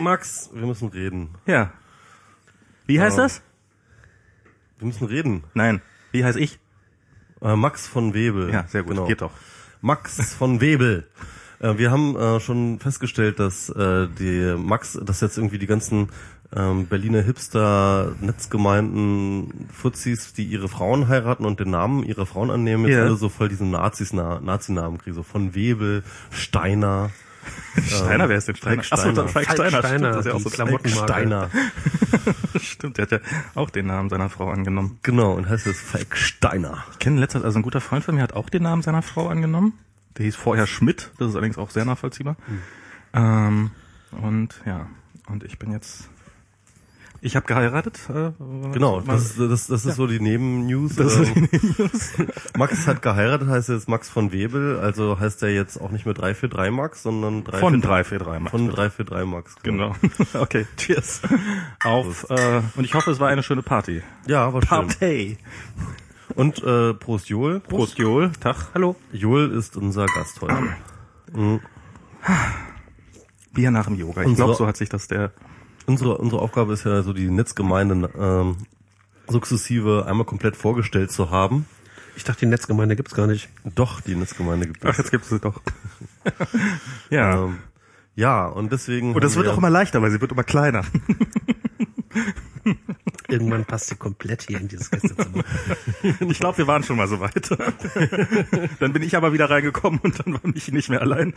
Max, wir müssen reden. Ja. Wie heißt Ja. das? Wir müssen reden. Nein. Wie heißt ich? Äh, Max von Webel. Ja, sehr gut. Genau. Geht doch. Max von Webel. Äh, wir haben äh, schon festgestellt, dass äh, die Max, dass jetzt irgendwie die ganzen ähm, Berliner Hipster Netzgemeinden Fuzis, die ihre Frauen heiraten und den Namen ihrer Frauen annehmen, jetzt Ja. alle so voll diesen Nazis Nazi-Namen kriegen, so von Webel, Steiner. Steiner, wer ist denn Steiner? Falk Achso, Steiner. Falk Falk Steiner, Steiner, stimmt, das ist ja auch so Steiner. Stimmt, der hat ja auch den Namen seiner Frau angenommen. Genau, und heißt jetzt Falk Steiner. Ich kenne letztens, also ein guter Freund von mir hat auch den Namen seiner Frau angenommen. Der hieß vorher Schmidt, das ist allerdings auch sehr nachvollziehbar. Ähm, und ja, und ich bin jetzt, ich habe geheiratet. Äh, Genau, mal- das, das, das ist so die Nebennews. Das ist ähm, Max hat geheiratet, heißt jetzt Max von Webel, also heißt er jetzt auch nicht mehr 343 Max, sondern 343 von 343 Max. Von 343 Max. Genau. okay, cheers. Auf, äh, und ich hoffe, es war eine schöne Party. Ja, war schön. Party. Und äh, Prost Joel. Prost, Joel. Tag. Hallo. Joel ist unser Gast heute. Bier nach dem Yoga. Ich glaube, so hat sich das der Unsere, unsere Aufgabe ist ja so die Netzgemeinde ähm, sukzessive einmal komplett vorgestellt zu haben. Ich dachte, die Netzgemeinde gibt's gar nicht. Doch, die Netzgemeinde gibt es. Ach, jetzt gibt es sie doch. ja. Ähm, ja, und deswegen. Und das wird wir- auch immer leichter, weil sie wird immer kleiner. Irgendwann passt sie komplett hier in dieses Gästezimmer. Ich glaube, wir waren schon mal so weit. dann bin ich aber wieder reingekommen und dann war ich nicht mehr allein.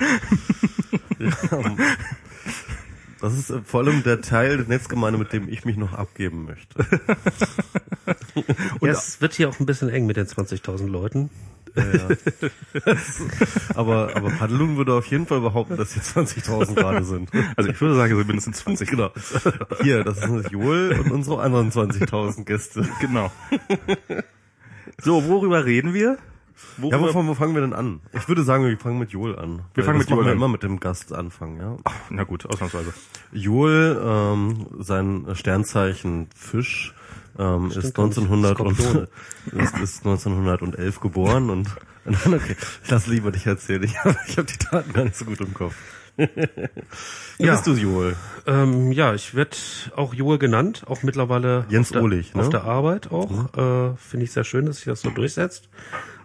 Das ist vor allem der Teil der Netzgemeinde, mit dem ich mich noch abgeben möchte. ja, es wird hier auch ein bisschen eng mit den 20.000 Leuten. Aber, aber Padelun würde auf jeden Fall behaupten, dass hier 20.000 gerade sind. Also ich würde sagen, so mindestens 20. Genau. Hier, das sind Joel und unsere anderen 20.000 Gäste. Genau. So, worüber reden wir? Ja, wovon wo fangen wir denn an? Ich würde sagen, wir fangen mit Joel an. Wir fangen das mit Joel wir an. immer mit dem Gast anfangen, ja. Na gut, ausnahmsweise. Joel, ähm, sein Sternzeichen Fisch, ähm, ist 1900 und, ist, ist 1911 geboren und okay, ich lass lieber dich erzählen. Ich habe ich hab die Daten gar nicht so gut im Kopf. Wie Ja. bist du Joel? Ähm, ja, ich werde auch Joel genannt, auch mittlerweile Jens auf der, Ohlich, ne? auf der Arbeit auch. Äh, Finde ich sehr schön, dass sich das so durchsetzt.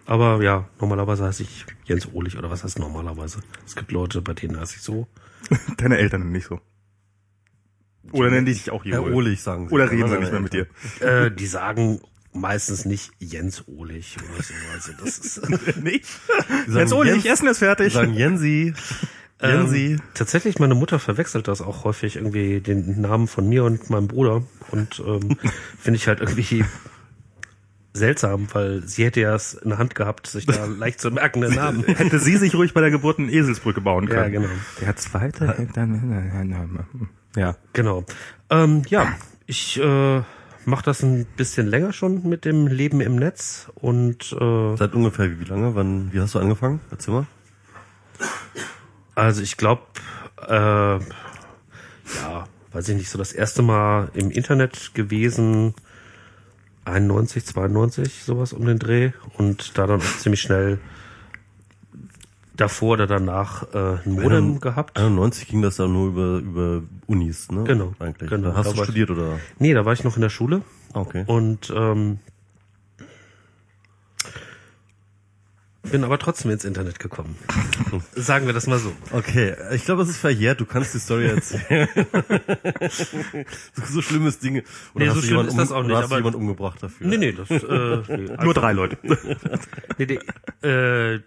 Aber ja, normalerweise heiße ich Jens Ohlich oder was heißt normalerweise? Es gibt Leute, bei denen heiße ich so. Deine Eltern nennen nicht so. Oder nennen die dich auch Herr Joel? Ohlich, sagen sie. Oder reden sie nicht mehr mit dir? Äh, die sagen meistens nicht Jens Ohlich oder so. Also das ist nicht? Jetzt Ohlich, Jens- Essen ist fertig. Sagen Jensi. Jensi. Ähm, tatsächlich, meine Mutter verwechselt das auch häufig irgendwie den Namen von mir und meinem Bruder und ähm, finde ich halt irgendwie seltsam, weil sie hätte ja es in der Hand gehabt, sich da leicht zu merken, den Namen. Hätte sie sich ruhig bei der Geburt eine Eselsbrücke bauen können. Ja, genau. Der zweite Ja. Genau. Ähm, ja, ich äh, mache das ein bisschen länger schon mit dem Leben im Netz und äh, Seit ungefähr wie lange? Wann, wie hast du angefangen? Erzähl mal. also ich glaube, äh, ja, weiß ich nicht, so das erste Mal im Internet gewesen, 91, 92, sowas um den Dreh und da dann auch ziemlich schnell davor oder danach äh, ein Modem gehabt. 91 ging das dann nur über, über Unis, ne? Genau, Eigentlich. genau. Hast Da du war ich- studiert oder? Nee, da war ich noch in der Schule Okay. und ähm, bin aber trotzdem ins Internet gekommen. Sagen wir das mal so. Okay, ich glaube, es ist verjährt. Du kannst die Story erzählen. so, so schlimmes Dinge. Oder Nee, hast so du schlimm ist das um- auch oder nicht, Hast aber- jemanden umgebracht dafür? Nee, nee, das äh, nee, Nur drei Leute. nee, nee, äh,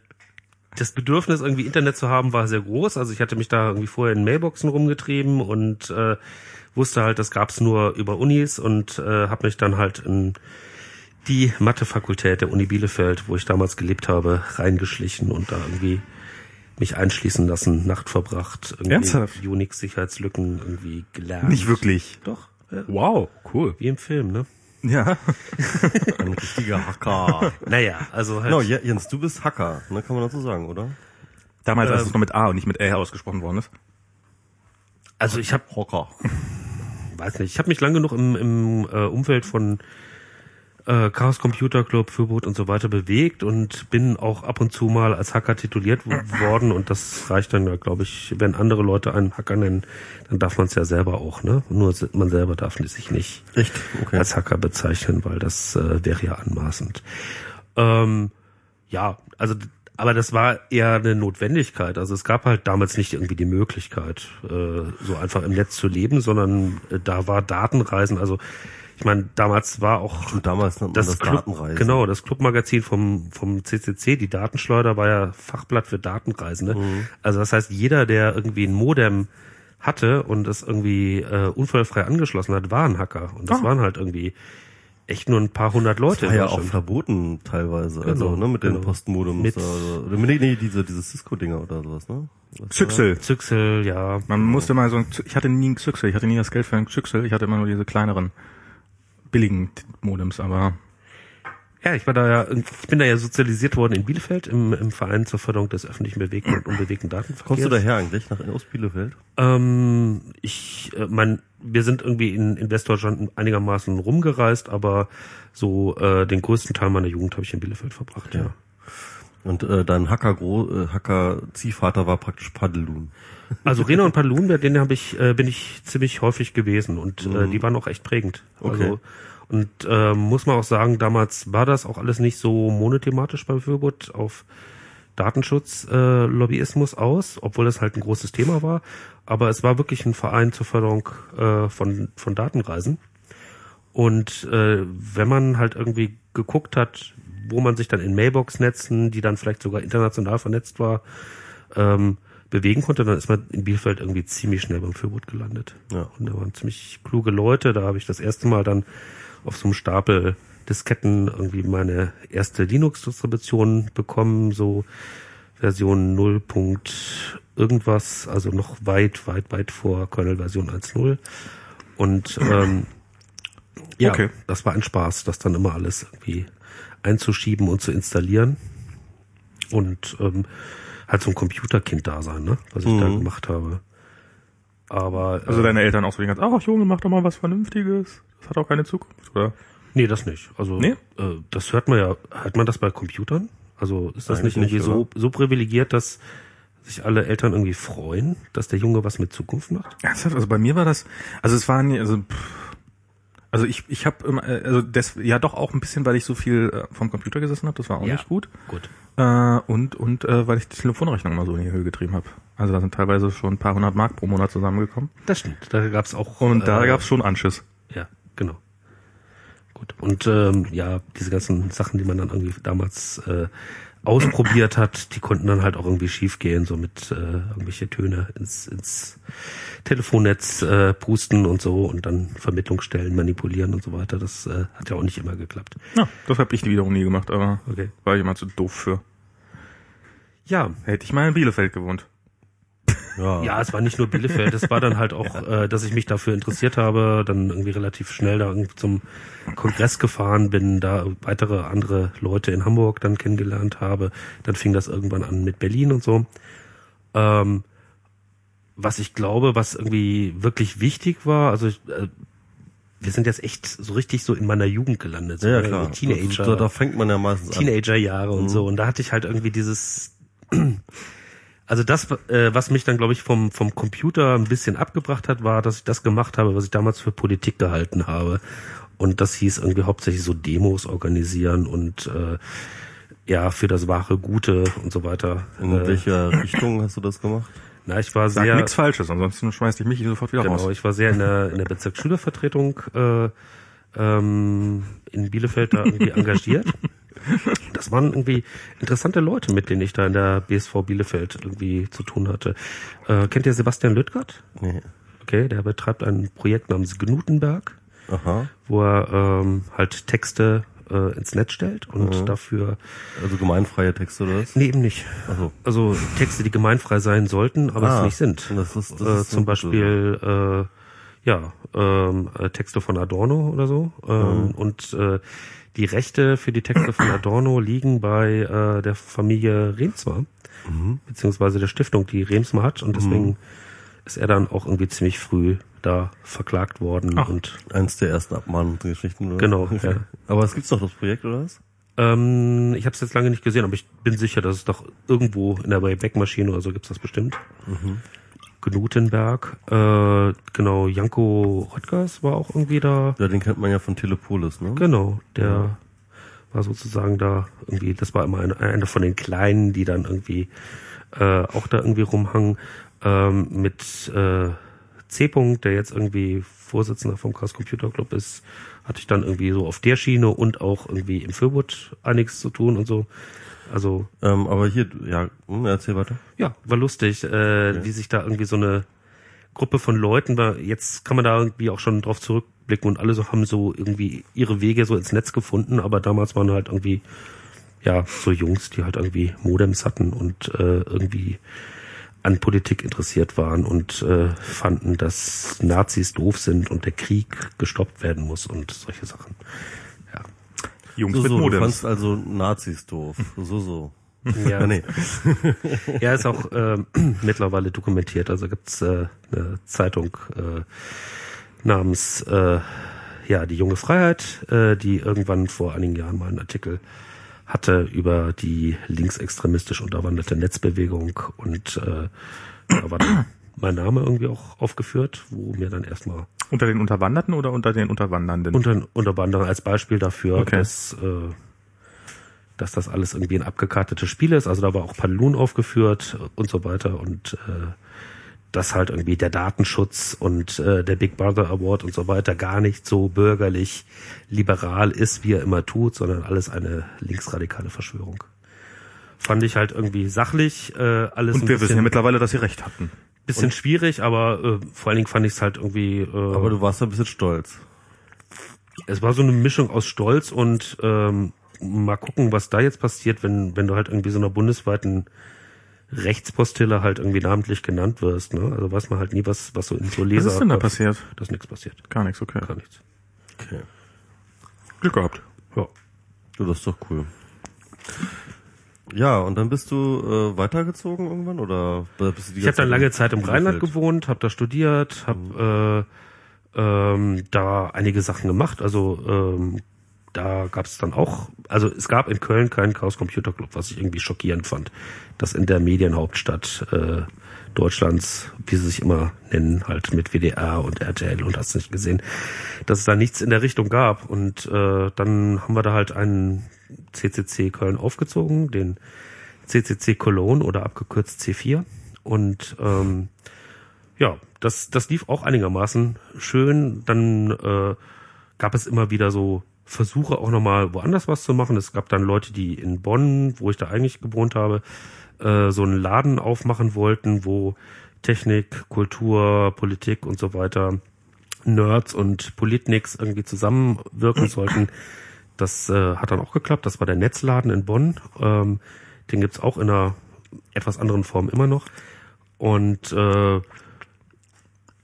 das Bedürfnis, irgendwie Internet zu haben, war sehr groß. Also ich hatte mich da irgendwie vorher in Mailboxen rumgetrieben und äh, wusste halt, das gab's nur über Unis und äh, habe mich dann halt in die Mathefakultät der Uni Bielefeld, wo ich damals gelebt habe, reingeschlichen und da irgendwie mich einschließen lassen, Nacht verbracht, irgendwie Ernsthaft? Unix-Sicherheitslücken irgendwie gelernt. Nicht wirklich. Doch, ja, Wow, cool. wie im Film, ne? Ja. Ein richtiger Hacker. Naja, also halt. Genau, Je- Jens, du bist Hacker, ne? Kann man dazu sagen, oder? Damals, als Ähm, es noch mit A und nicht mit Ä ausgesprochen worden ist. Also ich habe Hacker. weiß nicht, ich habe mich lang genug im, im äh, Umfeld von äh, Chaos Computer Club, Fürboot und so weiter bewegt und bin auch ab und zu mal als Hacker tituliert worden und das reicht dann ja, glaube ich, wenn andere Leute einen Hacker nennen, dann darf man es ja selber auch, ne? Nur man selber darf sich nicht Echt? Okay. als Hacker bezeichnen, weil das äh, wäre ja anmaßend. Ähm, ja, also aber das war eher eine Notwendigkeit. Also es gab halt damals nicht irgendwie die Möglichkeit, äh, so einfach im Netz zu leben, sondern äh, da war Datenreisen. Also ich meine, damals war auch Und damals nannte man das, das, Club, Datenreisen. genau, das Clubmagazin vom, vom CCC, die Datenschleuder, war ja Fachblatt für Datenreisende. Mhm. Also das heißt, jeder, der irgendwie ein Modem hatte und das irgendwie äh, unfallfrei angeschlossen hat, war ein Hacker. Und das Ah. waren halt irgendwie echt nur ein paar hundert Leute. Das war ja auch verboten teilweise, also Genau, ne, mit den genau. Postmodems. Mit- also, oder nee, nee, diese, diese Cisco-Dinger oder sowas, ne? Was Zyxel. Zyxel, ja. Man musste mal so ein, ich hatte nie einen Zyxel, ich hatte nie das Geld für einen Zyxel, ich hatte immer nur diese kleineren, billigen Modems, aber Ja, ich war da ja, ich bin da ja sozialisiert worden in Bielefeld im, im Verein zur Förderung des öffentlich bewegten und unbewegten? Datenverkehrs. Kommst du daher eigentlich, nach aus Bielefeld? Ähm, ich, äh, mein, wir sind irgendwie in, in Westdeutschland einigermaßen rumgereist, aber so äh, den größten Teil meiner Jugend habe ich in Bielefeld verbracht, ja. Und äh, dein Hacker, äh, Hacker Ziehvater war praktisch Paddelun. Also Rena und Padlun, bei denen habe ich, äh, bin ich ziemlich häufig gewesen und äh, die waren auch echt prägend. Okay. Also, und äh, muss man auch sagen, damals war das auch alles nicht so monothematisch bei Fürbutt auf Datenschutz, äh, Lobbyismus aus, obwohl das halt ein großes Thema war. Aber es war wirklich ein Verein zur Förderung äh, von, von Datenreisen. Und äh, wenn man halt irgendwie geguckt hat, wo man sich dann in Mailbox-Netzen, die dann vielleicht sogar international vernetzt war, ähm, bewegen konnte, dann ist man in Bielefeld irgendwie ziemlich schnell beim Fürboot gelandet. Ja. Und da waren ziemlich kluge Leute. Da habe ich das erste Mal dann auf so einem Stapel Disketten irgendwie meine erste Linux-Distribution bekommen, so Version 0. Punkt irgendwas, also noch weit, weit, weit vor Kernel-Version 1.0. Und ähm, ja, Okay. das war ein Spaß, das dann immer alles irgendwie einzuschieben und zu installieren. Und ähm, halt so ein Computerkind da sein, ne? was ich da Mhm. gemacht habe. Aber also äh, deine Eltern auch so die ganze, ach Junge, mach doch mal was Vernünftiges. Das hat auch keine Zukunft, oder? nee, das nicht. Also Nee? äh, das hört man ja, hört man das bei Computern? Also ist das Eigentlich nicht irgendwie nicht, so, so privilegiert, dass sich alle Eltern irgendwie freuen, dass der Junge was mit Zukunft macht? Ernsthaft? Also bei mir war das, also es war nie, also pff, also ich ich habe immer, äh, also das ja doch auch ein bisschen, weil ich so viel äh, vom Computer gesessen habe, das war auch Ja. nicht gut. Gut. Äh, und und äh, weil ich die Telefonrechnung mal so in die Höhe getrieben habe. Also da sind teilweise schon ein paar hundert Mark pro Monat zusammengekommen. Das stimmt. Da gab's auch. Und da äh, gab's schon Anschiss. Ja, genau. Gut. Und ähm, ja, diese ganzen Sachen, die man dann irgendwie damals äh, ausprobiert hat, die konnten dann halt auch irgendwie schiefgehen, so mit äh, irgendwelche Töne ins, ins Telefonnetz äh, pusten und so und dann Vermittlungsstellen manipulieren und so weiter. Das äh, hat ja auch nicht immer geklappt. Ja, das habe ich wiederum nie gemacht, aber Okay. war jemand zu doof für. Ja, Hätte ich mal in Bielefeld gewohnt. Ja. Ja, es war nicht nur Bielefeld, es war dann halt auch, äh, dass ich mich dafür interessiert habe, dann irgendwie relativ schnell da irgendwie zum Kongress gefahren bin, da weitere andere Leute in Hamburg dann kennengelernt habe. Dann fing das irgendwann an mit Berlin und so. Ähm, was ich glaube, was irgendwie wirklich wichtig war, also ich, äh, wir sind jetzt echt so richtig so in meiner Jugend gelandet, so ja, äh, klar. Teenager. Da, da fängt man ja meistens an. Teenagerjahre und so. Und da hatte ich halt irgendwie dieses, also das, äh, was mich dann, glaube ich, vom, vom Computer ein bisschen abgebracht hat, war, dass ich das gemacht habe, was ich damals für Politik gehalten habe. Und das hieß irgendwie hauptsächlich so Demos organisieren und äh, ja, für das wahre Gute und so weiter. In äh, welcher Richtung hast du das gemacht? na, ich war Sag sehr, nichts Falsches, ansonsten schmeißt ich mich sofort wieder Genau, raus. ich war sehr in der, in der Bezirksschülervertretung äh, ähm, in Bielefeld da irgendwie engagiert. Das waren irgendwie interessante Leute, mit denen ich da in der BSV Bielefeld irgendwie zu tun hatte. Äh, kennt ihr Sebastian Lüttgert? Nee. Okay, der betreibt ein Projekt namens Gnutenberg, Aha. wo er ähm, halt Texte äh, ins Netz stellt und Mhm. dafür Also gemeinfreie Texte oder was? nee eben nicht. So. Also Texte, die gemeinfrei sein sollten, aber Ah, es nicht sind. das ist- das äh, ist zum Beispiel äh, ja ähm, äh, Texte von Adorno oder so. Ähm, Mhm. Und äh, die Rechte für die Texte von Adorno liegen bei äh, der Familie Remsmar, Mhm. beziehungsweise der Stiftung, die Remsmar hat. Und deswegen ist er dann auch irgendwie ziemlich früh da verklagt worden Ach. und Eins der ersten Abmahngeschichten, oder? Genau, ja. Aber es gibt's noch das Projekt, oder was? ähm, ich habe es jetzt lange nicht gesehen, aber ich bin sicher, dass es doch irgendwo in der Wayback-Maschine oder so gibt's das bestimmt. Gnutenberg, äh, genau, Janko Röttgers war auch irgendwie da. Ja, den kennt man ja von Telepolis, ne? Genau, der war sozusagen da irgendwie, das war immer eine, eine von den Kleinen, die dann irgendwie äh, auch da irgendwie rumhangen. Ähm, mit äh, C. -Punkt, der jetzt irgendwie Vorsitzender vom Chaos Computer Club ist, hatte ich dann irgendwie so auf der Schiene und auch irgendwie im Fürwood einiges zu tun und so. Also Ähm, aber hier, ja, hm, erzähl weiter. ja, war lustig, äh, wie sich da irgendwie so eine Gruppe von Leuten war. Jetzt kann man da irgendwie auch schon drauf zurückblicken und alle so haben so irgendwie ihre Wege so ins Netz gefunden, aber damals waren halt irgendwie ja so Jungs, die halt irgendwie Modems hatten und äh, irgendwie an Politik interessiert waren und äh, fanden, dass Nazis doof sind und der Krieg gestoppt werden muss und solche Sachen. Jungs So, mit so, du Modems. fandst also Nazis doof. So, so. Ja, nee. Ja, ist auch ähm, mittlerweile dokumentiert. Also gibt's äh, eine Zeitung äh, namens äh, ja die junge Freiheit, äh, die irgendwann vor einigen Jahren mal einen Artikel hatte über die linksextremistisch unterwanderte Netzbewegung und äh, da war dann mein Name irgendwie auch aufgeführt, wo mir dann erstmal Unter den Unterwanderten oder unter den Unterwandernden? unter, unter anderem als Beispiel dafür, Okay. dass, äh, dass das alles irgendwie ein abgekartetes Spiel ist. Also da war auch Panloon aufgeführt und so weiter und äh, dass halt irgendwie der Datenschutz und äh, der Big Brother Award und so weiter gar nicht so bürgerlich liberal ist, wie er immer tut, sondern alles eine linksradikale Verschwörung. Fand ich halt irgendwie sachlich äh, alles Und wir wissen ja mittlerweile, dass sie recht hatten. Bisschen schwierig, aber äh, vor allen Dingen fand ich es halt irgendwie äh, Aber du warst ein bisschen stolz. es war so eine Mischung aus Stolz und ähm, mal gucken, was da jetzt passiert, wenn, wenn du halt irgendwie so einer bundesweiten Rechtspostille halt irgendwie namentlich genannt wirst. Ne? Also weiß man halt nie, was, was so in so Leser... Was ist denn da passiert? Da ist nichts passiert. Gar nichts, okay. Gar nichts. Okay. Glück gehabt. Ja. Du, das ist doch cool. Ja, und dann bist du äh, weitergezogen irgendwann oder bist du die Ich habe dann lange Zeit im? Rheinland gewohnt, habe da studiert, habe äh, ähm, da einige Sachen gemacht. Also ähm, da gab es dann auch, also es gab in Köln keinen Chaos Computer Club, was ich irgendwie schockierend fand, dass in der Medienhauptstadt äh, Deutschlands, wie sie sich immer nennen, halt mit WDR und RTL und hast nicht gesehen, dass es da nichts in der Richtung gab. Und äh, dann haben wir da halt einen CCC Köln aufgezogen, den CCC Cologne oder abgekürzt C4. Und ähm, ja, das, das lief auch einigermaßen schön. Dann äh, gab es immer wieder so Versuche, auch nochmal woanders was zu machen. Es gab dann Leute, die in Bonn, wo ich da eigentlich gewohnt habe, äh, so einen Laden aufmachen wollten, wo Technik, Kultur, Politik und so weiter, Nerds und Politniks irgendwie zusammenwirken sollten. Das äh, hat dann auch geklappt. Das war der Netzladen in Bonn. Ähm, den gibt's auch in einer etwas anderen Form immer noch. Und äh,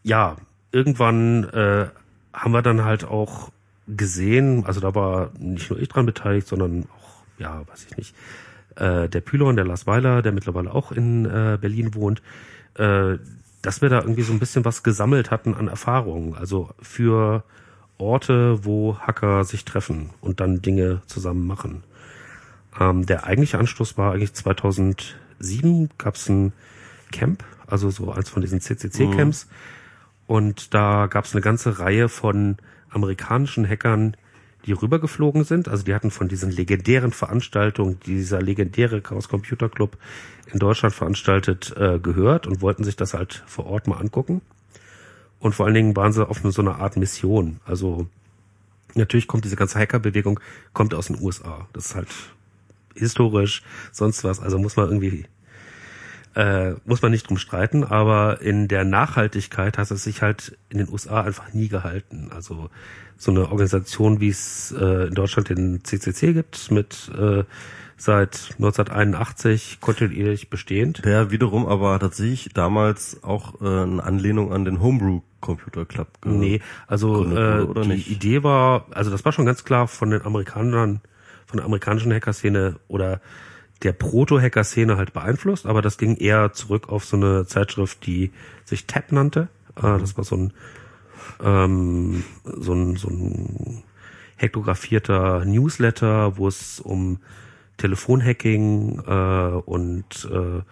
ja, irgendwann äh, haben wir dann halt auch gesehen, also da war nicht nur ich dran beteiligt, sondern auch, ja, weiß ich nicht, äh, der Pylon, der Lars Weiler, der mittlerweile auch in äh, Berlin wohnt, äh, dass wir da irgendwie so ein bisschen was gesammelt hatten an Erfahrungen. Also für Orte, wo Hacker sich treffen und dann Dinge zusammen machen. Ähm, der eigentliche Anstoß war eigentlich 2007, gab's ein Camp, also so eins von diesen CCC-Camps. Und da gab's eine ganze Reihe von amerikanischen Hackern, die rübergeflogen sind. Also die hatten von diesen legendären Veranstaltungen, die dieser legendäre Chaos Computer Club in Deutschland veranstaltet, äh, gehört und wollten sich das halt vor Ort mal angucken. Und vor allen Dingen waren sie auf so einer Art Mission. Also natürlich kommt diese ganze Hackerbewegung kommt aus den USA. Das ist halt historisch, sonst was. Also muss man irgendwie äh, muss man nicht drum streiten, aber in der Nachhaltigkeit hat es sich halt in den USA einfach nie gehalten. Also so eine Organisation, wie es äh, in Deutschland den CCC gibt, mit äh, seit 1981 kontinuierlich bestehend. Der wiederum aber tatsächlich damals auch äh, eine Anlehnung an den Homebrew Computer Club Nee, also äh, oder die nicht? Idee war, also das war schon ganz klar von den Amerikanern, von der amerikanischen Hackerszene oder der Proto-Hacker-Szene halt beeinflusst, aber das ging eher zurück auf so eine Zeitschrift, die sich Tab nannte. Äh, das war so ein, ähm, so ein, so ein hektografierter Newsletter, wo es um Telefonhacking äh, und äh,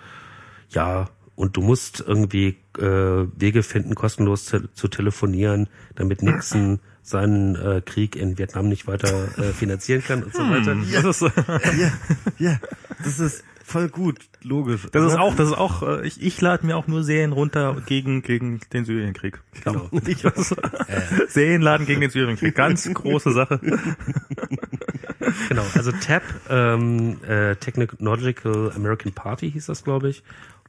ja, und du musst irgendwie äh, Wege finden, kostenlos zu, zu telefonieren, damit Nixon seinen äh, Krieg in Vietnam nicht weiter äh, finanzieren kann und so weiter. Das ist, ja, ja, das ist voll gut, logisch. das ist auch, das ist auch, äh, ich, ich lade mir auch nur Serien runter gegen, gegen den Syrienkrieg. Genau. Ich, das, Serien laden gegen den Syrienkrieg. Ganz große Sache. Genau, also TAP, ähm, äh, Technological American Party hieß das, glaube ich.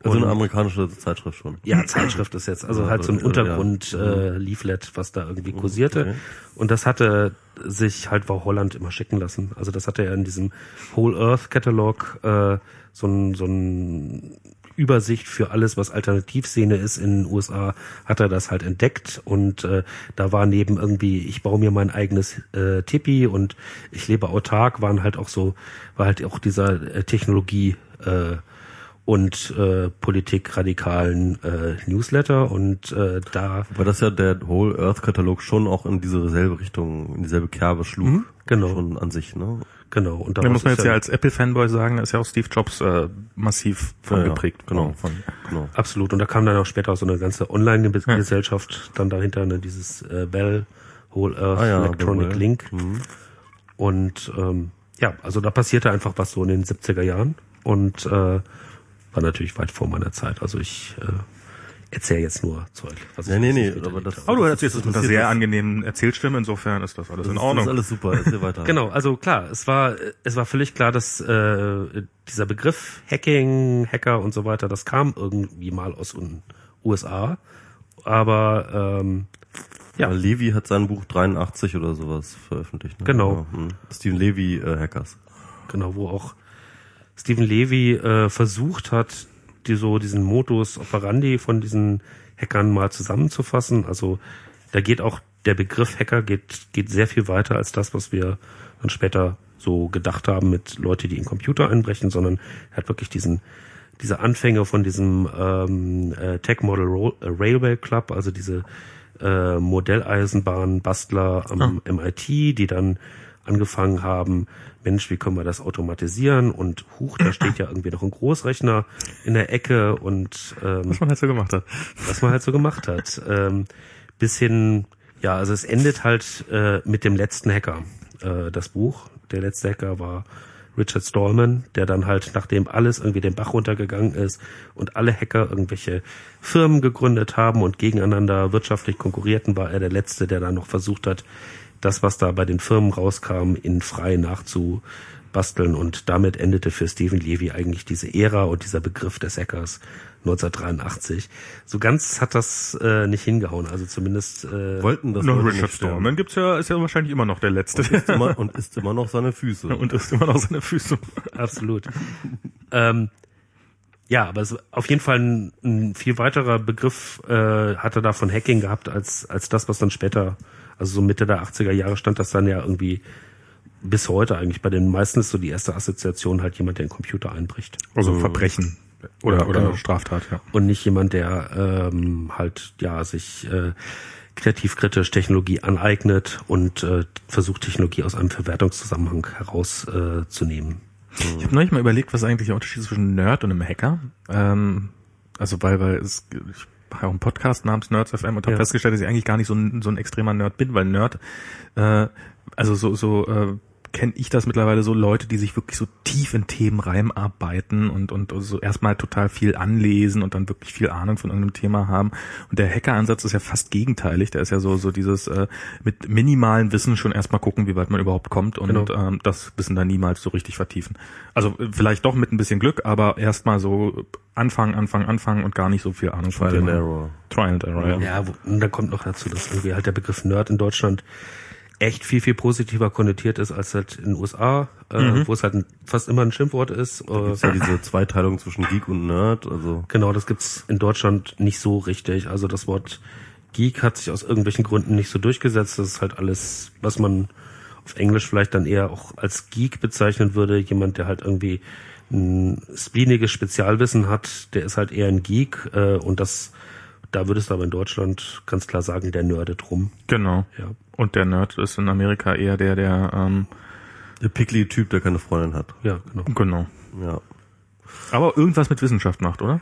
Also eine Und- amerikanische Zeitschrift schon. Ja, Zeitschrift ist jetzt, also Ja, halt so ein ja, Untergrund ja. äh, Leaflet, was da irgendwie kursierte. okay. Und das hatte sich halt war Holland immer schicken lassen. Also das hatte er in diesem Whole Earth Catalog äh, so ein so ein Übersicht für alles, was Alternativszene ist. In den USA, hat er das halt entdeckt und äh, da war neben irgendwie, ich baue mir mein eigenes äh, Tipi und ich lebe autark, waren halt auch so, war halt auch dieser äh, Technologie äh, und äh, politikradikalen äh, Newsletter und äh, da Weil das ja der Whole Earth Katalog schon auch in diese selbe Richtung, in dieselbe Kerbe schlug. genau. Schon an sich, ne? genau und Da muss man jetzt ja als Apple-Fanboy sagen, da ist ja auch Steve Jobs äh, massiv von Ja, ja, geprägt. genau. Von, Genau. absolut und da kam dann auch später so eine ganze Online-Gesellschaft dann dahinter ne, dieses äh, Bell Whole Earth Ah ja, Electronic Bell. Link und ähm, ja also da passierte einfach was so in den 70er Jahren und äh, war natürlich weit vor meiner Zeit also ich äh, erzähle jetzt nur Zeug was Nee, ich nee, nee, aber das- aber du erzählst es mit einer sehr das- angenehmen Erzählstimme, insofern ist das alles in Das Ordnung. ist alles super, erzähl weiter. Genau, also klar, es war es war völlig klar, dass äh, dieser Begriff Hacking, Hacker und so weiter, das kam irgendwie mal aus den USA, aber ähm, Ja, Levi hat sein Buch 83 oder sowas veröffentlicht. Ne? Genau. Ja, hm. Stephen Levi äh, Hackers. genau, wo auch Stephen Levy äh, versucht hat, die so diesen Modus operandi von diesen Hackern mal zusammenzufassen. Also da geht auch der Begriff Hacker geht geht sehr viel weiter als das, was wir dann später so gedacht haben mit Leute, die in Computer einbrechen, sondern er hat wirklich diesen diese Anfänge von diesem ähm, äh, Tech Model Ro äh, Railway Club, also diese äh, Modelleisenbahn-Bastler am MIT, die dann angefangen haben, Mensch, wie können wir das automatisieren? Und huch, da steht ja irgendwie noch ein Großrechner in der Ecke und ähm, was man halt so gemacht hat. was man halt so gemacht hat. Ähm, bis hin, ja, also es endet halt äh, mit dem letzten Hacker, äh, das Buch. Der letzte Hacker war Richard Stallman, der dann halt, nachdem alles irgendwie den Bach runtergegangen ist und alle Hacker irgendwelche Firmen gegründet haben und gegeneinander wirtschaftlich konkurrierten, war er der Letzte, der dann noch versucht hat, das, was da bei den Firmen rauskam, in frei nachzubasteln. Und damit endete für Stephen Levy eigentlich diese Ära und dieser Begriff des Hackers 1983. So ganz hat das äh, nicht hingehauen. Also zumindest äh, Wollten das Noch Richard. Stallman gibt's ja, ist ja wahrscheinlich immer noch der Letzte. Ist immer, und isst immer noch seine Füße. und ist immer noch seine Füße. absolut. ähm, ja, aber es, auf jeden Fall ein, ein viel weiterer Begriff äh, hat er da von Hacking gehabt als als das, was dann später, also so Mitte der 80er Jahre stand das dann ja irgendwie bis heute eigentlich bei den meisten ist so die erste Assoziation halt jemand, der einen Computer einbricht. Also Verbrechen. Oder, Ja, oder genau. Straftat, ja. und nicht jemand, der ähm, halt ja sich äh, kreativ kritisch Technologie aneignet und äh, versucht Technologie aus einem Verwertungszusammenhang herauszunehmen. Äh, zu nehmen. Ich habe neulich mal überlegt, was eigentlich der Unterschied zwischen Nerd und einem Hacker. Ähm, also weil, weil es, ich auch einen Podcast namens Nerds FM und habe Ja. festgestellt, dass ich eigentlich gar nicht so ein, so ein extremer Nerd bin, weil Nerd, äh, also so, so äh, kenne ich das mittlerweile so Leute, die sich wirklich so tief in Themen reinarbeiten und, und so erstmal total viel anlesen und dann wirklich viel Ahnung von irgendeinem Thema haben. Und der Hacker-Ansatz ist ja fast gegenteilig. Der ist ja so, so dieses äh, mit minimalen Wissen schon erstmal gucken, wie weit man überhaupt kommt und Genau. ähm, das Wissen dann niemals so richtig vertiefen. Also äh, vielleicht doch mit ein bisschen Glück, aber erstmal so anfangen, anfangen, anfangen und gar nicht so viel Ahnung von Trial and dem. Error. Trial and Error, ja. Ja, wo, und dann kommt noch dazu, dass irgendwie halt der Begriff Nerd in Deutschland echt viel, viel positiver konnotiert ist als halt in den USA, äh, wo es halt ein, fast immer ein Schimpfwort ist. Äh, Ist ja diese Zweiteilung zwischen Geek und Nerd, also Genau, das gibt's in Deutschland nicht so richtig. Also das Wort Geek hat sich aus irgendwelchen Gründen nicht so durchgesetzt. Das ist halt alles, was man auf Englisch vielleicht dann eher auch als Geek bezeichnen würde. Jemand, der halt irgendwie ein spleeniges Spezialwissen hat, der ist halt eher ein Geek äh, und das, da würdest du aber in Deutschland ganz klar sagen, der nerdet rum. Genau. Ja. Und der Nerd ist in Amerika eher der, der, ähm, Der Pickly-Typ, der keine Freundin hat. Ja, genau. genau. Ja. Aber irgendwas mit Wissenschaft macht, oder?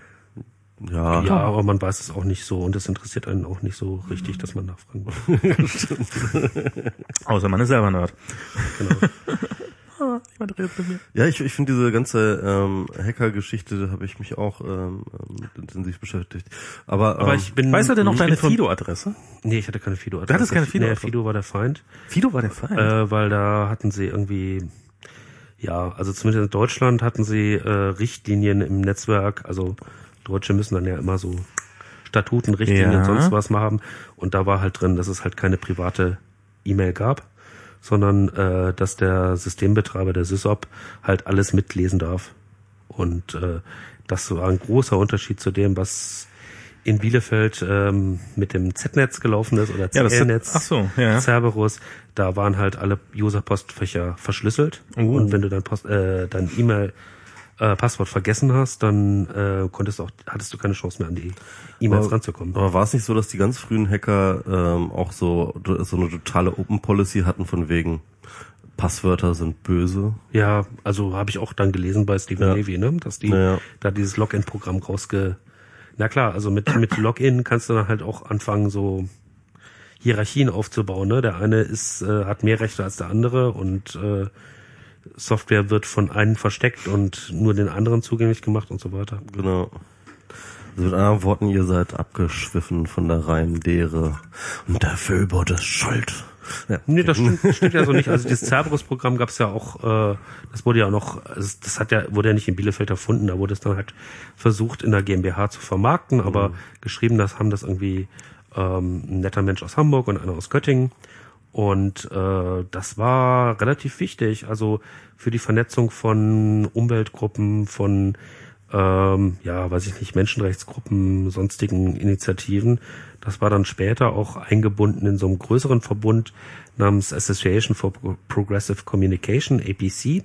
Ja. Ja, aber man weiß es auch nicht so und es interessiert einen auch nicht so richtig, dass man nachfragen will. Außer man ist selber Nerd. Genau. Jemand redet mit mir. Ja, ich, ich finde diese ganze ähm, Hacker-Geschichte, da habe ich mich auch ähm, ähm, intensiv beschäftigt. Aber, Aber ähm, ich bin. Weißt du denn noch deine Fido-Adresse? Nee, ich hatte keine Fido. Du hattest keine Fido- Nee, Fido war der Feind. Fido war der Fall. äh, weil da hatten sie irgendwie, ja, also zumindest in Deutschland hatten sie äh, Richtlinien im Netzwerk, also Deutsche müssen dann ja immer so Statuten, Richtlinien, Ja. sonst was mal haben. Und da war halt drin, dass es halt keine private E-Mail gab, sondern äh, dass der Systembetreiber, der SysOp, halt alles mitlesen darf. Und äh, das war ein großer Unterschied zu dem, was in Bielefeld ähm, mit dem Z-Netz gelaufen ist oder Ja, CL-Netz. ach so, ja. Cerberus, da waren halt alle User-Postfächer verschlüsselt. Oh. Und wenn du dein, Post, äh, dein E-Mail äh, Passwort vergessen hast, dann äh, konntest du auch, hattest du keine Chance mehr an die E-Mails ranzukommen. Aber war es nicht so, dass die ganz frühen Hacker ähm, auch so, so eine totale Open Policy hatten von wegen Passwörter sind böse? Ja, also habe ich auch dann gelesen bei Stephen Ja. Levy, ne, dass die ja. da dieses Login-Programm rausge. Na klar, also mit mit Login kannst du dann halt auch anfangen so Hierarchien aufzubauen. Ne? Der eine ist äh, hat mehr Rechte als der andere und äh, Software wird von einem versteckt und nur den anderen zugänglich gemacht und so weiter. Genau. Also mit anderen Worten, ihr seid abgeschwiffen von der reinen Lehre. Und der Föbot ist schuld. Ja. Nee, das stimmt, stimmt ja so nicht. Also dieses Cerberus-Programm gab es ja auch, äh, das wurde ja auch noch, also das hat ja, wurde ja nicht in Bielefeld erfunden, da wurde es dann halt versucht in der GmbH zu vermarkten, aber geschrieben, das haben das irgendwie ähm, ein netter Mensch aus Hamburg und einer aus Göttingen. Und äh, das war relativ wichtig, also für die Vernetzung von Umweltgruppen, von ähm, ja, weiß ich nicht, Menschenrechtsgruppen, sonstigen Initiativen. Das war dann später auch eingebunden in so einem größeren Verbund namens Association for Pro- Progressive Communication, APC.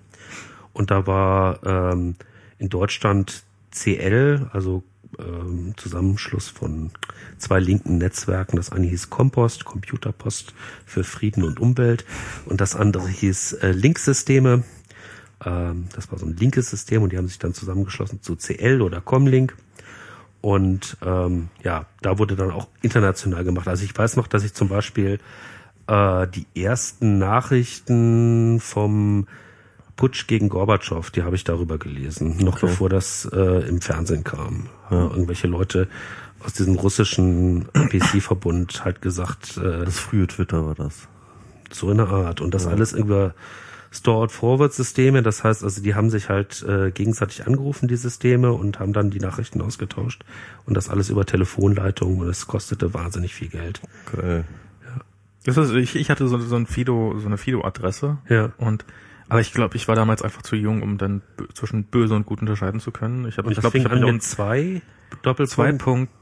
Und da war ähm, in Deutschland CL, also ähm, Zusammenschluss von zwei linken Netzwerken. Das eine hieß Compost, Computerpost für Frieden und Umwelt. Und das andere hieß äh, Linksysteme. Ähm, das war so ein linkes System und die haben sich dann zusammengeschlossen zu CL oder Comlink. Und ähm, ja, da wurde dann auch international gemacht. Also ich weiß noch, dass ich zum Beispiel äh, die ersten Nachrichten vom Putsch gegen Gorbatschow, die habe ich darüber gelesen, noch bevor das äh, im Fernsehen kam. Ja. Irgendwelche Leute aus diesem russischen PC-Verbund halt gesagt, äh, Das frühe Twitter war das. so in der Art. Und das alles über Store-Forward-Systeme. Das heißt, also die haben sich halt äh, gegenseitig angerufen, die Systeme, und haben dann die Nachrichten ausgetauscht. Und das alles über Telefonleitungen und es kostete wahnsinnig viel Geld. Geil. Das ist, ich, ich hatte so, so ein Fido, so eine Fido-Adresse. Ja. Und aber ich glaube, ich war damals einfach zu jung, um dann zwischen böse und gut unterscheiden zu können. Ich habe, ich glaube, ich habe mit zwei Doppelpunkt,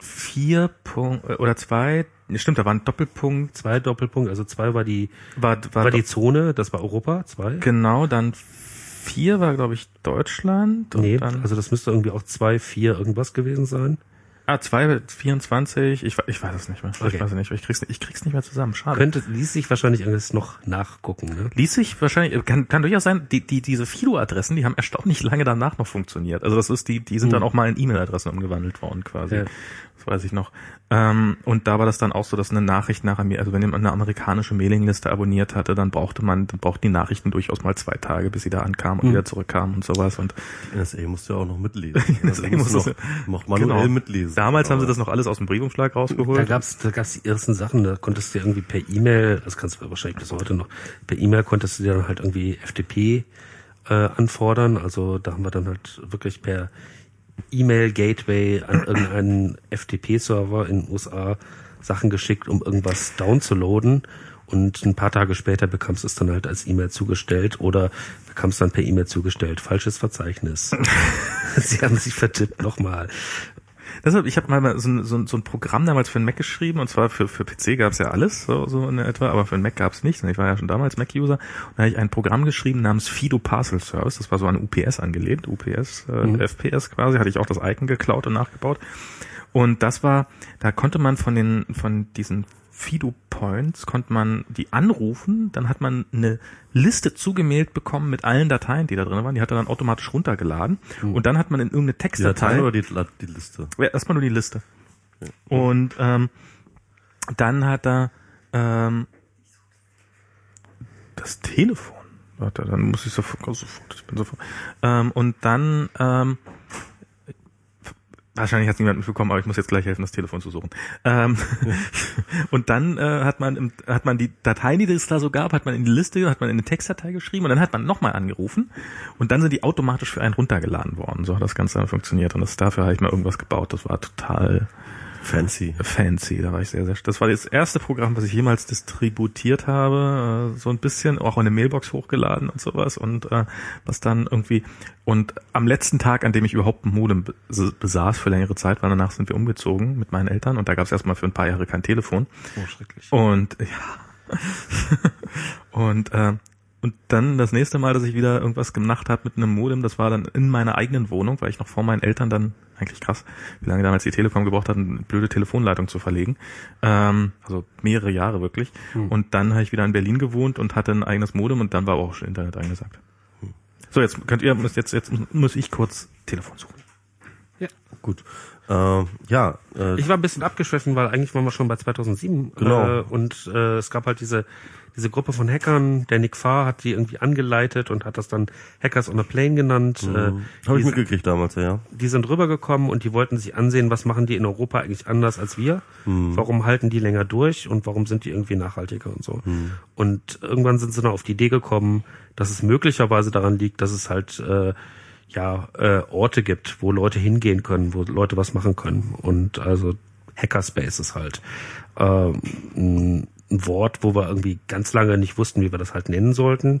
2.4 Punkt äh, oder zwei. Nee, stimmt, da war ein Doppelpunkt. zwei Doppelpunkt, also zwei war die War, war, war die Zone, das war Europa, zwei. genau, dann vier war glaube ich Deutschland und Nee, dann also das müsste irgendwie auch zwei, vier irgendwas gewesen sein. Ah zwei 24. Ich, ich weiß es nicht mehr. Ich Okay. weiß es nicht. mehr. Ich krieg's, ich krieg's nicht mehr zusammen. Schade. Könnte, ließ sich wahrscheinlich alles noch nachgucken, ne? Ließ sich wahrscheinlich, kann, kann durchaus sein, die, die, diese Fido-Adressen, die haben erstaunlich lange danach noch funktioniert. Also das ist die, die sind dann auch mal in E-Mail-Adressen umgewandelt worden quasi. Ja. Das weiß ich noch. Ähm, und da war das dann auch so, dass eine Nachricht nach also wenn jemand eine amerikanische Mailingliste abonniert hatte, dann brauchte man, dann brauchten die Nachrichten durchaus mal zwei Tage, bis sie da ankamen und wieder zurückkamen und sowas. Und Die NSA musste ja auch noch mitlesen. NSA Also musste noch, noch manuell Genau. mitlesen. damals haben sie das noch alles aus dem Briefumschlag Da rausgeholt. gab's, da gab's die ersten Sachen, da konntest du irgendwie per E-Mail, das kannst du wahrscheinlich bis heute noch, per E-Mail konntest du dir dann halt irgendwie FTP äh, anfordern. Also da haben wir dann halt wirklich per E-Mail-Gateway an irgendeinen FTP-Server in den USA Sachen geschickt, um irgendwas downzuladen. Und ein paar Tage später bekamst du es dann halt als E-Mail zugestellt oder bekamst dann per E-Mail zugestellt. Falsches Verzeichnis. Sie haben sich vertippt, nochmal. Deshalb, ich habe mal so ein, so, ein, so ein Programm damals für einen Mac geschrieben und zwar für, für PC gab's ja alles, so, so in etwa, aber für einen Mac gab's nichts. Ich war ja schon damals Mac-User und da habe ich ein Programm geschrieben namens Fido Parcel Service. Das war so an UPS angelehnt, UPS, äh, mhm. FPS quasi, hatte ich auch das Icon geklaut und nachgebaut. Und das war, da konnte man von den, von diesen Fido Points konnte man die anrufen, dann hat man eine Liste zugemailt bekommen mit allen Dateien, die da drin waren. Die hat er dann automatisch runtergeladen mhm. und dann hat man in irgendeine Textdatei. Die oder die, die Liste? Ja, erstmal nur die Liste. Ja. Und ähm, dann hat er ähm, das Telefon. Warte, dann muss ich sofort, sofort ich bin sofort. Ähm, und dann ähm, Wahrscheinlich hat niemand mitbekommen, aber ich muss jetzt gleich helfen, das Telefon zu suchen. Ähm, und dann äh, hat man im, hat man die Dateien, die es da so gab, hat man in die Liste, hat man in eine Textdatei geschrieben und dann hat man nochmal angerufen und dann sind die automatisch für einen runtergeladen worden. So hat das Ganze dann funktioniert und das dafür habe ich mal irgendwas gebaut. Das war total Fancy. Fancy, da war ich sehr, sehr, das war das erste Programm, was ich jemals distributiert habe, äh, so ein bisschen, auch in eine Mailbox hochgeladen und sowas und äh, was dann irgendwie, und am letzten Tag, an dem ich überhaupt ein Modem besaß für längere Zeit, weil danach sind wir umgezogen mit meinen Eltern und da gab es erstmal für ein paar Jahre kein Telefon. Oh, schrecklich. Und ja. und äh, und dann das nächste Mal, dass ich wieder irgendwas gemacht habe mit einem Modem, das war dann in meiner eigenen Wohnung, weil ich noch vor meinen Eltern dann, eigentlich krass, wie lange damals die Telekom gebraucht hat, eine blöde Telefonleitung zu verlegen. Ähm, also mehrere Jahre wirklich. Hm. Und dann habe ich wieder in Berlin gewohnt und hatte ein eigenes Modem und dann war auch schon Internet eingesagt. Hm. So, jetzt könnt ihr, jetzt, jetzt muss ich kurz Telefon suchen. Ja. Gut. Äh, ja. Äh, ich war ein bisschen abgeschweffen, weil eigentlich waren wir schon bei 2007. Genau. Äh, und äh, es gab halt diese diese Gruppe von Hackern, der Nick Farr hat die irgendwie angeleitet und hat das dann Hackers on a Plane genannt. Mhm. Äh, Habe ich mitgekriegt damals, ja. Die sind rübergekommen und die wollten sich ansehen, was machen die in Europa eigentlich anders als wir? Mhm. Warum halten die länger durch und warum sind die irgendwie nachhaltiger und so? Mhm. Und irgendwann sind sie dann auf die Idee gekommen, dass es möglicherweise daran liegt, dass es halt äh, ja äh, Orte gibt, wo Leute hingehen können, wo Leute was machen können und also Hackerspaces halt. Ähm, ein Wort, wo wir irgendwie ganz lange nicht wussten, wie wir das halt nennen sollten.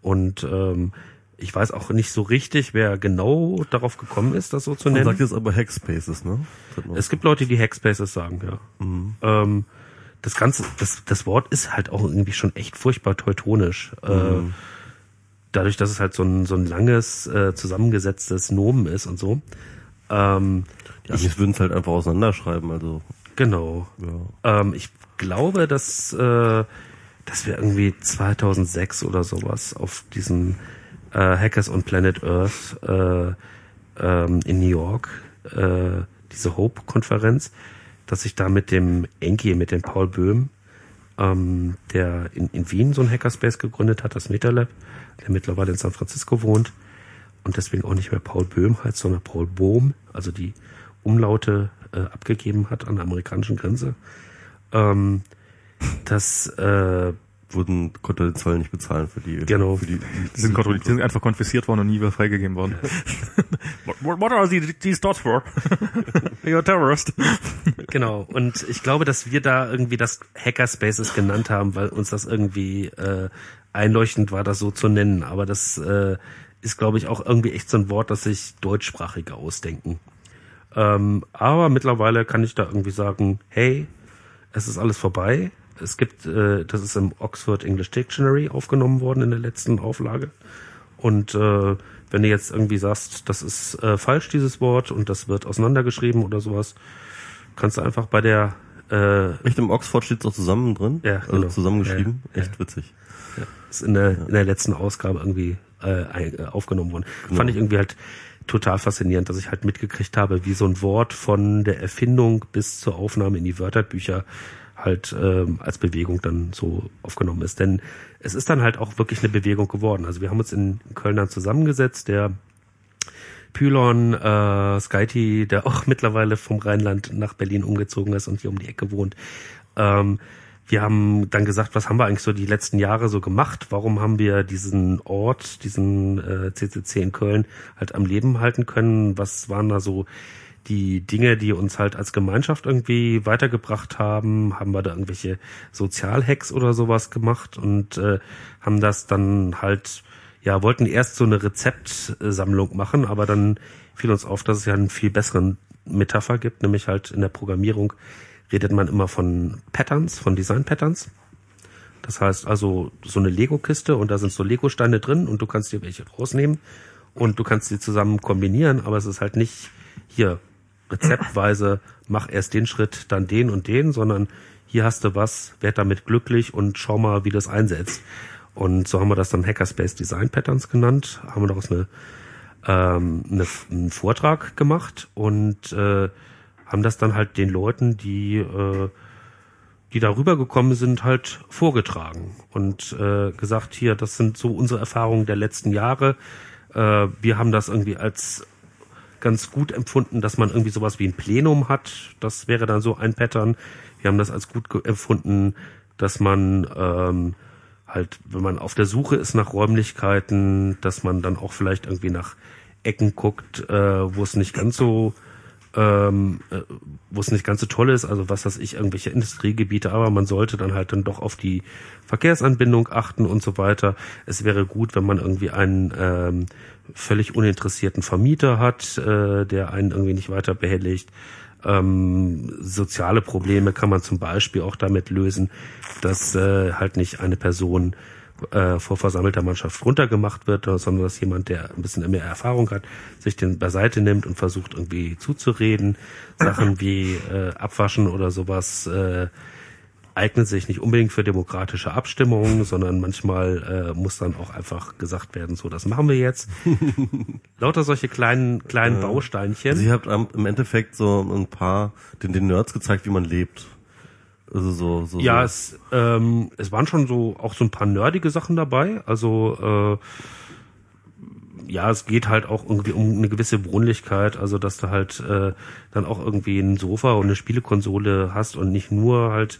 Und ähm, ich weiß auch nicht so richtig, wer genau darauf gekommen ist, das so zu nennen. Man sagt jetzt aber Hackspaces, ne? Es gibt Leute, die Hackspaces sagen, ja. Mhm. Ähm, das Ganze, das, das Wort ist halt auch irgendwie schon echt furchtbar teutonisch. Äh, mhm. Äh, dadurch, dass es halt so ein, so ein langes, äh, zusammengesetztes Nomen ist und so. Ähm, ja, ich würden es halt einfach auseinanderschreiben, also. Genau. Ja. Ähm, ich glaube, dass, äh, dass wir irgendwie 2006 oder sowas auf diesem äh, Hackers on Planet Earth äh, ähm, in New York, äh, diese Hope-Konferenz, dass ich da mit dem Enki, mit dem Paul Böhm, ähm, der in, in Wien so ein Hackerspace gegründet hat, das MetaLab, der mittlerweile in San Francisco wohnt und deswegen auch nicht mehr Paul Böhm heißt, sondern Paul Bohm, also die Umlaute äh, abgegeben hat an der amerikanischen Grenze ähm, dass äh, wurden, konnte den Zoll nicht bezahlen für die. Genau. Für die, die, sind, die sind einfach konfisziert worden und nie wieder freigegeben worden. what, what are these, these dots for? You're a terrorist. genau. Und ich glaube, dass wir da irgendwie das Hackerspaces genannt haben, weil uns das irgendwie äh, einleuchtend war, das so zu nennen. Aber das äh, ist, glaube ich, auch irgendwie echt so ein Wort, das sich Deutschsprachige ausdenken. Ähm, aber mittlerweile kann ich da irgendwie sagen, hey, es ist alles vorbei. Es gibt, äh, das ist im Oxford English Dictionary aufgenommen worden in der letzten Auflage. Und äh, wenn du jetzt irgendwie sagst, das ist äh, falsch, dieses Wort, und das wird auseinandergeschrieben oder sowas, kannst du einfach bei der äh, Echt im Oxford steht es auch zusammen drin? Ja, also genau. zusammengeschrieben. Ja, Echt ja. witzig. Ja. Ist in der, in der letzten Ausgabe irgendwie äh, äh aufgenommen worden. Genau. Fand ich irgendwie halt total faszinierend, dass ich halt mitgekriegt habe, wie so ein Wort von der Erfindung bis zur Aufnahme in die Wörterbücher halt ähm, als Bewegung dann so aufgenommen ist. Denn es ist dann halt auch wirklich eine Bewegung geworden. Also wir haben uns in Köln dann zusammengesetzt, der Pylon, äh, Skyty, der auch mittlerweile vom Rheinland nach Berlin umgezogen ist und hier um die Ecke wohnt, ähm, wir haben dann gesagt, was haben wir eigentlich so die letzten Jahre so gemacht? Warum haben wir diesen Ort, diesen äh, CCC in Köln halt am Leben halten können? Was waren da so die Dinge, die uns halt als Gemeinschaft irgendwie weitergebracht haben? Haben wir da irgendwelche Sozialhacks oder sowas gemacht und äh, haben das dann halt, ja, wollten erst so eine Rezeptsammlung machen, aber dann fiel uns auf, dass es ja einen viel besseren Metapher gibt, nämlich halt in der Programmierung redet man immer von Patterns, von Design-Patterns. Das heißt also so eine Lego-Kiste und da sind so Lego-Steine drin und du kannst dir welche rausnehmen und du kannst sie zusammen kombinieren, aber es ist halt nicht hier rezeptweise, mach erst den Schritt, dann den und den, sondern hier hast du was, werd damit glücklich und schau mal, wie das einsetzt. Und so haben wir das dann Hackerspace Design Patterns genannt, haben wir daraus eine, ähm, eine, einen Vortrag gemacht und äh, haben das dann halt den Leuten, die äh, die darüber gekommen sind, halt vorgetragen und äh, gesagt, hier, das sind so unsere Erfahrungen der letzten Jahre. Äh, wir haben das irgendwie als ganz gut empfunden, dass man irgendwie sowas wie ein Plenum hat. Das wäre dann so ein Pattern. Wir haben das als gut empfunden, dass man ähm, halt, wenn man auf der Suche ist nach Räumlichkeiten, dass man dann auch vielleicht irgendwie nach Ecken guckt, äh, wo es nicht ganz so ähm, äh, wo es nicht ganz so toll ist, also was weiß ich, irgendwelche Industriegebiete, aber man sollte dann halt dann doch auf die Verkehrsanbindung achten und so weiter. Es wäre gut, wenn man irgendwie einen ähm, völlig uninteressierten Vermieter hat, äh, der einen irgendwie nicht weiter behelligt. Ähm, soziale Probleme kann man zum Beispiel auch damit lösen, dass äh, halt nicht eine Person äh, vor versammelter Mannschaft runtergemacht wird, sondern dass jemand, der ein bisschen mehr Erfahrung hat, sich den beiseite nimmt und versucht irgendwie zuzureden. Sachen wie äh, Abwaschen oder sowas äh, eignen sich nicht unbedingt für demokratische Abstimmungen, sondern manchmal äh, muss dann auch einfach gesagt werden, so das machen wir jetzt. Lauter solche kleinen kleinen Bausteinchen. Also ihr habt im Endeffekt so ein paar den, den Nerds gezeigt, wie man lebt. Also so, so, Ja, so. es, ähm, es waren schon so auch so ein paar nerdige Sachen dabei. Also äh, ja, es geht halt auch irgendwie um eine gewisse Wohnlichkeit, also dass du halt äh, dann auch irgendwie ein Sofa und eine Spielekonsole hast und nicht nur halt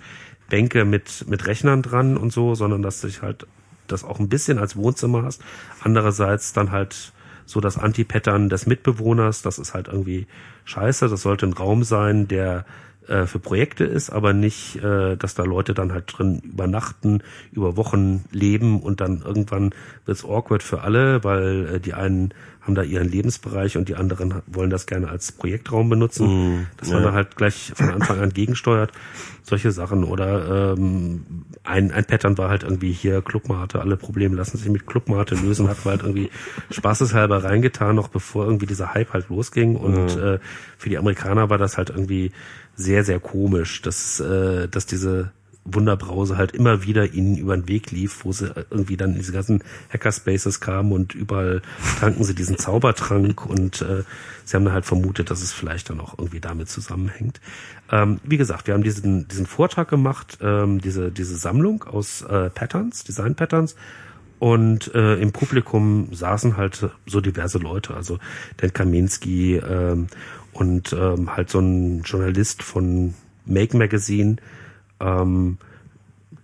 Bänke mit mit Rechnern dran und so, sondern dass du dich halt das auch ein bisschen als Wohnzimmer hast. Andererseits dann halt so das Anti-Pattern des Mitbewohners, das ist halt irgendwie scheiße. Das sollte ein Raum sein, der äh, für Projekte ist, aber nicht, äh, dass da Leute dann halt drin übernachten, über Wochen leben und dann irgendwann wird's awkward für alle, weil äh, die einen haben da ihren Lebensbereich und die anderen wollen das gerne als Projektraum benutzen. Mm, dass man ja. da halt gleich von Anfang an gegensteuert. Solche Sachen. Oder ähm, ein, ein Pattern war halt irgendwie hier Clubmate, alle Probleme lassen sich mit Clubmate lösen, hat man halt irgendwie spaßeshalber reingetan, noch bevor irgendwie dieser Hype halt losging. Und äh, für die Amerikaner war das halt irgendwie sehr, sehr komisch, dass, äh, dass diese Wunderbrause halt immer wieder ihnen über den Weg lief, wo sie irgendwie dann in diese ganzen Hackerspaces kamen und überall tranken sie diesen Zaubertrank und äh, sie haben dann halt vermutet, dass es vielleicht dann auch irgendwie damit zusammenhängt. Ähm, wie gesagt, wir haben diesen, diesen Vortrag gemacht, ähm, diese, diese Sammlung aus äh, Patterns, Design Patterns und äh, im Publikum saßen halt so diverse Leute, also Dan Kaminski ähm, und ähm, halt so ein Journalist von Make Magazine, ähm,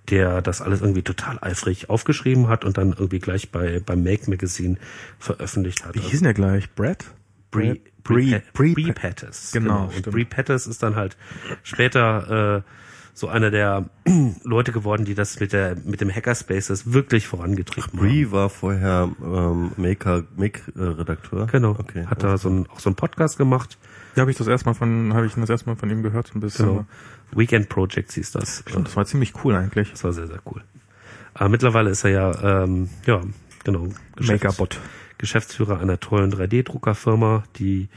der das alles irgendwie total eifrig aufgeschrieben hat und dann irgendwie gleich bei beim Make Magazine veröffentlicht hat. Wie hieß denn der gleich? Brad? Bree, Bree, Bree, Bree, Bree Pettis. Genau, Und stimmt. Bree Pettis ist dann halt später äh, so einer der Leute geworden, die das mit der mit dem Hackerspaces wirklich vorangetrieben haben. Bree war vorher ähm, Maker, Make-Redakteur. Genau. Okay. Hat da so ein, auch so ein Podcast gemacht. Ja, habe ich das erstmal von, habe ich das erstmal von ihm gehört, so ein bisschen. Genau. Weekend Projects hieß das. Und das war ziemlich cool eigentlich. Das war sehr, sehr cool. Aber mittlerweile ist er ja, ähm, ja, genau, Geschäfts-. Geschäftsführer einer tollen 3D-Druckerfirma, die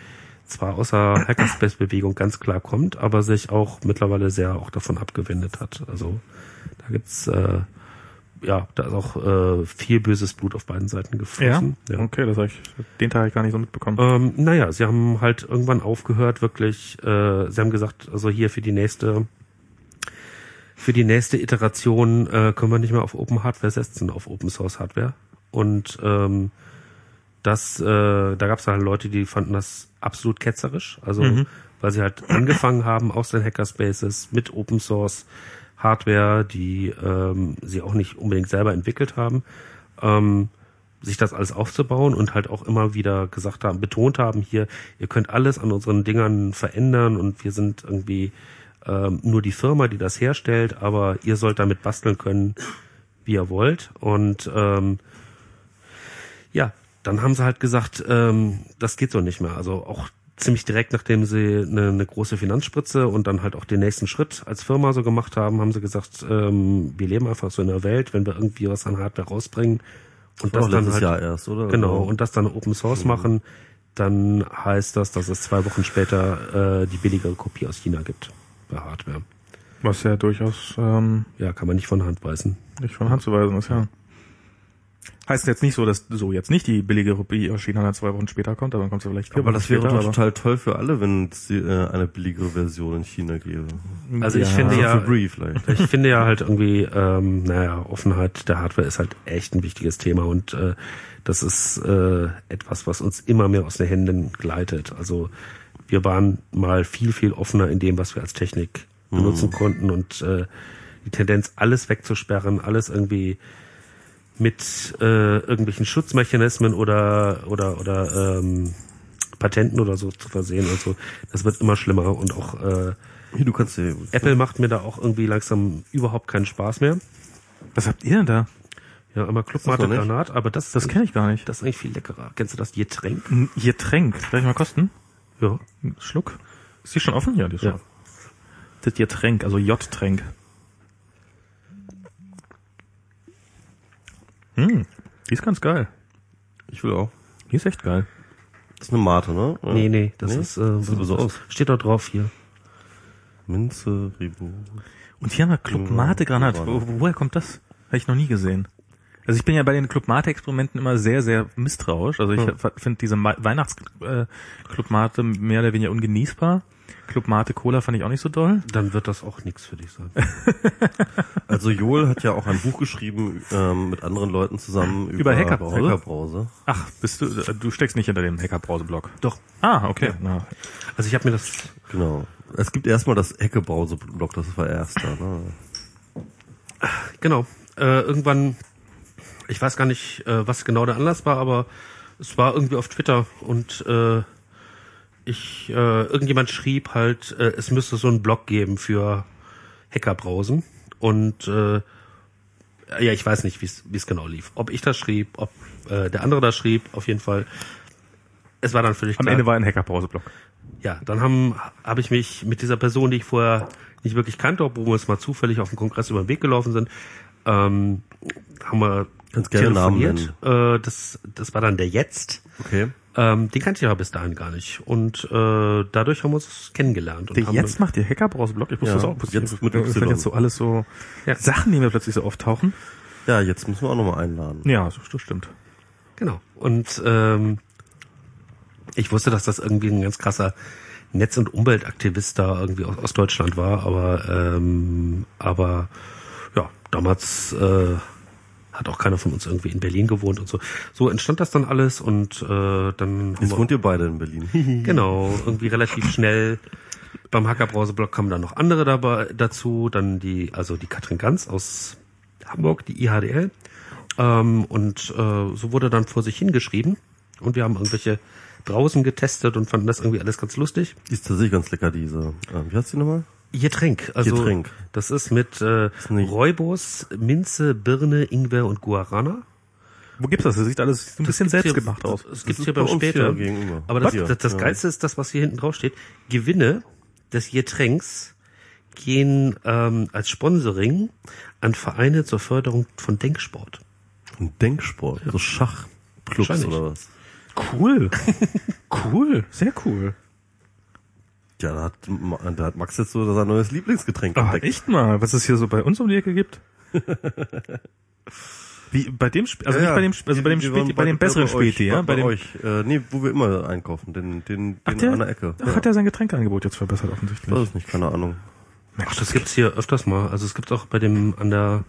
zwar außer Hackerspace-Bewegung ganz klar kommt, aber sich auch mittlerweile sehr auch davon abgewendet hat. Also da gibt's äh, ja, da ist auch äh, viel böses Blut auf beiden Seiten Ja? geflossen. Okay, das hab ich, den Teil habe ich gar nicht so mitbekommen. Ähm, naja, sie haben halt irgendwann aufgehört, wirklich, äh, sie haben gesagt, also hier für die nächste, für die nächste Iteration äh, können wir nicht mehr auf Open Hardware setzen, auf Open Source Hardware. Und ähm, das, äh, da gab es halt Leute, die fanden das absolut ketzerisch, also weil sie halt angefangen haben aus den Hackerspaces mit Open Source Hardware, die ähm, sie auch nicht unbedingt selber entwickelt haben. Ähm, sich das alles aufzubauen und halt auch immer wieder gesagt haben, betont haben, hier, ihr könnt alles an unseren Dingern verändern und wir sind irgendwie ähm, nur die Firma, die das herstellt, aber ihr sollt damit basteln können, wie ihr wollt. Und ähm, ja, dann haben sie halt gesagt, ähm, das geht so nicht mehr. Also auch ziemlich direkt, nachdem sie eine, eine große Finanzspritze und dann halt auch den nächsten Schritt als Firma so gemacht haben, haben sie gesagt, ähm, wir leben einfach so in der Welt, wenn wir irgendwie was an Hardware rausbringen und Das das dann halt, Jahr erst, oder? genau, und das dann Open Source machen, dann heißt das, dass es zwei Wochen später äh, die billigere Kopie aus China gibt bei Hardware. Was ja durchaus ähm, Ja, kann man nicht von Hand weisen. nicht von Hand zu weisen ist, ja. Heißt jetzt nicht so, dass so jetzt nicht die billige Rupie aus China dann zwei Wochen später kommt, aber dann kommt sie vielleicht vier aber das wäre später, doch aber- total toll für alle, wenn es äh, eine billigere Version in China gäbe. Also ich Ja. finde ja, Für Bree vielleicht. ich finde ja halt irgendwie, ähm, naja, Offenheit der Hardware ist halt echt ein wichtiges Thema und äh, das ist äh, etwas, was uns immer mehr aus den Händen gleitet. Also wir waren mal viel, viel offener in dem, was wir als Technik benutzen konnten und äh, die Tendenz, alles wegzusperren, alles irgendwie mit äh, irgendwelchen Schutzmechanismen oder oder oder ähm, Patenten oder so zu versehen und so, das wird immer schlimmer und auch äh, du kannst dir Apple macht mir da auch irgendwie langsam überhaupt keinen Spaß mehr. Was habt ihr denn da? Ja, einmal Clubmate? Granat, aber das, Das kenne ich gar nicht. das ist eigentlich viel leckerer. Kennst du das Getränk? Ein Getränk. Darf ich mal kosten? Ja. Ein Schluck. Ist die schon offen? Ja, die ist Ja. schon offen. Das Getränk, also J-Tränk. Hm, die ist ganz geil. Ich will auch. Die ist echt geil. Das ist eine Mate, ne? Ja. Nee, nee, das Nee? ist, äh, Sieht aber so aus. steht da drauf hier. Minze, Ribo. Und hier haben wir Club Mate Granat. Wo, woher kommt das? Habe ich noch nie gesehen. Also ich bin ja bei den Club Mate Experimenten immer sehr, sehr misstrauisch. Also ich Hm. finde diese Weihnachts äh, Club Mate mehr oder weniger ungenießbar. Club Mate Cola fand ich auch nicht so doll. Dann wird das auch nichts für dich sein. Also Joel hat ja auch ein Buch geschrieben ähm, mit anderen Leuten zusammen über, Über Hackerbrause? Hackerbrause. Ach, bist du äh, du steckst nicht hinter dem Hackerbrause-Blog. Doch. Ah, okay. Na, Also ich habe mir das, Genau. Es gibt erstmal das Hackerbrause-Blog, das war erster. Ne? genau, äh, irgendwann, ich weiß gar nicht, äh, was genau der Anlass war, aber es war irgendwie auf Twitter und äh, ich, äh, irgendjemand schrieb halt, äh, es müsste so einen Blog geben für Hackerbrausen und äh, ja, ich weiß nicht, wie es genau lief. Ob ich das schrieb, ob äh, der andere das schrieb, auf jeden Fall. Es war dann völlig am klar. Ende war ein Hackerbrause-Blog. Ja, dann haben habe ich mich mit dieser Person, die ich vorher nicht wirklich kannte, obwohl wir uns mal zufällig auf dem Kongress über den Weg gelaufen sind, ähm, haben wir Kannst gerne Namen telefoniert. Äh, das, das war dann der Jetzt. Okay. Ähm, den kannte ich aber bis dahin gar nicht. Und äh, dadurch haben wir uns kennengelernt. Und haben jetzt macht ihr Hackerbrause-Blog? Ich wusste Ja, das auch. jetzt mit das sind jetzt so alles so Ja. Sachen, die mir plötzlich so auftauchen. Ja, jetzt müssen wir auch nochmal einladen. Ja, das stimmt. Genau. Und ähm, ich wusste, dass das irgendwie ein ganz krasser Netz- und Umweltaktivist da irgendwie aus Ostdeutschland war, aber ähm, aber ja, damals äh, hat auch keiner von uns irgendwie in Berlin gewohnt und so. So entstand das dann alles und äh, dann Jetzt wohnt ihr beide in Berlin. genau irgendwie relativ schnell beim Hackerbrause-Blog kamen dann noch andere dabei dazu, dann die also die Katrin Ganz aus Hamburg, die IHDL ähm, und äh, so wurde dann vor sich hingeschrieben und wir haben irgendwelche draußen getestet und fanden das irgendwie alles ganz lustig. Die ist tatsächlich ganz lecker, diese. Ähm, wie heißt die nochmal? Getränk, also Getränk. das ist mit äh, Räubos, Minze, Birne, Ingwer und Guarana. Wo gibt's das? Das sieht alles ein bisschen gibt's hier- selbstgemacht aus. Das gibt's hier bei beim Später. gegenüber. Aber das, das, das ja. Geilste ist das, was hier hinten drauf steht. Gewinne des Getränks gehen ähm, als Sponsoring an Vereine zur Förderung von Denksport. Ein Denksport, so Schachclubs oder was? Cool. cool. Sehr cool. Ja, da hat, da hat Max jetzt so sein neues Lieblingsgetränk Ah, entdeckt. echt mal, was es hier so bei uns um die Ecke gibt? Wie bei dem Sp also Ja, nicht bei dem ja. Sp- also bei dem Späti, bei dem besseren bei euch, Späti, ja, bei, bei dem euch. Äh, nee, wo wir immer einkaufen, den, den, Ach, den der, an der Ecke. Ach, hat er sein Getränkeangebot jetzt verbessert offensichtlich. Weiß ich nicht, keine Ahnung. Ach, das gibt's hier öfters mal. Also es gibt auch bei dem an der,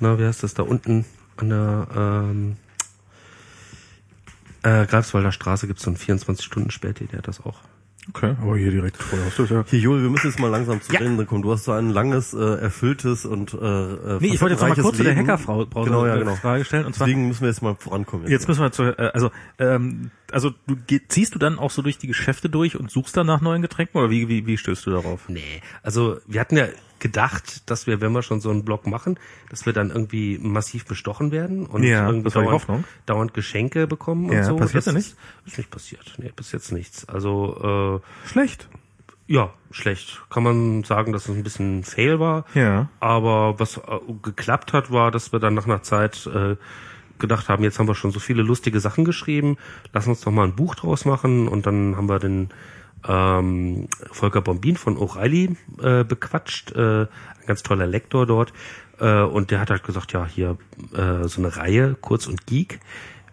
na, wie heißt das da unten an der ähm, äh, Greifswalder Straße gibt's so einen 24-Stunden-Späti, der hat das auch. Okay, aber hier direkt vor der ja Hier, Joel, wir müssen jetzt mal langsam zu Ja. Ende kommen. Du hast so ein langes, äh, erfülltes und äh, äh, Nee, ich wollte jetzt mal kurz zu der Leben. Hackerfrau Genau, ja, eine genau. Frage stellen und zwar Deswegen müssen wir jetzt mal vorankommen. Jetzt müssen wir zu, äh, also, ähm, also du ziehst du dann auch so durch die Geschäfte durch und suchst dann nach neuen Getränken oder wie, wie, wie stößt du darauf? Nee, also wir hatten ja gedacht, dass wir, wenn wir schon so einen Blog machen, dass wir dann irgendwie massiv bestochen werden und Ja, irgendwie dauernd, dauernd Geschenke bekommen Ja, und so. passiert das ja nicht? Ist, ist nicht passiert. Nee, bis jetzt nichts. Also Schlecht. äh, ja, schlecht. Kann man sagen, dass es ein bisschen Fail war. Ja. Aber was äh, geklappt hat, war, dass wir dann nach einer Zeit äh, gedacht haben, jetzt haben wir schon so viele lustige Sachen geschrieben, lass uns doch mal ein Buch draus machen. Und dann haben wir den ähm, Volker Bombin von O'Reilly äh, bequatscht, äh, ein ganz toller Lektor dort. Äh, und der hat halt gesagt, ja, hier äh, so eine Reihe, Kurz und Geek,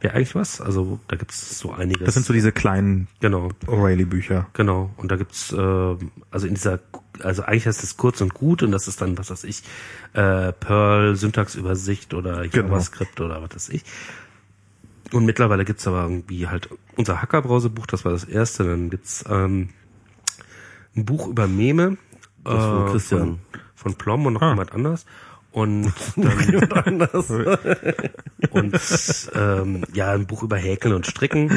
wäre eigentlich was. Also da gibt's so einiges. Das sind so diese kleinen genau. O'Reilly-Bücher. Genau. Und da gibt's äh, also in dieser, also eigentlich heißt es kurz und gut und das ist dann, was weiß ich, äh, Perl, Syntaxübersicht oder Genau. JavaScript oder was weiß ich. Und mittlerweile gibt's aber irgendwie halt unser Hacker-Browser-Buch, das war das erste. Dann gibt's ähm, ein Buch über Meme. äh, Das von Christian. Von, von Plom und noch Ah. jemand anders. Und dann, anders. und ähm, ja, ein Buch über Häkeln und Stricken.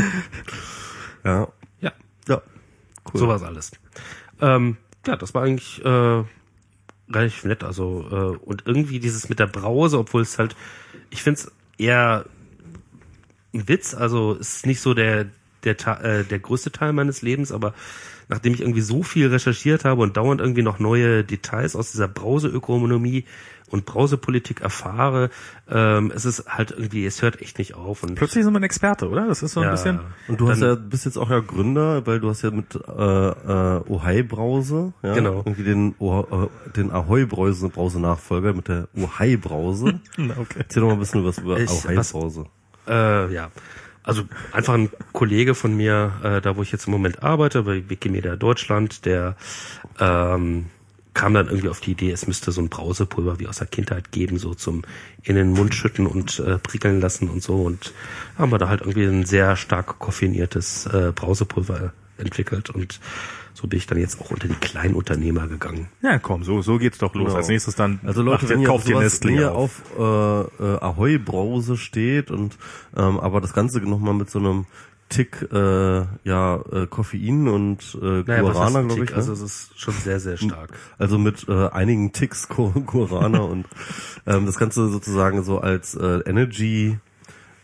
Ja. Ja, Ja. Cool. So war's alles. Ähm, ja, das war eigentlich äh, relativ nett. Also äh, und irgendwie dieses mit der Brause, obwohl es halt, ich find's eher ein Witz. Also es ist nicht so der der Ta- äh, der größte Teil meines Lebens, aber nachdem ich irgendwie so viel recherchiert habe und dauernd irgendwie noch neue Details aus dieser Brauseökonomie und Brausepolitik erfahre, ähm, es ist halt irgendwie, es hört echt nicht auf. Und Plötzlich sind wir ein Experte, oder? Das ist so ein ja, bisschen. Und du hast ja, bist jetzt auch ja Gründer, weil du hast ja mit äh, äh, Ohai Brause, ja, Genau. irgendwie den oh, äh, den Ahoi Brause Brause Nachfolger mit der Ohai Brause. Okay. Erzähl doch mal ein bisschen was über Ich- was- Brause. Äh, ja. Also einfach ein Kollege von mir, äh, da wo ich jetzt im Moment arbeite, bei Wikimedia Deutschland, der ähm, kam dann irgendwie auf die Idee, es müsste so ein Brausepulver wie aus der Kindheit geben, so zum in den Mund schütten und äh, prickeln lassen und so. Und haben wir da halt irgendwie ein sehr stark koffeiniertes äh, Brausepulver entwickelt und so bin ich dann jetzt auch unter die Kleinunternehmer gegangen. Ja, komm, so, so geht's doch los. Genau. Als nächstes dann, Also Leute, macht wenn ihr, kauft ihr ihr auf. auf äh, äh, Ahoi Brause steht und ähm, aber das Ganze nochmal mit so einem Tick äh, ja äh, Koffein und äh, Naja, Guarana, glaube ich. Also ne? es ist schon sehr, sehr stark. Also mit äh, einigen Ticks Gu- Guarana und ähm, das Ganze sozusagen so als äh, Energy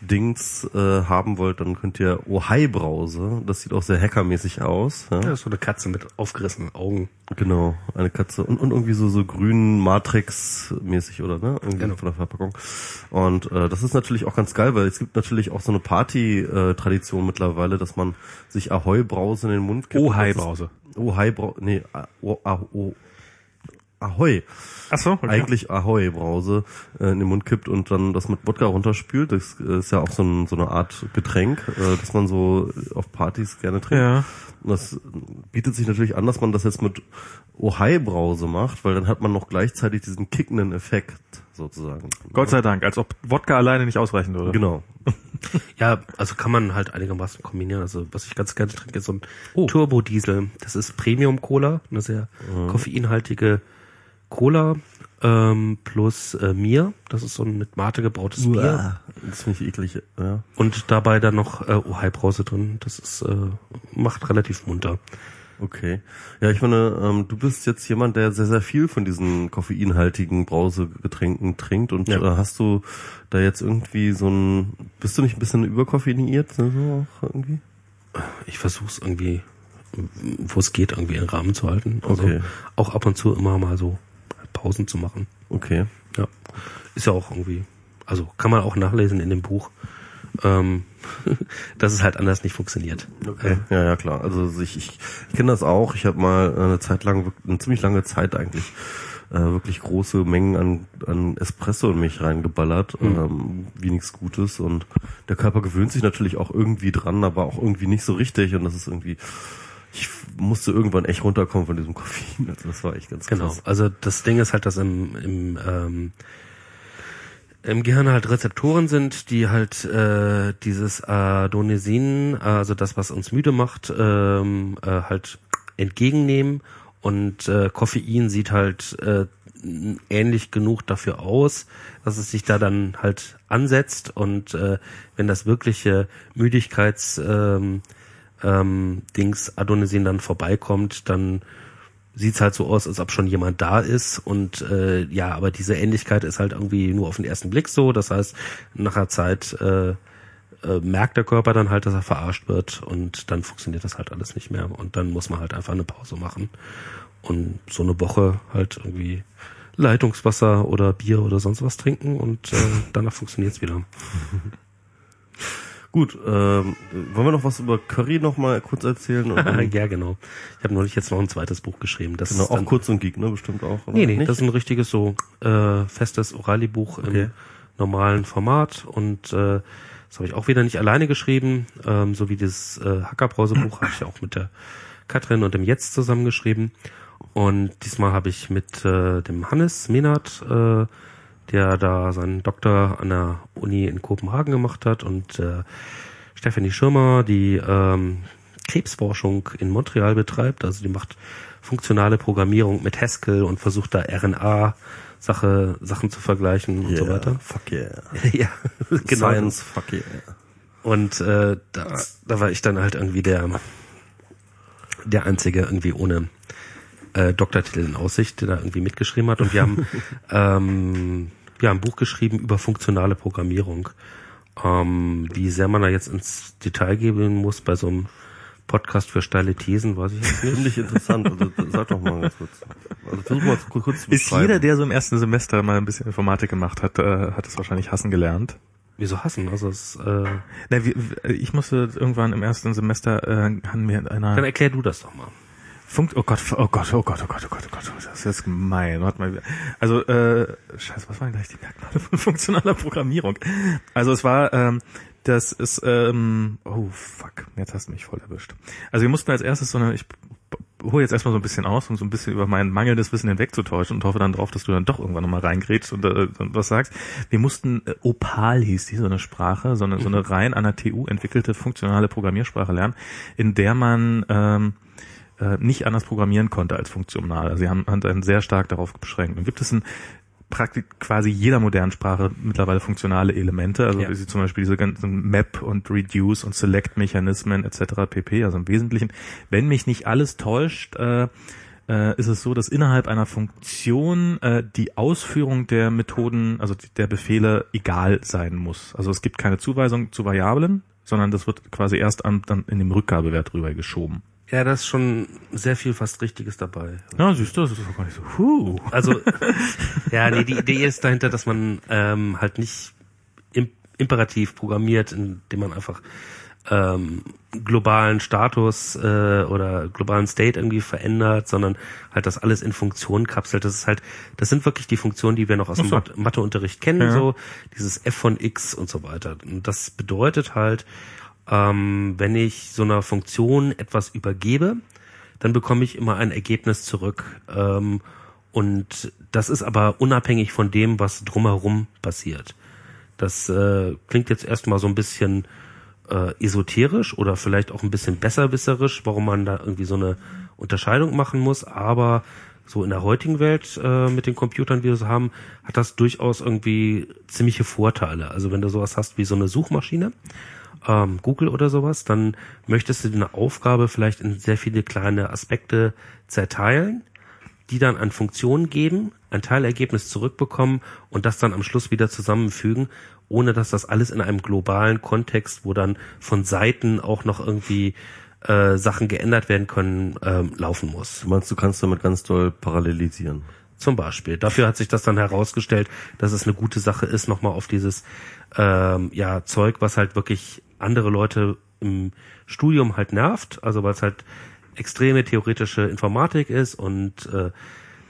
Dings äh, haben wollt, dann könnt ihr Ohai Brause. Das sieht auch sehr hackermäßig aus. Ja? Ja, das ist so eine Katze mit aufgerissenen Augen. Genau, eine Katze und, und irgendwie so so grün Matrix mäßig oder ne, irgendwie Genau. von der Verpackung. Und äh, das ist natürlich auch ganz geil, weil es gibt natürlich auch so eine Party äh, Tradition mittlerweile, dass man sich Ahoi Brause in den Mund kippt. Ohai Brause. Ohai Brause, nee, oh, oh, Ahoi. Ach so, okay. Eigentlich Ahoi Brause äh, in den Mund kippt und dann das mit Wodka runterspült. Das äh, ist ja auch so, ein, so eine Art Getränk, äh, das man so auf Partys gerne trinkt. Ja. Und das bietet sich natürlich an, dass man das jetzt mit Ohai Brause macht, weil dann hat man noch gleichzeitig diesen kickenden Effekt sozusagen. Gott sei Dank, als ob Wodka alleine nicht ausreichen würde. Genau. Ja, also kann man halt einigermaßen kombinieren. Also was ich ganz gerne trinke, ist so ein Oh. Turbo-Diesel. Das ist Premium-Cola, eine sehr koffeinhaltige Cola ähm, plus äh, Mir. Das ist so ein mit Mate gebrautes Bier. Das finde ich eklig. Ja. Und dabei dann noch äh, Ohai Brause drin. Das ist äh, macht relativ munter. Okay. Ja, ich meine, ähm, du bist jetzt jemand, der sehr, sehr viel von diesen koffeinhaltigen Brausegetränken trinkt und Ja. äh, hast du da jetzt irgendwie so ein, bist du nicht ein bisschen überkoffeiniert, ne, so auch irgendwie? Ich versuche es irgendwie, wo es geht, irgendwie in Rahmen zu halten. Also Okay. auch ab und zu immer mal so Pausen zu machen. Okay. Ja. Ist ja auch irgendwie, also kann man auch nachlesen in dem Buch, ähm, dass es halt anders nicht funktioniert. Okay. Ja, ja, klar. Also ich, ich, ich kenne das auch. Ich habe mal eine Zeit lang, eine ziemlich lange Zeit eigentlich, äh, wirklich große Mengen an, an Espresso in mich reingeballert, ähm, wie nichts Gutes. Und der Körper gewöhnt sich natürlich auch irgendwie dran, aber auch irgendwie nicht so richtig. Und das ist irgendwie, ich musste irgendwann echt runterkommen von diesem Koffein. Also das war echt ganz Genau. krass. Also das Ding ist halt, dass im, im, ähm, im Gehirn halt Rezeptoren sind, die halt äh, dieses Adonisin, also das, was uns müde macht, ähm, äh, halt entgegennehmen. Und äh, Koffein sieht halt äh, ähnlich genug dafür aus, dass es sich da dann halt ansetzt. Und äh, wenn das wirkliche Müdigkeits ähm, ähm, Dings Adonisin dann vorbeikommt, dann sieht's halt so aus, als ob schon jemand da ist und äh, ja, aber diese Ähnlichkeit ist halt irgendwie nur auf den ersten Blick so. Das heißt, nach einer Zeit äh, äh, merkt der Körper dann halt, dass er verarscht wird und dann funktioniert das halt alles nicht mehr und dann muss man halt einfach eine Pause machen und so eine Woche halt irgendwie Leitungswasser oder Bier oder sonst was trinken und äh, danach funktioniert's wieder. Gut, ähm, wollen wir noch was über Curry noch mal kurz erzählen? Ja, genau. Ich habe neulich jetzt noch ein zweites Buch geschrieben. Das genau, ist auch kurz und geek, ne? Bestimmt auch. Oder? Nee, nee, Nicht? das ist ein richtiges so äh, festes O'Reilly-Buch Okay. im normalen Format und äh, das habe ich auch wieder nicht alleine geschrieben, ähm, so wie das äh, Hackerbrause-Buch habe ich auch mit der Katrin und dem Jetzt zusammengeschrieben und diesmal habe ich mit äh, dem Hannes Menard, äh, der da seinen Doktor an der Uni in Kopenhagen gemacht hat und äh, Stephanie Schirmer, die ähm, Krebsforschung in Montreal betreibt, also die macht funktionale Programmierung mit Haskell und versucht da RNA Sache, Sachen zu vergleichen und so Yeah, weiter. Fuck yeah. ja, genau. Science, fuck yeah. Und äh, da, da war ich dann halt irgendwie der der einzige irgendwie ohne äh, Doktortitel in Aussicht, der da irgendwie mitgeschrieben hat. Und wir haben ähm, ja ein Buch geschrieben über funktionale Programmierung. Ähm, wie sehr man da jetzt ins Detail gehen muss bei so einem Podcast für steile Thesen, weiß ich jetzt nicht. Finde ich interessant. Also, sag doch mal ganz kurz. Also versuch mal kurz, zu Ist beschreiben. jeder, der so im ersten Semester mal ein bisschen Informatik gemacht hat, äh, hat es wahrscheinlich hassen gelernt. Wieso hassen? Also es, äh, Na, wie, ich musste irgendwann im ersten Semester äh, haben wir in einer dann erklär du das doch mal. Funkt, oh Gott, oh Gott, oh Gott, oh Gott, oh Gott, oh Gott, das ist jetzt gemein. Warte mal. Also, äh, scheiße, was waren gleich die Merkmale von funktionaler Programmierung? Also es war, ähm, das ist, ähm, oh fuck, jetzt hast du mich voll erwischt. Also wir mussten als erstes so eine, ich hole jetzt erstmal so ein bisschen aus, um so ein bisschen über mein mangelndes Wissen hinwegzutäuschen und hoffe dann drauf, dass du dann doch irgendwann nochmal reingrätst und, äh, und was sagst. Wir mussten, äh, Opal hieß die, so eine Sprache, so eine, so eine rein an der TU entwickelte funktionale Programmiersprache lernen, in der man ähm, äh, nicht anders programmieren konnte als funktional. Also sie haben, haben dann sehr stark darauf beschränkt. Und gibt es in praktisch quasi jeder modernen Sprache mittlerweile funktionale Elemente, also Ja. wie sie zum Beispiel diese ganzen Map und Reduce und Select-Mechanismen etc. pp. Also im Wesentlichen, wenn mich nicht alles täuscht, äh, äh, ist es so, dass innerhalb einer Funktion äh, die Ausführung der Methoden, also der Befehle egal sein muss. Also es gibt keine Zuweisung zu Variablen, sondern das wird quasi erst an, dann in dem Rückgabewert rüber geschoben. Ja, da ist schon sehr viel fast Richtiges dabei. Ja, siehst du, das ist doch gar nicht so. Huh. Also, ja, nee, die Idee ist dahinter, dass man ähm, halt nicht im, imperativ programmiert, indem man einfach ähm, globalen Status äh, oder globalen State irgendwie verändert, sondern halt das alles in Funktionen kapselt. Das ist halt, das sind wirklich die Funktionen, die wir noch aus dem so. Mathe- Matheunterricht kennen, Ja. so dieses f von x und so weiter. Und das bedeutet halt, ähm, wenn ich so einer Funktion etwas übergebe, dann bekomme ich immer ein Ergebnis zurück. Ähm, und das ist aber unabhängig von dem, was drumherum passiert. Das äh, klingt jetzt erstmal so ein bisschen äh, esoterisch oder vielleicht auch ein bisschen besserwisserisch, warum man da irgendwie so eine Unterscheidung machen muss, aber so in der heutigen Welt äh, mit den Computern, wie wir sie haben, hat das durchaus irgendwie ziemliche Vorteile. Also wenn du sowas hast wie so eine Suchmaschine, ähm, Google oder sowas, dann möchtest du eine Aufgabe vielleicht in sehr viele kleine Aspekte zerteilen, die dann an Funktionen geben, ein Teilergebnis zurückbekommen und das dann am Schluss wieder zusammenfügen, ohne dass das alles in einem globalen Kontext, wo dann von Seiten auch noch irgendwie äh, Sachen geändert werden können, ähm, laufen muss. Du meinst, du kannst damit ganz doll parallelisieren. Zum Beispiel. Dafür hat sich das dann herausgestellt, dass es eine gute Sache ist, nochmal auf dieses ähm, ja, Zeug, was halt wirklich andere Leute im Studium halt nervt, also weil es halt extreme theoretische Informatik ist und äh,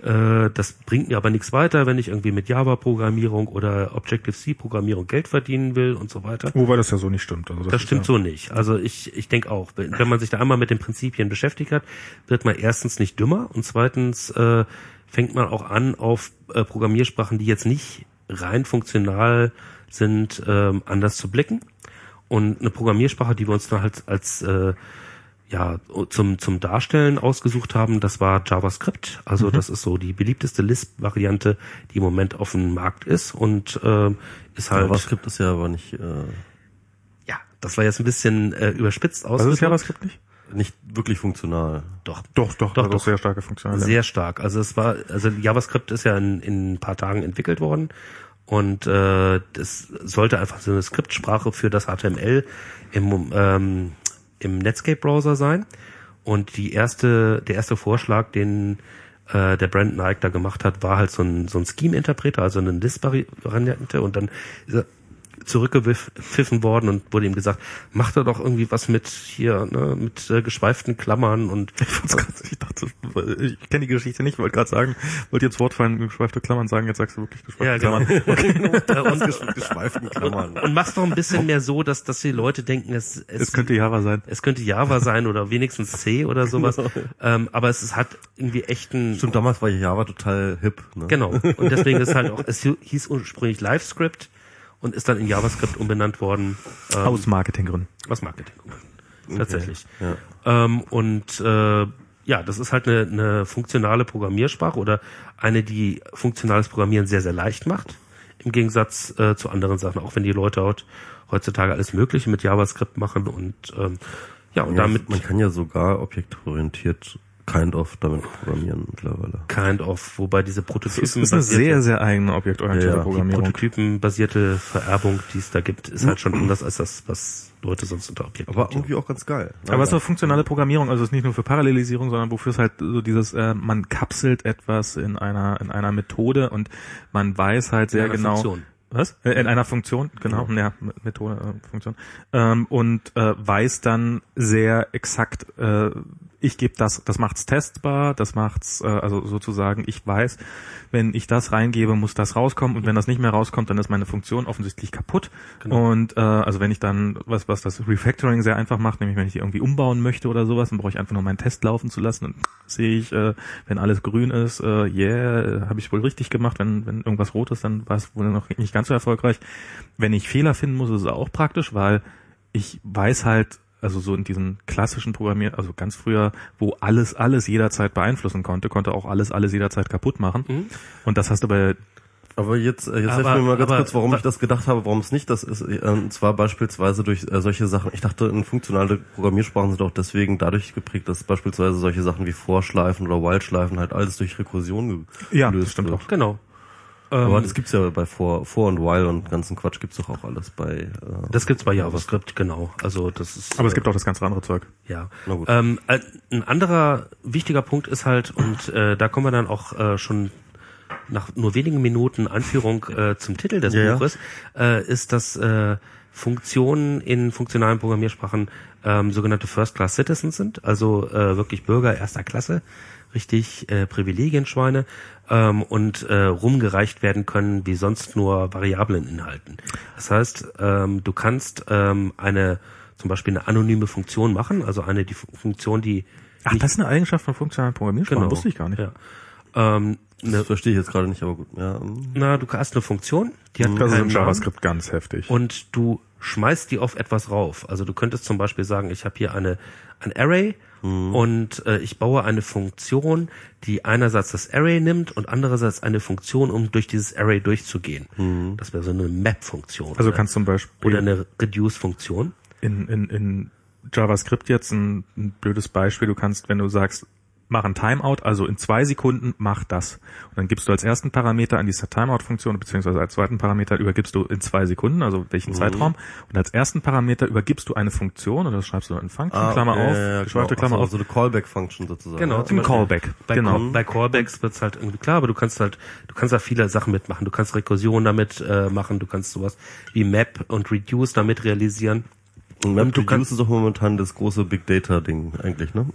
äh, das bringt mir aber nichts weiter, wenn ich irgendwie mit Java-Programmierung oder Objective-C-Programmierung Geld verdienen will und so weiter. Wobei das ja so nicht stimmt. Also Das stimmt so nicht. Also ich, ich denke auch, wenn wenn man sich da einmal mit den Prinzipien beschäftigt hat, wird man erstens nicht dümmer und zweitens äh, fängt man auch an, auf äh, Programmiersprachen, die jetzt nicht rein funktional sind, ähm, anders zu blicken. Und eine Programmiersprache, die wir uns dann halt als äh, ja, zum, zum Darstellen ausgesucht haben, das war JavaScript. Also das ist so die beliebteste Lisp-Variante, die im Moment auf dem Markt ist und ähm, ist halt JavaScript ist ja aber nicht. Äh, ja, das war jetzt ein bisschen äh, überspitzt Was ist ausgedrückt. JavaScript nicht? nicht wirklich funktional. Doch. Doch, doch, Doch, hat doch. sehr starke Funktionen. Sehr stark. Also es war, also JavaScript ist ja in, in ein paar Tagen entwickelt worden und äh, das sollte einfach so eine Skriptsprache für das HTML im, ähm, im Netscape-Browser sein. Und die erste, der erste Vorschlag, den äh, der Brandon Ike da gemacht hat, war halt so ein, so ein Scheme-Interpreter, also eine List-Variante und dann zurückgepfiffen worden und wurde ihm gesagt, mach da doch irgendwie was mit hier, ne, mit äh, geschweiften Klammern und Ich, grad, ich dachte, ich kenne die Geschichte nicht, wollte gerade sagen, wollte jetzt Wortfallen, geschweifte Klammern sagen, jetzt sagst du wirklich geschweifte Ja, genau. Klammern. Äh, und, Geschweiften Klammern. und mach's doch ein bisschen mehr so, dass, dass die Leute denken, es, es, Es könnte Java sein. es könnte Java sein oder wenigstens C oder sowas. Ähm, aber es ist, hat irgendwie echt ein, Stimmt, damals war Java total hip. Ne? genau. Und deswegen ist halt auch, es hieß ursprünglich LiveScript und ist dann in JavaScript umbenannt worden. Ähm, Aus Marketinggründen. aus Marketing. Tatsächlich. Ähm, und äh, ja, das ist halt eine, eine funktionale Programmiersprache oder eine, die funktionales Programmieren sehr, sehr leicht macht. Im Gegensatz äh, zu anderen Sachen, auch wenn die Leute heut, heutzutage alles Mögliche mit JavaScript machen und ähm, ja, und Ja, damit man kann ja sogar objektorientiert kind of damit programmieren mittlerweile. kind of, wobei diese Prototypen Das ist eine sehr, sehr eigene objektorientierte Ja, ja. die Programmierung. Prototypenbasierte Vererbung, die es da gibt, ist halt schon anders als das, was Leute sonst unter Objekten Aber irgendwie auch ganz geil. Aber es ist eine funktionale Programmierung, also es ist nicht nur für Parallelisierung, sondern wofür es halt so dieses, äh, man kapselt etwas in einer in einer Methode und man weiß halt sehr genau. Funktion. Was? Äh, In einer Funktion, genau, ja, Methode, äh, Funktion. Ähm, und äh, weiß dann sehr exakt, äh, ich gebe das, das macht's testbar, das macht's, äh, also sozusagen, ich weiß, wenn ich das reingebe, muss das rauskommen und wenn das nicht mehr rauskommt, dann ist meine Funktion offensichtlich kaputt. Genau. Und äh, also wenn ich dann, was, was das Refactoring sehr einfach macht, nämlich wenn ich die irgendwie umbauen möchte oder sowas, dann brauche ich einfach nur meinen Test laufen zu lassen und sehe ich, äh, wenn alles grün ist, äh, yeah, habe ich wohl richtig gemacht, wenn, wenn irgendwas rot ist, dann war es wohl noch nicht ganz so erfolgreich. Wenn ich Fehler finden muss, ist es auch praktisch, weil ich weiß halt, also so in diesen klassischen Programmier, also ganz früher, wo alles alles jederzeit beeinflussen konnte, konnte auch alles alles jederzeit kaputt machen. Mhm. Und das hast du bei Aber jetzt, äh, jetzt Aber- helf mir mal ganz aber- kurz, warum ich das gedacht habe, warum es nicht das ist. Äh, Und zwar beispielsweise durch äh, solche Sachen. Ich dachte, in funktionale Programmiersprachen sind auch deswegen dadurch geprägt, dass beispielsweise solche Sachen wie Vorschleifen oder While-Schleifen halt alles durch Rekursion ge Ja, gelöst das stimmt wird. auch. Genau. Aber Ähm, das gibt's ja bei For, For und While und ganzen Quatsch gibt's doch auch alles bei. Äh, Das gibt's bei JavaScript, genau. Also das ist. aber es gibt auch das ganze andere Zeug. ja. Na gut. Ähm, äh, ein anderer wichtiger Punkt ist halt, und äh, da kommen wir dann auch äh, schon nach nur wenigen Minuten Anführung äh, zum Titel des Ja, ja. Buches, äh, ist, dass äh, Funktionen in funktionalen Programmiersprachen ähm, sogenannte First-Class Citizens sind, also äh, wirklich Bürger erster Klasse, richtig äh, Privilegienschweine ähm, und äh, rumgereicht werden können wie sonst nur Variablen inhalten. Das heißt, ähm, du kannst ähm, eine zum Beispiel eine anonyme Funktion machen, also eine die Fu- Funktion, die Ach, das ist eine Eigenschaft von funktionalen Programmiersprachen, Genau. wusste ich gar nicht. ja, ähm, das eine, verstehe ich jetzt gerade nicht, aber gut. Ja, ähm, na, du hast eine Funktion, die hat Das ist im Namen. JavaScript ganz heftig. und du schmeißt die auf etwas rauf. Also du könntest zum Beispiel sagen, ich habe hier eine ein Array und äh, ich baue eine Funktion, die einerseits das Array nimmt und andererseits eine Funktion, um durch dieses Array durchzugehen. Das wäre so eine Map-Funktion. also kannst zum Beispiel oder eine Reduce-Funktion. in, in, in JavaScript jetzt ein, ein blödes Beispiel. Du kannst, wenn du sagst, mach ein Timeout, also in zwei Sekunden mach das. Und dann gibst du als ersten Parameter an dieser Timeout-Funktion, beziehungsweise als zweiten Parameter übergibst du in zwei Sekunden, also welchen Zeitraum. Und als ersten Parameter übergibst du eine Funktion, oder das schreibst du in Function, ah, Klammer okay, auf, ja, genau. Klammer Ach auf. so, so eine Callback-Function sozusagen. Genau, Ja. zum Callback, Bei, genau. Call, bei Callbacks wird's halt irgendwie klar, aber du kannst halt, du kannst da viele Sachen mitmachen. Du kannst Rekursion damit äh, machen, du kannst sowas wie Map und Reduce damit realisieren. Und Und du MapReduce kannst- ist auch momentan das große Big Data-Ding eigentlich, ne?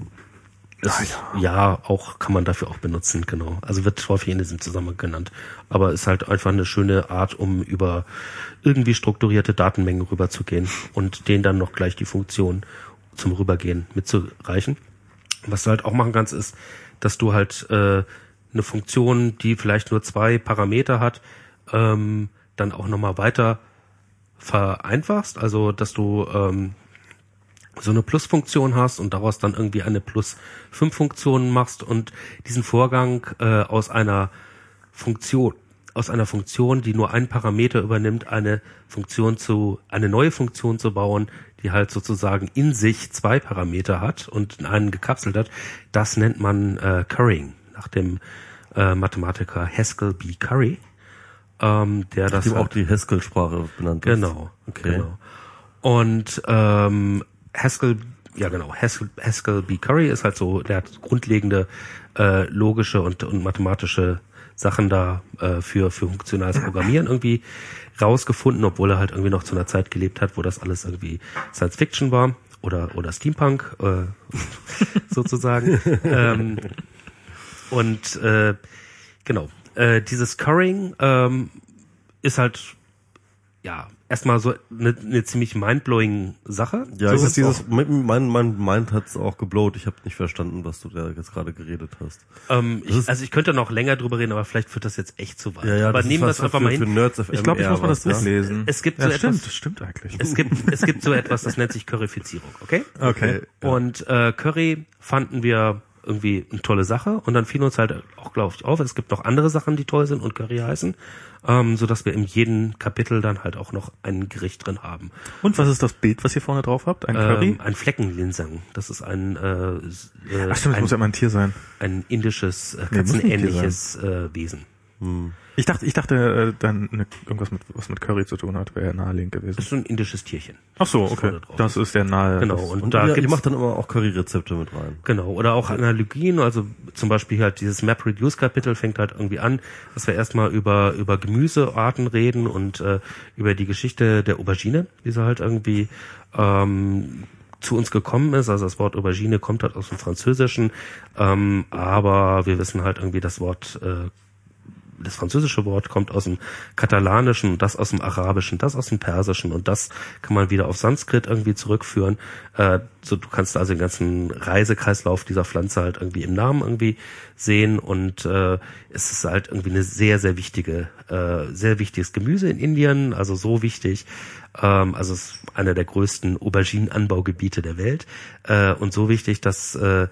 Das ist, ja, auch kann man dafür auch benutzen, genau. Also wird häufig in diesem Zusammenhang genannt. Aber ist halt einfach eine schöne Art, um über irgendwie strukturierte Datenmengen rüberzugehen und denen dann noch gleich die Funktion zum Rübergehen mitzureichen. Was du halt auch machen kannst, ist, dass du halt äh, eine Funktion, die vielleicht nur zwei Parameter hat, ähm, dann auch nochmal weiter vereinfachst. Also, dass du ähm, so eine Plus-Funktion hast und daraus dann irgendwie eine Plus-5-Funktion machst und diesen Vorgang äh, aus einer Funktion, aus einer Funktion, die nur einen Parameter übernimmt, eine Funktion zu, eine neue Funktion zu bauen, die halt sozusagen in sich zwei Parameter hat und einen gekapselt hat, das nennt man äh, Currying, nach dem äh, Mathematiker Haskell B. Curry, ähm, der das Dem auch die Haskell-Sprache benannt ist. genau, Okay. genau. Und ähm, Haskell, ja genau, Haskell, Haskell B. Curry ist halt so, der hat grundlegende äh, logische und, und mathematische Sachen da äh, für, für funktionales Programmieren irgendwie rausgefunden, obwohl er halt irgendwie noch zu einer Zeit gelebt hat, wo das alles irgendwie Science Fiction war oder, oder Steampunk äh, sozusagen. ähm, und äh, genau, äh, dieses Currying ähm, ist halt ja erstmal so eine, eine ziemlich mindblowing Sache. Ja, so ich ist dieses, mein, mein, mein Mind hat's auch geblowt. Ich habe nicht verstanden, was du da jetzt gerade geredet hast. Ähm, ich, also ich könnte noch länger drüber reden, aber vielleicht führt das jetzt echt zu weit. Ja, ja, aber das nehmen wir es einfach für, mal hin. Ich glaube, ich muss mal das was, Buch ja? lesen. Es gibt ja, so stimmt, etwas- stimmt eigentlich. Es gibt, es gibt so etwas, das nennt sich Curryfizierung, okay? Okay. Und äh, Curry fanden wir irgendwie eine tolle Sache und dann fiel uns halt auch, glaube ich, auf, es gibt noch andere Sachen, die toll sind und Curry heißen, ähm, so dass wir in jedem Kapitel dann halt auch noch ein Gericht drin haben. Und was ist das Bild, was ihr vorne drauf habt? Ein Curry? Ähm, ein Fleckenlinsang, das ist ein, äh, äh, Ach stimmt, das ein, muss ja immer ein Tier sein. ein indisches, äh, Nee, katzenähnliches äh, Wesen. Ich dachte, ich dachte, äh, dann ne, irgendwas mit was mit Curry zu tun hat, wäre naheliegend gewesen. Das ist so ein indisches Tierchen. Ach so, Das okay. Das ist der nahe. Genau, und, Und da ihr, macht dann immer auch Curry-Rezepte mit rein. Genau, oder auch Analogien, also zum Beispiel halt dieses MapReduce-Kapitel fängt halt irgendwie an, dass wir erstmal über, über Gemüsearten reden und äh, über die Geschichte der Aubergine, wie sie halt irgendwie ähm, zu uns gekommen ist. Also das Wort Aubergine kommt halt aus dem Französischen, ähm, aber wir wissen halt irgendwie das Wort äh, das französische Wort kommt aus dem Katalanischen, das aus dem Arabischen, das aus dem Persischen und das kann man wieder auf Sanskrit irgendwie zurückführen. Äh, so du kannst also den ganzen Reisekreislauf dieser Pflanze halt irgendwie im Namen irgendwie sehen und äh, es ist halt irgendwie eine sehr sehr wichtige, äh, sehr wichtiges Gemüse in Indien, also so wichtig. Ähm, also es ist einer der größten Auberginenanbaugebiete der Welt äh, und so wichtig, dass äh,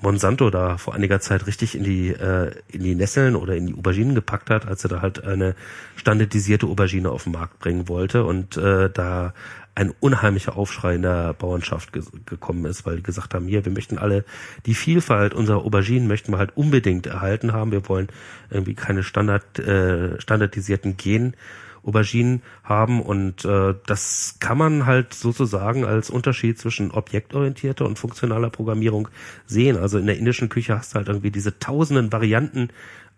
Monsanto da vor einiger Zeit richtig in die äh, in die Nesseln oder in die Auberginen gepackt hat, als er da halt eine standardisierte Aubergine auf den Markt bringen wollte und äh, da ein unheimlicher Aufschrei in der Bauernschaft ge gekommen ist, weil die gesagt haben, hier, wir möchten alle die Vielfalt unserer Auberginen möchten wir halt unbedingt erhalten haben. Wir wollen irgendwie keine Standard äh, standardisierten Gen Auberginen haben und äh, das kann man halt sozusagen als Unterschied zwischen objektorientierter und funktionaler Programmierung sehen. Also in der indischen Küche hast du halt irgendwie diese tausenden Varianten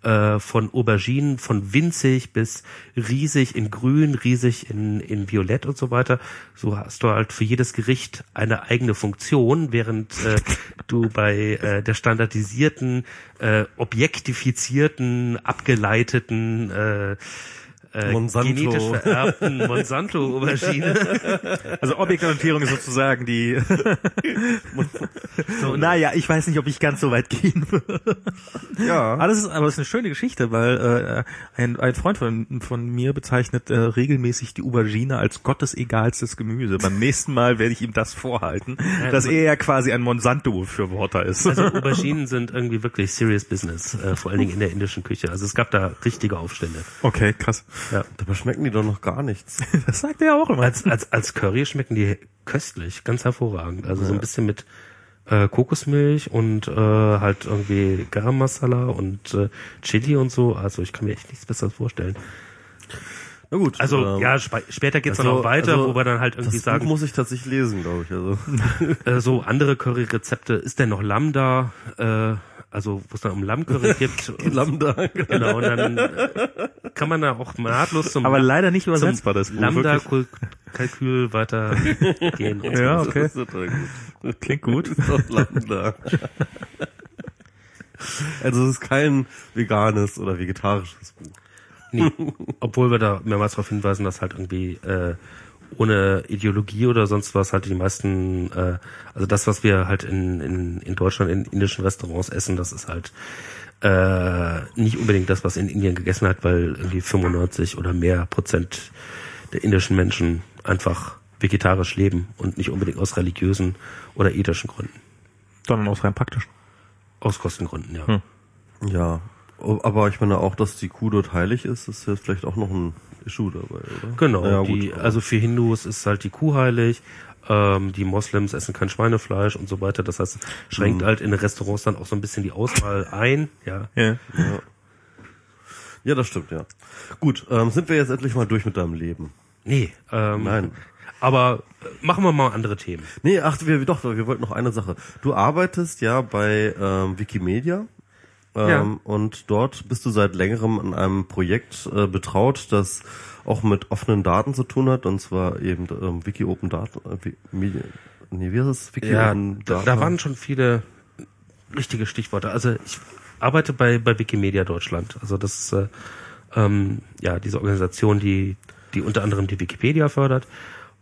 äh, von Auberginen, von winzig bis riesig in grün, riesig in, in violett und so weiter. So hast du halt für jedes Gericht eine eigene Funktion, während äh, du bei äh, der standardisierten, äh, objektifizierten, abgeleiteten äh, äh, Monsanto. genetisch vererbten Monsanto-Aubergine. Also Objektorientierung ist sozusagen die. So, naja, ich weiß nicht, ob ich ganz so weit gehen würde. Ja. Aber das ist, aber das ist eine schöne Geschichte, weil äh, ein, ein Freund von, von mir bezeichnet äh, regelmäßig die Aubergine als gottesegalstes Gemüse. Beim nächsten Mal werde ich ihm das vorhalten, dass er ja quasi ein Monsanto-Befürworter ist. Also Auberginen sind irgendwie wirklich serious business, äh, vor allen Dingen in der indischen Küche. Also es gab da richtige Aufstände. okay, krass. Ja. Dabei schmecken die doch noch gar nichts. Das sagt er auch immer. Als, als, als Curry schmecken die köstlich, ganz hervorragend. Also so ein bisschen mit äh, Kokosmilch und äh, halt irgendwie Garam Masala und äh, Chili und so. Also ich kann mir echt nichts Besseres vorstellen. Na gut. Also ähm, ja, spe später geht's also- dann auch weiter, also wo wir dann halt irgendwie das sagen, Buch muss ich tatsächlich lesen, glaube ich. Also. äh, so andere Curry-Rezepte. Ist denn noch Lambda? Äh, also wo es dann um Lammcurry gibt. Und- Lambda. Genau, und dann kann man da auch nahtlos zum aber leider nicht übersetzbar, das Buch. Lambda-Kalkül weitergehen. Ja, okay. Gut. Klingt gut. Lambda. Also es ist kein veganes oder vegetarisches Buch. Nee, obwohl wir da mehrmals darauf hinweisen, dass halt irgendwie äh, ohne Ideologie oder sonst was halt die meisten, äh, also das, was wir halt in, in, in Deutschland in indischen Restaurants essen, das ist halt äh, nicht unbedingt das, was in Indien gegessen hat, weil irgendwie 95 oder mehr Prozent der indischen Menschen einfach vegetarisch leben und nicht unbedingt aus religiösen oder ethischen Gründen. Sondern aus rein praktischen. Aus Kostengründen, ja. Hm. Ja. Aber ich meine auch, dass die Kuh dort heilig ist, ist jetzt vielleicht auch noch ein Issue dabei, oder? Genau, Ja, die, gut, also für Hindus ist halt die Kuh heilig, ähm, die Moslems essen kein Schweinefleisch und so weiter. Das heißt, Mhm. schränkt halt in den Restaurants dann auch so ein bisschen die Auswahl ein. Ja, Ja. Ja, das stimmt, ja. Gut, ähm, sind wir jetzt endlich mal durch mit deinem Leben? nee, ähm, Nein. Aber äh, machen wir mal andere Themen. Nee, ach, wir, doch, wir wollten noch eine Sache. Du arbeitest ja bei ähm, Wikimedia. Ähm, Ja. Und dort bist du seit längerem an einem Projekt äh, betraut, das auch mit offenen Daten zu tun hat, und zwar eben ähm, Wiki Open Daten, äh, Media, nee, wie heißt es? Wiki Ja, Open da, da waren schon viele richtige Stichworte. Also ich arbeite bei, bei Wikimedia Deutschland. Also das ist äh, ähm, ja diese Organisation, die, die unter anderem die Wikipedia fördert.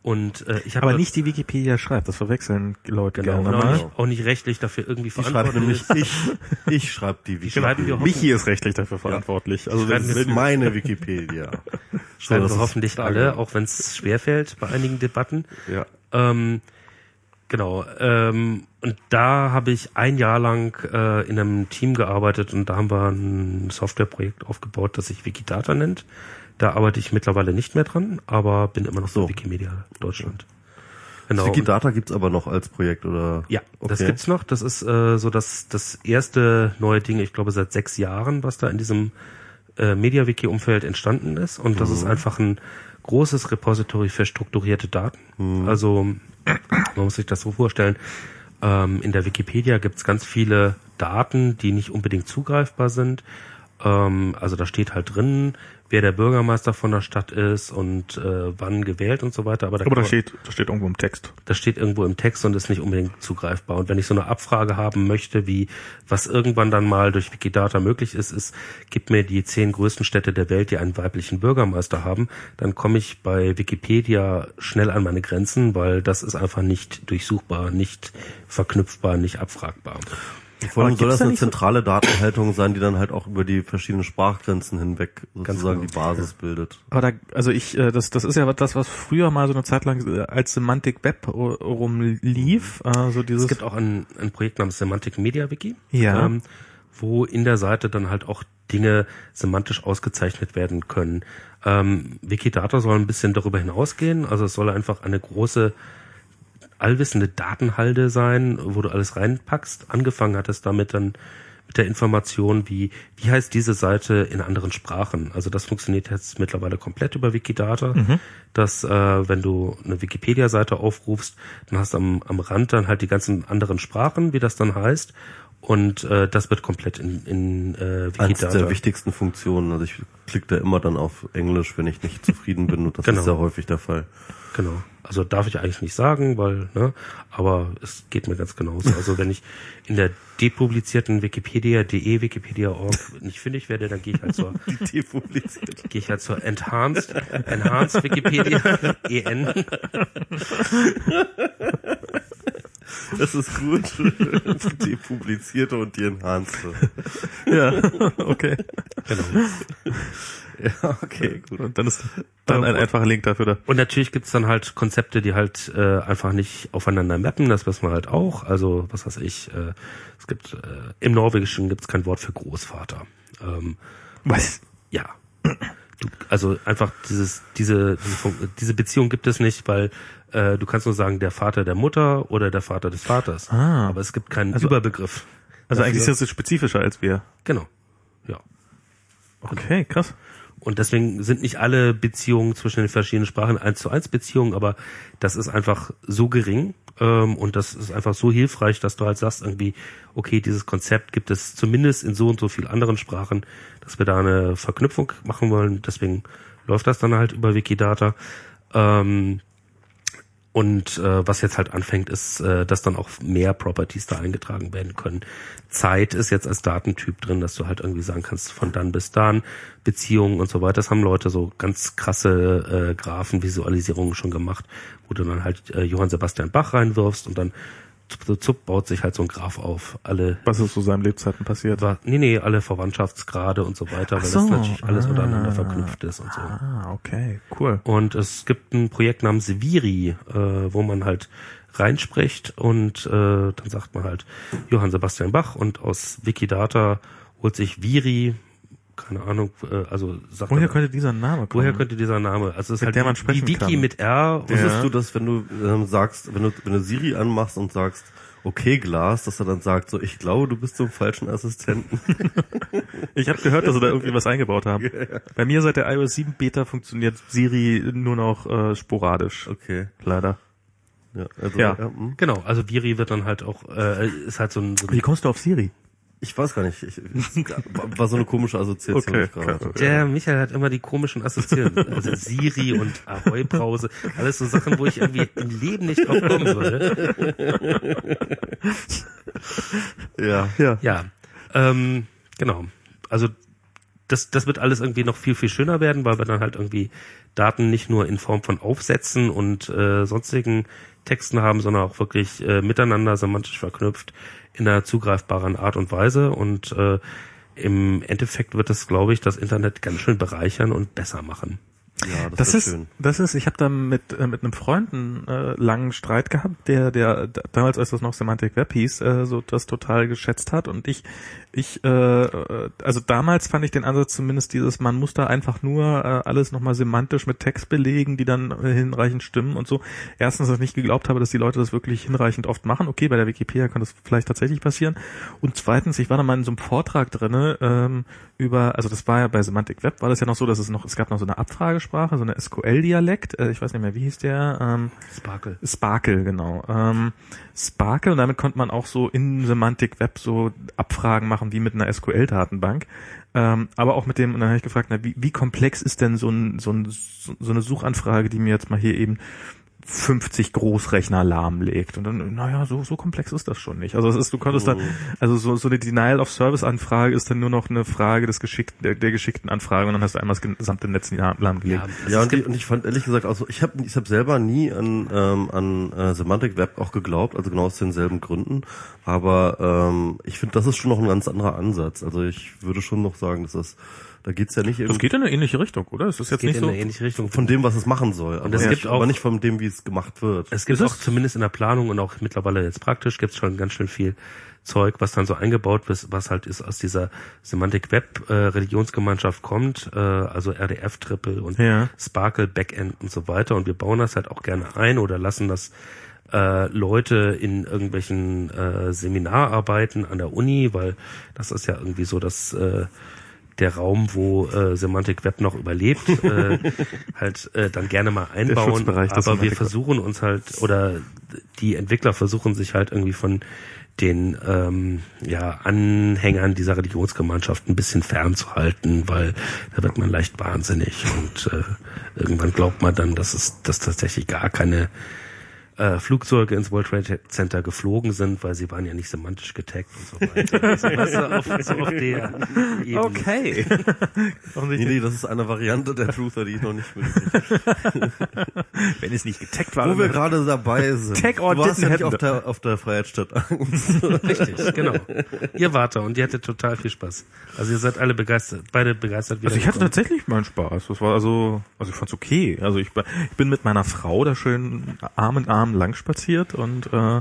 Und äh, ich habe Aber nicht die Wikipedia schreibt, das verwechseln Leute genau, gerne auch, mal. nicht, auch nicht rechtlich dafür irgendwie Ich verantwortlich ist. ich, ich schreibe die Wikipedia. Michi ist rechtlich dafür verantwortlich. Also Schreiben wenn, Das ist meine Wikipedia. Schreiben das wir hoffentlich da, alle, ja. auch wenn es schwerfällt bei einigen Debatten. Ja. Ähm, genau. Ähm, und da habe ich ein Jahr lang äh, in einem Team gearbeitet und da haben wir ein Softwareprojekt aufgebaut, das sich Wikidata nennt. Da arbeite ich mittlerweile nicht mehr dran, aber bin immer noch so So. Wikimedia Deutschland. Das Genau. Wikidata gibt's aber noch als Projekt, oder? Ja, das Okay. gibt's noch. Das ist äh, so das, das erste neue Ding, ich glaube seit sechs Jahren, was da in diesem äh, MediaWiki-Umfeld entstanden ist. Und das ist einfach ein großes Repository für strukturierte Daten. Also man muss sich das so vorstellen. Ähm, in der Wikipedia gibt's ganz viele Daten, die nicht unbedingt zugreifbar sind. Ähm, also da steht halt drin, wer der Bürgermeister von der Stadt ist und äh, wann gewählt und so weiter. Aber da, aber kann da man- steht, da steht irgendwo im Text. das steht irgendwo im Text und ist nicht unbedingt zugreifbar. Und wenn ich so eine Abfrage haben möchte, wie was irgendwann dann mal durch Wikidata möglich ist, ist, gib mir die zehn größten Städte der Welt, die einen weiblichen Bürgermeister haben, dann komme ich bei Wikipedia schnell an meine Grenzen, weil das ist einfach nicht durchsuchbar, nicht verknüpfbar, nicht abfragbar. Vor allem soll das da eine nicht so- zentrale Datenhaltung sein, die dann halt auch über die verschiedenen Sprachgrenzen hinweg sozusagen genau. die Basis bildet. Aber da, also ich, äh, das, das ist ja das, was früher mal so eine Zeit lang äh, als Semantic Web rumlief. äh, So dieses. Es gibt auch ein, ein Projekt namens Semantic Media Wiki, Ja. ähm, wo in der Seite dann halt auch Dinge semantisch ausgezeichnet werden können. Ähm, Wikidata soll ein bisschen darüber hinausgehen, also es soll einfach eine große allwissende Datenhalde sein, wo du alles reinpackst. Angefangen hat es damit dann mit der Information, wie, wie heißt diese Seite in anderen Sprachen. Also das funktioniert jetzt mittlerweile komplett über Wikidata, dass äh, wenn du eine Wikipedia-Seite aufrufst, dann hast du am, am Rand dann halt die ganzen anderen Sprachen, wie das dann heißt. Und äh, das wird komplett in, in äh, Eines Wikidata. der wichtigsten Funktionen. Also ich klicke da immer dann auf Englisch, wenn ich nicht zufrieden bin und das Genau. ist sehr häufig der Fall. Genau. Also darf ich eigentlich nicht sagen, weil, ne, aber es geht mir ganz genauso. Also wenn ich in der depublizierten Wikipedia.de, Wikipedia.org nicht fündig werde, dann gehe ich halt zur, Depubliziert. gehe ich halt zur Enhanced, Enhanced Wikipedia, EN. Das ist gut. die publizierte und die enhanced. ja, okay. Genau. Ja, okay, gut. Und dann ist dann ein einfacher Link dafür da. Und natürlich gibt's dann halt Konzepte, die halt äh, einfach nicht aufeinander mappen, das wissen wir halt auch. Also, was weiß ich, äh, es gibt äh, im Norwegischen gibt's kein Wort für Großvater. Ähm, Was? ja. Du, also einfach dieses, diese, diese, diese Beziehung gibt es nicht, weil äh, du kannst nur sagen, der Vater der Mutter oder der Vater des Vaters. Ah. Aber es gibt keinen Also- Überbegriff. Also Dafür- eigentlich ist es spezifischer als wir. Genau. Ja. Okay, krass. Und deswegen sind nicht alle Beziehungen zwischen den verschiedenen Sprachen eins zu eins Beziehungen, aber das ist einfach so gering ähm, und das ist einfach so hilfreich, dass du halt sagst irgendwie, okay, dieses Konzept gibt es zumindest in so und so vielen anderen Sprachen, dass wir da eine Verknüpfung machen wollen. Deswegen läuft das dann halt über Wikidata. Ähm, und äh, was jetzt halt anfängt, ist, äh, dass dann auch mehr Properties da eingetragen werden können. Zeit ist jetzt als Datentyp drin, dass du halt irgendwie sagen kannst, von dann bis dann, Beziehungen und so weiter. Das haben Leute so ganz krasse äh, Graphenvisualisierungen schon gemacht, wo du dann halt äh, Johann Sebastian Bach reinwirfst und dann zup, zup, baut sich halt so ein Graph auf. Alle Was ist zu seinen Lebzeiten passiert? war, nee, nee, alle Verwandtschaftsgrade und so weiter, weil so, das natürlich alles ah. untereinander verknüpft ist und so. Ah, okay, cool. Und es gibt ein Projekt namens Viri, äh, wo man halt reinspricht und äh, dann sagt man halt Johann Sebastian Bach und aus Wikidata holt sich Viri keine Ahnung, äh, also sagt Woher er- könnte dieser Name kommen? woher könnte dieser Name? Also es ist Mit halt der man wie- sprechen wie Wiki kann. mit R. und- Wusstest du das, wenn du ähm, sagst, wenn du, wenn du Siri anmachst und sagst, okay Glas, dass er dann sagt, so ich glaube, du bist zum falschen Assistenten. Ich habe gehört, dass sie da irgendwie was eingebaut haben. Bei mir seit der iOS 7 Beta funktioniert Siri nur noch äh, sporadisch. Okay. Leider. Ja, also, Ja. hm. Genau, also Viri wird dann halt auch, äh, ist halt so ein, so ein Wie kommst du auf Siri? Ich weiß gar nicht. Ich, war- so eine komische Assoziation Okay, gerade. klar. Der Michael hat immer die komischen Assoziationen. Also Siri und Ahoi-Brause. Alles so Sachen, wo ich irgendwie im Leben nicht drauf kommen würde. Ja. Ja. Ja, ähm, genau. Also das, das wird alles irgendwie noch viel, viel schöner werden, weil wir dann halt irgendwie Daten nicht nur in Form von Aufsätzen und äh, sonstigen Texten haben, sondern auch wirklich äh, miteinander semantisch verknüpft in einer zugreifbaren Art und Weise. Und äh, im Endeffekt wird das, glaube ich, das Internet ganz schön bereichern und besser machen. Ja, das, Das ist, schön. das ist, ich habe da mit, äh, mit einem Freund einen äh, langen Streit gehabt, der, der damals, als das noch Semantic Web hieß, äh, so das total geschätzt hat. Und ich, ich, äh, äh, also damals fand ich den Ansatz zumindest dieses, man muss da einfach nur äh, alles nochmal semantisch mit Text belegen, die dann äh, hinreichend stimmen und so. Erstens, dass ich nicht geglaubt habe, dass die Leute das wirklich hinreichend oft machen. Okay, bei der Wikipedia kann das vielleicht tatsächlich passieren. Und zweitens, ich war da mal in so einem Vortrag drinne ähm, über, also das war ja bei Semantic Web, war das ja noch so, dass es noch, es gab noch so eine Abfragesprache, so eine SQL-Dialekt, äh, ich weiß nicht mehr, wie hieß der? Ähm, Sparkle. Sparkle, genau. Ähm, Sparkle, und damit konnte man auch so in Semantic Web so Abfragen machen wie mit einer SQL-Datenbank. Ähm, aber auch mit dem, und dann habe ich gefragt, na, wie, wie komplex ist denn so, ein, so, ein, so eine Suchanfrage, die mir jetzt mal hier eben 50 Großrechner lahmlegt. Und dann, naja, so, so komplex ist das schon nicht. Also es ist, du konntest dann, also so, so eine Denial of Service Anfrage ist dann nur noch eine Frage des geschickten, der, der geschickten Anfrage und dann hast du einmal das gesamte Netz lahm- lahmgelegt. Ja, ist und, die, und ich fand ehrlich gesagt, also ich habe ich hab selber nie an, ähm, an äh, Semantic Web auch geglaubt, also genau aus denselben Gründen. Aber ähm, ich finde, das ist schon noch ein ganz anderer Ansatz. Also ich würde schon noch sagen, dass das, da geht's ja nicht Das irgendwie geht in eine ähnliche Richtung, oder? Es ist jetzt geht nicht in so. eine ähnliche Richtung. von dem, was es machen soll. Aber, es nicht, gibt auch- aber nicht von dem, wie es gemacht wird. Es gibt Ist auch es? zumindest in der Planung und auch mittlerweile jetzt praktisch gibt es schon ganz schön viel Zeug, was dann so eingebaut ist, was halt ist aus dieser Semantic Web äh, Religionsgemeinschaft kommt, äh, also RDF Triple und Ja. Sparkle Backend und so weiter und wir bauen das halt auch gerne ein oder lassen das äh, Leute in irgendwelchen äh, Seminararbeiten an der Uni, weil das ist ja irgendwie so das äh, der Raum, wo äh, Semantic Web noch überlebt, äh, halt äh, dann gerne mal einbauen. Aber wir versuchen uns halt, oder die Entwickler versuchen sich halt irgendwie von den ähm, ja, Anhängern dieser Religionsgemeinschaft ein bisschen fernzuhalten, weil da wird man leicht wahnsinnig und äh, irgendwann glaubt man dann, dass es dass tatsächlich gar keine äh, Flugzeuge ins World Trade Center geflogen sind, weil sie waren ja nicht semantisch getaggt und so weiter. Also, auf, so auf der Ebene. Okay. Nee, nee, das ist eine Variante der Truther, die ich noch nicht. Wenn es nicht getaggt war. Wo wir gerade dabei sind. Tag or du warst didn't ja nicht auf der, auf der Freiheitsstadt Angst. Richtig, genau. Ihr wart da und ihr hattet total viel Spaß. Also ihr seid alle begeistert, beide begeistert. Also ich hatte tatsächlich meinen Spaß. Das war also, also ich fand's okay. Also ich, ich bin mit meiner Frau da schön Arm in Arm lang spaziert und äh,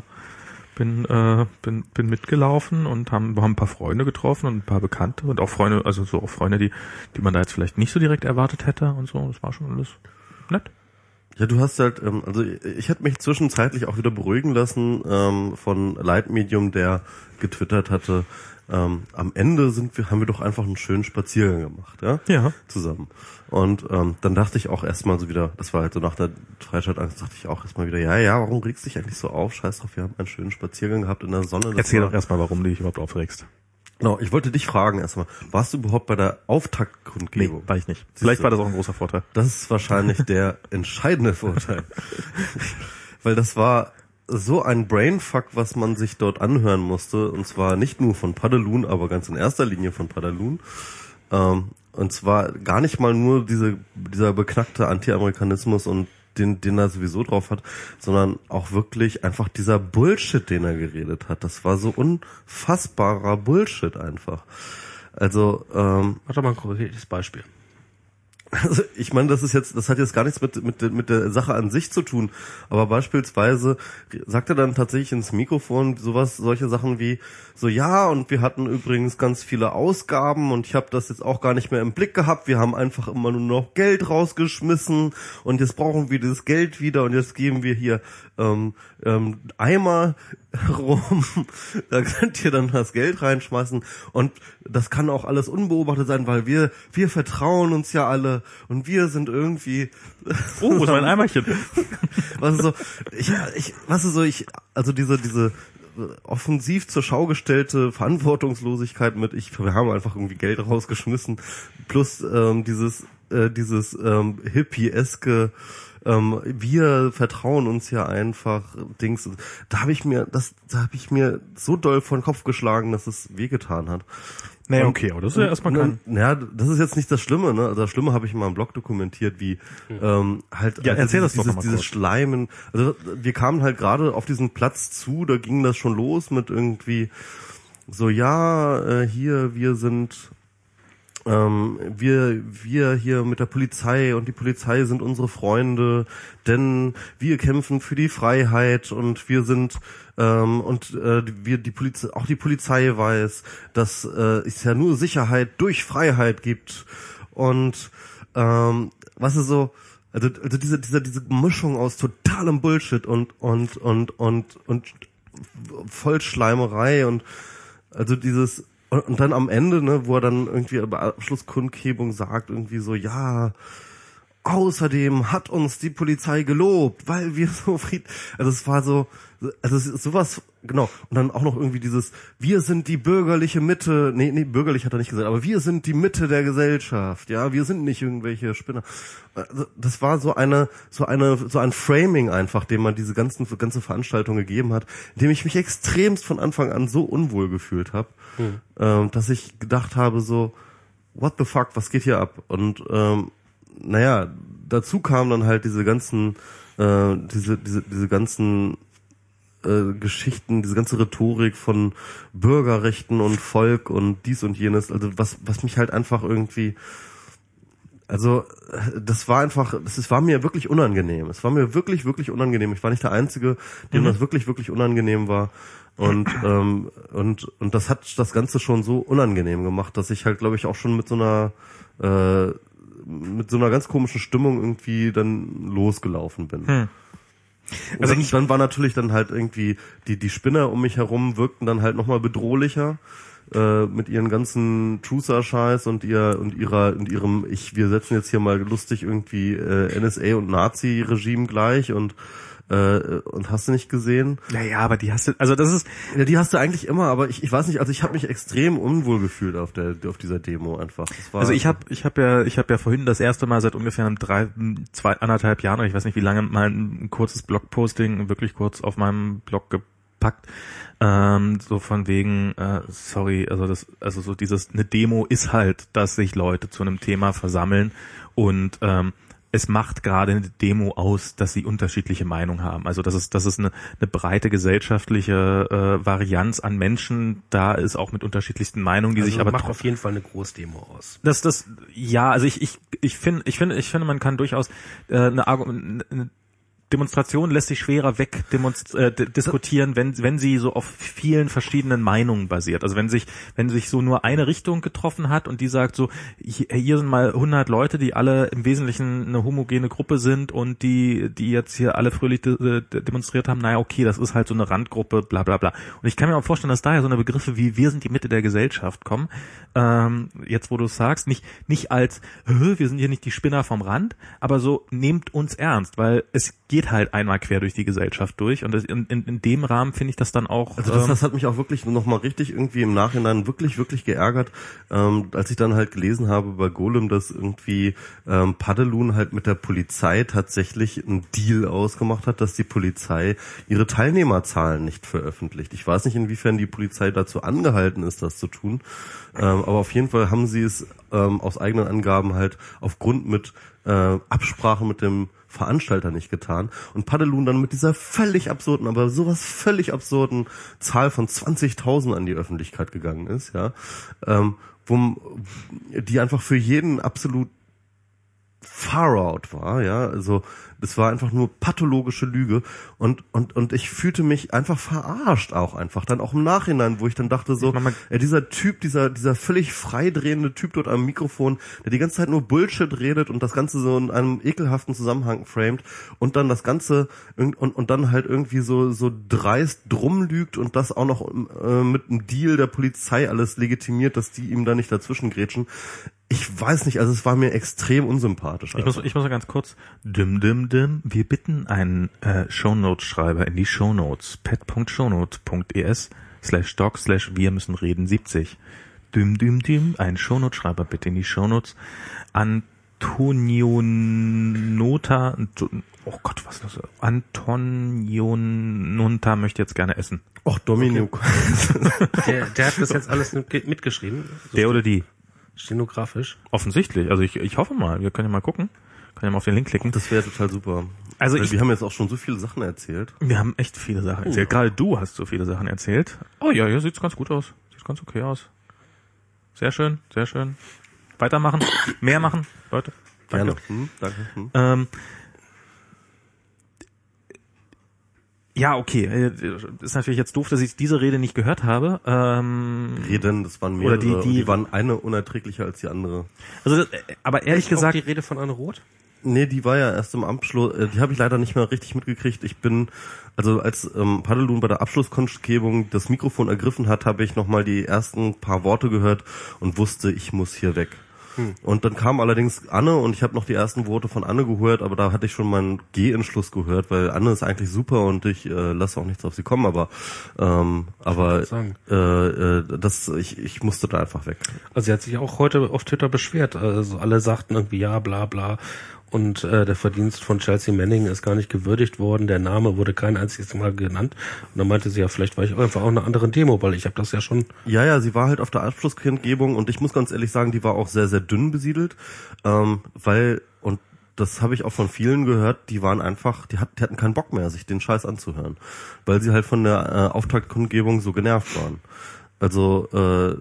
bin, äh, bin, bin mitgelaufen und haben, haben ein paar Freunde getroffen und ein paar Bekannte und auch Freunde, also so auch Freunde, die, die man da jetzt vielleicht nicht so direkt erwartet hätte und so. Das war schon alles nett. Ja, du hast halt, ähm, also ich hätte mich zwischenzeitlich auch wieder beruhigen lassen ähm, von Leitmedium, der getwittert hatte, ähm, am Ende sind wir, haben wir doch einfach einen schönen Spaziergang gemacht, ja? Ja. Zusammen. Und ähm, dann dachte ich auch erstmal so wieder, das war halt so nach der Freistaatangst, dachte ich auch erstmal wieder, ja, ja, warum regst du dich eigentlich so auf? Scheiß drauf, wir haben einen schönen Spaziergang gehabt in der Sonne. Erzähl doch erstmal, warum du dich überhaupt aufregst. Genau, ich wollte dich fragen erstmal, warst du überhaupt bei der Nee, Auftaktkundgebung? war ich nicht. Vielleicht war das auch ein großer Vorteil. Das ist wahrscheinlich der entscheidende Vorteil. Weil das war so ein Brainfuck, was man sich dort anhören musste. Und zwar nicht nur von Padalun, aber ganz in erster Linie von Padalun. Ähm, und zwar gar nicht mal nur diese, dieser beknackte Anti-Amerikanismus und den, den er sowieso drauf hat, sondern auch wirklich einfach dieser Bullshit, den er geredet hat. Das war so unfassbarer Bullshit einfach. Also, ähm, doch mal ein konkretes Beispiel. Also ich meine, das ist jetzt, das hat jetzt gar nichts mit, mit, mit der Sache an sich zu tun. Aber beispielsweise sagt er dann tatsächlich ins Mikrofon sowas, solche Sachen wie so ja und wir hatten übrigens ganz viele Ausgaben und ich habe das jetzt auch gar nicht mehr im Blick gehabt. Wir haben einfach immer nur noch Geld rausgeschmissen und jetzt brauchen wir das Geld wieder und jetzt geben wir hier ähm, ähm, Eimer rum. da könnt ihr dann das Geld reinschmeißen und das kann auch alles unbeobachtet sein, weil wir wir vertrauen uns ja alle und wir sind irgendwie Oh, wo ist mein Eimerchen? was ist so ich, ich was ist so ich also diese diese offensiv zur Schau gestellte Verantwortungslosigkeit mit ich wir haben einfach irgendwie Geld rausgeschmissen plus ähm, dieses äh, dieses ähm, hippie-eske ähm, wir vertrauen uns ja einfach Dings. Da habe ich mir das da habe ich mir so doll vor den Kopf geschlagen, dass es wehgetan hat. Nee, Und- okay, aber das ist ja erstmal kein... Naja, das ist jetzt nicht das Schlimme, ne? Also Das Schlimme habe ich in meinem Blog dokumentiert, wie ähm, halt Ja, also erzähl das doch dieses, noch mal dieses kurz. Schleimen. Also wir kamen halt gerade auf diesen Platz zu, da ging das schon los mit irgendwie so, ja, äh, hier, wir sind ähm, wir, wir hier mit der Polizei und die Polizei sind unsere Freunde, denn wir kämpfen für die Freiheit und wir sind ähm, und äh, wir die Polizei, auch die Polizei weiß, dass äh, es ja nur Sicherheit durch Freiheit gibt. Und ähm, was ist so also, also diese diese diese Mischung aus totalem Bullshit und und und und und Vollschleimerei und also dieses und, und dann am Ende, ne, wo er dann irgendwie bei Abschlusskundgebung sagt, irgendwie so, ja, außerdem hat uns die Polizei gelobt, weil wir so fried, also es war so, also es ist sowas, genau, und dann auch noch irgendwie dieses, wir sind die bürgerliche Mitte, nee, nee, bürgerlich hat er nicht gesagt, aber wir sind die Mitte der Gesellschaft, ja, wir sind nicht irgendwelche Spinner. Also das war so eine, so eine, so ein Framing einfach, dem man diese ganzen, ganze Veranstaltung gegeben hat, in dem ich mich extremst von Anfang an so unwohl gefühlt habe, ähm, dass ich gedacht habe so, what the fuck, was geht hier ab? Und ähm, naja, dazu kamen dann halt diese ganzen, äh, diese, diese, diese ganzen äh, Geschichten, diese ganze Rhetorik von Bürgerrechten und Volk und dies und jenes, also was, was mich halt einfach irgendwie, also das war einfach, das ist, war mir wirklich unangenehm. Es war mir wirklich, wirklich unangenehm. Ich war nicht der Einzige, dem das wirklich, wirklich unangenehm war. Und ähm, und und das hat das Ganze schon so unangenehm gemacht, dass ich halt, glaube ich, auch schon mit so einer äh, mit so einer ganz komischen Stimmung irgendwie dann losgelaufen bin. Hm. Also Also dann, ich- dann war natürlich dann halt irgendwie die die Spinner um mich herum wirkten dann halt nochmal bedrohlicher äh, mit ihren ganzen Trucer-Scheiß und ihr und ihrer und ihrem ich wir setzen jetzt hier mal lustig irgendwie äh, NSA und Nazi-Regime gleich und äh, und hast du nicht gesehen? Ja, ja, aber die hast du, also das ist, Ja, die hast du eigentlich immer, aber ich, ich weiß nicht, also ich habe mich extrem unwohl gefühlt auf der auf dieser Demo einfach. Also ich habe ich hab ja ich habe ja vorhin das erste Mal seit ungefähr drei zwei anderthalb Jahren oder ich weiß nicht wie lange mal ein kurzes Blogposting wirklich kurz auf meinem Blog gepackt ähm, so von wegen äh, sorry also das also so dieses eine Demo ist halt dass sich Leute zu einem Thema versammeln und ähm, es macht gerade eine Demo aus, dass sie unterschiedliche Meinungen haben. Also das ist, das ist eine, eine breite gesellschaftliche äh, Varianz an Menschen. Da ist auch mit unterschiedlichsten Meinungen, die Also sich aber macht auf jeden Fall eine Großdemo aus. das, das, ja, also ich, ich, ich finde, ich finde, ich finde, man kann durchaus äh, eine, eine Demonstration lässt sich schwerer wegdiskutieren, äh, wenn, wenn sie so auf vielen verschiedenen Meinungen basiert. Also wenn sich, wenn sich so nur eine Richtung getroffen hat und die sagt so, hier sind mal 100 Leute, die alle im Wesentlichen eine homogene Gruppe sind und die, die jetzt hier alle fröhlich de de demonstriert haben, naja, okay, das ist halt so eine Randgruppe, bla bla bla. Und ich kann mir auch vorstellen, dass daher so eine Begriffe wie wir sind die Mitte der Gesellschaft kommen, ähm, jetzt wo du es sagst, nicht, nicht als, "Hä, wir sind hier nicht die Spinner vom Rand, aber so, nehmt uns ernst, weil es geht halt einmal quer durch die Gesellschaft durch und das, in, in, in dem Rahmen finde ich das dann auch, Also das, ähm, das hat mich auch wirklich noch mal richtig irgendwie im Nachhinein wirklich wirklich geärgert, ähm, als ich dann halt gelesen habe bei Golem, dass irgendwie ähm, Padelun halt mit der Polizei tatsächlich einen Deal ausgemacht hat, dass die Polizei ihre Teilnehmerzahlen nicht veröffentlicht. Ich weiß nicht, inwiefern die Polizei dazu angehalten ist, das zu tun, ähm, aber auf jeden Fall haben sie es ähm, aus eigenen Angaben halt aufgrund mit äh, Absprache mit dem Veranstalter nicht getan und Padelun dann mit dieser völlig absurden, aber sowas völlig absurden Zahl von 20.000 an die Öffentlichkeit gegangen ist, ja, ähm, wo die einfach für jeden absolut far out war, ja, also das war einfach nur pathologische Lüge. Und und und ich fühlte mich einfach verarscht auch einfach. Dann auch im Nachhinein, wo ich dann dachte so, ey, dieser Typ, dieser dieser völlig freidrehende Typ dort am Mikrofon, der die ganze Zeit nur Bullshit redet und das ganze so in einem ekelhaften Zusammenhang framed und dann das ganze und und dann halt irgendwie so so dreist drum lügt und das auch noch äh, mit einem Deal der Polizei alles legitimiert, dass die ihm da nicht dazwischen grätschen ich weiß nicht, also es war mir extrem unsympathisch. Ich muss, ich muss mal ganz kurz, dim, dim, dim, wir bitten einen äh, Shownotes-Schreiber in die Shownotes, pet.shownotes.es slash doc slash wir müssen reden 70. Dim, dim, dim, ein Shownotes-Schreiber bitte in die Shownotes. Antonio Nota, oh Gott, was ist das? Antonio Nunta möchte jetzt gerne essen. Och, Dominik. Okay. der, der hat das jetzt alles mitgeschrieben. So der oder die? Stenografisch? Offensichtlich. Also ich, ich hoffe mal. Wir können ja mal gucken. Können ja mal auf den Link klicken. Das wäre total super. Also ich, wir haben jetzt auch schon so viele Sachen erzählt. Wir haben echt viele Sachen erzählt. Uh. Gerade du hast so viele Sachen erzählt. Oh ja, hier sieht's ganz gut aus. Sieht ganz okay aus. Sehr schön, sehr schön. Weitermachen, mehr machen, Leute. Danke. Gerne. Hm, danke. Hm. Ähm, Ja, okay. Äh, ist natürlich jetzt doof, dass ich diese Rede nicht gehört habe. Ähm, Reden, das waren mehrere. Oder die, die, die waren eine unerträglicher als die andere. Also, äh, aber ehrlich ich gesagt. die Rede von Anne Roth? Nee, die war ja erst im Abschluss, äh, die habe ich leider nicht mehr richtig mitgekriegt. Ich bin, also als ähm, Padelun bei der Abschlusskundgebung das Mikrofon ergriffen hat, habe ich nochmal die ersten paar Worte gehört und wusste, ich muss hier weg. Hm. Und dann kam allerdings Anne und ich habe noch die ersten Worte von Anne gehört, aber da hatte ich schon meinen Geh-Entschluss gehört, weil Anne ist eigentlich super und ich äh, lasse auch nichts auf sie kommen, aber ähm, aber äh, äh, das ich, ich musste da einfach weg. Also sie hat sich auch heute auf Twitter beschwert. Also alle sagten irgendwie ja, bla bla und äh, der Verdienst von Chelsea Manning ist gar nicht gewürdigt worden. Der Name wurde kein einziges Mal genannt. Und dann meinte sie ja, vielleicht war ich einfach auch eine andere Demo, weil ich habe das ja schon. Ja, ja, sie war halt auf der Abschlusskundgebung und ich muss ganz ehrlich sagen, die war auch sehr, sehr dünn besiedelt, ähm, weil und das habe ich auch von vielen gehört, die waren einfach, die hatten keinen Bock mehr, sich den Scheiß anzuhören, weil sie halt von der äh, Auftaktkundgebung so genervt waren. Also äh,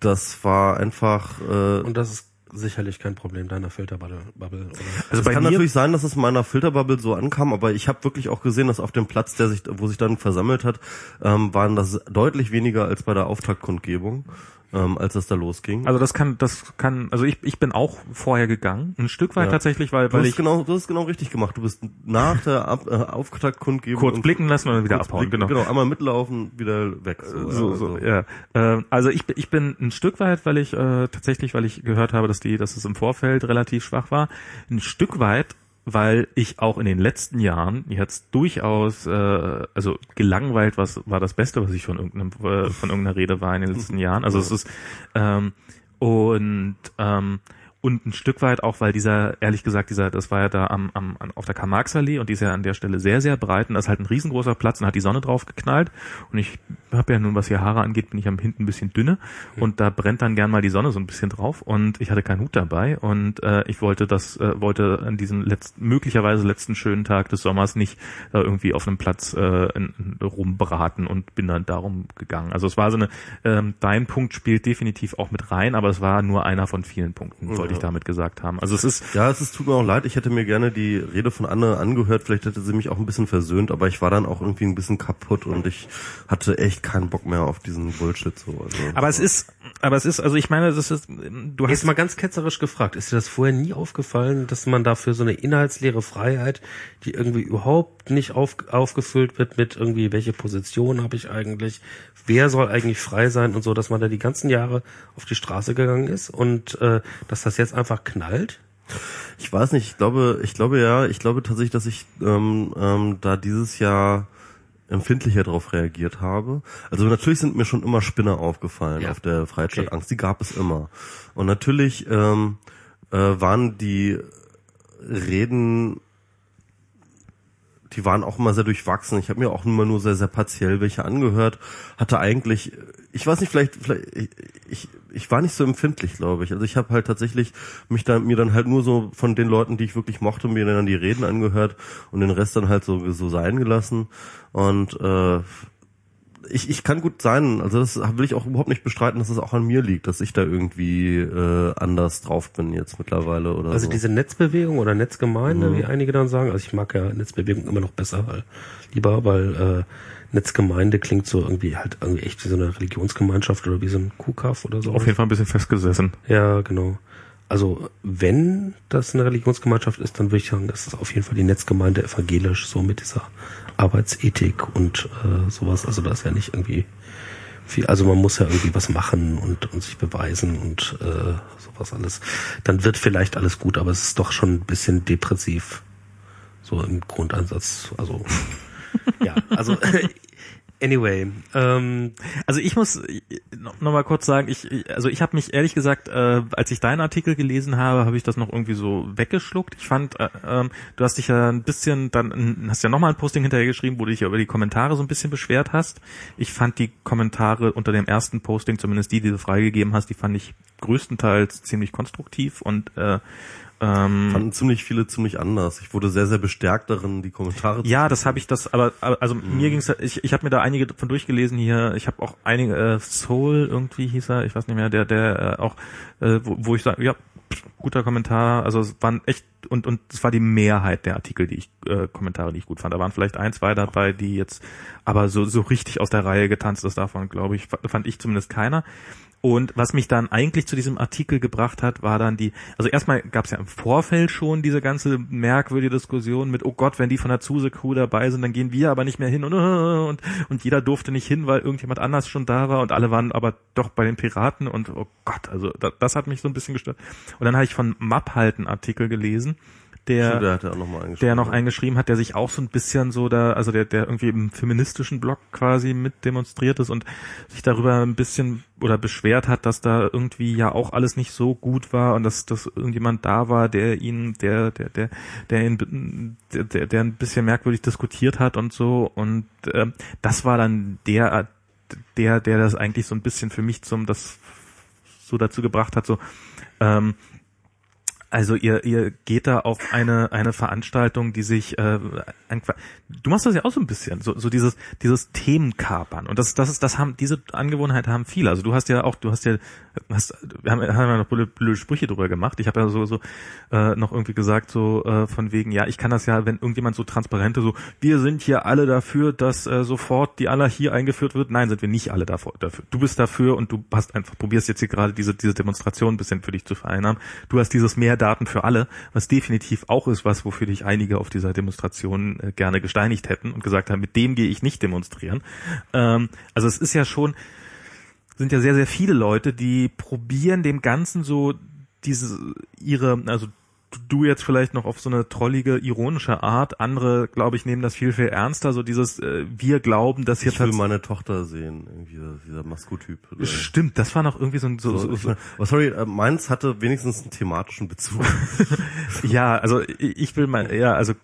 das war einfach. Äh, und das ist sicherlich kein Problem deiner Filterbubble. Oder? Also es kann natürlich sein, dass es meiner Filterbubble so ankam, aber ich habe wirklich auch gesehen, dass auf dem Platz, der sich, wo sich dann versammelt hat, ähm, waren das deutlich weniger als bei der Auftaktkundgebung ähm, als es da losging. Also das kann, das kann, also ich, ich bin auch vorher gegangen, ein Stück weit ja. tatsächlich, weil, weil du ich genau, du hast genau richtig gemacht. Du bist nach der Ab, äh, Auftaktkundgebung kurz blicken lassen und dann wieder abhauen. Blicken, genau. genau, einmal mitlaufen, wieder weg. So, so, so, ja. Äh, also ich, ich bin ein Stück weit, weil ich äh, tatsächlich, weil ich gehört habe, dass die, dass es im Vorfeld relativ schwach war, ein Stück weit weil ich auch in den letzten Jahren jetzt durchaus, äh, also gelangweilt was war das Beste, was ich von irgendeinem äh, von irgendeiner Rede war in den letzten Jahren. Also es ist ähm, und ähm, und ein Stück weit auch, weil dieser, ehrlich gesagt, dieser, das war ja da am, am, auf der Karl-Marx-Allee und die ist ja an der Stelle sehr, sehr breit und das ist halt ein riesengroßer Platz und hat die Sonne drauf geknallt und ich habe ja nun, was hier Haare angeht, bin ich am hinten ein bisschen dünne und da brennt dann gern mal die Sonne so ein bisschen drauf und ich hatte keinen Hut dabei und äh, ich wollte das, äh, wollte an diesem letzten, möglicherweise letzten schönen Tag des Sommers nicht äh, irgendwie auf einem Platz äh, in, rumbraten und bin dann darum gegangen. Also es war so eine, ähm, dein Punkt spielt definitiv auch mit rein, aber es war nur einer von vielen Punkten wollte ich damit gesagt haben. Also es ist ja, es ist tut mir auch leid. Ich hätte mir gerne die Rede von Anne angehört. Vielleicht hätte sie mich auch ein bisschen versöhnt, aber ich war dann auch irgendwie ein bisschen kaputt und ich hatte echt keinen Bock mehr auf diesen Bullshit so. Also, aber es ist, aber es ist, also ich meine, das ist, du hast Jetzt mal ganz ketzerisch gefragt. Ist dir das vorher nie aufgefallen, dass man dafür so eine inhaltsleere Freiheit, die irgendwie überhaupt nicht auf, aufgefüllt wird mit irgendwie welche Position habe ich eigentlich, wer soll eigentlich frei sein und so, dass man da die ganzen Jahre auf die Straße gegangen ist und äh, dass das jetzt einfach knallt? Ich weiß nicht, ich glaube, ich glaube ja, ich glaube tatsächlich, dass ich ähm, ähm, da dieses Jahr empfindlicher darauf reagiert habe. Also natürlich sind mir schon immer Spinner aufgefallen ja. auf der Freizeitangst, okay. die gab es immer. Und natürlich ähm, äh, waren die Reden die waren auch immer sehr durchwachsen. Ich habe mir auch immer nur sehr, sehr partiell welche angehört. Hatte eigentlich, ich weiß nicht, vielleicht, vielleicht ich, ich war nicht so empfindlich, glaube ich. Also ich habe halt tatsächlich mich da mir dann halt nur so von den Leuten, die ich wirklich mochte, mir dann die Reden angehört und den Rest dann halt so so sein gelassen. Und äh, ich, ich kann gut sein, also das will ich auch überhaupt nicht bestreiten, dass es auch an mir liegt, dass ich da irgendwie äh, anders drauf bin jetzt mittlerweile oder Also so. diese Netzbewegung oder Netzgemeinde, wie einige dann sagen. Also ich mag ja Netzbewegung immer noch besser, weil, lieber, weil äh, Netzgemeinde klingt so irgendwie halt irgendwie echt wie so eine Religionsgemeinschaft oder wie so ein Kuhkaff oder so. Auf jeden Fall ein bisschen festgesessen. Ja, genau. Also wenn das eine Religionsgemeinschaft ist, dann würde ich sagen, das ist auf jeden Fall die Netzgemeinde evangelisch, so mit dieser Arbeitsethik und äh, sowas. Also da ist ja nicht irgendwie viel, also man muss ja irgendwie was machen und, und sich beweisen und äh, sowas alles. Dann wird vielleicht alles gut, aber es ist doch schon ein bisschen depressiv. So im Grundansatz. Also ja, also anyway. Ähm, Also ich muss äh, noch, mal kurz sagen, ich also ich habe mich ehrlich gesagt, äh, als ich deinen Artikel gelesen habe, habe ich das noch irgendwie so weggeschluckt. Ich fand, äh, ähm, du hast dich ja ein bisschen, dann hast ja noch mal ein Posting hinterher geschrieben, wo du dich ja über die Kommentare so ein bisschen beschwert hast. Ich fand die Kommentare unter dem ersten Posting, zumindest die, die du freigegeben hast, die fand ich größtenteils ziemlich konstruktiv und äh, ähm, fanden ziemlich viele ziemlich anders. Ich wurde sehr, sehr bestärkt darin, die Kommentare zu Ja, das habe ich das, aber, aber also mir ging's, ich, ich habe mir da einige von durchgelesen hier. Ich habe auch einige äh, Soul irgendwie hieß er, ich weiß nicht mehr, der der äh, auch, äh, wo, wo ich sage, ja, pff, guter Kommentar. Also es waren echt und und es war die Mehrheit der Artikel, die ich äh, Kommentare, die ich gut fand. Da waren vielleicht ein, zwei dabei, die jetzt, aber so so richtig aus der Reihe getanzt ist davon, glaube ich, fa- fand ich zumindest keiner. Und was mich dann eigentlich zu diesem Artikel gebracht hat, war dann die, also erstmal gab es ja im Vorfeld schon diese ganze merkwürdige Diskussion mit, oh Gott, wenn die von der Zuse-Crew dabei sind, dann gehen wir aber nicht mehr hin und, und, und jeder durfte nicht hin, weil irgendjemand anders schon da war und alle waren aber doch bei den Piraten und oh Gott, also das, das hat mich so ein bisschen gestört. Und dann habe ich von Mapp halt einen Artikel gelesen, der, der noch der noch eingeschrieben hat, der sich auch so ein bisschen so da, also der, der irgendwie im feministischen Blog quasi mit demonstriert ist und sich darüber ein bisschen oder beschwert hat, dass da irgendwie ja auch alles nicht so gut war und dass, dass irgendjemand da war, der ihn, der, der, der, der ihn, der, der, der ein bisschen merkwürdig diskutiert hat und so. Und ähm, das war dann der, der, der das eigentlich so ein bisschen für mich zum, das so dazu gebracht hat, so, ähm, also ihr, ihr geht da auf eine, eine Veranstaltung, die sich äh, du machst das ja auch so ein bisschen, so, so dieses, dieses Themenkapern. Und das, das ist, das haben, diese Angewohnheit haben viele. Also du hast ja auch, du hast ja, hast, wir haben, haben ja noch blöde, blöde Sprüche drüber gemacht. Ich habe ja so, so äh, noch irgendwie gesagt, so äh, von wegen, ja, ich kann das ja, wenn irgendjemand so transparente, so, wir sind hier alle dafür, dass äh, sofort die Anarchie eingeführt wird. Nein, sind wir nicht alle dafür. Du bist dafür und du hast einfach, probierst jetzt hier gerade diese, diese Demonstration ein bisschen für dich zu vereinnahmen. Du hast dieses mehr Daten für alle, was definitiv auch ist was, wofür dich einige auf dieser Demonstration äh, gerne gesteinigt hätten und gesagt haben, mit dem gehe ich nicht demonstrieren. Ähm, also es ist ja schon, sind ja sehr, sehr viele Leute, die probieren dem Ganzen so diese, ihre, also du jetzt vielleicht noch auf so eine trollige, ironische Art, andere, glaube ich, nehmen das viel, viel ernster, so dieses, äh, wir glauben, dass hier ich will meine Tochter sehen, irgendwie dieser, Maskotyp. Stimmt, das war noch irgendwie so ein, so, so, so, Oh, sorry, äh, meins hatte wenigstens einen thematischen Bezug. Ja, also ich will mal, ja, also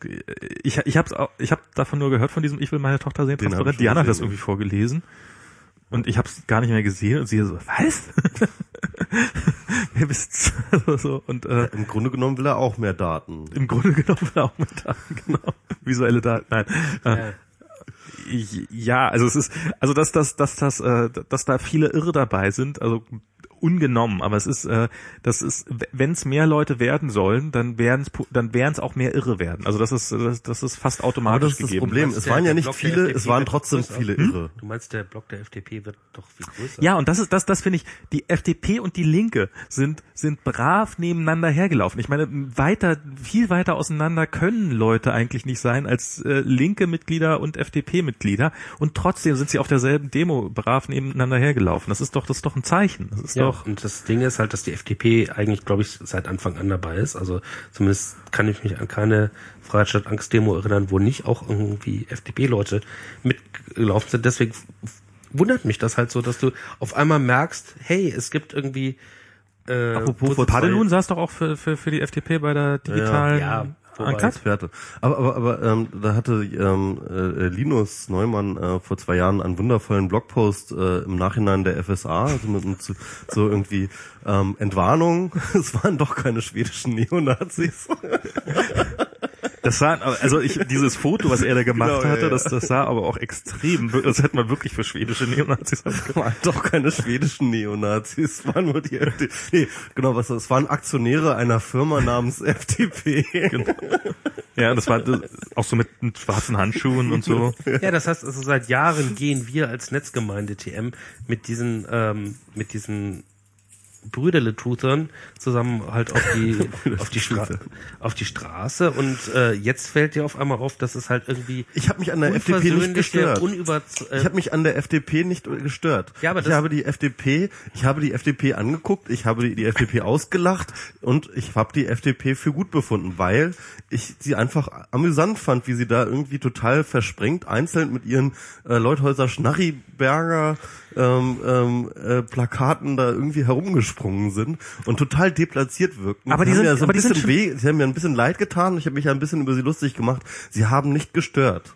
ich ich hab's auch, ich habe davon nur gehört von diesem Ich will meine Tochter sehen Den hab transparent. Diana hat das irgendwie vorgelesen und ich habe es gar nicht mehr gesehen und sie so was? Wer bist du? so und äh, Im Grunde genommen will er auch mehr Daten. im Grunde genommen auch mit Daten, genau visuelle Daten. Nein. Äh, ich- ja, also es ist, also dass dass dass das, äh, dass da viele Irre dabei sind, also ungenommen, aber es ist, äh, das ist, wenn es mehr Leute werden sollen, dann werden es, dann werden es auch mehr Irre werden. Also das ist, das, das ist fast Aber automatisch das ist das gegeben. Problem. meinst, Es waren ja nicht Block viele, FDP es waren trotzdem größer? viele Irre. Du meinst, der Block der FDP wird doch viel größer. Ja, und das ist das, das finde ich. Die FDP und die Linke sind sind brav nebeneinander hergelaufen. Ich meine, weiter, viel weiter auseinander können Leute eigentlich nicht sein als äh, linke Mitglieder und FDP-Mitglieder. Und trotzdem sind sie auf derselben Demo brav nebeneinander hergelaufen. Das ist doch, das ist doch ein Zeichen. Das ist Ja, doch. Und das Ding ist halt, dass die FDP eigentlich, glaube ich, seit Anfang an dabei ist. Also zumindest kann ich mich an keine Freiheit statt Angst Demo erinnern, wo nicht auch irgendwie FDP-Leute mitgelaufen sind. Deswegen wundert mich das halt so, dass du auf einmal merkst, hey, es gibt irgendwie äh, Apropos Padelun saß doch auch für, für, für die FDP bei der digitalen Ja, wobei- Enquete. Experte. Aber, aber, aber ähm, da hatte ähm, äh, Linus Neumann äh, vor zwei Jahren einen wundervollen Blogpost äh, im Nachhinein der FSA, also mit, mit so, so irgendwie ähm, Entwarnung, es waren doch keine schwedischen Neonazis. Das sah, also ich, dieses Foto, was er da gemacht Genau, hatte, ja. das, das sah aber auch extrem, das hätte man wirklich für schwedische Neonazis waren doch keine schwedischen Neonazis, waren nur die FDP. Nee, genau, was das waren Aktionäre einer Firma namens FDP. Genau. Ja, das war das, auch so mit, mit schwarzen Handschuhen und so. Ja, das heißt, also seit Jahren gehen wir als Netzgemeinde TM mit diesen, ähm, mit diesen Brüderle-Truthern zusammen halt auf die, auf die, Stra auf die Straße und äh, jetzt fällt dir auf einmal auf, dass es halt irgendwie Ich habe mich an der FDP nicht gestört. äh, Ich habe mich an der FDP nicht gestört. Ja, aber ich habe die FDP, ich habe die FDP angeguckt, ich habe die, die FDP ausgelacht und ich habe die FDP für gut befunden, weil ich sie einfach amüsant fand, wie sie da irgendwie total versprengt, einzeln mit ihren äh, Leuthäuser Schnarriberger ähm, ähm, äh, Plakaten da irgendwie herumgesprungen sind und total deplatziert wirkten. Aber die haben sind- mir so ein die sind bisschen weh, sie haben mir ein bisschen leid getan ich habe mich ja ein bisschen über sie lustig gemacht. Sie haben nicht gestört.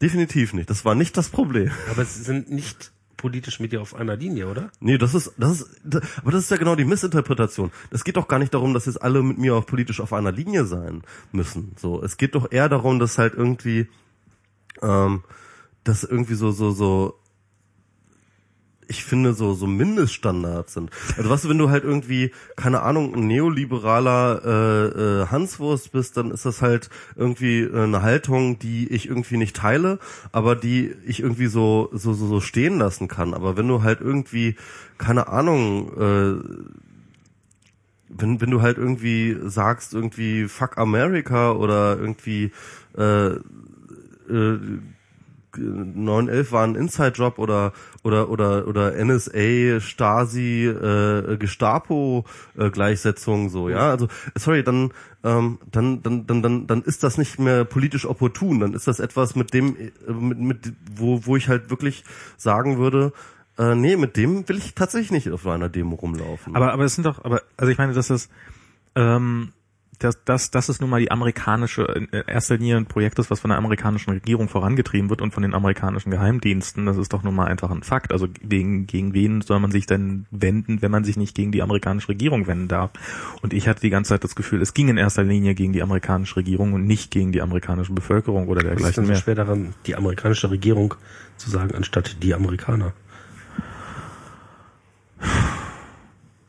Definitiv nicht. Das war nicht das Problem. aber sie sind nicht politisch mit dir auf einer Linie, oder? Nee, das ist, das ist, das, aber das ist ja genau die Missinterpretation. Es geht doch gar nicht darum, dass jetzt alle mit mir auch politisch auf einer Linie sein müssen. So, es geht doch eher darum, dass halt irgendwie, ähm, dass irgendwie so, so, so, ich finde so so Mindeststandards sind. Also was, wenn du halt irgendwie keine Ahnung ein neoliberaler äh, äh, Hanswurst bist, dann ist das halt irgendwie äh, eine Haltung, die ich irgendwie nicht teile, aber die ich irgendwie so so so, so stehen lassen kann. Aber wenn du halt irgendwie keine Ahnung äh, wenn, wenn du halt irgendwie sagst, irgendwie fuck America oder irgendwie äh, äh, 911 war ein Inside-Job oder oder oder oder NSA, Stasi, äh, Gestapo äh, Gleichsetzung so, ja. Also sorry, dann ähm, dann dann dann dann dann ist das nicht mehr politisch opportun. Dann ist das etwas mit dem äh, mit, mit wo wo ich halt wirklich sagen würde, äh, nee, mit dem will ich tatsächlich nicht auf einer Demo rumlaufen. Aber, aber es sind doch, aber, also ich meine, dass das, ähm, das, das, das ist nun mal die amerikanische, in erster Linie ein Projekt ist, was von der amerikanischen Regierung vorangetrieben wird und von den amerikanischen Geheimdiensten. Das ist doch nun mal einfach ein Fakt. Also gegen, gegen wen soll man sich denn wenden, wenn man sich nicht gegen die amerikanische Regierung wenden darf? Und ich hatte die ganze Zeit das Gefühl, es ging in erster Linie gegen die amerikanische Regierung und nicht gegen die amerikanische Bevölkerung oder Was ist dergleichen denn so mehr. schwer daran, die amerikanische Regierung zu sagen, anstatt die Amerikaner?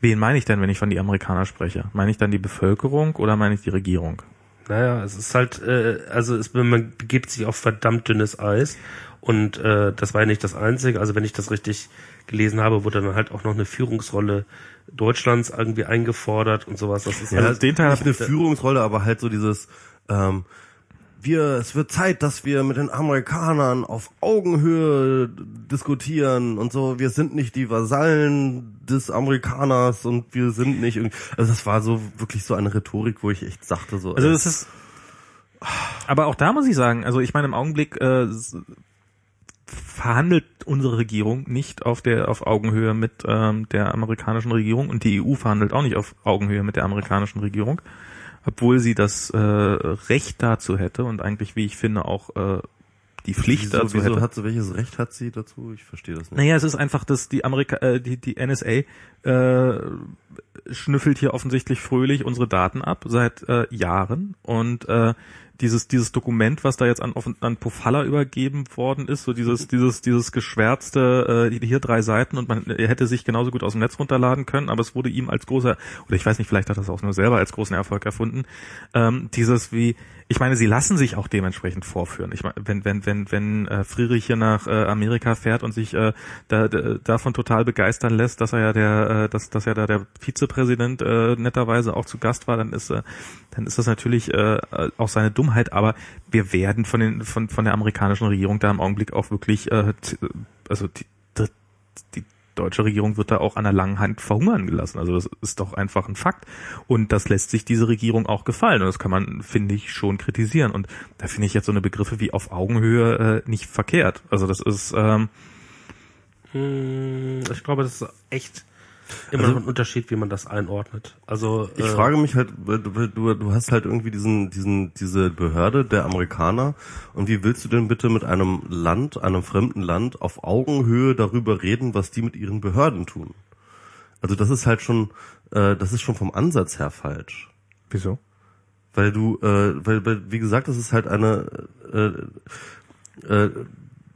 Wen meine ich denn, wenn ich von die Amerikaner spreche? Meine ich dann die Bevölkerung oder meine ich die Regierung? Naja, es ist halt, äh, also es, man begibt sich auf verdammt dünnes Eis und äh, das war ja nicht das Einzige. Also wenn ich das richtig gelesen habe, wurde dann halt auch noch eine Führungsrolle Deutschlands irgendwie eingefordert und sowas. Das ist Ja, halt, den Teil nicht eine Führungsrolle, aber halt so dieses, ähm, wir, es wird Zeit, dass wir mit den Amerikanern auf Augenhöhe diskutieren und so. Wir sind nicht die Vasallen des Amerikaners und wir sind nicht irgendwie, also das war so wirklich so eine Rhetorik, wo ich echt sagte so. Also das ist, aber auch da muss ich sagen, also ich meine im Augenblick äh, verhandelt unsere Regierung nicht auf der auf Augenhöhe mit ähm, der amerikanischen Regierung und die EU verhandelt auch nicht auf Augenhöhe mit der amerikanischen Regierung, obwohl sie das äh, Recht dazu hätte und eigentlich, wie ich finde, auch äh, die Pflicht wieso, dazu wieso hätte. hat sie, welches Recht hat sie dazu? Ich verstehe das nicht. Naja, es ist einfach, dass die Amerika, äh, die, die NSA äh, schnüffelt hier offensichtlich fröhlich unsere Daten ab seit äh, Jahren und äh, dieses dieses Dokument, was da jetzt an, an Pofalla übergeben worden ist, so dieses dieses dieses geschwärzte äh, hier drei Seiten und man er hätte sich genauso gut aus dem Netz runterladen können, aber es wurde ihm als großer oder ich weiß nicht, vielleicht hat er es auch nur selber als großen Erfolg erfunden. Ähm, dieses wie ich meine, sie lassen sich auch dementsprechend vorführen. Ich meine, wenn wenn wenn wenn äh, Friedrich hier nach äh, Amerika fährt und sich äh, da, da, davon total begeistern lässt, dass er ja der äh, dass dass ja da der Vizepräsident äh, netterweise auch zu Gast war, dann ist äh, dann ist das natürlich äh, auch seine Dummheit. Aber wir werden von den von von der amerikanischen Regierung da im Augenblick auch wirklich äh, also die, die deutsche Regierung wird da auch an der langen Hand verhungern gelassen. Also das ist doch einfach ein Fakt. Und das lässt sich diese Regierung auch gefallen. Und das kann man, finde ich, schon kritisieren. Und da finde ich jetzt so eine Begriffe wie auf Augenhöhe äh, nicht verkehrt. Also das ist, ähm, Hm, ich glaube, das ist echt immer Also- noch ein Unterschied, wie man das einordnet. Also Ich äh, frage mich halt, du, du, du hast halt irgendwie diesen, diesen, diese Behörde der Amerikaner und wie willst du denn bitte mit einem Land, einem fremden Land auf Augenhöhe darüber reden, was die mit ihren Behörden tun? Also das ist halt schon, äh, das ist schon vom Ansatz her falsch. wieso? Weil du, äh, weil, weil wie gesagt, das ist halt eine äh, äh,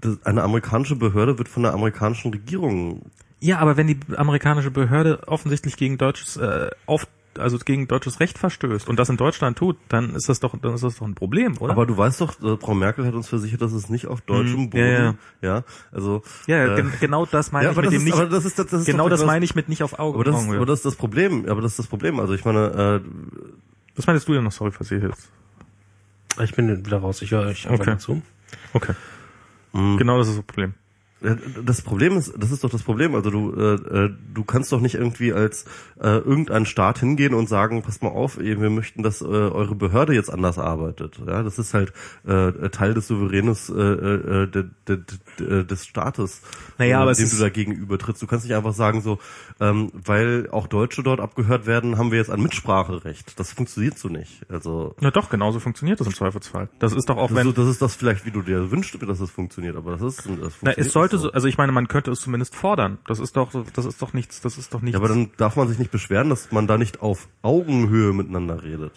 das, eine amerikanische Behörde wird von der amerikanischen Regierung Ja, aber wenn die amerikanische Behörde offensichtlich gegen deutsches äh, auf also gegen deutsches Recht verstößt und das in Deutschland tut, dann ist das doch dann ist das doch ein Problem, oder? Aber du weißt doch, äh, Frau Merkel hat uns versichert, dass es nicht auf deutschem Mhm, Boden, ja, ja, also ja, äh, gen genau das meine ja, ich aber mit das dem ist, nicht. das ist, das ist genau das meine ich mit nicht auf Auge. Aber das, Augenhöhe. aber das ist das Problem. Aber das ist das Problem. Also ich meine, äh, Was meinst du denn noch? Sorry, was ich jetzt. Ich bin wieder raus. Ich höre euch einfach Okay. zu. Okay. Mhm. Genau das ist das Problem. Äh, Das Problem ist, das ist doch das Problem. Also du, äh, äh, du kannst doch nicht irgendwie als äh, irgendein Staat hingehen und sagen, pass mal auf, wir möchten, dass äh, eure Behörde jetzt anders arbeitet. Ja, das ist halt äh, Teil des Souveränes äh, äh, de, de, de, des Staates, Naja, äh, aber dem du dagegen übertrittst. Du kannst nicht einfach sagen so, ähm, weil auch Deutsche dort abgehört werden, haben wir jetzt ein Mitspracherecht. Das funktioniert so nicht. Also Na doch, genauso funktioniert das im Zweifelsfall. Das ist doch auch, das, wenn ist, das ist das vielleicht, wie du dir wünschst, dass es funktioniert, aber das ist, das Na, funktioniert es sollte nicht so, also ich meine, man könnte es zumindest fordern. Das ist doch, das ist doch nichts, das ist doch nichts. Ja, aber dann darf man sich nicht beschweren, dass man da nicht auf Augenhöhe miteinander redet.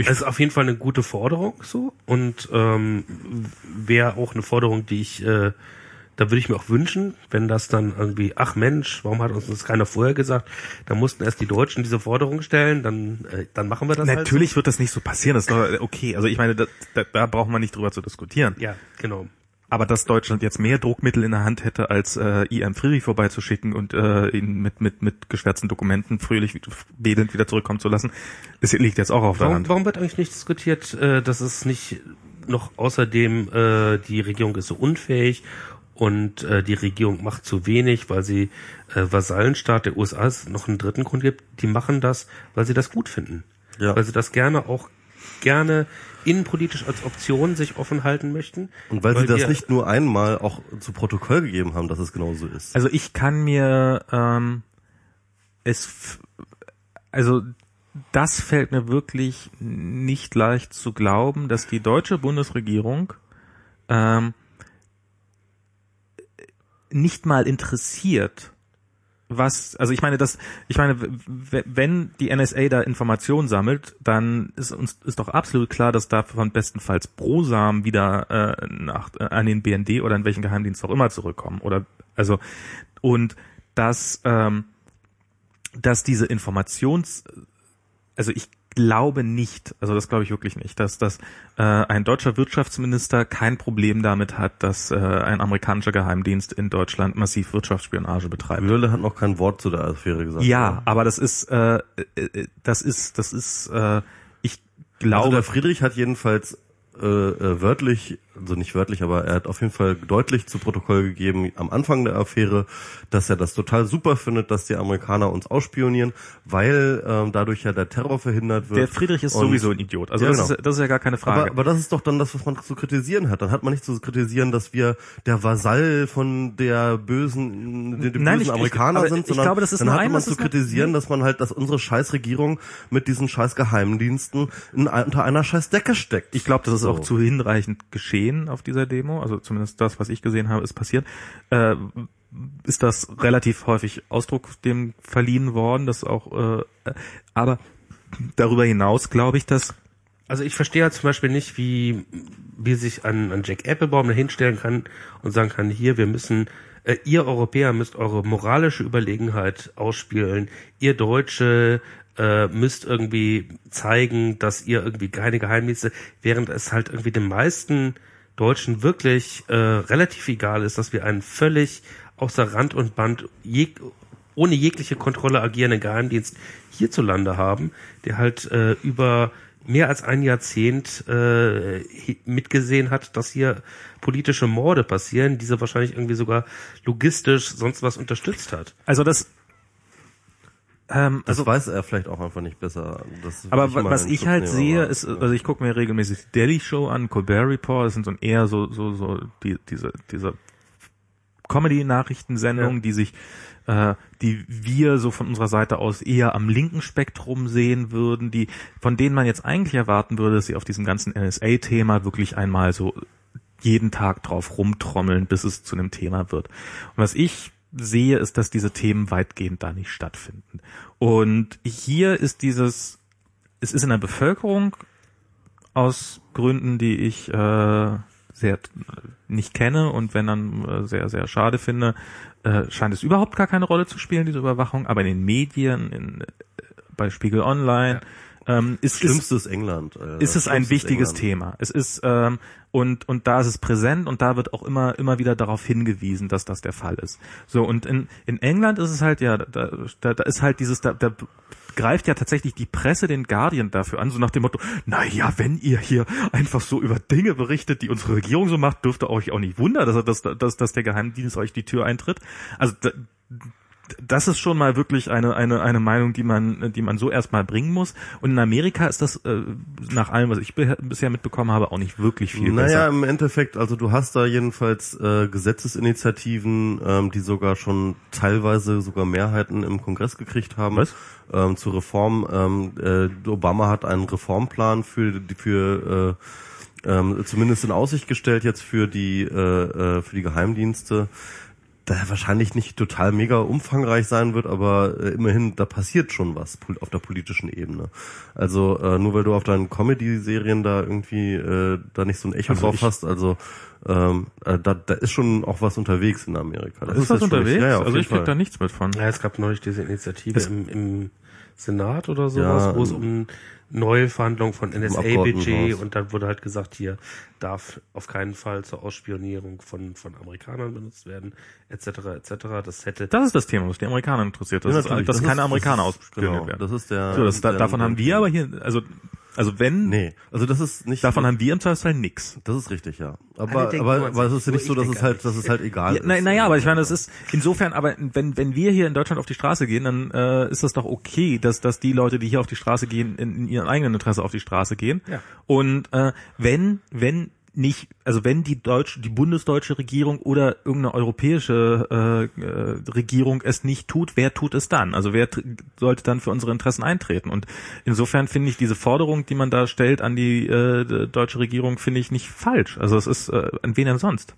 Es ist auf jeden Fall eine gute Forderung so und ähm, wäre auch eine Forderung, die ich, äh, da würde ich mir auch wünschen, wenn das dann irgendwie, ach Mensch, warum hat uns das keiner vorher gesagt? Da mussten erst die Deutschen diese Forderung stellen, dann, äh, dann machen wir das Natürlich wird das nicht so passieren, das ist doch okay. Also ich meine, da, da, da braucht man nicht drüber zu diskutieren. Halt so. Ja, genau. Aber dass Deutschland jetzt mehr Druckmittel in der Hand hätte, als äh, IM Friedrich vorbeizuschicken und äh, ihn mit, mit, mit geschwärzten Dokumenten fröhlich wedelnd wieder zurückkommen zu lassen, das liegt jetzt auch auf der Warum, Hand. warum wird eigentlich nicht diskutiert, äh, dass es nicht noch außerdem äh, die Regierung ist so unfähig und äh, die Regierung macht zu wenig, weil sie äh, Vasallenstaat der USA es noch einen dritten Grund gibt, die machen das, weil sie das gut finden. Ja. Weil sie das gerne auch gerne innenpolitisch als Option sich offen halten möchten. Und weil, sie das nicht nur einmal auch zu Protokoll gegeben haben, dass es genau so ist. Also ich kann mir ähm, es also das fällt mir wirklich nicht leicht zu glauben, dass die deutsche Bundesregierung ähm, nicht mal interessiert, was, also ich meine, das, ich meine, wenn die NSA da Informationen sammelt, dann ist uns ist doch absolut klar, dass davon bestenfalls Brosam wieder äh, nach, äh, an den BND oder in welchen Geheimdienst auch immer zurückkommen. Oder also und dass ähm, dass diese Informations, also ich glaube nicht, also das glaube ich wirklich nicht, dass dass äh, ein deutscher Wirtschaftsminister kein Problem damit hat, dass äh, ein amerikanischer Geheimdienst in Deutschland massiv Wirtschaftsspionage betreibt. Löhle hat noch kein Wort zu der Affäre gesagt. Ja, aber das ist, äh, äh, das ist, das ist, äh, ich Also glaube, der Friedrich hat jedenfalls äh, äh, wörtlich, also nicht wörtlich, aber er hat auf jeden Fall deutlich zu Protokoll gegeben am Anfang der Affäre, dass er das total super findet, dass die Amerikaner uns ausspionieren, weil ähm, dadurch ja der Terror verhindert wird. der Friedrich ist Und- sowieso ein Idiot. Also Ja, das, genau. ist, das ist ja gar keine Frage. Aber, aber das ist doch dann das, was man zu kritisieren hat. Dann hat man nicht zu kritisieren, dass wir der Vasall von der bösen, den, den Nein, bösen ich- ich- Amerikaner aber sind, ich sondern glaube, das ist dann hat ein- man zu kritisieren, dass man halt, dass unsere Scheißregierung mit diesen scheiß Geheimdiensten in, unter einer scheiß Decke steckt. ich glaube, das ist So. auch zu hinreichend geschehen auf dieser Demo. Also zumindest das, was ich gesehen habe, ist passiert. Äh, ist das relativ häufig Ausdruck dem verliehen worden, das auch, äh, aber darüber hinaus glaube ich, dass Also ich verstehe halt zum Beispiel nicht, wie, wie sich ein, ein Jack Applebaum hinstellen kann und sagen kann, hier, wir müssen, äh, ihr Europäer müsst eure moralische Überlegenheit ausspielen, ihr Deutsche äh, müsst irgendwie zeigen, dass ihr irgendwie keine Geheimnisse, während es halt irgendwie den meisten Deutschen wirklich äh, relativ egal ist, dass wir einen völlig außer Rand und Band jeg ohne jegliche Kontrolle agierenden Geheimdienst hierzulande haben, der halt äh, über mehr als ein Jahrzehnt äh, mitgesehen hat, dass hier politische Morde passieren, diese wahrscheinlich irgendwie sogar logistisch sonst was unterstützt hat. also das ähm, Das also weiß er vielleicht auch einfach nicht besser. Aber was ich Schutz halt nehmen, sehe, ist, also ich gucke mir regelmäßig die Daily Show an, Colbert Report, das sind so eher so, so, so die, diese, diese Comedy-Nachrichtensendungen, Ja. die sich, äh, die wir so von unserer Seite aus eher am linken Spektrum sehen würden, die, von denen man jetzt eigentlich erwarten würde, dass sie auf diesem ganzen NSA-Thema wirklich einmal so jeden Tag drauf rumtrommeln, bis es zu einem Thema wird. Und was ich sehe, ist, dass diese Themen weitgehend da nicht stattfinden. Und hier ist dieses es ist in der Bevölkerung aus Gründen, die ich äh, sehr nicht kenne und wenn dann äh, sehr, sehr schade finde, äh, scheint es überhaupt gar keine Rolle zu spielen, diese Überwachung. Aber in den Medien, in, äh, bei Spiegel Online, ähm, ist, ist, Schlimmstes England. Äh, ist es ein wichtiges England. Thema. Es ist ähm, und und da ist es präsent und da wird auch immer immer wieder darauf hingewiesen, dass das der Fall ist. So und in in England ist es halt ja da, da, da ist halt dieses da, da greift ja tatsächlich die Presse den Guardian dafür an, so nach dem Motto, na ja, wenn ihr hier einfach so über Dinge berichtet, die unsere Regierung so macht, dürfte euch auch nicht wundern, dass, dass, dass, dass der Geheimdienst euch die Tür eintritt. Also da, das ist schon mal wirklich eine, eine, eine Meinung, die man, die man so erstmal bringen muss. Und in Amerika ist das, äh, nach allem, was ich bisher mitbekommen habe, auch nicht wirklich viel Naja, besser. im Endeffekt, also du hast da jedenfalls äh, Gesetzesinitiativen, ähm, die sogar schon teilweise sogar Mehrheiten im Kongress gekriegt haben. Was? Ähm, zur Reform. Ähm, äh, Obama hat einen Reformplan für für äh, ähm, zumindest in Aussicht gestellt jetzt für die äh, äh, für die Geheimdienste der wahrscheinlich nicht total mega umfangreich sein wird, aber äh, immerhin, da passiert schon was auf der politischen Ebene. Also äh, nur weil du auf deinen Comedy-Serien da irgendwie äh, da nicht so ein Echo Also drauf ich- hast, also ähm, äh, da, da ist schon auch was unterwegs in Amerika. Das ist was jetzt schon unterwegs? Ja, ja, also ich krieg da nichts mit von. Ja, es gab neulich diese Initiative im, im Senat oder sowas, Ja, wo es im- um Neuverhandlung von NSA-Budget und dann wurde halt gesagt, hier darf auf keinen Fall zur Ausspionierung von, von Amerikanern benutzt werden, etc. etc. Das hätte Das ist das Thema, was die Amerikaner interessiert. Das Ja, ist, dass Das keine ist- Amerikaner ausspioniert genau, werden. das ist der- so, das, da, der- davon haben wir aber hier, also, also wenn, Nee, also das ist nicht davon haben wir im Zweifelsfall nix. das ist richtig, ja. Aber aber, aber es ist ja nicht so, dass es halt dass es halt egal Ja, ist. na, naja, aber ich meine, das ist insofern, aber wenn wenn wir hier in Deutschland auf die Straße gehen, dann äh, ist das doch okay, dass dass die Leute, die hier auf die Straße gehen, in, in ihrem eigenen Interesse auf die Straße gehen. Ja. Und äh, wenn wenn nicht, also wenn die deutsche, die bundesdeutsche Regierung oder irgendeine europäische äh, äh, Regierung es nicht tut, wer tut es dann? Also wer sollte dann für unsere Interessen eintreten? Und insofern finde ich diese Forderung, die man da stellt an die äh, deutsche Regierung, finde ich nicht falsch. Also es ist äh, an wen denn sonst?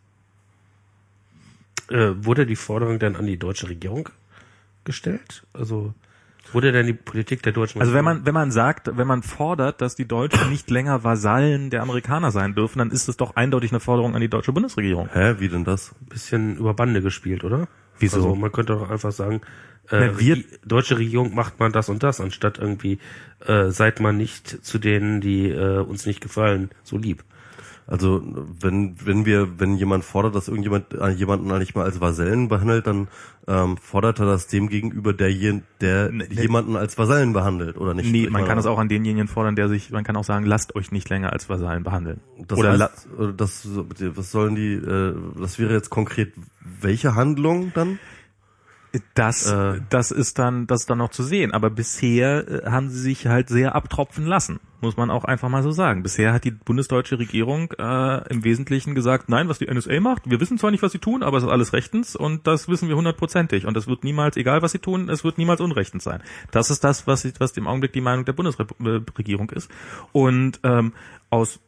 äh, wurde die Forderung denn an die deutsche Regierung gestellt? Also wurde denn die Politik der deutschen Also wenn man, wenn man sagt, wenn man fordert, dass die Deutschen nicht länger Vasallen der Amerikaner sein dürfen, dann ist es doch eindeutig eine Forderung an die deutsche Bundesregierung. Hä, wie denn das? bisschen über Bande gespielt, oder? Wieso? Also man könnte doch einfach sagen, äh, Na, wir- die deutsche Regierung macht man das und das, anstatt irgendwie äh, seid man nicht zu denen, die äh, uns nicht gefallen, so lieb. Also wenn wenn wir wenn jemand fordert, dass irgendjemand äh, jemanden nicht mal als Vasallen behandelt, dann ähm, fordert er das dem gegenüber, der der Ne, ne. jemanden als Vasallen behandelt oder nicht? Nee, Ich man kann das auch an denjenigen fordern, der sich, man kann auch sagen, lasst euch nicht länger als Vasallen behandeln. Das Oder heißt, äh, das was sollen die? Äh, das wäre jetzt konkret welche Handlung dann? Das, Äh. das ist dann, das ist dann noch zu sehen. Aber bisher äh, haben sie sich halt sehr abtropfen lassen, muss man auch einfach mal so sagen. Bisher hat die bundesdeutsche Regierung äh, im Wesentlichen gesagt, nein, was die NSA macht, wir wissen zwar nicht, was sie tun, aber es ist alles rechtens und das wissen wir hundertprozentig. Und es wird niemals, egal was sie tun, es wird niemals unrechtens sein. Das ist das, was, was im Augenblick die Meinung der Bundesregierung ist. Und ähm, aus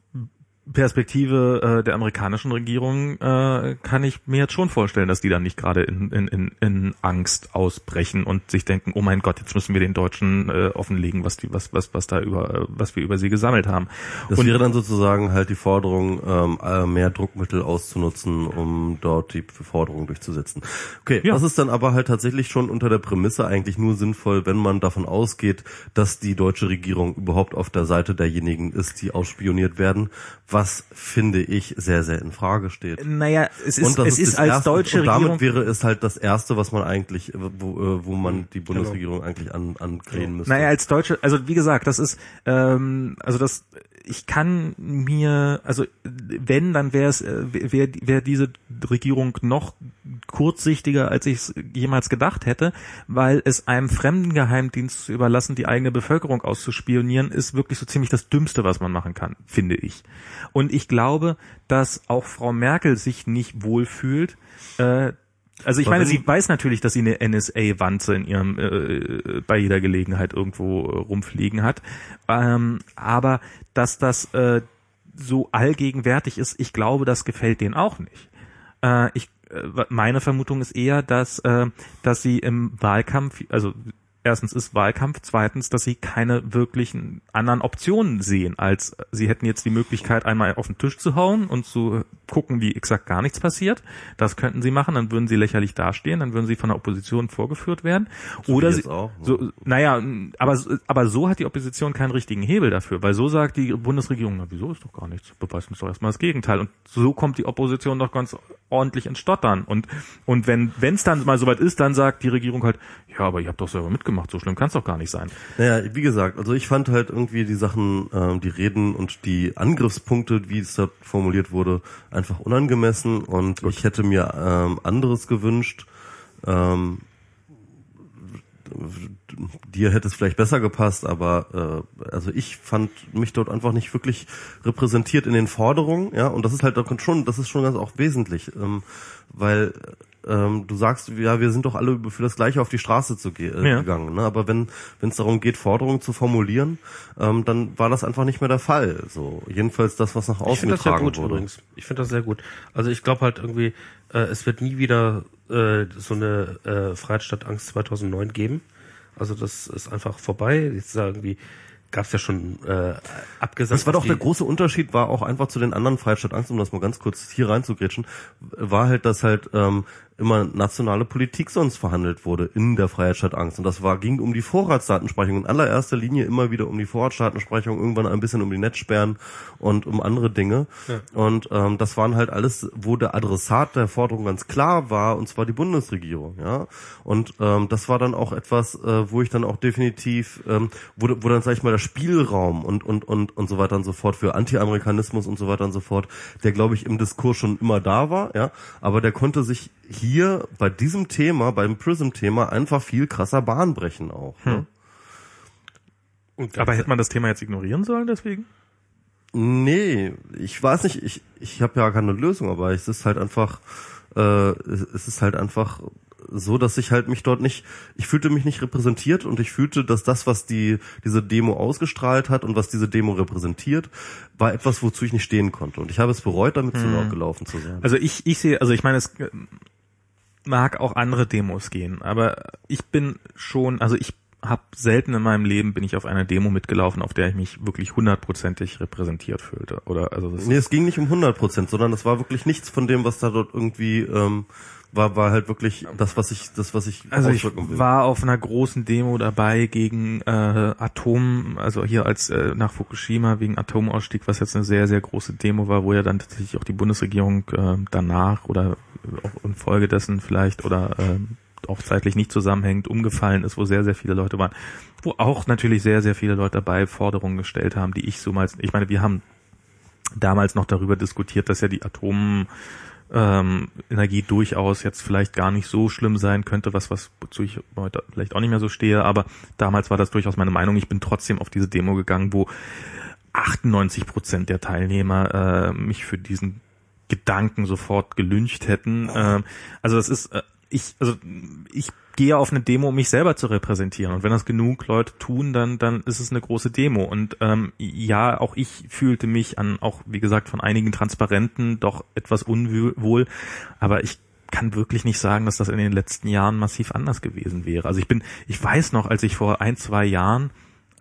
Perspektive äh, der amerikanischen Regierung äh, kann ich mir jetzt schon vorstellen, dass die dann nicht gerade in, in, in, in Angst ausbrechen und sich denken, oh mein Gott, jetzt müssen wir den Deutschen äh, offenlegen, was die, was, was, was da über, äh, was wir über sie gesammelt haben. Das Und- wäre dann sozusagen halt die Forderung, ähm, äh, mehr Druckmittel auszunutzen, um dort die Forderung durchzusetzen. Okay, Ja. das ist dann aber halt tatsächlich schon unter der Prämisse eigentlich nur sinnvoll, wenn man davon ausgeht, dass die deutsche Regierung überhaupt auf der Seite derjenigen ist, die ausspioniert werden, was finde ich sehr, sehr in Frage steht. Naja, es ist, das es ist das als erste, deutsche und damit Regierung. wäre es halt das erste, was man eigentlich, äh, wo, äh, wo man die Bundesregierung eigentlich an, ankrähen müsste. Naja, als Deutsche, also wie gesagt, das ist, ähm, also das, ich kann mir, also wenn, dann wäre es, wäre wär, wär diese Regierung noch kurzsichtiger, als ich es jemals gedacht hätte, weil es einem fremden Geheimdienst zu überlassen, die eigene Bevölkerung auszuspionieren, ist wirklich so ziemlich das Dümmste, was man machen kann, finde ich. Und ich glaube, dass auch Frau Merkel sich nicht wohlfühlt, äh, also ich meine, sie weiß natürlich, dass sie eine NSA-Wanze in ihrem äh, bei jeder Gelegenheit irgendwo äh, rumfliegen hat, ähm, aber dass das äh, so allgegenwärtig ist, ich glaube, das gefällt denen auch nicht. Äh, ich, äh, meine Vermutung ist eher, dass äh, dass sie im Wahlkampf, also erstens ist Wahlkampf, zweitens, dass sie keine wirklichen anderen Optionen sehen, als sie hätten jetzt die Möglichkeit, einmal auf den Tisch zu hauen und zu gucken, wie exakt gar nichts passiert. Das könnten sie machen, dann würden sie lächerlich dastehen, dann würden sie von der Opposition vorgeführt werden. So Oder sie, auch. so, naja, aber, aber so hat die Opposition keinen richtigen Hebel dafür, weil so sagt die Bundesregierung, na wieso ist doch gar nichts, beweist uns doch erstmal das Gegenteil. Und so kommt die Opposition doch ganz ordentlich ins Stottern. Und, und wenn es dann mal soweit ist, dann sagt die Regierung halt, ja, aber ihr habt doch selber mitgemacht, so schlimm kann es doch gar nicht sein. Naja, wie gesagt, also ich fand halt irgendwie die Sachen, ähm, die Reden und die Angriffspunkte, wie es da formuliert wurde, einfach unangemessen und ich hätte mir ähm, anderes gewünscht. Ähm, dir hätte es vielleicht besser gepasst, aber äh, also ich fand mich dort einfach nicht wirklich repräsentiert in den Forderungen, ja, und das ist halt schon, das ist schon ganz auch wesentlich, ähm, weil ähm, du sagst, ja, wir sind doch alle für das Gleiche auf die Straße zu ge äh, Ja. gegangen, ne? aber wenn es darum geht, Forderungen zu formulieren, ähm, dann war das einfach nicht mehr der Fall. So jedenfalls das, was nach Ich außen finde das ja getragen gut wurde. übrigens. Ich finde das sehr gut. Also ich glaube halt irgendwie, äh, es wird nie wieder äh, so eine äh, Freiheit statt Angst 2009 geben. Also das ist einfach vorbei. Jetzt ist ja irgendwie gab es ja schon äh, abgesagt. Das war doch der große Unterschied, war auch einfach zu den anderen Freiheit statt Angst, um das mal ganz kurz hier reinzugrätschen, war halt, dass halt ähm, immer nationale Politik sonst verhandelt wurde in der Freiheit statt Angst. Und das war, ging um die Vorratsdatensprechung, in allererster Linie immer wieder um die Vorratsdatensprechung, irgendwann ein bisschen um die Netzsperren und um andere Dinge. Und ähm, das waren halt alles, wo der Adressat der Forderung ganz klar war, und zwar die Bundesregierung. Ja. Und ähm, das war dann auch etwas, äh, wo ich dann auch definitiv, ähm, wo, wo dann, sag ich mal, der Spielraum und, und, und, und so weiter und so fort für Anti-Amerikanismus und so weiter und so fort, der, glaube ich, im Diskurs schon immer da war, ja, aber der konnte sich hier bei diesem Thema, beim Prism-Thema, einfach viel krasser Bahn brechen auch. Ne? Und Aber hätte man das Thema jetzt ignorieren sollen deswegen? Nee, ich weiß nicht, ich, ich habe ja keine Lösung, aber es ist halt einfach, äh, es ist halt einfach so, dass ich halt mich dort nicht, ich fühlte mich nicht repräsentiert und ich fühlte, dass das, was die diese Demo ausgestrahlt hat und was diese Demo repräsentiert, war etwas, wozu ich nicht stehen konnte. Und ich habe es bereut, damit zu laut gelaufen zu sein. Also ich, ich sehe, also ich meine, es mag auch andere Demos gehen, aber ich bin schon, also ich habe selten in meinem Leben bin ich auf einer Demo mitgelaufen, auf der ich mich wirklich hundertprozentig repräsentiert fühlte. Oder also Nee, es ging nicht um 100 Prozent, sondern es war wirklich nichts von dem, was da dort irgendwie ähm, war, war halt wirklich das, was ich, das, was ich Also ich will. war auf einer großen Demo dabei gegen äh, Atom, also hier als äh, nach Fukushima wegen Atomausstieg, was jetzt eine sehr, sehr große Demo war, wo ja dann tatsächlich auch die Bundesregierung äh, danach oder auch infolgedessen vielleicht oder äh, auch zeitlich nicht zusammenhängend umgefallen ist, wo sehr, sehr viele Leute waren, wo auch natürlich sehr, sehr viele Leute dabei Forderungen gestellt haben, die ich so mal, ich meine, wir haben damals noch darüber diskutiert, dass ja die Atom ähm, Energie durchaus jetzt vielleicht gar nicht so schlimm sein könnte, was was wozu ich heute vielleicht auch nicht mehr so stehe, aber damals war das durchaus meine Meinung. Ich bin trotzdem auf diese Demo gegangen, wo 98 Prozent der Teilnehmer äh, mich für diesen Gedanken sofort gelüncht hätten. Ähm, also das ist äh, ich also ich gehe auf eine Demo, um mich selber zu repräsentieren. Und wenn das genug Leute tun, dann dann ist es eine große Demo. Und ähm, ja, auch ich fühlte mich an, auch wie gesagt von einigen Transparenten doch etwas unwohl. Aber ich kann wirklich nicht sagen, dass das in den letzten Jahren massiv anders gewesen wäre. Also ich bin, ich weiß noch, als ich vor ein, zwei Jahren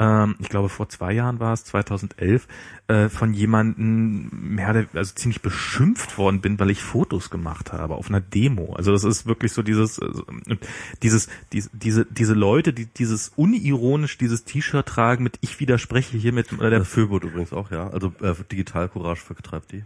ähm, ich glaube vor zwei Jahren war es, 2011, äh, von jemandem mehr, also ziemlich beschimpft worden bin, weil ich Fotos gemacht habe auf einer Demo. Also das ist wirklich so dieses, also, und dieses, diese, diese, diese Leute, die dieses unironisch dieses T-Shirt tragen mit ich widerspreche hier mit oder Der der Föbot übrigens auch, ja. Also äh, Digital Courage vertreibt die.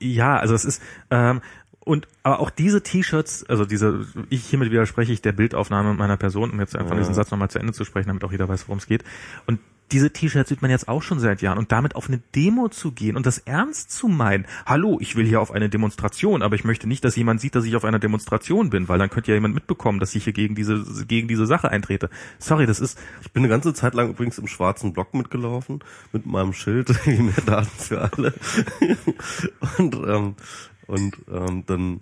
ja, also es ist ähm, und aber auch diese T-Shirts, also diese, ich hiermit widerspreche ich der Bildaufnahme meiner Person, um jetzt einfach Ja. diesen Satz nochmal zu Ende zu sprechen, damit auch jeder weiß, worum es geht. Und diese T-Shirts sieht man jetzt auch schon seit Jahren und damit auf eine Demo zu gehen und das ernst zu meinen. Hallo, ich will hier auf eine Demonstration, aber ich möchte nicht, dass jemand sieht, dass ich auf einer Demonstration bin, weil dann könnte ja jemand mitbekommen, dass ich hier gegen diese gegen diese Sache eintrete. Sorry, das ist Ich bin eine ganze Zeit lang übrigens im schwarzen Block mitgelaufen, mit meinem Schild, mehr Daten für alle. und ähm, und ähm, dann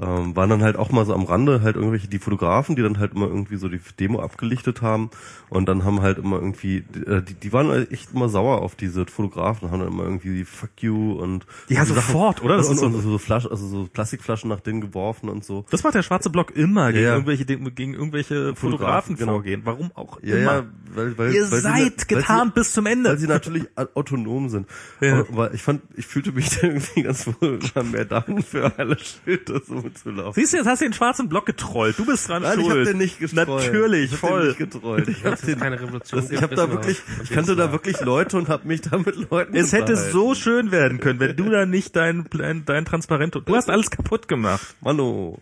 ähm, waren dann halt auch mal so am Rande halt irgendwelche die Fotografen, die dann halt immer irgendwie so die Demo abgelichtet haben und dann haben halt immer irgendwie äh, die, die waren echt immer sauer auf diese Fotografen, haben dann immer irgendwie fuck you und Ja, und die sofort, oder? Das und, und, so- und so Flaschen, also so Plastikflaschen nach denen geworfen und so. Das macht der schwarze Block immer gegen Ja. irgendwelche gegen irgendwelche Fotografen, genau. vorgehen. Warum auch Ja, immer. ja, weil, weil, Ihr weil seid sie, getarnt bis zum Sie, Ende. weil sie natürlich autonom sind. Ja. Aber ich fand, ich fühlte mich da irgendwie ganz wohl mehr dann für alle Schilder so mitzulaufen. Siehst du, jetzt hast du den schwarzen Block getrollt. Du bist dran Nein, ich schuld. hab den nicht getrollt. Natürlich, ich hab voll. Den nicht getrollt. Ich, hab den, keine Revolution. das, ich hab da wirklich, ich kannte da wirklich Leute und hab mich da mit Leuten Es hätte so schön werden können, wenn du da nicht dein, dein, dein Transparent, du hast alles kaputt gemacht. Mano.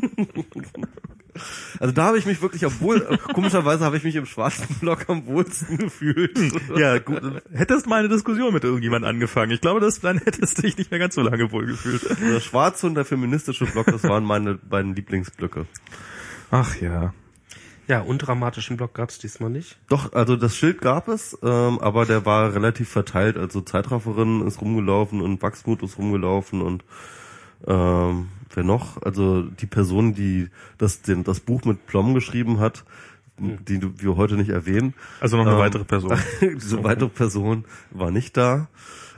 Also da habe ich mich wirklich, obwohl, komischerweise habe ich mich im schwarzen Block am wohlsten gefühlt. Ja, gut. Hättest mal eine Diskussion mit irgendjemand angefangen. Ich glaube, das, dann hättest du dich nicht mehr ganz so lange wohlgefühlt. Der schwarze und der feministische Block, das waren meine beiden Lieblingsblöcke. Ach ja. Ja, undramatischen Block gab's diesmal nicht. Doch, also das Schild gab es, ähm, aber der war relativ verteilt. Also Zeitrafferin ist rumgelaufen und Wachsmut ist rumgelaufen und ähm, wer noch? Also die Person, die das, den, das Buch mit Plom geschrieben hat, die du- wir heute nicht erwähnen. Also noch eine Ähm, weitere Person. Diese weitere Person war nicht da.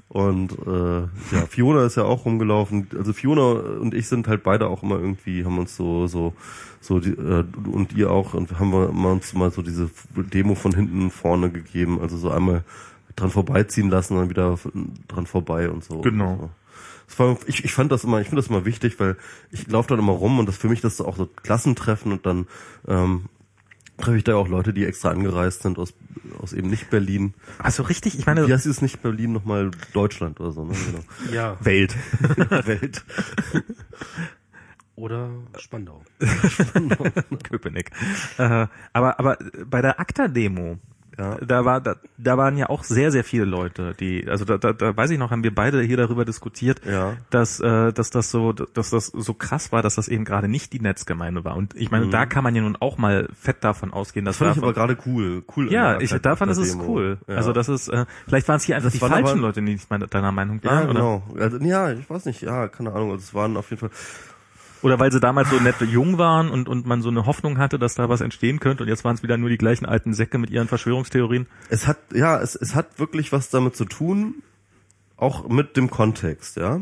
Und äh, ja, Fiona ist ja auch rumgelaufen. Also Fiona und ich sind halt beide auch immer irgendwie, haben uns so, so, so die, äh, und ihr auch, und haben wir immer uns mal so diese Demo von hinten vorne gegeben. Also so einmal dran vorbeiziehen lassen, dann wieder dran vorbei und so. Genau. So. War, ich, ich fand das immer, ich finde das immer wichtig, weil ich laufe dann immer rum und das für mich das ist auch so Klassentreffen und dann ähm, treffe ich da auch Leute, die extra angereist sind aus, aus eben nicht Berlin. Also richtig, ich meine, Wie heißt es nicht Berlin nochmal Deutschland oder so, ne? Genau. Ja. Welt. Welt. Oder Spandau. Köpenick. Äh, aber, aber bei der ACTA-Demo, Ja. da war, da, da waren ja auch sehr, sehr viele Leute, die, also da, da, da weiß ich noch, haben wir beide hier darüber diskutiert, Ja. dass, äh, dass das so, dass das so krass war, dass das eben gerade nicht die Netzgemeinde war. Und ich meine, da kann man ja nun auch mal fett davon ausgehen, dass Mhm. Das fand ich davon- aber gerade cool. cool ja, ich, da fand es ist cool. Ja. Also das ist, äh, vielleicht waren es hier einfach Das die falschen aber- Leute, die nicht mal deiner Meinung ja, waren, oder? genau. Also, ja, ich weiß nicht, ja, keine Ahnung. Also es waren auf jeden Fall. Oder weil sie damals so nett jung waren und, und man so eine Hoffnung hatte, dass da was entstehen könnte und jetzt waren es wieder nur die gleichen alten Säcke mit ihren Verschwörungstheorien. Es hat, ja, es, es hat wirklich was damit zu tun, auch mit dem Kontext, ja.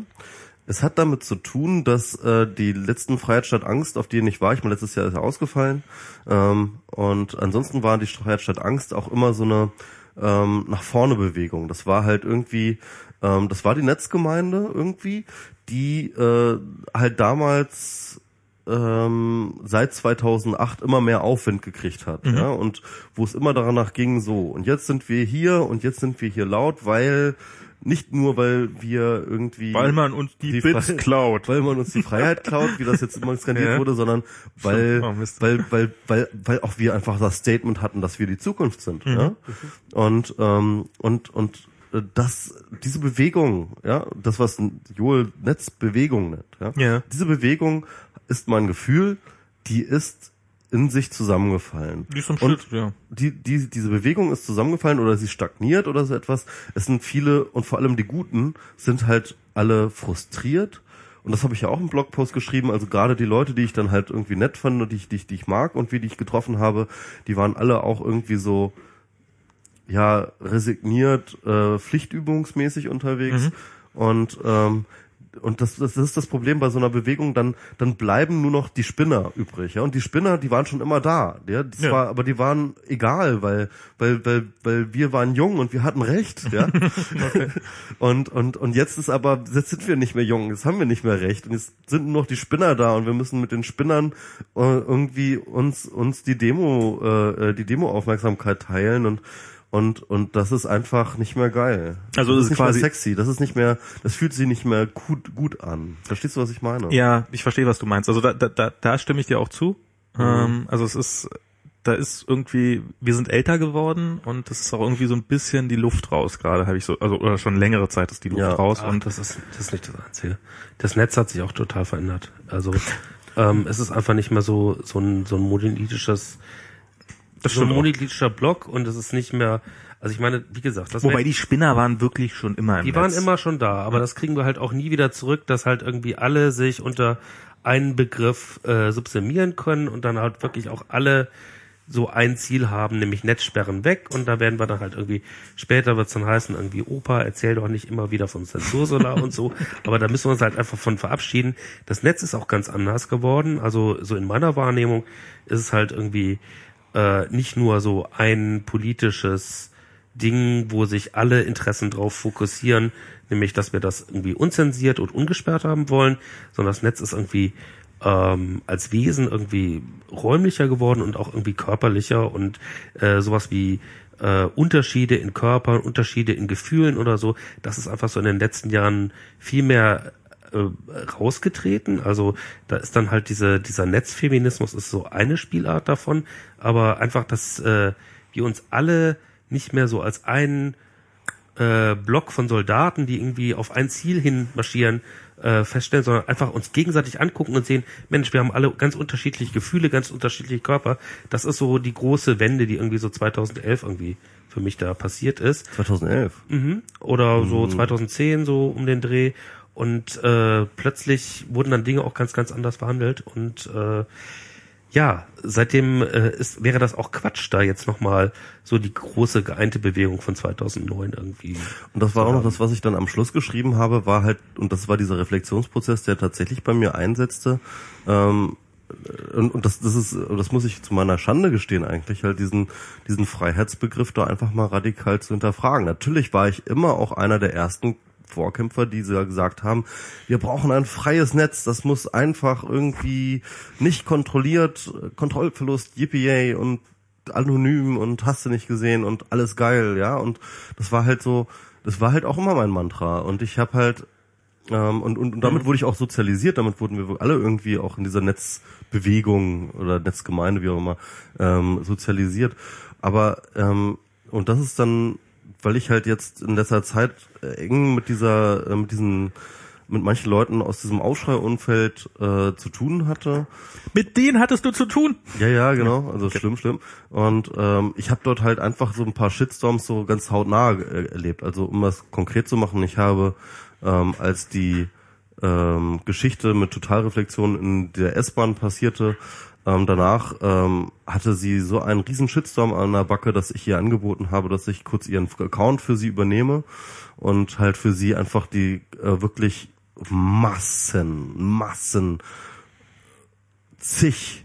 Es hat damit zu tun, dass äh, die letzten Freiheit Angst, auf denen ich war, ich meine, letztes Jahr ist ausgefallen, ähm, und ansonsten war die Freiheit Angst auch immer so eine ähm, nach vorne Bewegung. Das war halt irgendwie, ähm, das war die Netzgemeinde irgendwie, die äh, halt damals ähm, seit 2008 immer mehr Aufwind gekriegt hat, ja, und wo es immer danach ging, so, und jetzt sind wir hier und jetzt sind wir hier laut, weil nicht nur, weil wir irgendwie Weil man uns die Bits Frei- klaut. weil man uns die Freiheit klaut, wie das jetzt immer skandiert Ja. wurde, sondern weil, Oh, weil, weil, weil, weil auch wir einfach das Statement hatten, dass wir die Zukunft sind, Mhm. ja, und ähm, und und äh, das, diese Bewegung, ja, das was Joel Netz Bewegung nennt, ja, Ja. diese Bewegung ist mein Gefühl, die ist in sich zusammengefallen. Die ist am Schluss, ja. die, die, diese Bewegung ist zusammengefallen oder sie stagniert oder so etwas. Es sind viele und vor allem die Guten sind halt alle frustriert. Und das habe ich ja auch im Blogpost geschrieben. Also gerade die Leute, die ich dann halt irgendwie nett fand und die ich, die ich, die ich mag und wie die ich getroffen habe, die waren alle auch irgendwie so, ja, resigniert, äh, pflichtübungsmäßig unterwegs. Und ähm, und das, das ist das Problem bei so einer Bewegung, dann, dann bleiben nur noch die Spinner übrig, ja. Und die Spinner, die waren schon immer da, ja. Das Ja. war, aber die waren egal, weil, weil, weil, weil wir waren jung und wir hatten recht, ja. Und, und, und jetzt ist aber, jetzt sind wir nicht mehr jung, jetzt haben wir nicht mehr recht. Und jetzt sind nur noch die Spinner da und wir müssen mit den Spinnern äh, irgendwie uns, uns die Demo, äh, die Demo-Aufmerksamkeit teilen und, und, und das ist einfach nicht mehr geil. Also das es ist ist nicht quasi- mehr sexy, das ist nicht mehr, das fühlt sich nicht mehr gut, gut an. Verstehst du, was ich meine? Ja, ich verstehe, was du meinst. Also da, da, da, da stimme ich dir auch zu. Mhm. Ähm, also es ist, da ist irgendwie, wir sind älter geworden und es ist auch irgendwie so ein bisschen die Luft raus gerade, habe ich so, also oder schon längere Zeit ist die Luft Ja. raus Ach, und das ist, das ist nicht das Einzige. Das Netz hat sich auch total verändert. Also ähm, es ist einfach nicht mehr so so ein so ein monolithisches das so ein monolithischer Block und es ist nicht mehr. Also ich meine, wie gesagt, das Wobei die Spinner waren wirklich schon immer im die waren Netz. immer schon da, aber das kriegen wir halt auch nie wieder zurück, dass halt irgendwie alle sich unter einen Begriff äh, subsumieren können und dann halt wirklich auch alle so ein Ziel haben, nämlich Netzsperren weg und da werden wir dann halt irgendwie, später wird es dann heißen, irgendwie Opa, erzähl doch nicht immer wieder von Zensursolar und so, aber da müssen wir uns halt einfach von verabschieden. Das Netz ist auch ganz anders geworden, also so in meiner Wahrnehmung ist es halt irgendwie äh, nicht nur so ein politisches Ding, wo sich alle Interessen drauf fokussieren, nämlich dass wir das irgendwie unzensiert und ungesperrt haben wollen, sondern das Netz ist irgendwie ähm, als Wesen irgendwie räumlicher geworden und auch irgendwie körperlicher und äh, sowas wie äh, Unterschiede in Körpern, Unterschiede in Gefühlen oder so, das ist einfach so in den letzten Jahren viel mehr äh, rausgetreten. Also da ist dann halt diese, dieser Netzfeminismus ist so eine Spielart davon, aber einfach, dass äh, wir uns alle nicht mehr so als einen äh, Block von Soldaten, die irgendwie auf ein Ziel hin marschieren, äh, feststellen, sondern einfach uns gegenseitig angucken und sehen, Mensch, wir haben alle ganz unterschiedliche Gefühle, ganz unterschiedliche Körper. Das ist so die große Wende, die irgendwie so 2011 irgendwie für mich da passiert ist. 2011. Mhm. Oder so 2010, so um den Dreh. Und äh, plötzlich wurden dann Dinge auch ganz, ganz anders behandelt. Und äh, ja, seitdem äh, ist, wäre das auch Quatsch, da jetzt nochmal so die große geeinte Bewegung von 2009 irgendwie. Und das war auch noch das, was ich dann am Schluss geschrieben habe, war halt, und das war dieser Reflexionsprozess, der tatsächlich bei mir einsetzte. Ähm, und, und das, das ist, das muss ich zu meiner Schande gestehen eigentlich, halt diesen, diesen Freiheitsbegriff da einfach mal radikal zu hinterfragen. Natürlich war ich immer auch einer der ersten Vorkämpfer, die so gesagt haben, wir brauchen ein freies Netz, das muss einfach irgendwie nicht kontrolliert, Kontrollverlust, yippie und anonym und hast du nicht gesehen und alles geil, ja. Und das war halt so, das war halt auch immer mein Mantra. Und ich habe halt ähm, und, und, und damit wurde ich auch sozialisiert, damit wurden wir alle irgendwie auch in dieser Netzbewegung oder Netzgemeinde, wie auch immer, ähm, sozialisiert. Aber ähm, und das ist dann weil ich halt jetzt in letzter Zeit äh, eng mit dieser, äh, mit diesen, mit manchen Leuten aus diesem Aufschrei-Umfeld äh, zu tun hatte. Mit denen hattest du zu tun? Ja, ja, genau. Also okay. schlimm, schlimm. Und ähm, ich habe dort halt einfach so ein paar Shitstorms so ganz hautnah äh, erlebt. Also um das konkret zu machen, ich habe ähm, als die ähm, Geschichte mit Totalreflexion in der S-Bahn passierte, ähm, danach ähm, hatte sie so einen riesen Shitstorm an der Backe, dass ich ihr angeboten habe, dass ich kurz ihren Account für sie übernehme und halt für sie einfach die äh, wirklich Massen, Massen, zig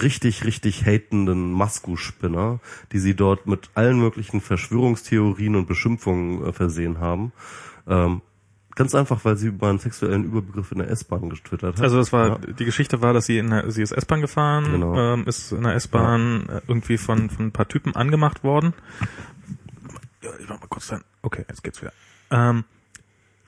richtig, richtig hatenden Masku-Spinner, die sie dort mit allen möglichen Verschwörungstheorien und Beschimpfungen äh, versehen haben, ähm, Ganz einfach, weil sie über einen sexuellen Überbegriff in der S-Bahn getwittert hat. Also das war, ja. die Geschichte war, dass sie in der, sie ist S-Bahn gefahren, genau. ähm, ist in der S-Bahn ja. Äh, irgendwie von, von ein paar Typen angemacht worden. Ja, ich mach mal kurz dann. Okay, jetzt geht's wieder. Ähm,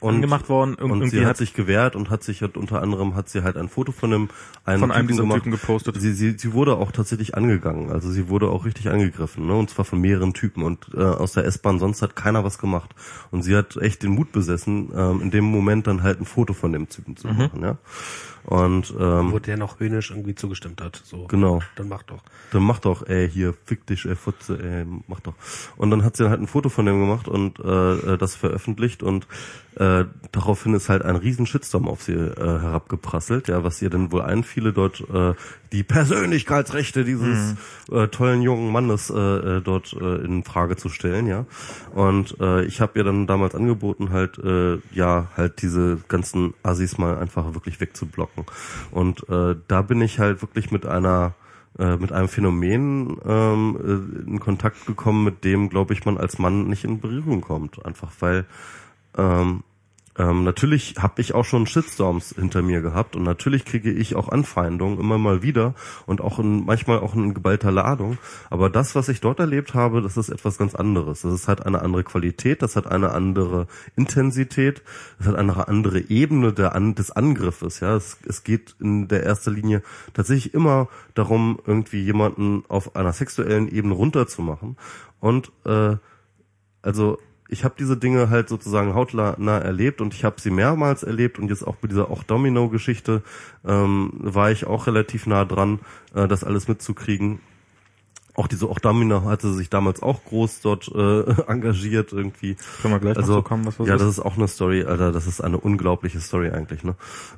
und, angemacht worden. Ir und sie hat, hat sich gewehrt und hat sich halt unter anderem hat sie halt ein Foto von einem, einem von einem Typen, gemacht. Typen gepostet. Sie, sie, sie wurde auch tatsächlich angegangen, also sie wurde auch richtig angegriffen, ne? und zwar von mehreren Typen und äh, aus der S-Bahn sonst hat keiner was gemacht und sie hat echt den Mut besessen, ähm, in dem Moment dann halt ein Foto von dem Typen zu mhm. machen, ja. Und ähm, wo der noch höhnisch irgendwie zugestimmt hat. So, genau. Dann mach doch. Dann mach doch, ey, hier, fick dich, ey, Futze, ey, mach doch. Und dann hat sie halt ein Foto von dem gemacht und äh, das veröffentlicht und äh, daraufhin ist halt ein riesen Shitstorm auf sie äh, herabgeprasselt, ja, was ihr denn wohl einfiele, dort äh, die Persönlichkeitsrechte dieses mhm. äh, tollen jungen Mannes äh, äh, dort äh, in Frage zu stellen, ja. Und äh, ich habe ihr dann damals angeboten, halt äh, ja halt diese ganzen Assis mal einfach wirklich wegzublocken. Und äh, da bin ich halt wirklich mit einer äh, mit einem Phänomen ähm, äh, in Kontakt gekommen, mit dem, glaube ich, man als Mann nicht in Berührung kommt. Einfach weil ähm, ähm, natürlich habe ich auch schon Shitstorms hinter mir gehabt und natürlich kriege ich auch Anfeindungen immer mal wieder und auch in, manchmal auch in geballter Ladung. Aber das, was ich dort erlebt habe, das ist etwas ganz anderes. Das ist halt eine andere Qualität, das hat eine andere Intensität, das hat eine andere Ebene der, des Angriffes. Ja, es, es geht in der erster Linie tatsächlich immer darum, irgendwie jemanden auf einer sexuellen Ebene runterzumachen und äh, also ich habe diese Dinge halt sozusagen hautnah erlebt und ich habe sie mehrmals erlebt und jetzt auch bei dieser auch Domino-Geschichte ähm, war ich auch relativ nah dran, äh, das alles mitzukriegen. auch diese Ochdamina hatte sich damals auch groß dort äh, engagiert irgendwie. Können wir gleich also, noch kommen, was das Ja, ist? das ist auch eine Story, Alter, das ist eine unglaubliche Story eigentlich, ne?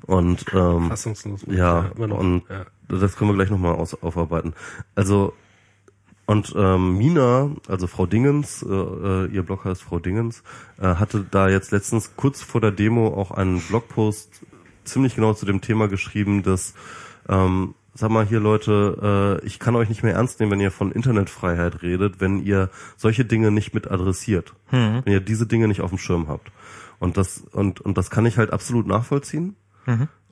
Und ähm, Fassungslos. ja, immer noch. und ja. das können wir gleich nochmal aufarbeiten. Also und ähm, Mina, also Frau Dingens, äh, äh, ihr Blog heißt Frau Dingens, äh, hatte da jetzt letztens kurz vor der Demo auch einen Blogpost ziemlich genau zu dem Thema geschrieben, dass ähm, sag mal hier Leute, äh, ich kann euch nicht mehr ernst nehmen, wenn ihr von Internetfreiheit redet, wenn ihr solche Dinge nicht mit adressiert, wenn ihr diese Dinge nicht auf dem Schirm habt. Und das und und das kann ich halt absolut nachvollziehen.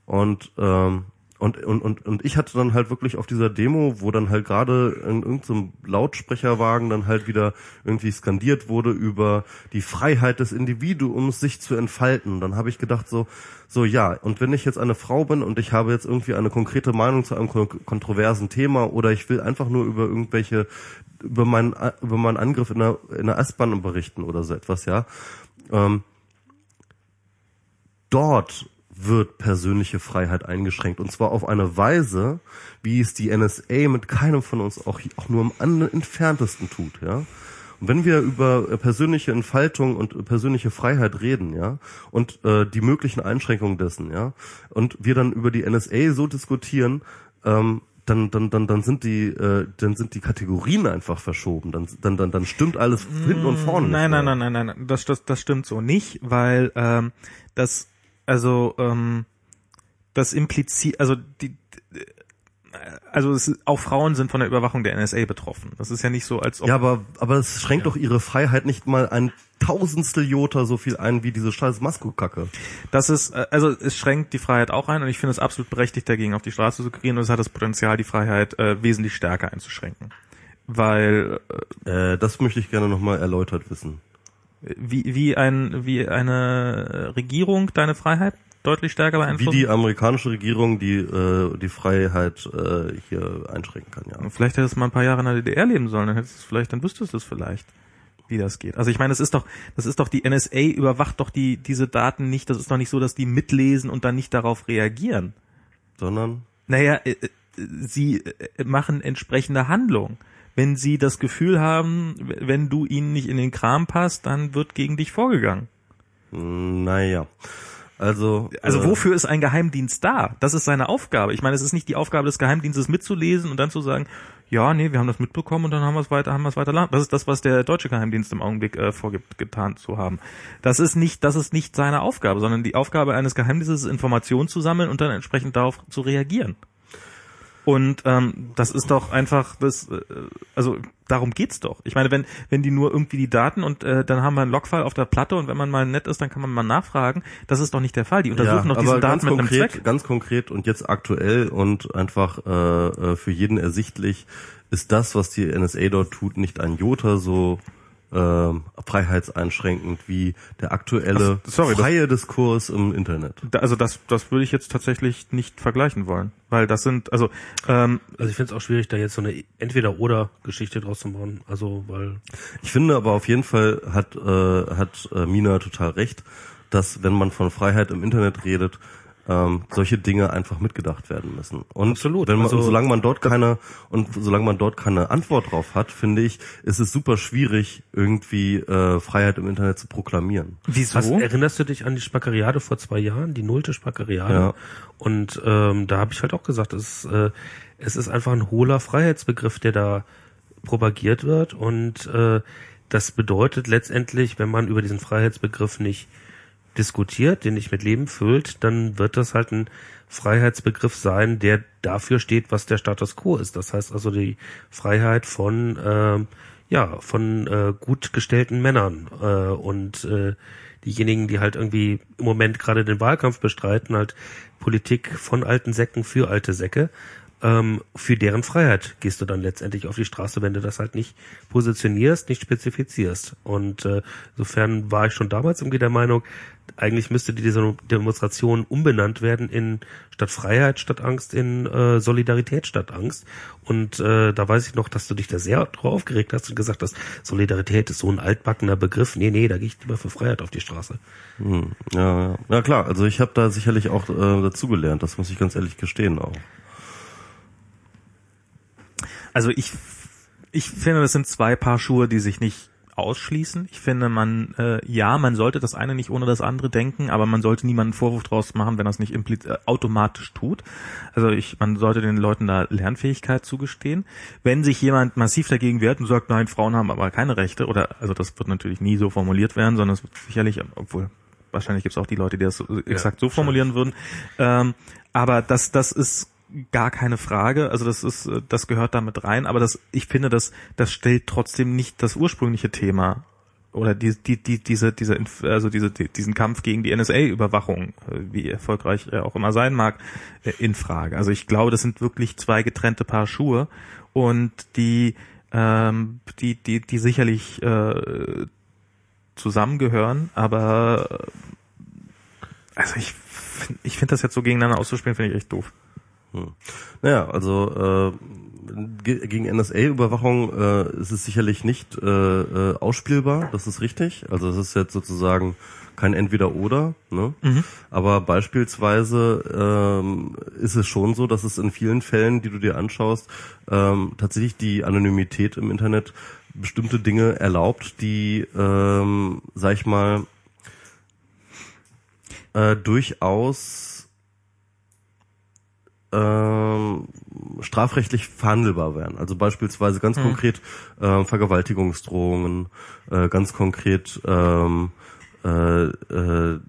Und ähm, und, und, und, und ich hatte dann halt wirklich auf dieser Demo, wo dann halt gerade in irgendeinem Lautsprecherwagen dann halt wieder irgendwie skandiert wurde über die Freiheit des Individuums, sich zu entfalten. Dann habe ich gedacht so, so ja, und wenn ich jetzt eine Frau bin und ich habe jetzt irgendwie eine konkrete Meinung zu einem kon- kontroversen Thema oder ich will einfach nur über irgendwelche, über meinen, über meinen Angriff in der, in der S-Bahn berichten oder so etwas, ja, ähm, dort wird persönliche Freiheit eingeschränkt und zwar auf eine Weise, wie es die NSA mit keinem von uns auch, auch nur am entferntesten tut, ja. Und wenn wir über äh, persönliche Entfaltung und äh, persönliche Freiheit reden, ja, und äh, die möglichen Einschränkungen dessen, ja, und wir dann über die NSA so diskutieren, ähm, dann, dann, dann, dann sind die, äh, dann sind die Kategorien einfach verschoben. Dann, dann, dann, dann stimmt alles hinten und vorne. nicht Nein, mehr. nein, nein, nein, nein, das, das, das stimmt so nicht, weil ähm, das, also ähm, das impliziert, also die, also es auch Frauen sind von der Überwachung der NSA betroffen. Das ist ja nicht so, als ob Ja, aber, aber es schränkt doch ihre Freiheit nicht mal ein Tausendstel Jota so viel ein wie diese scheiß Maskokacke. Das ist, äh, also es schränkt die Freiheit auch ein und ich finde es absolut berechtigt, dagegen auf die Straße zu gehen und es hat das Potenzial, die Freiheit äh, wesentlich stärker einzuschränken. Weil Äh, das möchte ich gerne nochmal erläutert wissen. Wie, wie ein wie eine Regierung deine Freiheit deutlich stärker Wie beeinflussen. die amerikanische Regierung die, äh, die Freiheit äh, hier einschränken kann, ja. Vielleicht hättest du mal ein paar Jahre in der DDR leben sollen, dann hättest du vielleicht, dann wüsstest du es vielleicht, wie das geht. Also ich meine, es ist doch, das ist doch die NSA überwacht doch die diese Daten nicht. Das ist doch nicht so, dass die mitlesen und dann nicht darauf reagieren. Sondern, Naja, äh, äh, sie äh, machen entsprechende Handlungen. Wenn sie das Gefühl haben, wenn du ihnen nicht in den Kram passt, dann wird gegen dich vorgegangen. mh, naja. Also, Also äh, wofür ist ein Geheimdienst da? Das ist seine Aufgabe. Ich meine, es ist nicht die Aufgabe des Geheimdienstes mitzulesen und dann zu sagen, ja, nee, wir haben das mitbekommen und dann haben wir es weiter, haben wir es weiter. Das ist das, was der deutsche Geheimdienst im Augenblick äh, vorgibt, getan zu haben. Das ist nicht, das ist nicht seine Aufgabe, sondern die Aufgabe eines Geheimdienstes ist, Informationen zu sammeln und dann entsprechend darauf zu reagieren. Und ähm, das ist doch einfach das, äh, also darum geht's doch. Ich meine, wenn wenn die nur irgendwie die Daten und äh, dann haben wir einen Logfile auf der Platte und wenn man mal nett ist, dann kann man mal nachfragen. Das ist doch nicht der Fall. Die untersuchen ja, doch diese Daten mit einem konkret, Zweck. ganz konkret und jetzt aktuell und einfach äh, äh, für jeden ersichtlich ist das, was die NSA dort tut, nicht ein Jota so ähm, freiheitseinschränkend wie der aktuelle Ach, sorry, das- freie Diskurs im Internet. Da- Also das, das würde ich jetzt tatsächlich nicht vergleichen wollen, weil das sind, also ähm, Also ich finde es auch schwierig, da jetzt so eine Entweder-Oder-Geschichte draus zu machen. Also, weil Ich finde aber auf jeden Fall hat, äh, hat äh, Mina total recht, dass wenn man von Freiheit im Internet redet, ähm, solche Dinge einfach mitgedacht werden müssen. Und Absolut. wenn man, Also- solange man dort keine und solange man dort keine Antwort drauf hat, finde ich, ist es super schwierig, irgendwie äh, Freiheit im Internet zu proklamieren. wieso? Hast, erinnerst du dich an die Spackeriade vor zwei Jahren, die nullte Spackeriade? Ja. Und ähm, da habe ich halt auch gesagt, es, ist, äh, es ist einfach ein hohler Freiheitsbegriff, der da propagiert wird. Und äh, das bedeutet letztendlich, wenn man über diesen Freiheitsbegriff nicht diskutiert, den nicht mit Leben füllt, dann wird das halt ein Freiheitsbegriff sein, der dafür steht, was der Status quo ist. Das heißt also die Freiheit von ähm, ja von äh, gut gestellten Männern äh, und äh, diejenigen, die halt irgendwie im Moment gerade den Wahlkampf bestreiten, halt Politik von alten Säcken für alte Säcke. Ähm, für deren Freiheit gehst du dann letztendlich auf die Straße, wenn du das halt nicht positionierst, nicht spezifizierst. Und äh, insofern war ich schon damals irgendwie der Meinung, eigentlich müsste diese Demonstration umbenannt werden in statt Freiheit statt Angst in äh, Solidarität statt Angst. Und äh, da weiß ich noch, dass du dich da sehr drauf aufgeregt hast und gesagt hast, Solidarität ist so ein altbackener Begriff. Nee, nee, da gehe ich lieber für Freiheit auf die Straße. Hm, ja, ja. ja klar, also ich habe da sicherlich auch äh, dazugelernt, das muss ich ganz ehrlich gestehen auch. Also ich Ich finde, das sind zwei Paar Schuhe, die sich nicht ausschließen. Ich finde, man, äh, ja, man sollte das eine nicht ohne das andere denken, aber man sollte niemanden Vorwurf draus machen, wenn es nicht äh, automatisch tut. Also ich, man sollte den Leuten da Lernfähigkeit zugestehen. Wenn sich jemand massiv dagegen wehrt und sagt, nein, Frauen haben aber keine Rechte, oder also das wird natürlich nie so formuliert werden, sondern es wird sicherlich, obwohl wahrscheinlich gibt es auch die Leute, die das exakt so formulieren würden. Ähm, aber das, das ist gar keine Frage. Also das ist, das gehört damit rein. Aber das, ich finde, das, das stellt trotzdem nicht das ursprüngliche Thema oder die, die, die, diese, diese, also diese, diesen Kampf gegen die NSA-Überwachung, wie erfolgreich er auch immer sein mag, in Frage. Also ich glaube, das sind wirklich zwei getrennte Paar Schuhe und die, ähm, die, die, die sicherlich äh, zusammengehören, aber also ich, ich finde das jetzt so gegeneinander auszuspielen, finde ich echt doof. Hm. Naja, also äh, gegen NSA-Überwachung äh, ist es sicherlich nicht äh, äh, ausspielbar, das ist richtig. Also es ist jetzt sozusagen kein Entweder-Oder. Ne? Mhm. Aber beispielsweise ähm, ist es schon so, dass es in vielen Fällen, die du dir anschaust, ähm, tatsächlich die Anonymität im Internet bestimmte Dinge erlaubt, die, ähm, sag ich mal, äh, durchaus ähm, strafrechtlich verhandelbar wären. Also beispielsweise ganz mhm. konkret äh, Vergewaltigungsdrohungen, äh, ganz konkret ähm, äh, äh,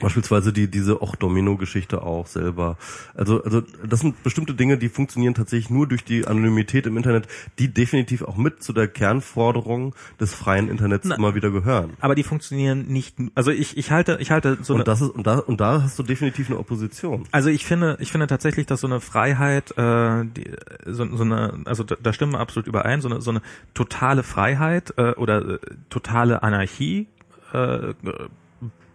Beispielsweise die diese auch Domino-Geschichte auch selber. Also also das sind bestimmte Dinge, die funktionieren tatsächlich nur durch die Anonymität im Internet, die definitiv auch mit zu der Kernforderung des freien Internets Na, immer wieder gehören. Aber die funktionieren nicht. Also ich ich halte ich halte so und das ist und da und da hast du definitiv eine Opposition. Also ich finde ich finde tatsächlich, dass so eine Freiheit, äh, die, so, so eine also da, da stimmen wir absolut überein, so eine so eine totale Freiheit äh, oder äh, totale Anarchie äh,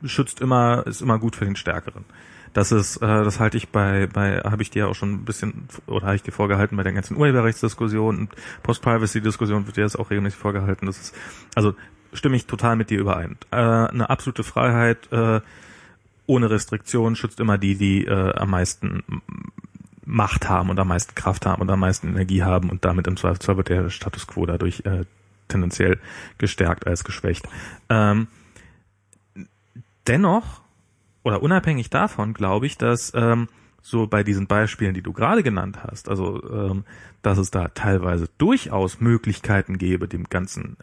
schützt immer, ist immer gut für den Stärkeren. Das ist, äh, das halte ich bei, bei, habe ich dir auch schon ein bisschen, oder habe ich dir vorgehalten bei der ganzen Urheberrechtsdiskussion und Post-Privacy-Diskussion wird dir das auch regelmäßig vorgehalten. Das ist, also stimme ich total mit dir überein. Äh, eine absolute Freiheit äh, ohne Restriktion schützt immer die, die äh, am meisten Macht haben und am meisten Kraft haben und am meisten Energie haben und damit im Zweifelsfall wird der Status quo dadurch äh, tendenziell gestärkt als geschwächt. Ähm, dennoch oder unabhängig davon glaube ich, dass ähm, so bei diesen Beispielen, die du gerade genannt hast, also ähm, dass es da teilweise durchaus Möglichkeiten gäbe, dem ganzen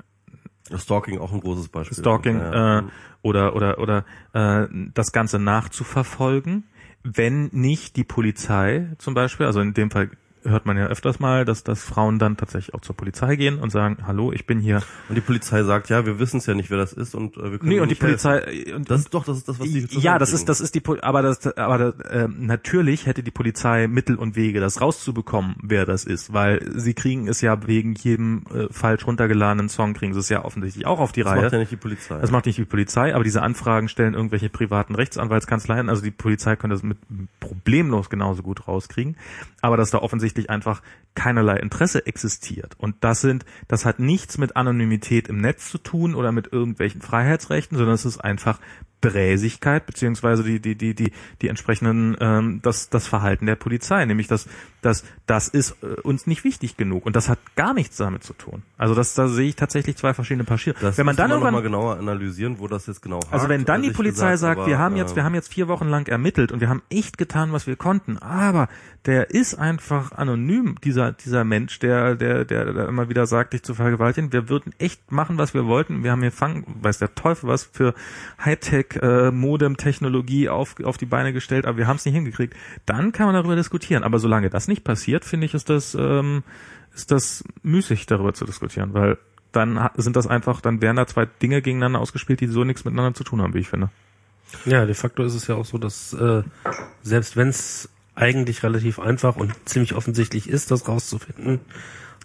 Stalking auch ein großes Beispiel. Stalking ja. äh, oder oder oder äh, das Ganze nachzuverfolgen, wenn nicht die Polizei zum Beispiel, also in dem Fall hört man ja öfters mal, dass, dass Frauen dann tatsächlich auch zur Polizei gehen und sagen, hallo, ich bin hier. Und die Polizei sagt, ja, wir wissen es ja nicht, wer das ist und äh, wir können Nee, und die Polizei helfen. und das ist doch das ist das, was die Ja, das ist das ist die aber das aber äh, natürlich hätte die Polizei Mittel und Wege, das rauszubekommen, wer das ist, weil sie kriegen es ja wegen jedem äh, falsch runtergeladenen Song kriegen sie es ja offensichtlich auch auf die das Reihe. Das macht ja nicht die Polizei. Das macht nicht die Polizei, aber diese Anfragen stellen irgendwelche privaten Rechtsanwaltskanzleien, also die Polizei könnte das mit problemlos genauso gut rauskriegen, aber dass da offensichtlich einfach keinerlei Interesse existiert. Und das sind, das hat nichts mit Anonymität im Netz zu tun oder mit irgendwelchen Freiheitsrechten, sondern es ist einfach Bräsigkeit beziehungsweise die die die die die entsprechenden ähm, das das Verhalten der Polizei, nämlich dass das das ist äh, uns nicht wichtig genug und das hat gar nichts damit zu tun. Also das da sehe ich tatsächlich zwei verschiedene Paar Schiere. Das wenn man dann irgendwann mal genauer analysieren, wo das jetzt genau hakt, Also wenn dann die Polizei gesagt, sagt, aber, wir haben jetzt wir ähm, haben jetzt vier Wochen lang ermittelt und wir haben echt getan, was wir konnten, aber der ist einfach anonym dieser dieser Mensch, der der der, der immer wieder sagt, dich zu vergewaltigen. Wir würden echt machen, was wir wollten. Wir haben hier fangen, weiß der Teufel was für Hightech äh, Modem-Technologie auf, auf die Beine gestellt, aber wir haben es nicht hingekriegt, dann kann man darüber diskutieren. Aber solange das nicht passiert, finde ich, ist das, ähm, ist das müßig, darüber zu diskutieren, weil dann sind das einfach, dann werden da zwei Dinge gegeneinander ausgespielt, die so nichts miteinander zu tun haben, wie ich finde. Ja, de facto ist es ja auch so, dass äh, selbst wenn es eigentlich relativ einfach und ziemlich offensichtlich ist, das rauszufinden,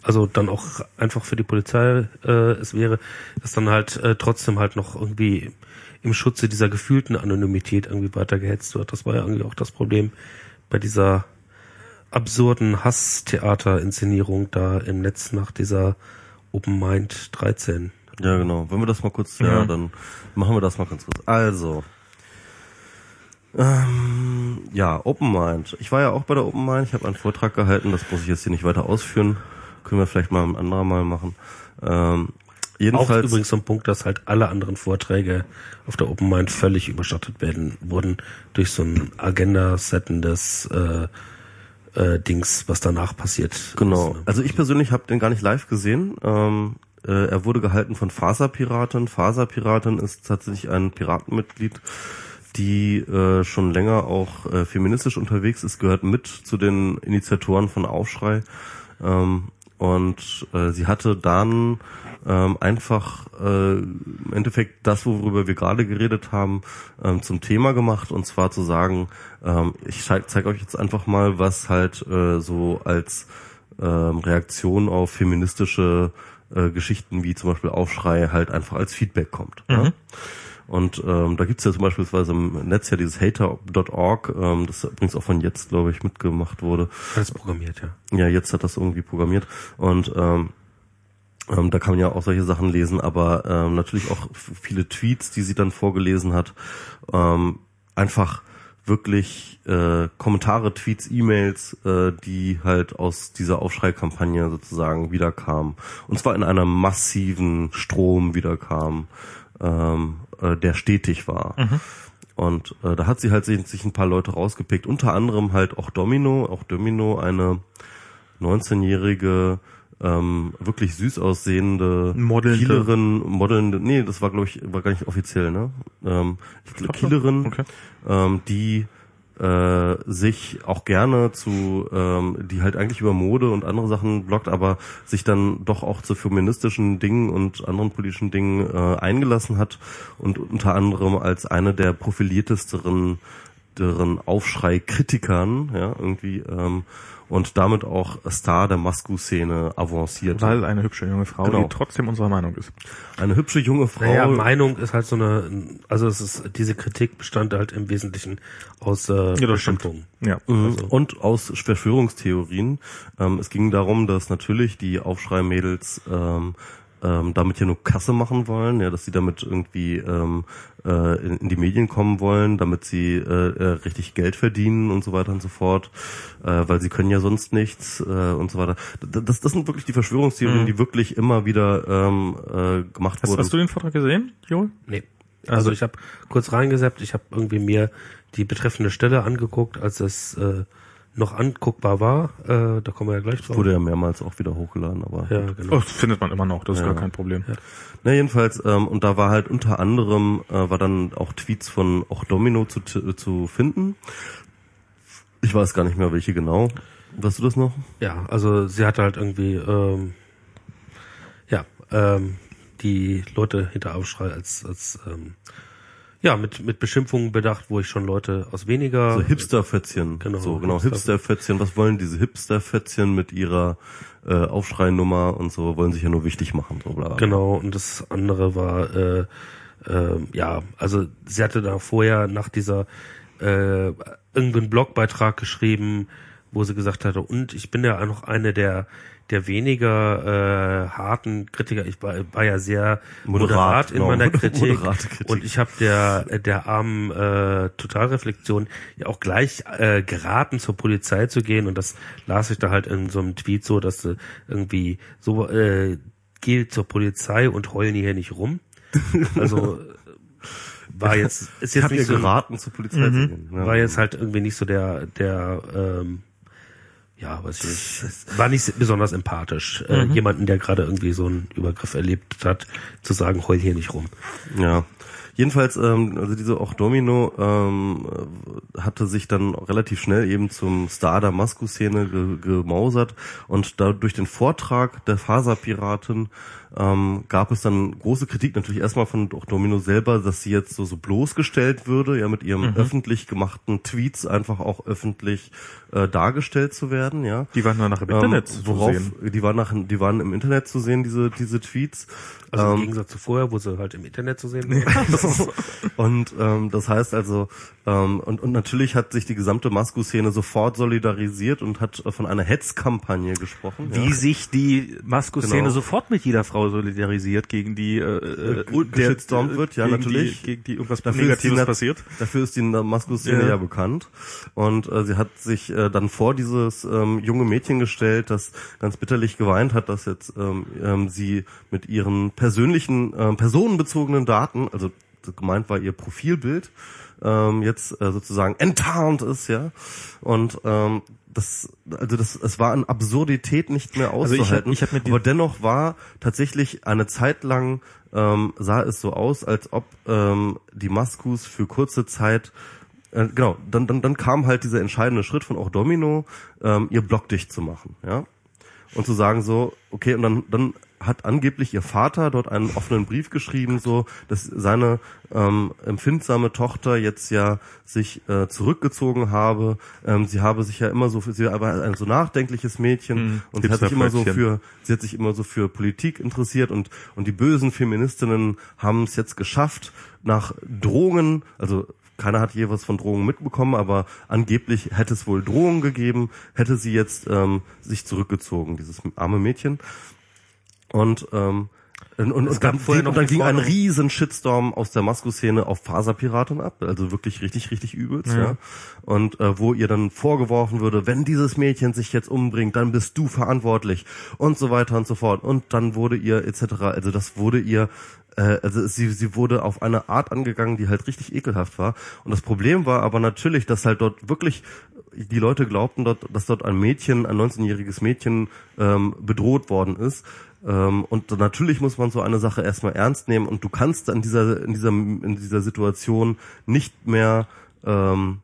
also dann auch einfach für die Polizei äh, es wäre, dass dann halt äh, trotzdem halt noch irgendwie im Schutze dieser gefühlten Anonymität irgendwie weiter gehetzt wird. Das war ja irgendwie auch das Problem bei dieser absurden Hasstheater-Inszenierung da im Netz nach dieser Open Mind 13. Ja, genau. Wenn wir das mal kurz, ja, ja dann machen wir das mal ganz kurz. Also, ähm, ja, Open Mind. Ich war ja auch bei der Open Mind. Ich habe einen Vortrag gehalten. Das muss ich jetzt hier nicht weiter ausführen. können wir vielleicht mal ein anderer Mal machen. Ähm, Auch jedenfalls, übrigens so ein Punkt, dass halt alle anderen Vorträge auf der Open Mind völlig überschattet werden wurden durch so ein Agenda-settendes äh, äh, Dings, was danach passiert. Genau. Ne? Also ich persönlich habe den gar nicht live gesehen. Ähm, äh, er wurde gehalten von Faserpiratin. Faserpiratin ist tatsächlich ein Piratenmitglied, die äh, schon länger auch äh, feministisch unterwegs ist, gehört mit zu den Initiatoren von Aufschrei. Ähm, und äh, sie hatte dann ähm, einfach äh, im Endeffekt das, worüber wir gerade geredet haben, ähm, zum Thema gemacht und zwar zu sagen, ähm, ich zeige euch jetzt einfach mal, was halt äh, so als ähm, Reaktion auf feministische äh, Geschichten wie zum Beispiel Aufschrei halt einfach als Feedback kommt. Ja? Und ähm, da gibt's ja zum Beispiel im Netz ja dieses hater.org, ähm, das übrigens auch von jetzt, glaube ich, mitgemacht wurde. Alles programmiert, ja. Ja, jetzt hat das irgendwie programmiert. Und ähm, ähm, da kann man ja auch solche Sachen lesen, aber ähm, natürlich auch viele Tweets, die sie dann vorgelesen hat. Ähm, einfach wirklich äh, Kommentare, Tweets, E-Mails, äh, die halt aus dieser Aufschreikampagne sozusagen wiederkamen. Und zwar in einem massiven Strom wiederkam, ähm, äh, der stetig war. Und äh, da hat sie halt sich, sich ein paar Leute rausgepickt, unter anderem halt auch Domino, auch Domino, eine 19-jährige, ähm, wirklich süß aussehende Modelnde. Kielerin, modelnde, nee, das war glaube ich, war gar nicht offiziell, ne? Ähm, Kielerin, Okay. ähm, die äh, sich auch gerne zu, ähm, die halt eigentlich über Mode und andere Sachen bloggt, aber sich dann doch auch zu feministischen Dingen und anderen politischen Dingen äh, eingelassen hat und unter anderem als eine der profiliertesteren deren Aufschrei-Kritikern, ja, irgendwie, ähm, und damit auch Star der Masku-Szene avanciert. Weil eine hübsche junge Frau, Genau. die trotzdem unserer Meinung ist. Eine hübsche junge Frau. Naja, Meinung ist halt so eine, also es ist, diese Kritik bestand halt im Wesentlichen aus äh, Ja, das stimmt. Beschimpfungen. Ja. Mhm. Und aus Verschwörungstheorien. Ähm, es ging darum, dass natürlich die Aufschrei-Mädels ähm, ähm, damit ja nur Kasse machen wollen, ja, dass sie damit irgendwie ähm, äh, in, in die Medien kommen wollen, damit sie äh, äh, richtig Geld verdienen und so weiter und so fort, äh, weil sie können ja sonst nichts äh, und so weiter. Das, das sind wirklich die Verschwörungstheorien, die wirklich immer wieder ähm, äh, gemacht Hast, wurden. hast du den Vortrag gesehen, Joel? Nee. Also ich habe kurz reingeseppt, ich habe irgendwie mir die betreffende Stelle angeguckt, als es äh, noch anguckbar war. Äh, da kommen wir ja gleich drauf. Wurde ja mehrmals auch wieder hochgeladen, aber ja, genau. Oh, das findet man immer noch, das ist gar kein Problem. Na jedenfalls, ähm, und da war halt unter anderem, äh, war dann auch Tweets von auch Domino zu, t- zu finden. Ich weiß gar nicht mehr, welche genau. Weißt du das noch? Ja, also sie hatte halt irgendwie, ähm, ja, ähm, die Leute hinter Aufschrei als, als ähm, ja, mit, mit Beschimpfungen bedacht, wo ich schon Leute aus weniger So Hipsterfätzchen. Genau, So, genau, Hipster- Hipsterfätzchen. Was wollen diese Hipsterfätzchen mit ihrer äh, Aufschreinummer und so? Wollen sich ja nur wichtig machen. So, bla. Genau, und das andere war, äh, äh, ja, also sie hatte da vorher nach dieser äh, irgendeinen Blogbeitrag geschrieben, wo sie gesagt hatte, und ich bin ja auch noch eine der der weniger äh, harten Kritiker. Ich war, war ja sehr moderat, Moderat, in genau. meiner Kritik. Kritik. Und ich habe der der armen äh, Totalreflexion ja auch gleich äh, geraten, zur Polizei zu gehen. Und das las ich da halt in so einem Tweet so, dass sie irgendwie so äh, geh zur Polizei und heulen hier nicht rum. Also äh, war jetzt ist jetzt nicht so geraten, zur Polizei zu gehen. Ja. war jetzt halt irgendwie nicht so der der ähm, ja, weiß ich war nicht besonders empathisch, äh, jemanden, der gerade irgendwie so einen Übergriff erlebt hat, zu sagen, heul hier nicht rum. Ja. Jedenfalls, ähm, also diese auch Domino ähm, äh, hatte sich dann relativ schnell eben zum Star der Masku-Szene ge gemausert und da durch den Vortrag der Faserpiratin ähm, gab es dann große Kritik natürlich erstmal von auch Domino selber, dass sie jetzt so, so bloßgestellt würde, ja mit ihrem öffentlich gemachten Tweets einfach auch öffentlich äh, dargestellt zu werden, ja. Die waren nur nach im Ähm, Internet zu worauf, sehen. Die waren nach, die waren im Internet zu sehen, diese diese Tweets. Also Ähm, im Gegensatz zu vorher, wo sie halt im Internet zu sehen waren. und ähm, das heißt also, ähm, und, und natürlich hat sich die gesamte Masku-Szene sofort solidarisiert und hat von einer Hetzkampagne gesprochen. Wie ja. sich die Masku-Szene Genau. sofort mit jeder Frau solidarisiert, gegen die äh, äh, gut geshitstormt wird, ja, gegen natürlich. Die, gegen die irgendwas Dafür Negatives die, passiert. Dafür ist die Masku-Szene Ja. ja. bekannt. Und äh, sie hat sich äh, dann vor dieses, äh, ähm, junge Mädchen gestellt, das ganz bitterlich geweint hat, dass jetzt ähm, ähm, sie mit ihren persönlichen, ähm, personenbezogenen Daten, also gemeint war ihr Profilbild, ähm, jetzt äh, sozusagen enttarnt ist, ja. Und ähm, das, also das, es war an Absurdität nicht mehr Also ich hab- auszuhalten. ich hab aber dennoch war tatsächlich eine Zeit lang ähm, sah es so aus, als ob ähm, die Maskus für kurze Zeit äh, genau, dann, dann, dann kam halt dieser entscheidende Schritt von auch Domino, ähm, ihr Blog dicht zu machen, ja. Und zu sagen so, okay, und dann, dann hat angeblich ihr Vater dort einen offenen Brief geschrieben, so, dass seine ähm, empfindsame Tochter jetzt ja sich äh, zurückgezogen habe. Ähm, sie habe sich ja immer so, für, sie war ein so nachdenkliches Mädchen Mhm. und sie hat sich immer so für, sie hat sich immer so für Politik interessiert und und die bösen Feministinnen haben es jetzt geschafft, nach Drohungen, also keiner hat je was von Drohungen mitbekommen, aber angeblich hätte es wohl Drohungen gegeben, hätte sie jetzt ähm, sich zurückgezogen, dieses arme Mädchen. Und ähm, und, und, Es und gab dann, vorher ging, noch und dann ging ein riesen Shitstorm aus der Masku-Szene auf Faserpiraten ab, also wirklich richtig, richtig übelst, ja. Und äh, wo ihr dann vorgeworfen würde, wenn dieses Mädchen sich jetzt umbringt, dann bist du verantwortlich und so weiter und so fort. Und dann wurde ihr etc. Also das wurde ihr äh, also sie, sie wurde auf eine Art angegangen, die halt richtig ekelhaft war. Und das Problem war aber natürlich, dass halt dort wirklich die Leute glaubten, dort, dass dort ein Mädchen, ein 19-jähriges Mädchen ähm, bedroht worden ist. Ähm, und natürlich muss man so eine Sache erstmal ernst nehmen und du kannst in dieser, in dieser, in dieser Situation nicht mehr ähm,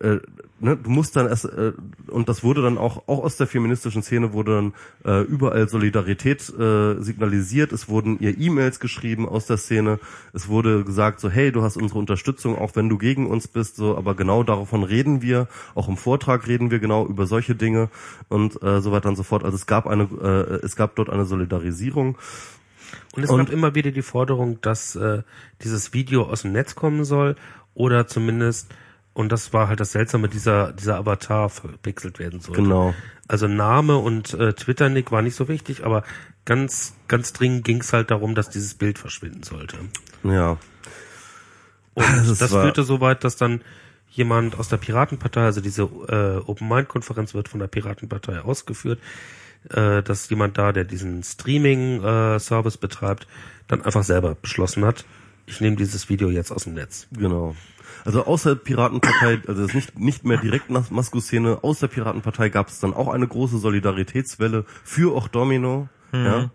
äh, ne, du musst dann erst äh, und das wurde dann auch auch aus der feministischen Szene wurde dann äh, überall Solidarität äh, signalisiert. Es wurden ihr E-Mails geschrieben aus der Szene. Es wurde gesagt so hey du hast unsere Unterstützung auch wenn du gegen uns bist so aber genau davon reden wir. Auch im Vortrag reden wir genau über solche Dinge und äh, so weiter und so fort. Also es gab eine äh, es gab dort eine Solidarisierung. Und es Und- gab immer wieder die Forderung, dass äh, dieses Video aus dem Netz kommen soll oder zumindest und das war halt das Seltsame, dieser dieser Avatar verpixelt werden sollte. genau Also Name und äh, Twitter-Nick war nicht so wichtig, aber ganz ganz dringend ging es halt darum, dass dieses Bild verschwinden sollte. ja Und Das das, führte so weit, dass dann jemand aus der Piratenpartei, also diese äh, Open Mind Konferenz wird von der Piratenpartei ausgeführt, äh, dass jemand da, der diesen Streaming äh, Service betreibt, dann einfach selber beschlossen hat, ich nehme dieses Video jetzt aus dem Netz. Genau. Also außer Piratenpartei, also das ist nicht, nicht mehr direkt Mas- Masku-Szene, aus der Piratenpartei gab es dann auch eine große Solidaritätswelle für auch Domino, ja,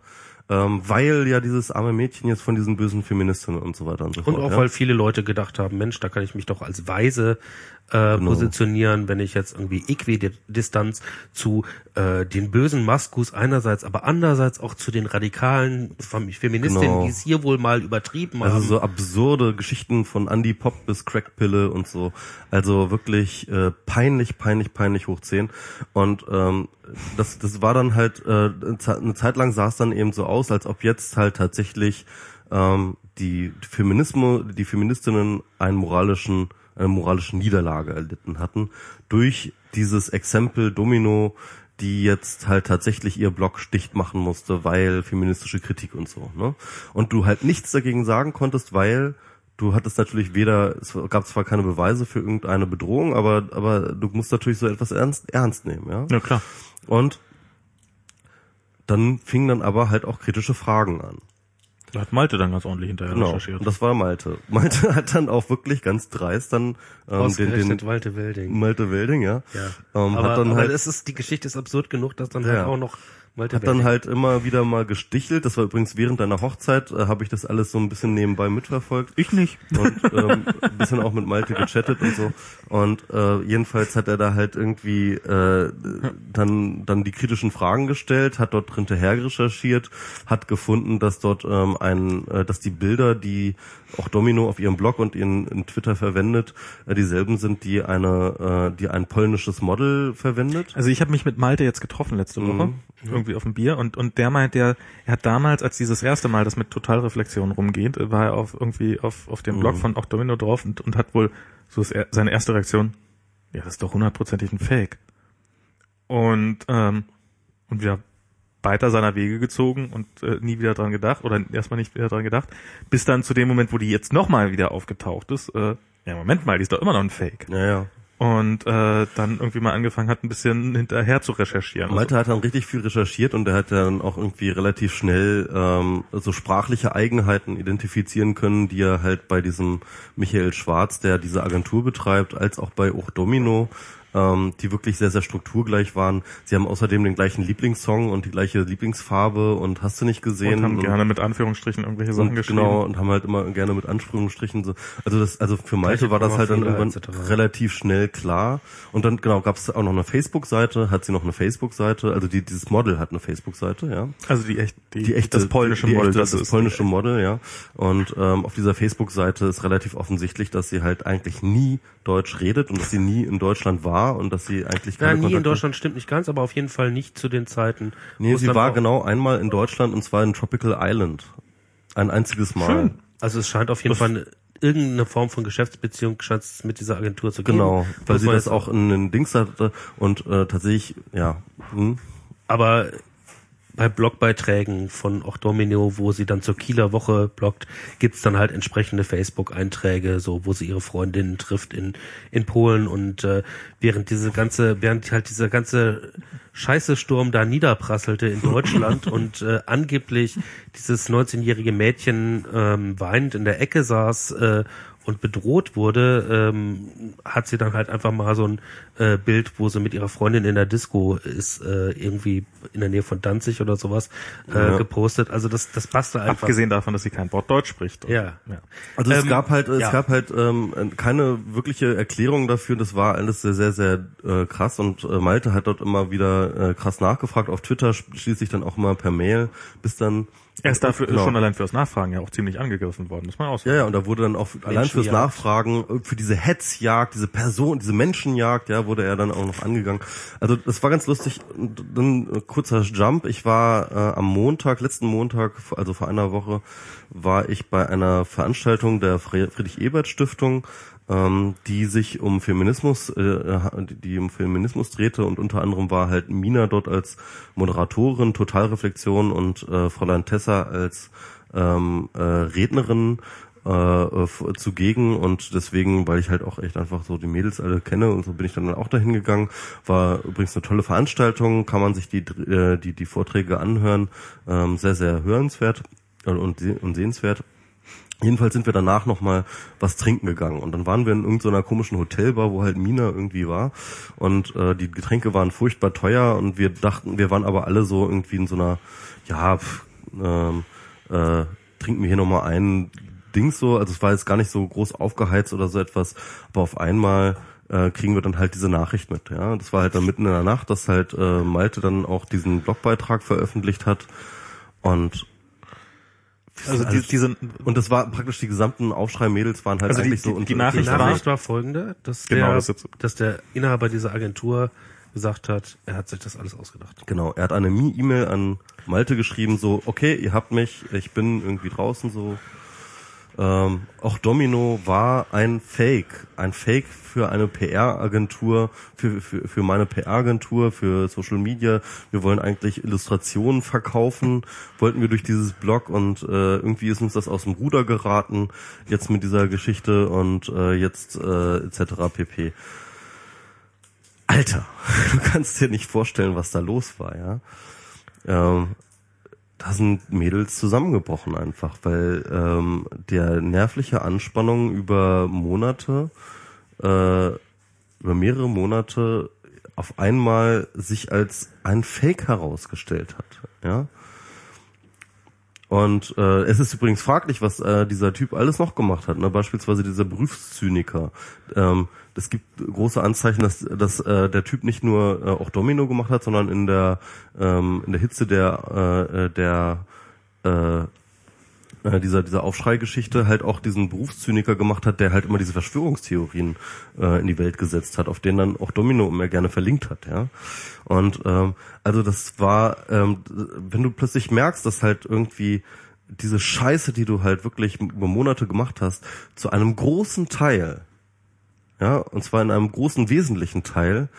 ähm, weil ja dieses arme Mädchen jetzt von diesen bösen Feministinnen und so weiter und so Und fort. auch ja. weil viele Leute gedacht haben, Mensch, da kann ich mich doch als Weise äh, Genau. positionieren, wenn ich jetzt irgendwie Äquidistanz zu äh, den bösen Maskus einerseits, aber andererseits auch zu den radikalen Fem- Feministinnen, Genau. die es hier wohl mal übertrieben Also haben. so absurde Geschichten von Andy Pop bis Crackpille und so. Also wirklich äh, peinlich, peinlich, peinlich hoch 10. Und ähm, das, das war dann halt, äh, eine Zeit lang sah es dann eben so aus, als ob jetzt halt tatsächlich ähm, die Feminismus, die Feministinnen einen moralischen, eine moralische Niederlage erlitten hatten durch dieses Exempel Domino, die jetzt halt tatsächlich ihr Blog dicht machen musste, weil feministische Kritik und so. Ne? Und du halt nichts dagegen sagen konntest, weil du hattest natürlich weder, es gab zwar keine Beweise für irgendeine Bedrohung, aber, aber du musst natürlich so etwas ernst, ernst nehmen, ja. Ja, klar. Und dann fingen dann aber halt auch kritische Fragen an. Da hat Malte dann ganz ordentlich hinterher Genau. recherchiert. Und das war Malte. Malte hat dann auch wirklich ganz dreist dann ähm, den, Ausgerechnet den Walte Welding. Malte Welding, ja. Ja. Ähm, aber hat dann aber halt das ist, die Geschichte ist absurd genug, dass dann Ja. halt auch noch Malte hat dann halt immer wieder mal gestichelt. Das war übrigens während deiner Hochzeit, äh, habe ich das alles so ein bisschen nebenbei mitverfolgt. Ich nicht. und ähm, ein bisschen auch mit Malte gechattet und so. Und äh, jedenfalls hat er da halt irgendwie äh, dann dann die kritischen Fragen gestellt, hat dort hinterher recherchiert, hat gefunden, dass dort ähm, ein, äh, dass die Bilder, die auch Domino auf ihrem Blog und in, in Twitter verwendet, äh, dieselben sind, die eine, äh, die ein polnisches Model verwendet. Also ich habe mich mit Malte jetzt getroffen letzte Woche, irgendwie auf dem Bier und und der meint, der er hat damals, als dieses erste Mal das mit Totalreflexion rumgeht, äh, war er auf irgendwie auf auf dem Blog von auch Domino drauf und und hat wohl so ist er, seine erste Reaktion, ja, das ist doch hundertprozentig ein Fake. Und ähm, und wir weiter seiner Wege gezogen und äh, nie wieder dran gedacht oder erstmal nicht wieder dran gedacht, bis dann zu dem Moment, wo die jetzt nochmal wieder aufgetaucht ist, äh, ja Moment mal, die ist doch immer noch ein Fake. Ja, ja. und äh, dann irgendwie mal angefangen hat, ein bisschen hinterher zu recherchieren. Malte hat dann richtig viel recherchiert und er hat dann auch irgendwie relativ schnell ähm, so sprachliche Eigenheiten identifizieren können, die er halt bei diesem Michael Schwarz, der diese Agentur betreibt, als auch bei Och Domino ähm, die wirklich sehr, sehr strukturgleich waren. Sie haben außerdem den gleichen Lieblingssong und die gleiche Lieblingsfarbe und hast du nicht gesehen. Und haben und, gerne mit Anführungsstrichen irgendwelche Sachen geschrieben. Genau, und haben halt immer gerne mit Anführungsstrichen so. Also das, also für Malte war das halt dann irgendwann relativ schnell klar. Und dann, genau, gab es auch noch eine Facebook-Seite, hat sie noch eine Facebook-Seite, also die, dieses Model hat eine Facebook-Seite, ja. Also die echt, die, die echte, das polnische die, die Model, echte, das, das polnische Model, ja. Und ähm, auf dieser Facebook-Seite ist relativ offensichtlich, dass sie halt eigentlich nie Deutsch redet und dass sie nie in Deutschland war und dass sie eigentlich keine ja, nie in Deutschland stimmt nicht ganz, aber auf jeden Fall nicht zu den Zeiten. Nee, sie war genau einmal in Deutschland und zwar in Tropical Island. Ein einziges Mal. Schön. Also es scheint auf jeden das Fall irgendeine Form von Geschäftsbeziehung mit dieser Agentur zu geben. Genau, weil sie das auch in den Dings hatte und äh, tatsächlich, ja. Hm. Aber bei Blogbeiträgen von auch Domino, wo sie dann zur Kieler Woche bloggt, gibt's dann halt entsprechende Facebook-Einträge, so wo sie ihre Freundinnen trifft in in Polen. Und äh, während diese ganze, während halt dieser ganze Scheiße Sturm da niederprasselte in Deutschland und äh, angeblich dieses 19-jährige Mädchen ähm, weinend in der Ecke saß äh, und bedroht wurde, ähm, hat sie dann halt einfach mal so ein äh, Bild, wo sie mit ihrer Freundin in der Disco ist, äh, irgendwie in der Nähe von Danzig oder sowas, äh, ja. gepostet. Also das, das passte einfach. Abgesehen davon, dass sie kein Wort Deutsch spricht. Ja. ja. Also es ähm, gab halt, es ja. gab halt ähm, keine wirkliche Erklärung dafür. Das war alles sehr, sehr, sehr äh, krass und äh, Malte hat dort immer wieder äh, krass nachgefragt. Auf Twitter schließlich dann auch immer per Mail, bis dann er ist dafür genau. schon allein fürs Nachfragen ja auch ziemlich angegriffen worden, muss man auch sagen. Ja, ja, und da wurde dann auch allein fürs Nachfragen, äh, für diese Hetzjagd, diese Person, diese Menschenjagd, ja, wurde er dann auch noch angegangen. Also das war ganz lustig. Dann äh, kurzer Jump. Ich war äh, am Montag, letzten Montag, also vor einer Woche, war ich bei einer Veranstaltung der Friedrich Ebert Stiftung ähm, die sich um Feminismus, äh, die um Feminismus drehte und unter anderem war halt Mina dort als Moderatorin, Totalreflexion und äh, Fräulein Tessa als ähm, äh, Rednerin äh, zugegen und deswegen, weil ich halt auch echt einfach so die Mädels alle kenne und so bin ich dann auch dahin gegangen. War übrigens eine tolle Veranstaltung, kann man sich die äh, die die Vorträge anhören, ähm, sehr sehr hörenswert und, und, und sehenswert. Jedenfalls sind wir danach nochmal was trinken gegangen. Und dann waren wir in irgendeiner komischen Hotelbar, wo halt Mina irgendwie war. Und äh, die Getränke waren furchtbar teuer. Und wir dachten, wir waren aber alle so irgendwie in so einer, ja, pff, ähm, äh, trinken wir hier nochmal ein Ding so, also es war jetzt gar nicht so groß aufgeheizt oder so etwas, aber auf einmal äh, kriegen wir dann halt diese Nachricht mit, ja. Das war halt dann mitten in der Nacht, dass halt äh, Malte dann auch diesen Blogbeitrag veröffentlicht hat. Und also die, diese und das war praktisch die gesamten Aufschrei-Mädels waren halt also eigentlich die, so die, die Nachricht, die Nachricht war, war folgende, dass genau, der, das dass der Inhaber dieser Agentur gesagt hat, er hat sich das alles ausgedacht. Genau, er hat eine E-Mail an Malte geschrieben, so, okay, ihr habt mich, ich bin irgendwie draußen so, ähm, auch Domino war ein Fake, ein Fake für eine PR-Agentur, für, für, für meine PR-Agentur, für Social Media. Wir wollen eigentlich Illustrationen verkaufen, wollten wir durch dieses Blog und äh, irgendwie ist uns das aus dem Ruder geraten, jetzt mit dieser Geschichte und äh, jetzt äh, etc. pp. Alter, du kannst dir nicht vorstellen, was da los war, ja. Ähm, da sind Mädels zusammengebrochen einfach, weil ähm, der nervliche Anspannung über Monate, äh, über mehrere Monate auf einmal sich als ein Fake herausgestellt hat. Ja. Und äh, es ist übrigens fraglich, was äh, dieser Typ alles noch gemacht hat. Ne? Beispielsweise dieser Berufszyniker. Ähm, es gibt große Anzeichen, dass, dass äh, der Typ nicht nur äh, auch Domino gemacht hat, sondern in der ähm, in der Hitze der äh, der äh, äh, dieser dieser Aufschreigeschichte halt auch diesen Berufszyniker gemacht hat, der halt immer diese Verschwörungstheorien äh, in die Welt gesetzt hat, auf denen dann auch Domino immer gerne verlinkt hat, ja. Und ähm, also das war, ähm, wenn du plötzlich merkst, dass halt irgendwie diese Scheiße, die du halt wirklich über Monate gemacht hast, zu einem großen Teil, ja, und zwar in einem großen wesentlichen Teil,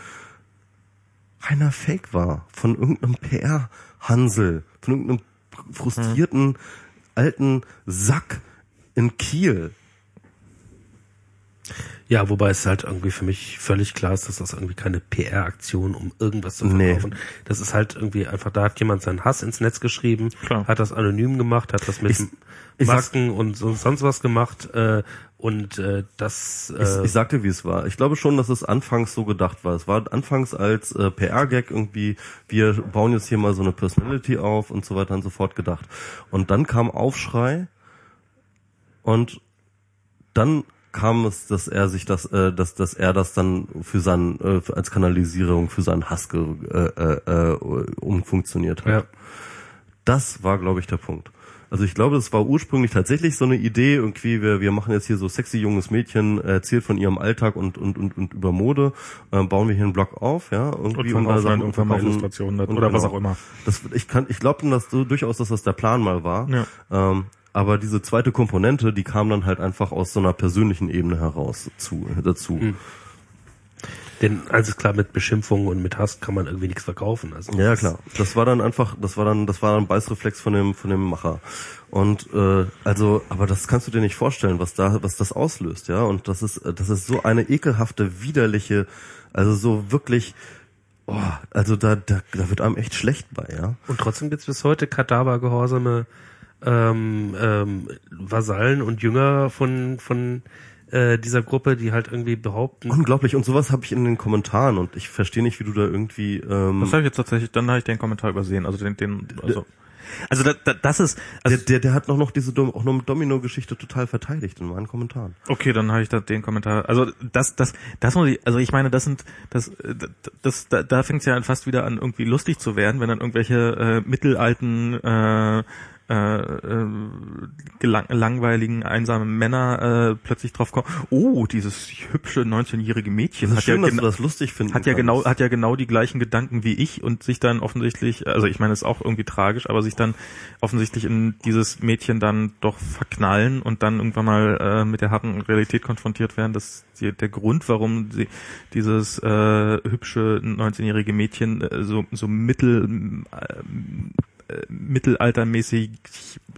reiner Fake war von irgendeinem PR-Hansel, von irgendeinem frustrierten alten Sack in Kiel, Ja, wobei es halt irgendwie für mich völlig klar ist, dass das irgendwie keine PR-Aktion um irgendwas zu Nee. verkaufen. Das ist halt irgendwie einfach, da hat jemand seinen Hass ins Netz geschrieben, Klar. hat das anonym gemacht, hat das mit Ich- ich Masken und so, sonst was gemacht äh, und äh, das Ich, äh, ich sagte, wie es war. Ich glaube schon, dass es anfangs so gedacht war. Es war anfangs als äh, PR-Gag irgendwie, wir bauen jetzt hier mal so eine Personality auf und so weiter und so fort gedacht. Und dann kam Aufschrei und dann kam es, dass er sich das, äh, dass, dass er das dann für seinen, äh, als Kanalisierung für seinen Hass äh, äh, äh, umfunktioniert hat. ja. Das war, glaube ich, der Punkt. Also ich glaube, es war ursprünglich tatsächlich so eine Idee, irgendwie, wir, wir machen jetzt hier so sexy junges Mädchen, erzählt von ihrem Alltag und, und, und, und über Mode, äh, bauen wir hier einen Blog auf, ja, irgendwie Und verkaufen Sachen- irgendwann mal und oder was genau. auch immer. Das, ich kann, ich glaube dass so durchaus, dass das der Plan mal war. Ja. Ähm, aber diese zweite Komponente, die kam dann halt einfach aus so einer persönlichen Ebene heraus zu, dazu. Hm. Denn also klar, mit Beschimpfungen und mit Hass kann man irgendwie nichts verkaufen. Also Ja, klar. Das war dann einfach, das war dann, das war dann ein Beißreflex von dem, von dem Macher. Und äh, also, aber das kannst du dir nicht vorstellen, was da, was das auslöst, ja. Und das ist, das ist so eine ekelhafte, widerliche, also so wirklich, oh, also da, da, da wird einem echt schlecht bei, ja. Und trotzdem gibt's bis heute kadavergehorsame ähm, ähm, Vasallen und Jünger von von äh, dieser Gruppe, die halt irgendwie behaupten, Unglaublich. Und sowas habe ich in den Kommentaren und ich verstehe nicht, wie du da irgendwie. Ähm, Das habe ich jetzt tatsächlich, dann habe ich den Kommentar übersehen. Also den, den also, also da, da, das ist, also der, der, der hat noch, noch diese Dom auch noch Domino-Geschichte total verteidigt in meinen Kommentaren. Okay, dann habe ich da den Kommentar. Also das, das, das muss ich. Also ich meine, das sind, das, das, da, da fängt es ja fast wieder an, irgendwie lustig zu werden, wenn dann irgendwelche äh, mittelalten, äh, äh, äh, gelang, langweiligen, einsamen Männer äh, plötzlich drauf kommen. Oh, dieses hübsche 19-jährige Mädchen Das ist hat schön, ja dass du das lustig findest. hat ja genau hat ja genau die gleichen Gedanken wie ich und sich dann offensichtlich also ich meine es ist auch irgendwie tragisch aber sich dann offensichtlich in dieses Mädchen dann doch verknallen und dann irgendwann mal äh, mit der harten Realität konfrontiert werden dass die, der Grund warum sie dieses äh, hübsche 19-jährige Mädchen äh, so so mittel äh, mittelaltermäßig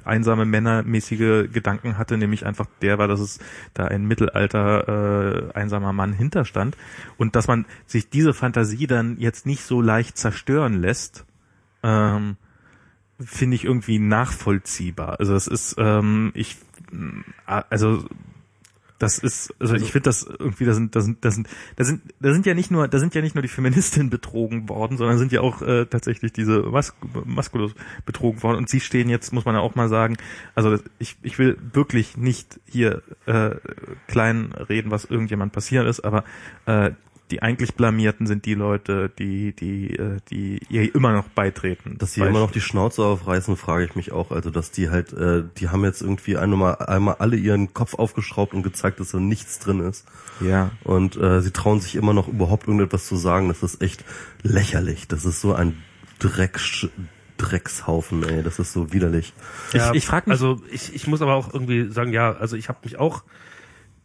einsame Männermäßige Gedanken hatte, nämlich einfach der war, dass es da ein Mittelalter äh, einsamer Mann hinterstand und dass man sich diese Fantasie dann jetzt nicht so leicht zerstören lässt, ähm, finde ich irgendwie nachvollziehbar. Also es ist, ähm, ich, also das ist, also ich finde das irgendwie, da sind, da sind, da sind, da sind, da sind ja nicht nur, da sind ja nicht nur die Feministinnen betrogen worden, sondern sind ja auch äh, tatsächlich diese Mas Maskulus betrogen worden. Und sie stehen jetzt, muss man ja auch mal sagen, also das, ich, ich will wirklich nicht hier äh, klein reden, was irgendjemand passiert ist, aber äh, die eigentlich Blamierten sind die Leute, die, die, äh, die ihr immer noch beitreten. Dass die immer noch die Schnauze aufreißen, frage ich mich auch. Also, dass die halt, äh, die haben jetzt irgendwie einmal, einmal alle ihren Kopf aufgeschraubt und gezeigt, dass da nichts drin ist. ja. Und äh, sie trauen sich immer noch überhaupt irgendetwas zu sagen. Das ist echt lächerlich. Das ist so ein Dreck, Dreckshaufen, ey. Das ist so widerlich. Ja, Ich- ich frag mich- Also ich, ich muss aber auch irgendwie sagen, ja, also ich habe mich auch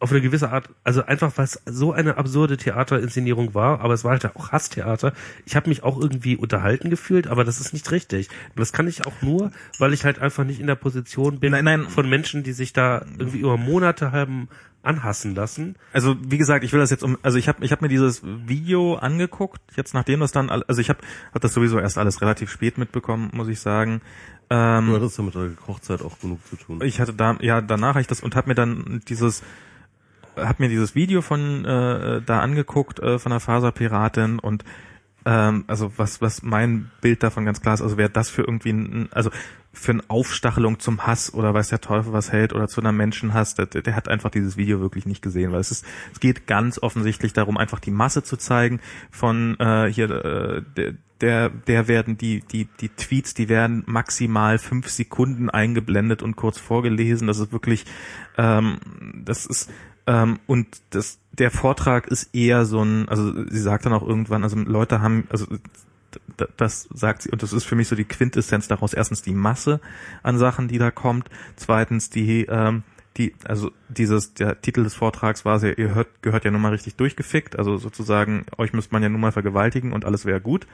auf eine gewisse Art, also einfach weil es so eine absurde Theaterinszenierung war, aber es war halt auch Hasstheater. Ich habe mich auch irgendwie unterhalten gefühlt, aber das ist nicht richtig. Und das kann ich auch nur, weil ich halt einfach nicht in der Position bin Nein, nein. von Menschen, die sich da irgendwie über Monate haben anhassen lassen. Also wie gesagt, ich will das jetzt um, also ich habe ich hab mir dieses Video angeguckt, jetzt nachdem das dann, also ich habe hab das sowieso erst alles relativ spät mitbekommen, muss ich sagen. Ähm, Du hattest ja mit der Hochzeit auch genug zu tun. ich hatte da, ja, danach habe ich das und habe mir dann dieses, habe mir dieses Video von äh, da angeguckt äh, von der Faserpiratin und ähm, also was was mein Bild davon ganz klar ist, also wer das für irgendwie, ein, also für eine Aufstachelung zum Hass oder weiß der Teufel was hält oder zu einer Menschenhass, der, der hat einfach dieses Video wirklich nicht gesehen, weil es ist, es geht ganz offensichtlich darum, einfach die Masse zu zeigen von äh, hier äh, der, der, der werden die, die, die Tweets, die werden maximal fünf Sekunden eingeblendet und kurz vorgelesen. Das ist wirklich, ähm, das ist, ähm, und das, der Vortrag ist eher so ein, also sie sagt dann auch irgendwann, also Leute haben, also das sagt sie, und das ist für mich so die Quintessenz daraus. Erstens die Masse an Sachen, die da kommt. Zweitens die, ähm, die, also dieses, der Titel des Vortrags war sehr, ihr hört, gehört ja nun mal richtig durchgefickt, also sozusagen, euch müsste man ja nun mal vergewaltigen und alles wäre gut.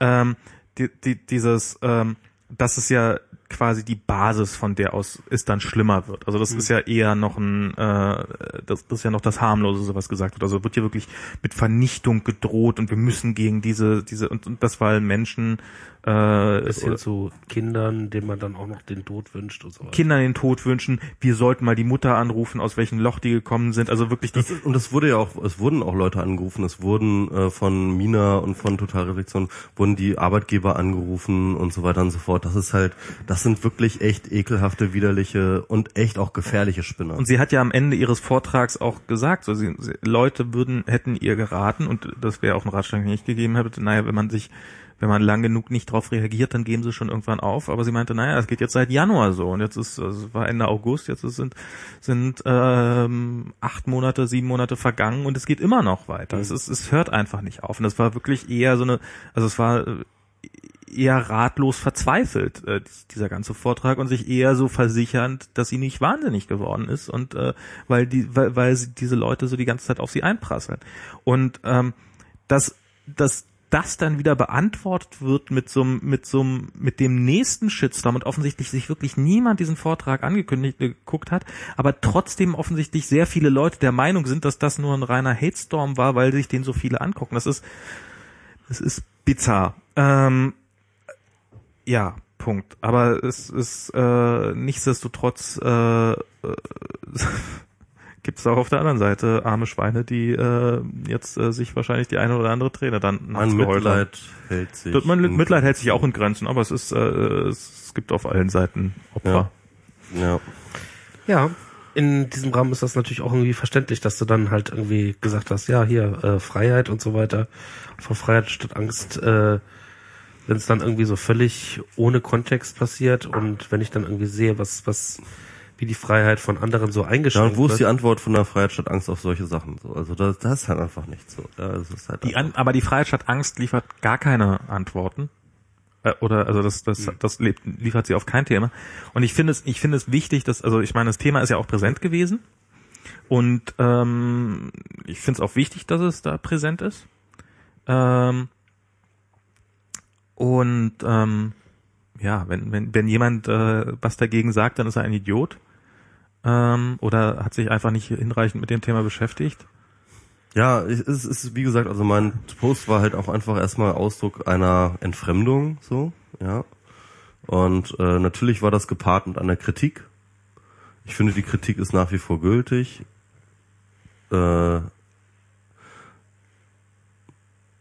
Ähm, die, die, dieses, ähm, das ist ja quasi die Basis, von der aus es dann schlimmer wird. Also das ist ja eher noch ein, äh, das, das ist ja noch das harmlose, was gesagt wird. Also wird hier wirklich mit Vernichtung gedroht und wir müssen gegen diese, diese und, und das weil Menschen äh, Bis hin zu Kindern, denen man dann auch noch den Tod wünscht und so weiter. Kindern den Tod wünschen. Wir sollten mal die Mutter anrufen, aus welchem Loch die gekommen sind. Also wirklich die, Das und es wurde ja auch, es wurden auch Leute angerufen, es wurden äh, von Mina und von Total Reflexion wurden die Arbeitgeber angerufen und so weiter und so fort. Das ist halt, das sind wirklich echt ekelhafte, widerliche und echt auch gefährliche Spinner. Und sie hat ja am Ende ihres Vortrags auch gesagt, so sie, Leute würden hätten ihr geraten und das wäre auch ein Ratschlag, den ich gegeben hätte. Naja, wenn man sich wenn man lang genug nicht darauf reagiert, dann geben sie schon irgendwann auf. Aber sie meinte, naja, das geht jetzt seit Januar so und jetzt ist, also es war Ende August, jetzt ist, sind sind ähm, acht Monate, sieben Monate vergangen und es geht immer noch weiter. Es, ist, es hört einfach nicht auf. Und das war wirklich eher so eine, also es war äh, eher ratlos verzweifelt, äh, dieser ganze Vortrag und sich eher so versichernd, dass sie nicht wahnsinnig geworden ist und äh, weil die, weil, weil sie, diese Leute so die ganze Zeit auf sie einprasseln. Und ähm, dass, dass das dann wieder beantwortet wird mit so mit so mit dem nächsten Shitstorm und offensichtlich sich wirklich niemand diesen Vortrag angekündigt geguckt hat, aber trotzdem offensichtlich sehr viele Leute der Meinung sind, dass das nur ein reiner Hate-Storm war, weil sich den so viele angucken. Das ist, das ist bizarr. Ähm, ja, Punkt. Aber es ist äh, nichtsdestotrotz äh, äh, gibt es auch auf der anderen Seite arme Schweine, die äh, jetzt äh, sich wahrscheinlich die eine oder andere Träne dann mein. Mitleid hält sich. Das- Man, in- Mitleid hält sich auch in Grenzen, aber es ist, äh, es gibt auf allen Seiten Opfer. Ja. Ja, in diesem Rahmen ist das natürlich auch irgendwie verständlich, dass du dann halt irgendwie gesagt hast, ja, hier, äh, Freiheit und so weiter. Vor Freiheit statt Angst, äh, wenn es dann irgendwie so völlig ohne Kontext passiert und wenn ich dann irgendwie sehe, was, was, wie die Freiheit von anderen so Ja, eingeschränkt und wo ist die wird. Antwort von der Freiheit statt Angst auf solche Sachen? So, also das, das ist halt einfach nicht so. Ja, das ist halt Die an, aber die Freiheit statt Angst liefert gar keine Antworten. Äh, Oder also das das das lebt, liefert sie auf kein Thema. Und ich finde es ich finde es wichtig, dass also ich meine das Thema ist ja auch präsent gewesen und ähm, ich finde es auch wichtig, dass es da präsent ist. Ähm, und ähm, ja, wenn wenn wenn jemand äh, was dagegen sagt, dann ist er ein Idiot ähm, oder hat sich einfach nicht hinreichend mit dem Thema beschäftigt. Ja, es ist, es ist wie gesagt, also mein Post war halt auch einfach erstmal Ausdruck einer Entfremdung, so, ja. Und äh, natürlich war das gepaart mit einer Kritik. Ich finde, die Kritik ist nach wie vor gültig. Äh,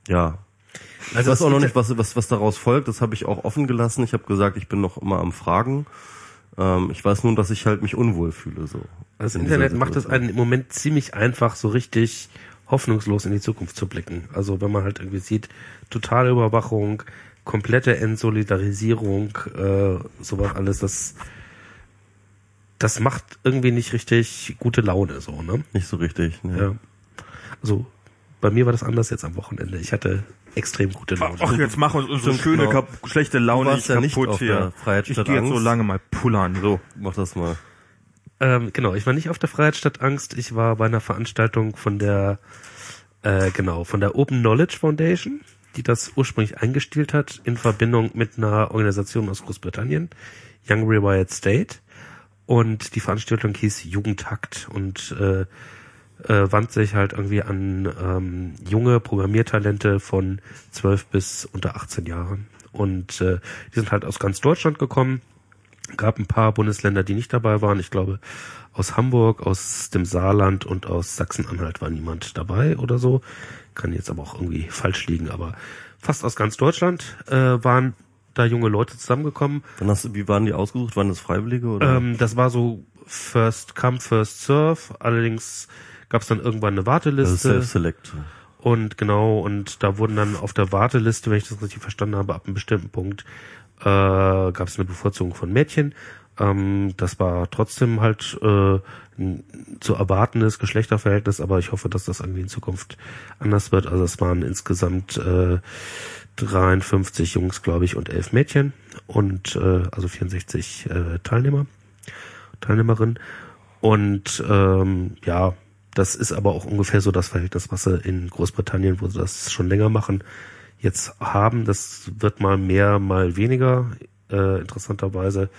ja. Ich Also weiß es auch noch nicht, was, was, was daraus folgt. Das habe ich auch offen gelassen. Ich habe gesagt, ich bin noch immer am Fragen. Ähm, ich weiß nun, dass ich halt mich unwohl fühle. So. Das Internet macht es einen im Moment ziemlich einfach, so richtig hoffnungslos in die Zukunft zu blicken. Also wenn man halt irgendwie sieht, totale Überwachung, komplette Entsolidarisierung, äh, sowas alles, das, das macht irgendwie nicht richtig gute Laune, so, ne? Nicht so richtig. Ne. Ja. Also, bei mir war das anders jetzt am Wochenende. Ich hatte extrem gute Laune. Ach, jetzt mach uns unsere Stimmt, schöne, genau. kap schlechte Laune nicht ja nicht kaputt auf hier. der Freiheit ich gehe jetzt so lange mal pullern. So. Mach das mal. Ähm, genau, ich war nicht auf der Freiheit statt Angst. Ich war bei einer Veranstaltung von der, äh, genau, von der Open Knowledge Foundation, die das ursprünglich eingestielt hat in Verbindung mit einer Organisation aus Großbritannien, Young Rewired State. Und die Veranstaltung hieß Jugendhakt und äh, äh, wand sich halt irgendwie an ähm, junge Programmiertalente von 12 bis unter 18 Jahren. Und äh, die sind halt aus ganz Deutschland gekommen gab ein paar Bundesländer, die nicht dabei waren. Ich glaube, aus Hamburg, aus dem Saarland und aus Sachsen-Anhalt war niemand dabei oder so. Kann jetzt aber auch irgendwie falsch liegen, aber fast aus ganz Deutschland äh, waren da junge Leute zusammengekommen. Dann hast du, wie waren die ausgesucht? Waren das Freiwillige oder? Ähm, das war so First Come, First Serve. Allerdings gab es dann irgendwann eine Warteliste. Self-Select. Und genau, und da wurden dann auf der Warteliste, wenn ich das richtig verstanden habe, ab einem bestimmten Punkt äh, gab es eine Bevorzugung von Mädchen. Ähm, das war trotzdem halt äh, ein zu erwartendes Geschlechterverhältnis, aber ich hoffe, dass das irgendwie in Zukunft anders wird. Also es waren insgesamt äh, 53 Jungs, glaube ich, und 11 Mädchen und äh, also 64 äh, Teilnehmer, Teilnehmerinnen. Und ähm, ja, das ist aber auch ungefähr so das Verhältnis, was sie in Großbritannien, wo sie das schon länger machen, jetzt haben. Das wird mal mehr, mal weniger äh, interessanterweise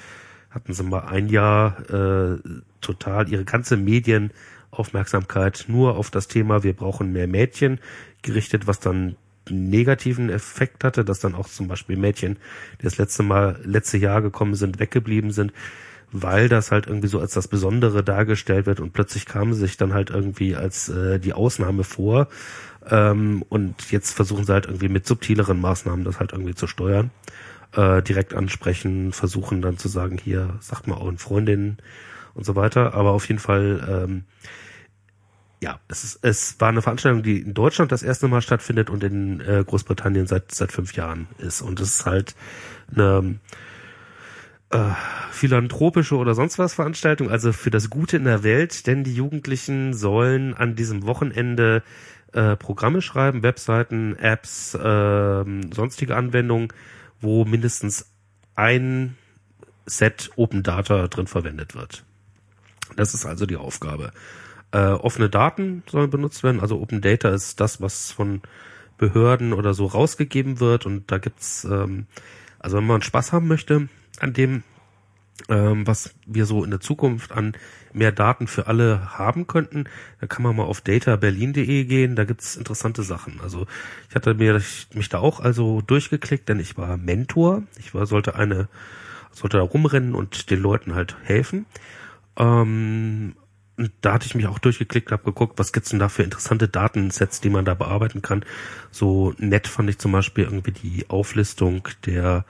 hatten sie mal ein Jahr äh, total ihre ganze Medienaufmerksamkeit nur auf das Thema, wir brauchen mehr Mädchen gerichtet, was dann negativen Effekt hatte, dass dann auch zum Beispiel Mädchen, die das letzte Mal, letzte Jahr gekommen sind, weggeblieben sind, weil das halt irgendwie so als das Besondere dargestellt wird und plötzlich kamen sie sich dann halt irgendwie als äh, die Ausnahme vor. Ähm, und jetzt versuchen sie halt irgendwie mit subtileren Maßnahmen das halt irgendwie zu steuern. Äh, direkt ansprechen, versuchen dann zu sagen, hier, sagt mal euren Freundinnen und so weiter. Aber auf jeden Fall, ähm, ja, es, ist, es war eine Veranstaltung, die in Deutschland das erste Mal stattfindet und in äh, Großbritannien seit seit fünf Jahren ist. Und es ist halt eine äh, philanthropische oder sonst was Veranstaltung, also für das Gute in der Welt, denn die Jugendlichen sollen an diesem Wochenende äh, Programme schreiben, Webseiten, Apps, äh, sonstige Anwendungen, wo mindestens ein Set Open Data drin verwendet wird. Das ist also die Aufgabe. Äh, offene Daten sollen benutzt werden, also Open Data ist das, was von Behörden oder so rausgegeben wird und da gibt's, ähm, also wenn man Spaß haben möchte an dem, ähm, was wir so in der Zukunft an mehr Daten für alle haben könnten, da kann man mal auf databerlin.de gehen, da gibt's interessante Sachen. Also ich hatte mir ich, mich da auch also durchgeklickt, denn ich war Mentor, ich war, sollte eine, sollte da rumrennen und den Leuten halt helfen. Ähm, und da hatte ich mich auch durchgeklickt, habe geguckt, was gibt's denn da für interessante Datensets, die man da bearbeiten kann. So nett fand ich zum Beispiel irgendwie die Auflistung der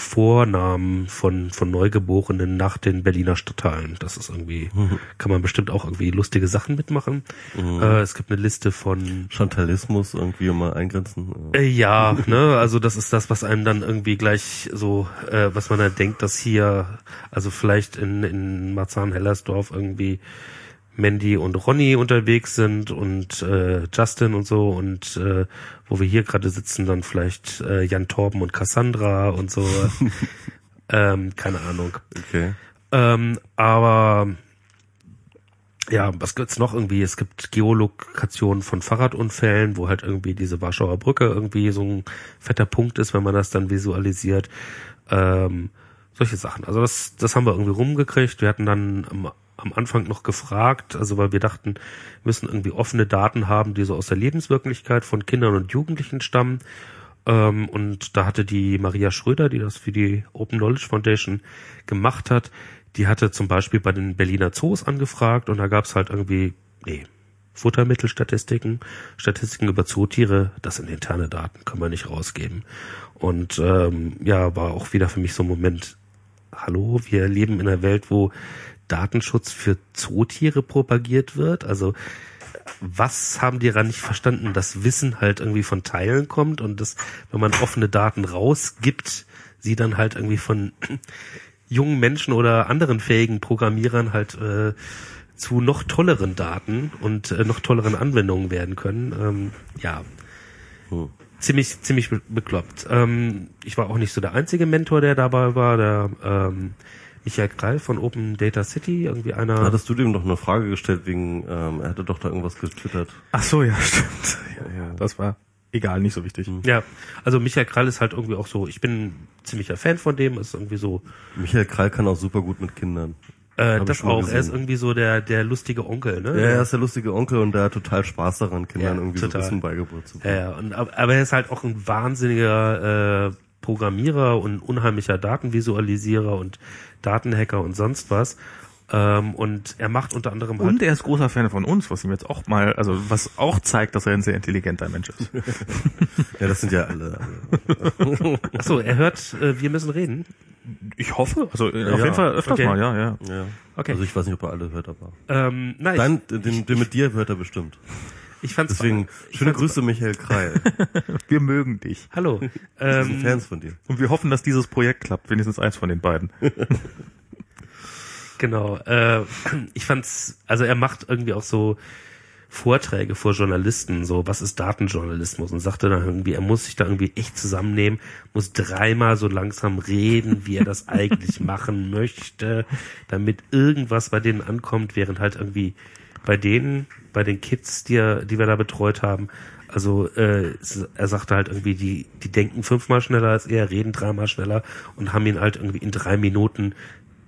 Vornamen von, von Neugeborenen nach den Berliner Stadtteilen. Das ist irgendwie, mhm. kann man bestimmt auch irgendwie lustige Sachen mitmachen. Mhm. Äh, es gibt eine Liste von Chantalismus irgendwie mal eingrenzen. Äh, ja, ne, also das ist das, was einem dann irgendwie gleich so, äh, was man dann denkt, dass hier, also vielleicht in, in Marzahn-Hellersdorf irgendwie Mandy und Ronny unterwegs sind und äh, Justin und so und äh, wo wir hier gerade sitzen, dann vielleicht äh, Jan Torben und Cassandra und so. ähm, keine Ahnung. Okay. Ähm, aber ja, was gibt's noch irgendwie? Es gibt Geolokationen von Fahrradunfällen, wo halt irgendwie diese Warschauer Brücke irgendwie so ein fetter Punkt ist, wenn man das dann visualisiert. Ähm, solche Sachen. Also das, das haben wir irgendwie rumgekriegt. Wir hatten dann am am Anfang noch gefragt, also weil wir dachten, wir müssen irgendwie offene Daten haben, die so aus der Lebenswirklichkeit von Kindern und Jugendlichen stammen. Ähm, und da hatte die Maria Schröder, die das für die Open Knowledge Foundation gemacht hat, die hatte zum Beispiel bei den Berliner Zoos angefragt und da gab's halt irgendwie, nee, Futtermittelstatistiken, Statistiken über Zootiere, das sind interne Daten, kann man nicht rausgeben. Und ähm, ja, war auch wieder für mich so ein Moment, hallo, wir leben in einer Welt, wo Datenschutz für Zootiere propagiert wird. Also was haben die daran nicht verstanden, dass Wissen halt irgendwie von Teilen kommt und dass, wenn man offene Daten rausgibt, sie dann halt irgendwie von jungen Menschen oder anderen fähigen Programmierern halt äh, zu noch tolleren Daten und äh, noch tolleren Anwendungen werden können. Ähm, ja, hm. ziemlich ziemlich bekloppt. Ähm, ich war auch nicht so der einzige Mentor, der dabei war. Der ähm, Michael Krall von Open Data City, irgendwie einer. Hattest du dem doch eine Frage gestellt wegen, ähm, er hatte doch da irgendwas getwittert. Ach so, ja, stimmt. Ja, ja, das war egal, nicht so wichtig. Mhm. Ja, also Michael Krall ist halt irgendwie auch so, ich bin ziemlicher Fan von dem, ist irgendwie so. Michael Krall kann auch super gut mit Kindern. Äh, das auch. Gesehen. Er ist irgendwie so der der lustige Onkel, ne? Ja, er ist der lustige Onkel und der hat total Spaß daran, Kindern ja, irgendwie total. so Wissen beigebracht zu bekommen. Ja, ja. Und, aber er ist halt auch ein wahnsinniger äh, Programmierer und unheimlicher Datenvisualisierer und Datenhacker und sonst was. Ähm, und er macht unter anderem halt Und er ist großer Fan von uns, was ihm jetzt auch mal, also was auch zeigt, dass er ein sehr intelligenter Mensch ist. ja, das sind ja alle. Achso, er hört, äh, wir müssen reden. Ich hoffe, also ja, auf jeden Fall öfters okay. mal, ja, ja, ja. Okay. Also ich weiß nicht, ob er alle hört, aber. Ähm, nein, Dein, den, den mit dir hört er bestimmt. Ich fand's Deswegen schöne Grüße, Michael Kreil. wir mögen dich. Hallo. Wir sind ähm, Fans von dir. Und wir hoffen, dass dieses Projekt klappt, wenigstens eins von den beiden. genau. Äh, ich fand's, also er macht irgendwie auch so Vorträge vor Journalisten, so was ist Datenjournalismus und sagte dann irgendwie, er muss sich da irgendwie echt zusammennehmen, muss dreimal so langsam reden, wie er das eigentlich machen möchte, damit irgendwas bei denen ankommt, während halt irgendwie bei denen, bei den Kids, die, er, die wir da betreut haben, also äh, er sagte halt irgendwie, die, die denken fünfmal schneller als er, reden dreimal schneller und haben ihn halt irgendwie in drei Minuten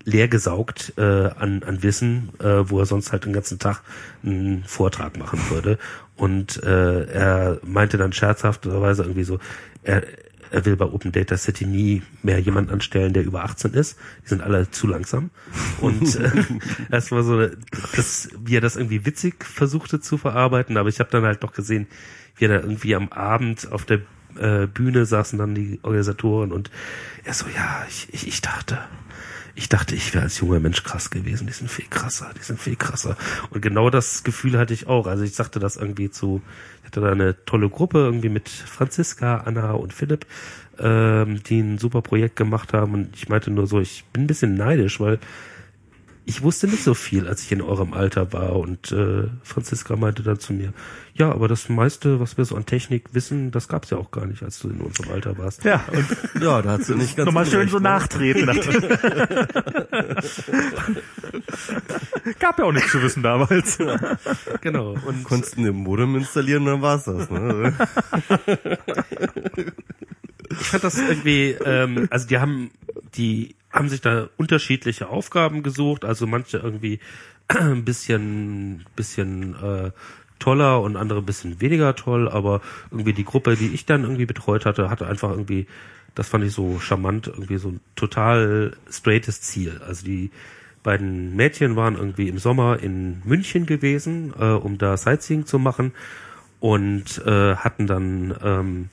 leer gesaugt äh, an, an Wissen, äh, wo er sonst halt den ganzen Tag einen Vortrag machen würde. Und äh, er meinte dann scherzhafterweise irgendwie so, er, er will bei Open Data City nie mehr jemanden anstellen, der über 18 ist. Die sind alle zu langsam. Und äh, das war so, das, wie er das irgendwie witzig versuchte zu verarbeiten. Aber ich habe dann halt doch gesehen, wie er da irgendwie am Abend auf der äh, Bühne saßen dann die Organisatoren und er so, ja, ich, ich, ich dachte, ich dachte, ich wäre als junger Mensch krass gewesen. Die sind viel krasser, die sind viel krasser. Und genau das Gefühl hatte ich auch. Also ich sagte das irgendwie zu, ich hatte da eine tolle Gruppe irgendwie mit Franziska, Anna und Philipp, ähm, die ein super Projekt gemacht haben. Und ich meinte nur so, ich bin ein bisschen neidisch, weil ich wusste nicht so viel, als ich in eurem Alter war. Und äh, Franziska meinte dann zu mir, ja, aber das meiste, was wir so an Technik wissen, das gab's ja auch gar nicht, als du in unserem Alter warst. Ja, und Ja, da hast du nicht ganz nochmal schön so ne? nachtreten. Gab ja auch nichts zu wissen damals. Genau. Und Konntest du ein Modem installieren, dann war's das. Ne? ich fand das irgendwie, ähm, also die haben, die haben sich da unterschiedliche Aufgaben gesucht, also manche irgendwie ein bisschen, bisschen äh, toller und andere ein bisschen weniger toll, aber irgendwie die Gruppe, die ich dann irgendwie betreut hatte, hatte einfach irgendwie, das fand ich so charmant, irgendwie so ein total straightes Ziel. Also die beiden Mädchen waren irgendwie im Sommer in München gewesen, äh, um da Sightseeing zu machen und äh, hatten dann ähm,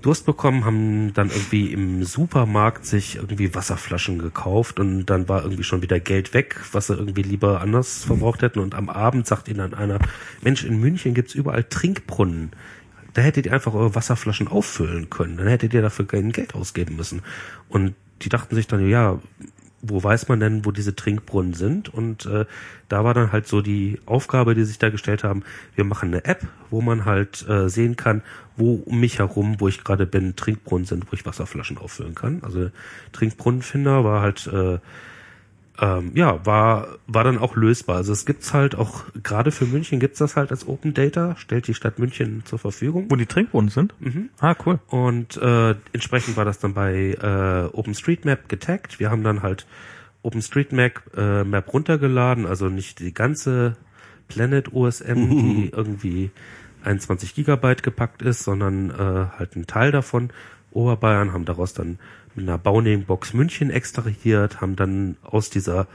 Durst bekommen, haben dann irgendwie im Supermarkt sich irgendwie Wasserflaschen gekauft und dann war irgendwie schon wieder Geld weg, was sie irgendwie lieber anders verbraucht hätten. Und am Abend sagt ihnen dann einer, Mensch, in München gibt's überall Trinkbrunnen. Da hättet ihr einfach eure Wasserflaschen auffüllen können. Dann hättet ihr dafür kein Geld ausgeben müssen. Und die dachten sich dann, ja, wo weiß man denn, wo diese Trinkbrunnen sind? Und äh, da war dann halt so die Aufgabe, die sich da gestellt haben, wir machen eine App, wo man halt äh, sehen kann, wo um mich herum, wo ich gerade bin, Trinkbrunnen sind, wo ich Wasserflaschen auffüllen kann. Also Trinkbrunnenfinder war halt äh, ähm, ja, war, war dann auch lösbar. Also es gibt's halt auch, gerade für München gibt's das halt als Open Data, stellt die Stadt München zur Verfügung. Wo die Trinkbrunnen sind? Mhm. Ah, cool. Und äh, entsprechend war das dann bei äh, OpenStreetMap getaggt. Wir haben dann halt OpenStreetMap äh, Map runtergeladen, also nicht die ganze Planet OSM, die irgendwie 21 Gigabyte gepackt ist, sondern äh, halt ein Teil davon. Oberbayern haben daraus dann einer Bauname-Box München extrahiert, haben dann aus dieser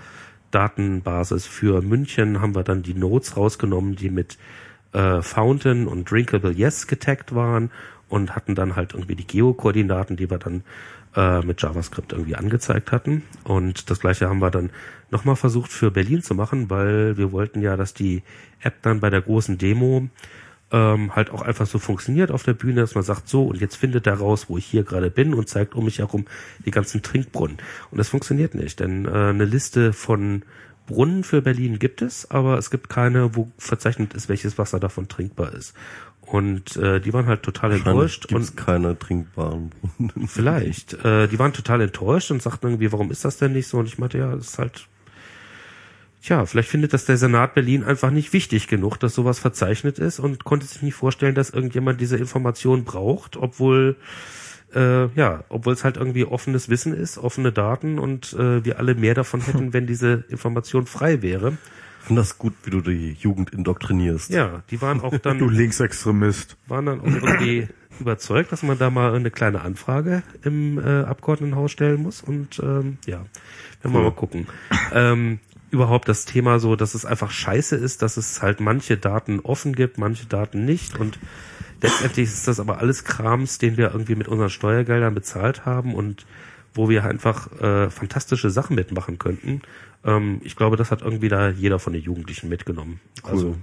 Datenbasis für München haben wir dann die Nodes rausgenommen, die mit äh, Fountain und Drinkable Yes getaggt waren und hatten dann halt irgendwie die Geokoordinaten, die wir dann äh, mit JavaScript irgendwie angezeigt hatten. Und das gleiche haben wir dann nochmal versucht für Berlin zu machen, weil wir wollten ja, dass die App dann bei der großen Demo ähm, halt auch einfach so funktioniert auf der Bühne, dass man sagt, so, und jetzt findet er raus, wo ich hier gerade bin und zeigt um mich herum die ganzen Trinkbrunnen. Und das funktioniert nicht, denn äh, eine Liste von Brunnen für Berlin gibt es, aber es gibt keine, wo verzeichnet ist, welches Wasser davon trinkbar ist. Und äh, die waren halt total enttäuscht Gibt's und keine trinkbaren Brunnen. vielleicht, äh, die waren total enttäuscht und sagten irgendwie, warum ist das denn nicht so? Und ich meinte, ja, das ist halt Tja, vielleicht findet das der Senat Berlin einfach nicht wichtig genug, dass sowas verzeichnet ist und konnte sich nicht vorstellen, dass irgendjemand diese Information braucht, obwohl äh, ja, obwohl es halt irgendwie offenes Wissen ist, offene Daten und äh, wir alle mehr davon hätten, wenn diese Information frei wäre. Ich finde das gut, wie du die Jugend indoktrinierst. Ja, die waren auch dann Du Linksextremist. waren dann auch irgendwie überzeugt, dass man da mal eine kleine Anfrage im äh, Abgeordnetenhaus stellen muss. Und ähm, ja, werden wir Cool. mal gucken. Ähm, überhaupt das Thema so, dass es einfach scheiße ist, dass es halt manche Daten offen gibt, manche Daten nicht. Und letztendlich ist das aber alles Krams, den wir irgendwie mit unseren Steuergeldern bezahlt haben und wo wir einfach äh, fantastische Sachen mitmachen könnten. Ähm, ich glaube, das hat irgendwie da jeder von den Jugendlichen mitgenommen. Also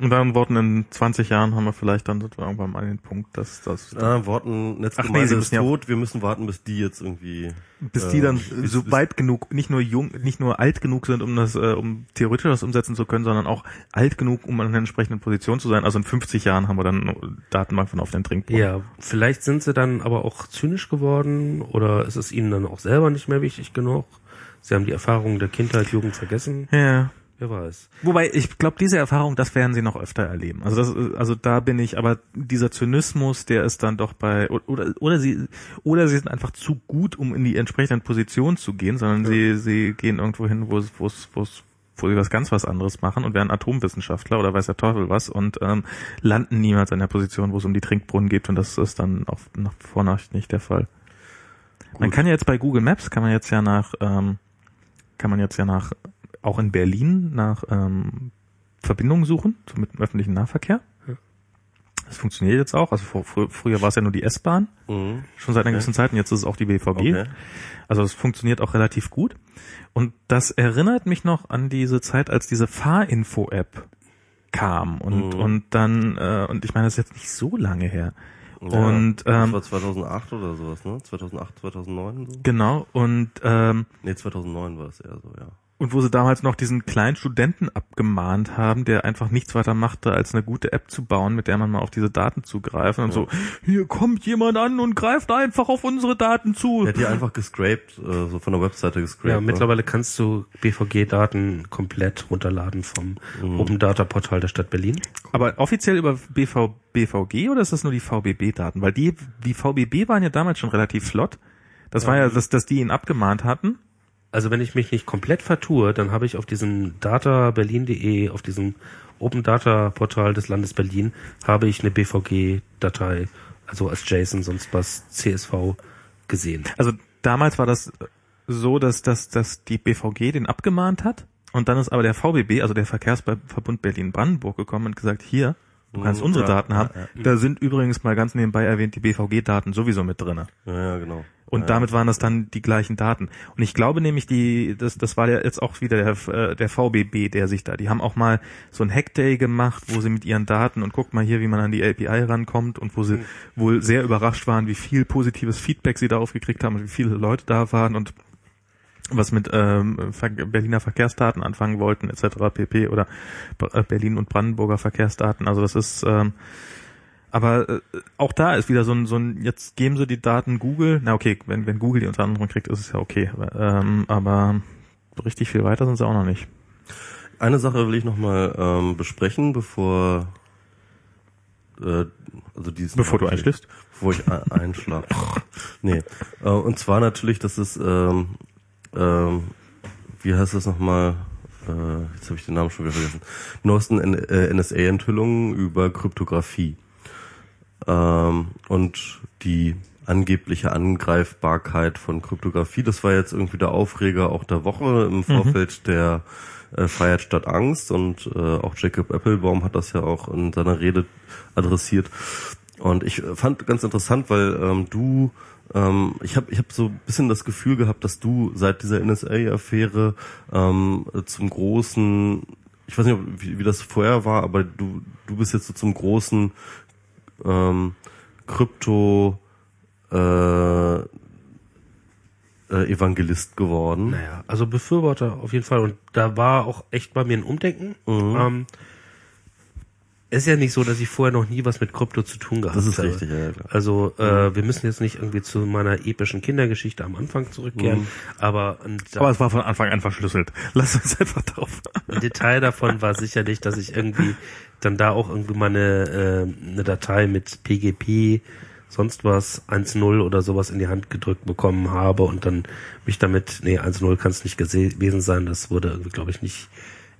Und dann Worten in 20 Jahren haben wir vielleicht dann sind wir irgendwann mal an den Punkt, dass das Ah, Worten, Ach nee, Netzgemeinde sie ist ja- tot, wir müssen warten, bis die jetzt irgendwie... bis äh, die dann bis- so bis- weit genug, nicht nur jung, nicht nur alt genug sind, um das, äh, um theoretisch das umsetzen zu können, sondern auch alt genug, um an einer entsprechenden Position zu sein. Also in 50 Jahren haben wir dann Datenbank von auf den Trinkbrunnen. Ja, vielleicht sind sie dann aber auch zynisch geworden oder ist es ihnen dann auch selber nicht mehr wichtig genug? Sie haben die Erfahrungen der Kindheit, Jugend vergessen. Ja. Wer weiß. Wobei, ich glaube, diese Erfahrung, das werden sie noch öfter erleben. Also das, also da bin ich, aber dieser Zynismus, der ist dann doch bei oder oder sie oder sie sind einfach zu gut, um in die entsprechenden Positionen zu gehen, sondern sie sie gehen irgendwo hin, wo es wo es wo es wo sie was ganz was anderes machen und werden Atomwissenschaftler oder weiß der Teufel was und ähm, landen niemals in der Position, wo es um die Trinkbrunnen geht und das ist dann auch nach vorne nicht der Fall. Man kann ja jetzt bei Google Maps kann man jetzt ja nach ähm, kann man jetzt ja nach auch in Berlin nach ähm, Verbindungen suchen so mit dem öffentlichen Nahverkehr. Das funktioniert jetzt auch. Also vor, frü früher war es ja nur die S-Bahn, Mhm. schon seit einer gewissen Zeit, und jetzt ist es auch die BVG. Okay. Also es funktioniert auch relativ gut. Und das erinnert mich noch an diese Zeit, als diese Fahrinfo-App kam. Und, Mhm. und dann, äh, und ich meine, das ist jetzt nicht so lange her. Ja, Und das ähm, war 2008 oder sowas, ne? 2008, 2009 so? genau, und ähm, Nee, 2009 war es eher so, ja. Und wo sie damals noch diesen kleinen Studenten abgemahnt haben, der einfach nichts weiter machte, als eine gute App zu bauen, mit der man mal auf diese Daten zugreifen und so, hier kommt jemand an und greift einfach auf unsere Daten zu. Der hat die einfach gescraped, äh, so von der Webseite gescraped. Ja, mittlerweile kannst du BVG-Daten komplett runterladen vom Open Data Portal der Stadt Berlin. Aber offiziell über BV, BVG oder ist das nur die VBB-Daten? Weil die, die VBB waren ja damals schon relativ flott. Das war ja, dass, dass die ihn abgemahnt hatten. Also wenn ich mich nicht komplett vertue, dann habe ich auf diesem databerlin.de, auf diesem Open Data Portal des Landes Berlin, habe ich eine BVG-Datei, also als JSON, sonst was CSV gesehen. Also damals war das so, dass, dass, dass die BVG den abgemahnt hat und dann ist aber der VBB, also der Verkehrsverbund Berlin-Brandenburg gekommen und gesagt, hier, du kannst Mhm, unsere ja, Daten ja, haben. Da sind übrigens mal ganz nebenbei erwähnt die BVG-Daten sowieso mit drinne. Ja, ja, genau. Und ja, damit waren das dann die gleichen Daten. Und ich glaube nämlich, die, das, das war ja jetzt auch wieder der, äh, der VBB, der sich da, die haben auch mal so ein Hackday gemacht, wo sie mit ihren Daten und guck mal hier, wie man an die API rankommt und wo sie wohl sehr überrascht waren, wie viel positives Feedback sie darauf gekriegt haben und wie viele Leute da waren und was mit ähm, Berliner Verkehrsdaten anfangen wollten, etc. pp. oder äh, Berlin und Brandenburger Verkehrsdaten. Also das ist ähm, aber äh, auch da ist wieder so ein, so ein, jetzt geben sie die Daten Google, na okay, wenn, wenn Google die unter anderem kriegt, ist es ja okay. Ähm, aber richtig viel weiter sind sie auch noch nicht. Eine Sache will ich nochmal ähm, besprechen, bevor äh, also dieses Bevor du einschläfst? Bevor ich ein- einschlafe. nee. Äh, und zwar natürlich, dass es ähm, ähm, wie heißt das nochmal? Äh, jetzt habe ich den Namen schon wieder vergessen. Neuesten N äh, NSA-Enthüllungen über Kryptographie. Ähm, und die angebliche Angreifbarkeit von Kryptographie. Das war jetzt irgendwie der Aufreger auch der Woche im Vorfeld der äh, Freiheit statt Angst und äh, auch Jacob Applebaum hat das ja auch in seiner Rede adressiert. Und ich fand ganz interessant, weil ähm, du, ähm, ich habe ich hab so ein bisschen das Gefühl gehabt, dass du seit dieser NSA-Affäre ähm, zum großen, ich weiß nicht, wie, wie das vorher war, aber du, du bist jetzt so zum großen ähm, Krypto äh, äh, Evangelist geworden. Naja, also Befürworter auf jeden Fall. Und da war auch echt bei mir ein Umdenken. Mhm. Ähm, ist ja nicht so, dass ich vorher noch nie was mit Krypto zu tun gehabt Das ist habe. richtig, ja, klar. Also äh, wir müssen jetzt nicht irgendwie zu meiner epischen Kindergeschichte am Anfang zurückkehren, Mhm. aber ein, Aber es war von Anfang an verschlüsselt. Lass uns einfach drauf. ein Detail davon war sicherlich, dass ich irgendwie dann da auch irgendwie meine äh, eine Datei mit PGP sonst was 1.0 oder sowas in die Hand gedrückt bekommen habe und dann mich damit, nee, 1.0 kann es nicht gewesen sein, das wurde irgendwie, glaube ich, nicht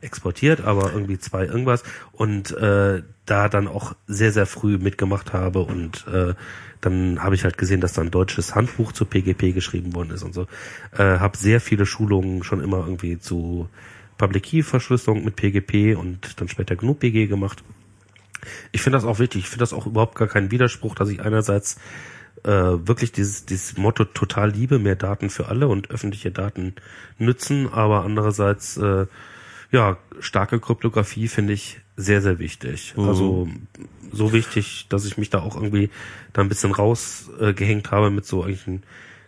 exportiert, aber irgendwie zwei irgendwas und äh, da dann auch sehr, sehr früh mitgemacht habe und äh, dann habe ich halt gesehen, dass da ein deutsches Handbuch zu PGP geschrieben worden ist und so. Äh, habe sehr viele Schulungen schon immer irgendwie zu Public Key Verschlüsselung mit PGP und dann später GNU PG gemacht. Ich finde das auch wichtig. Ich finde das auch überhaupt gar keinen Widerspruch, dass ich einerseits äh, wirklich dieses, dieses Motto total liebe, mehr Daten für alle und öffentliche Daten nützen, aber andererseits äh, ja, starke Kryptographie finde ich sehr, sehr wichtig. Also so wichtig, dass ich mich da auch irgendwie da ein bisschen rausgehängt gehängt habe mit so irgendwelchen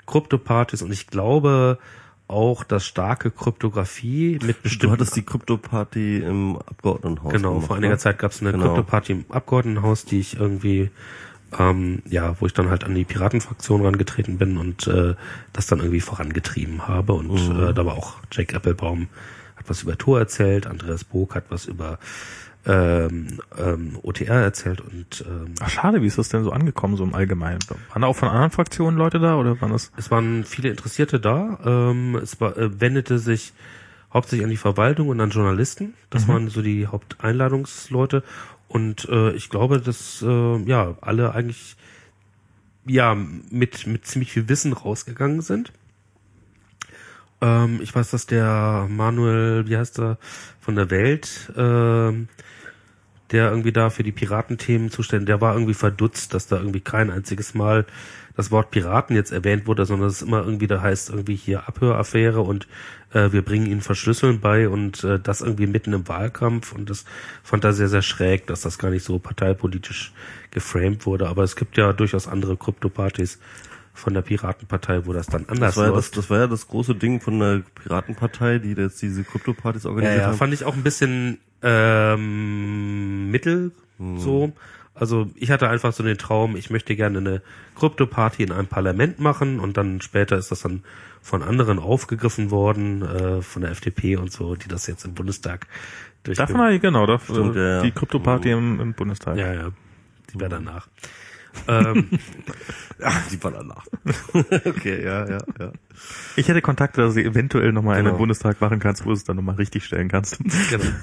Kryptopartys und ich glaube auch, dass starke Kryptographie mit Du bestimmten hattest die Krypto-Party im Abgeordnetenhaus. Genau, gemacht, vor einiger ne? Zeit gab es eine Genau. Krypto-Party im Abgeordnetenhaus, die ich irgendwie, ähm, ja, wo ich dann halt an die Piratenfraktion rangetreten bin und äh, das dann irgendwie vorangetrieben habe. Und Mhm. äh, da war auch Jake Applebaum hat was über Tor erzählt, Andreas Bog hat was über ähm, ähm, OTR erzählt und ähm, Ach, schade, wie ist das denn so angekommen, so im Allgemeinen? Waren da auch von anderen Fraktionen Leute da oder waren das? es waren viele Interessierte da. Ähm, es war, äh, wendete sich hauptsächlich an die Verwaltung und an Journalisten. Das waren so die Haupteinladungsleute. Und äh, ich glaube, dass äh, ja alle eigentlich ja mit mit ziemlich viel Wissen rausgegangen sind. Ähm, ich weiß, dass der Manuel, wie heißt er, von der Welt, ähm, der irgendwie da für die Piratenthemen zuständig, der war irgendwie verdutzt, dass da irgendwie kein einziges Mal das Wort Piraten jetzt erwähnt wurde, sondern es immer irgendwie da heißt irgendwie hier Abhöraffäre und äh, wir bringen ihnen Verschlüsseln bei und äh, das irgendwie mitten im Wahlkampf und das fand er sehr, sehr schräg, dass das gar nicht so parteipolitisch geframed wurde. Aber es gibt ja durchaus andere Krypto-Partys von der Piratenpartei, wo das dann anders Das war, ja das, das war ja das große Ding von der Piratenpartei, die jetzt diese Krypto-Partys Ja, organisiert ja, haben. fand ich auch ein bisschen ähm, mittel so. Also ich hatte einfach so den Traum, ich möchte gerne eine Krypto-Party in einem Parlament machen und dann später ist das dann von anderen aufgegriffen worden, äh, von der FDP und so, die das jetzt im Bundestag durch Darf man, genau, darf, Stimmt, äh, ja, ja. die Krypto-Party im, im Bundestag. Ja, ja. Die wäre danach. Ähm, Ja, die war danach. okay, ja, ja, ja. Ich hätte Kontakte, dass du eventuell nochmal einen Genau. im Bundestag machen kannst, wo du es dann nochmal richtig stellen kannst. genau.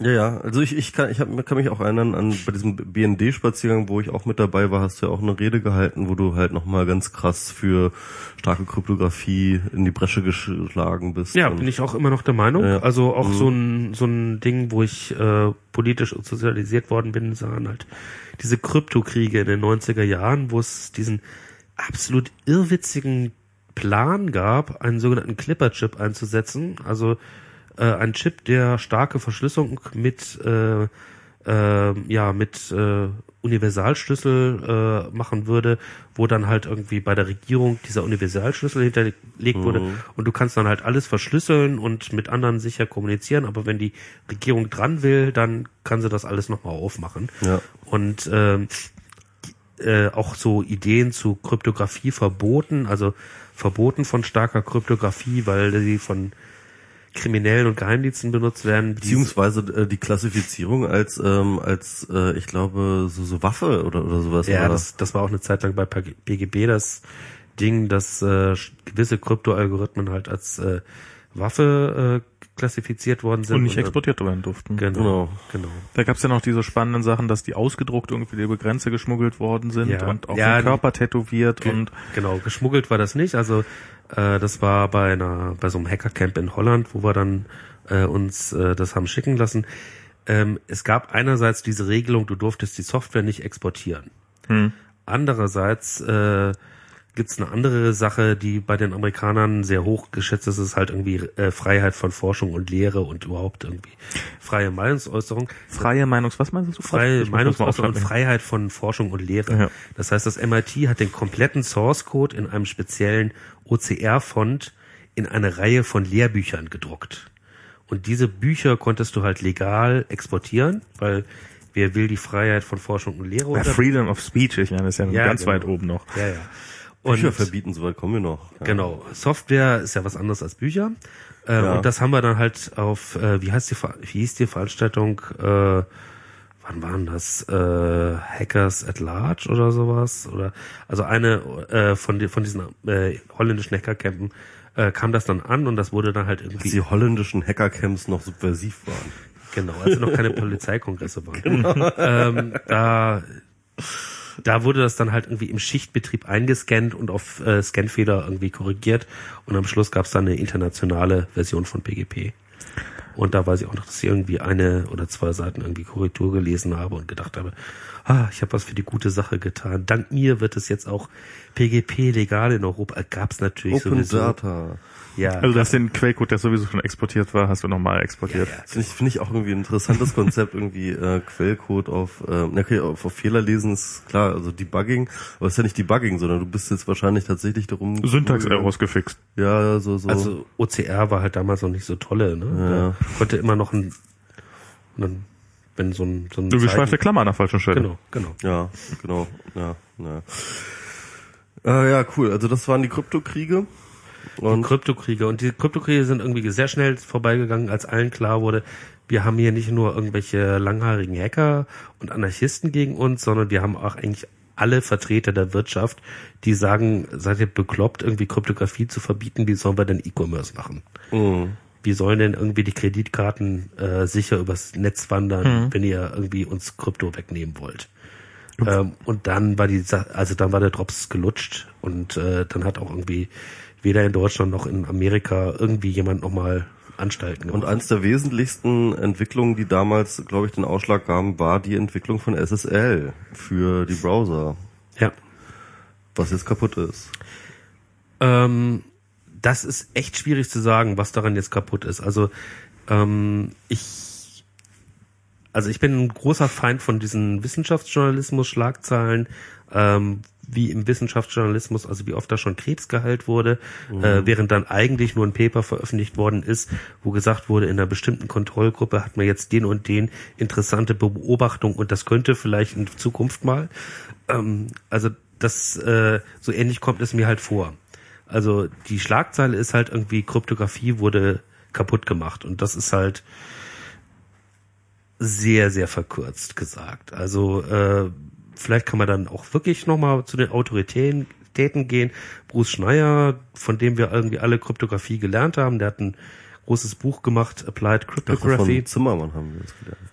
Ja, ja, also ich, ich kann, ich hab, kann mich auch erinnern an bei diesem BND-Spaziergang, wo ich auch mit dabei war, hast du ja auch eine Rede gehalten, wo du halt nochmal ganz krass für starke Kryptographie in die Bresche geschlagen bist. Ja, bin ich auch immer noch der Meinung. Ja. Also auch Mhm. so ein so ein Ding, wo ich äh, politisch sozialisiert worden bin, sahen halt diese Kryptokriege in den 90er Jahren, wo es diesen absolut irrwitzigen Plan gab, einen sogenannten Clipper-Chip einzusetzen. Also äh, ein Chip, der starke Verschlüsselung mit äh, äh, ja mit äh, Universalschlüssel äh, machen würde, wo dann halt irgendwie bei der Regierung dieser Universalschlüssel hinterlegt wurde und du kannst dann halt alles verschlüsseln und mit anderen sicher kommunizieren, aber wenn die Regierung dran will, dann kann sie das alles nochmal aufmachen. Ja. Und ähm, äh, auch so Ideen zu Kryptographie verboten, also verboten von starker Kryptographie, weil sie von Kriminellen und Geheimdiensten benutzt werden. Beziehungsweise äh, die Klassifizierung als ähm, als äh, ich glaube so so Waffe oder oder sowas. Ja, das, das war auch eine Zeit lang bei BGB das Ding, dass äh, gewisse Kryptoalgorithmen halt als äh, Waffe äh, klassifiziert worden sind. Und nicht äh, exportiert werden durften. Genau, Genau. genau. Da gab's ja noch diese spannenden Sachen, dass die ausgedruckt irgendwie über Grenze geschmuggelt worden sind Ja. und auf Ja, den Körper tätowiert Ge- und Genau, geschmuggelt war das nicht. Also äh, das war bei einer bei so einem Hackercamp in Holland, wo wir dann äh, uns äh, das haben schicken lassen. Ähm, es gab einerseits diese Regelung, du durftest die Software nicht exportieren. Hm. Andererseits äh, gibt's eine andere Sache, die bei den Amerikanern sehr hoch geschätzt ist, ist halt irgendwie äh, Freiheit von Forschung und Lehre und überhaupt irgendwie freie Meinungsäußerung. freie Meinungs, was meinst du? Freie Meinungsäußerung und. Freiheit von Forschung und Lehre. Ja. Das heißt, das MIT hat den kompletten Source Code in einem speziellen OCR-Font in eine Reihe von Lehrbüchern gedruckt. Und diese Bücher konntest du halt legal exportieren, weil wer will die Freiheit von Forschung und Lehre? Ja, Freedom of Speech, ich meine, das ist ja, Ja, ganz genau. weit oben noch. ja, ja. Bücher Und verbieten, soweit kommen wir noch. Ja. Genau. Software ist ja was anderes als Bücher. Äh, Ja. Und das haben wir dann halt auf, äh, wie heißt die, wie hieß die Veranstaltung, äh, wann waren das? Äh, Hackers at Large oder sowas? Oder also eine äh, von, die, von diesen äh, holländischen Hackercampen äh, kam das dann an und das wurde dann halt Als irgendwie die holländischen Hackercamps noch subversiv waren. Genau, als noch keine Polizeikongresse waren. Ähm, da, da wurde das dann halt irgendwie im Schichtbetrieb eingescannt und auf äh, Scanfehler irgendwie korrigiert. Und am Schluss gab es dann eine internationale Version von PGP. Und da weiß ich auch noch, dass ich irgendwie eine oder zwei Seiten irgendwie Korrektur gelesen habe und gedacht habe, ah, ich habe was für die gute Sache getan. Dank mir wird es jetzt auch PGP legal in Europa. Gab es natürlich Open sowieso. Data. Ja, Also das den Quellcode, der sowieso schon exportiert war, hast du nochmal exportiert. ja, Finde ich, finde ich auch irgendwie ein interessantes Konzept, irgendwie äh, Quellcode auf, äh, okay, auf, auf Fehler lesen ist klar, also Debugging, aber es ist ja nicht Debugging, sondern du bist jetzt wahrscheinlich tatsächlich darum... Syntax-Errors gefixt. Ja, so, so. Also OCR war halt damals noch nicht so tolle, ne? Ja. Da konnte immer noch ein, ein wenn so ein, so ein Du geschweifte Klammer an der falschen Stelle. Genau, genau. Ja, genau, ja, ja. Äh, ja, cool. Also das waren die Kryptokriege. Und Die Kryptokriege. Und die Kryptokriege sind irgendwie sehr schnell vorbeigegangen, als allen klar wurde, wir haben hier nicht nur irgendwelche langhaarigen Hacker und Anarchisten gegen uns, sondern wir haben auch eigentlich alle Vertreter der Wirtschaft, die sagen, seid ihr bekloppt, irgendwie Kryptographie zu verbieten, wie sollen wir denn E-Commerce machen? Mhm. Wie sollen denn irgendwie die Kreditkarten äh, sicher übers Netz wandern, wenn ihr irgendwie uns Krypto wegnehmen wollt? Ähm, und dann war die, also dann war der Drops gelutscht und äh, dann hat auch irgendwie weder in Deutschland noch in Amerika irgendwie jemand nochmal Anstalten Und eins der wesentlichsten Entwicklungen, die damals, glaube ich, den Ausschlag gaben, war die Entwicklung von SSL für die Browser, ja. was jetzt kaputt ist. Ähm, das ist echt schwierig zu sagen, was daran jetzt kaputt ist. Also ähm, ich, also ich bin ein großer Feind von diesen Wissenschaftsjournalismus-Schlagzeilen, ähm, wie im Wissenschaftsjournalismus, also wie oft da schon Krebs geheilt wurde, äh, während dann eigentlich nur ein Paper veröffentlicht worden ist, wo gesagt wurde, in einer bestimmten Kontrollgruppe hat man jetzt den und den interessante Beobachtung und das könnte vielleicht in Zukunft mal. Ähm, also das äh, so ähnlich kommt es mir halt vor. Also die Schlagzeile ist halt irgendwie Kryptographie wurde kaputt gemacht und das ist halt sehr sehr verkürzt gesagt. Also äh, vielleicht kann man dann auch wirklich noch mal zu den Autoritäten Täten gehen. Bruce Schneier, von dem wir irgendwie alle Kryptographie gelernt haben, der hat ein großes Buch gemacht, Applied Dachte, Cryptography. von Zimmermann haben wir das gelernt.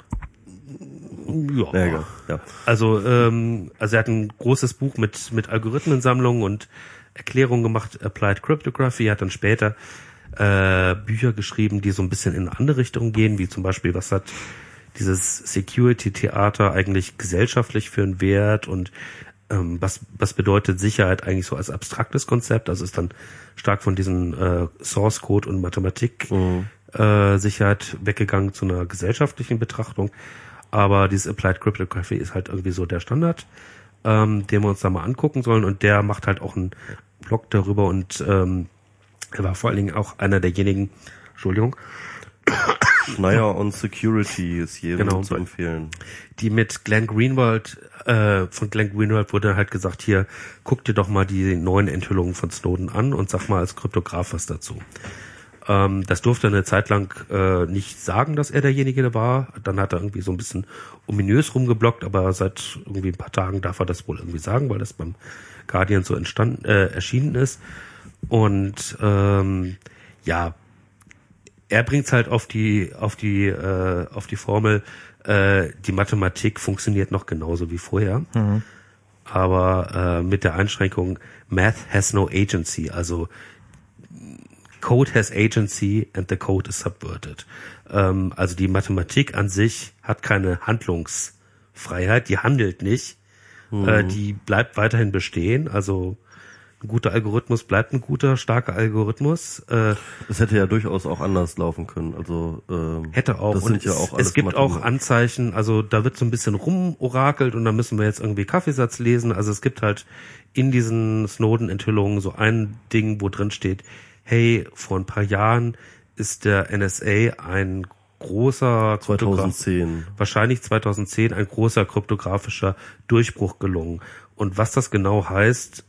Ja, Ja. Ja. Also, ähm, also er hat ein großes Buch mit, mit Algorithmensammlungen und Erklärungen gemacht, Applied Cryptography, er hat dann später äh, Bücher geschrieben, die so ein bisschen in eine andere Richtung gehen, wie zum Beispiel, was hat dieses Security-Theater eigentlich gesellschaftlich für einen Wert und ähm, was, was bedeutet Sicherheit eigentlich so als abstraktes Konzept? Also ist dann stark von diesem äh, Source Code und Mathematik äh, Sicherheit weggegangen zu einer gesellschaftlichen Betrachtung. Aber dieses Applied Cryptography ist halt irgendwie so der Standard, ähm, den wir uns da mal angucken sollen. Und der macht halt auch einen Blog darüber und ähm, er war vor allen Dingen auch einer derjenigen, Entschuldigung, Schneier on Security ist jedem Genau. zu empfehlen. die mit Glenn Greenwald, äh, von Glenn Greenwald wurde halt gesagt, hier, guck dir doch mal die neuen Enthüllungen von Snowden an und sag mal als Kryptograf was dazu. Ähm, das durfte er eine Zeit lang äh, nicht sagen, dass er derjenige war. Dann hat er irgendwie so ein bisschen ominös rumgeblockt, aber seit irgendwie ein paar Tagen darf er das wohl irgendwie sagen, weil das beim Guardian so entstanden, äh, erschienen ist. Und ähm, ja, er bringt's halt auf die auf die äh, auf die Formel äh, die Mathematik funktioniert noch genauso wie vorher. Aber äh, mit der Einschränkung Math has no agency. Also Code has agency and the code is subverted. Ähm, also die Mathematik an sich hat keine Handlungsfreiheit die handelt nicht. Äh, die bleibt weiterhin bestehen. Also ein guter Algorithmus bleibt ein guter starker Algorithmus äh, Das hätte ja durchaus auch anders laufen können. Also ähm, Hätte auch. Das und sind ja es, auch alles es gibt auch Mathematiker. Anzeichen, also da wird so ein bisschen rumorakelt und da müssen wir jetzt irgendwie Kaffeesatz lesen. Also es gibt halt in diesen Snowden-Enthüllungen so ein Ding, wo drin steht, hey, vor ein paar Jahren ist der NSA ein großer Kryptograf- 2010. wahrscheinlich 2010 ein großer kryptografischer Durchbruch gelungen. Und was das genau heißt,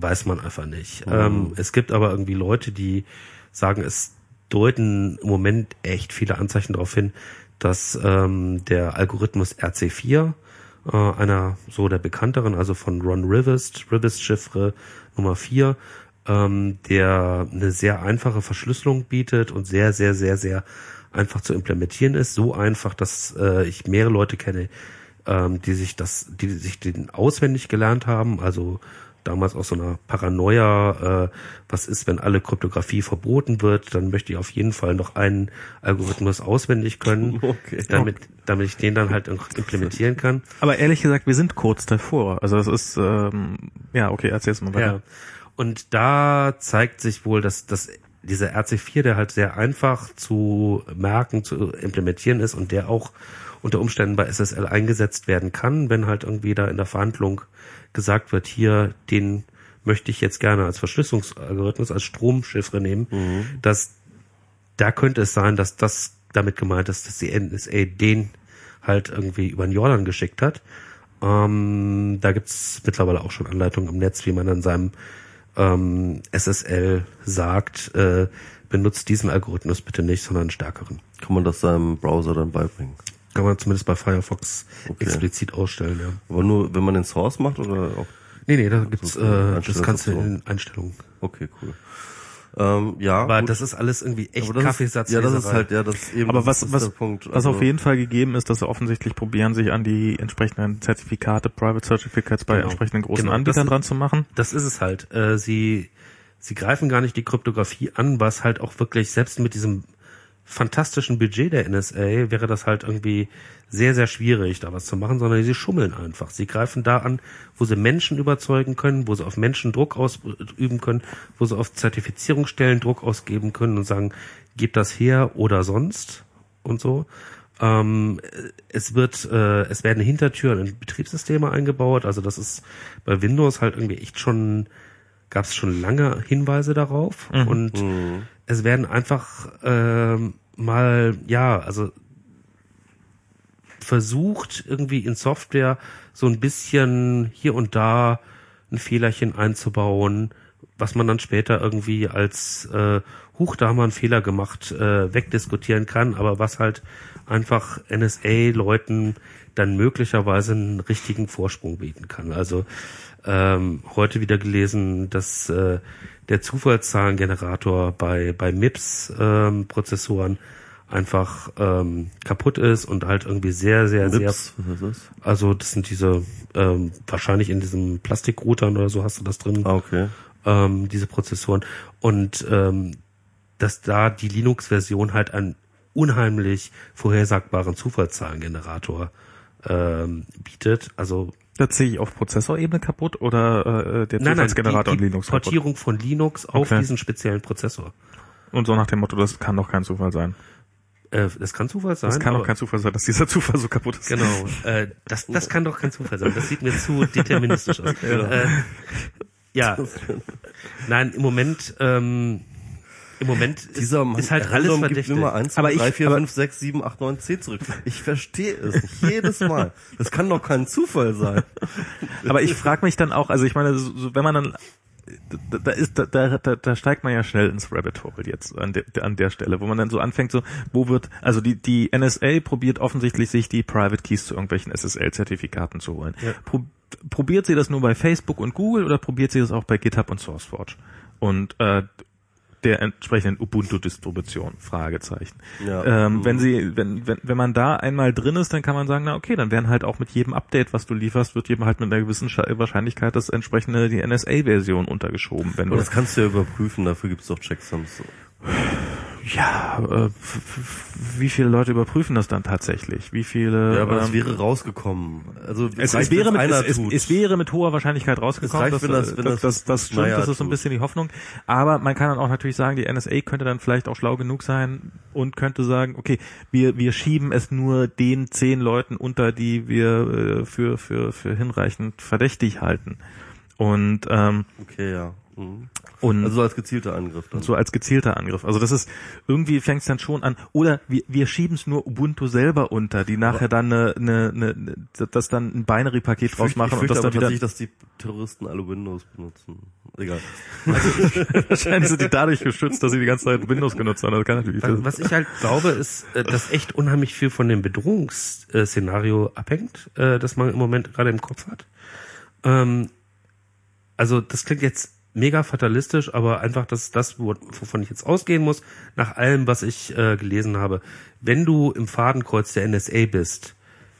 weiß man einfach nicht. Ähm, es gibt aber irgendwie Leute, die sagen, es deuten im Moment echt viele Anzeichen darauf hin, dass ähm, der Algorithmus RC4, äh, einer so der bekannteren, also von Ron Rivest, Rivest-Chiffre Nummer 4, ähm, der eine sehr einfache Verschlüsselung bietet und sehr, sehr, sehr, sehr einfach zu implementieren ist. So einfach, dass äh, ich mehrere Leute kenne, ähm, die sich das, die sich den auswendig gelernt haben, also damals aus so einer Paranoia, äh, was ist, wenn alle Kryptographie verboten wird, dann möchte ich auf jeden Fall noch einen Algorithmus auswendig können, Okay. damit, damit ich den dann halt auch implementieren kann. Aber ehrlich gesagt, wir sind kurz davor. Also das ist, ähm, ja, okay, erzähl's mal weiter. Ja. Und da zeigt sich wohl, dass, dass dieser RC4, der halt sehr einfach zu merken, zu implementieren ist und der auch unter Umständen bei SSL eingesetzt werden kann, wenn halt irgendwie da in der Verhandlung gesagt wird, hier, den möchte ich jetzt gerne als Verschlüsselungsalgorithmus, als Stromchiffre nehmen, dass da könnte es sein, dass das damit gemeint ist, dass die NSA den halt irgendwie über den Jordan geschickt hat. Ähm, da gibt's mittlerweile auch schon Anleitungen im Netz, wie man an seinem ähm, SSL sagt, äh, benutzt diesen Algorithmus bitte nicht, sondern einen stärkeren. Kann man das seinem Browser dann beibringen? Kann man zumindest bei Firefox Okay. explizit ausstellen, ja. Aber nur, wenn man den Source macht oder auch? Nee, nee, da gibt's, äh, das kannst du in den Einstellungen. Okay, cool. Ähm, ja, Aber gut. das ist alles irgendwie echt das Kaffeesatz. ja, das ist halt, ja, das eben, Aber das was, was, der Punkt. was Also, auf jeden Fall gegeben ist, dass sie offensichtlich probieren, sich an die entsprechenden Zertifikate, Private Certificates bei Genau. entsprechenden großen Genau, das Anbietern ist- dran zu machen. das ist es halt. Äh, sie, sie greifen gar nicht die Kryptographie an, was halt auch wirklich, selbst mit diesem fantastischen Budget der NSA, wäre das halt irgendwie sehr, sehr schwierig, da was zu machen, sondern sie schummeln einfach. Sie greifen da an, wo sie Menschen überzeugen können, wo sie auf Menschen Druck ausüben können, wo sie auf Zertifizierungsstellen Druck ausgeben können und sagen, gebt das her oder sonst und so. Ähm, es wird, äh, es werden Hintertüren in Betriebssysteme eingebaut. Also das ist bei Windows halt irgendwie echt schon, gab es schon lange Hinweise darauf. Und es werden einfach ähm, mal, ja, also versucht, irgendwie in Software so ein bisschen hier und da ein Fehlerchen einzubauen, was man dann später irgendwie als äh, Huch, da haben wir einen Fehler gemacht, äh, wegdiskutieren kann, aber was halt einfach NSA-Leuten dann möglicherweise einen richtigen Vorsprung bieten kann. Also ähm, heute wieder gelesen, dass äh, der Zufallszahlengenerator bei, bei MIPS-Prozessoren einfach ähm, kaputt ist und halt irgendwie sehr, sehr, sehr Mips, das? also das sind diese, ähm, wahrscheinlich in diesem Plastikroutern oder so hast du das drin, Ah, okay. ähm, diese Prozessoren. Und ähm, dass da die Linux-Version halt einen unheimlich vorhersagbaren Zufallszahlengenerator ähm, bietet. Also Das sehe ich auf Prozessorebene kaputt oder äh, der nein, nein, die, Zufallsgenerator die und Linux kaputt? Portierung von Linux auf Okay. diesen speziellen Prozessor. Und so nach dem Motto, das kann doch kein Zufall sein. Äh, das kann Zufall sein. Das kann doch kein Zufall sein, dass dieser Zufall so kaputt ist. Genau, äh, das, das kann doch kein Zufall sein. Das sieht mir zu deterministisch aus. Äh, ja, nein, im Moment, ähm, im Moment ist, Dieser Mann, ist halt alles verdächtig. immer 1, Aber 2, ich- 3, 4, aber- 5, 6, 7, 8, 9, 10 zurück. Ich verstehe es nicht. Jedes Mal. Das kann doch kein Zufall sein. Aber ich frage mich dann auch, also ich meine, so, so, wenn man dann da, da ist da, da, da, da steigt man ja schnell ins Rabbit Hole jetzt an, de, an der Stelle, wo man dann so anfängt, so wo wird also die die NSA probiert offensichtlich sich die Private Keys zu irgendwelchen SSL-Zertifikaten zu holen. Ja. Pro, probiert sie das nur bei Facebook und Google oder probiert sie das auch bei GitHub und SourceForge? Und äh, der entsprechenden Ubuntu-Distribution, Fragezeichen. Ja. Ähm, wenn sie, wenn, wenn, wenn man da einmal drin ist, dann kann man sagen, na okay, dann werden halt auch mit jedem Update, was du lieferst, wird jedem halt mit einer gewissen Wahrscheinlichkeit das entsprechende, die NSA-Version untergeschoben. Wenn Aber du, das kannst du ja überprüfen, dafür gibt's doch Checksums. Ja, äh, wie viele Leute überprüfen das dann tatsächlich? Wie viele, Ja, aber das ähm, wäre rausgekommen. Also es, es, reicht, wäre wenn mit, es, es, es wäre mit hoher Wahrscheinlichkeit rausgekommen, reicht, dass, wenn das- wenn das, das das, stimmt, das ist so ein bisschen die Hoffnung. Aber man kann dann auch natürlich sagen, die NSA könnte dann vielleicht auch schlau genug sein und könnte sagen, okay, wir, wir schieben es nur den zehn Leuten unter, die wir äh, für, für, für hinreichend verdächtig halten. Und, ähm, Okay, ja. Mhm. und Also als gezielter Angriff dann. so als gezielter Angriff. Also das ist irgendwie fängt es dann schon an. Oder wir, wir schieben es nur Ubuntu selber unter, die nachher dann eine, eine, eine, das dann ein Binary-Paket draus machen ich und das dann wieder. dass die Terroristen alle Windows benutzen. Egal. Wahrscheinlich sind die dadurch geschützt, dass sie die ganze Zeit Windows genutzt haben. Das kann natürlich. Was, was ich halt glaube, ist, äh, dass echt unheimlich viel von dem Bedrohungsszenario abhängt, äh, das man im Moment gerade im Kopf hat. Ähm, also das klingt jetzt mega fatalistisch, aber einfach das ist das, wo- wovon ich jetzt ausgehen muss, nach allem, was ich äh, gelesen habe. Wenn du im Fadenkreuz der NSA bist,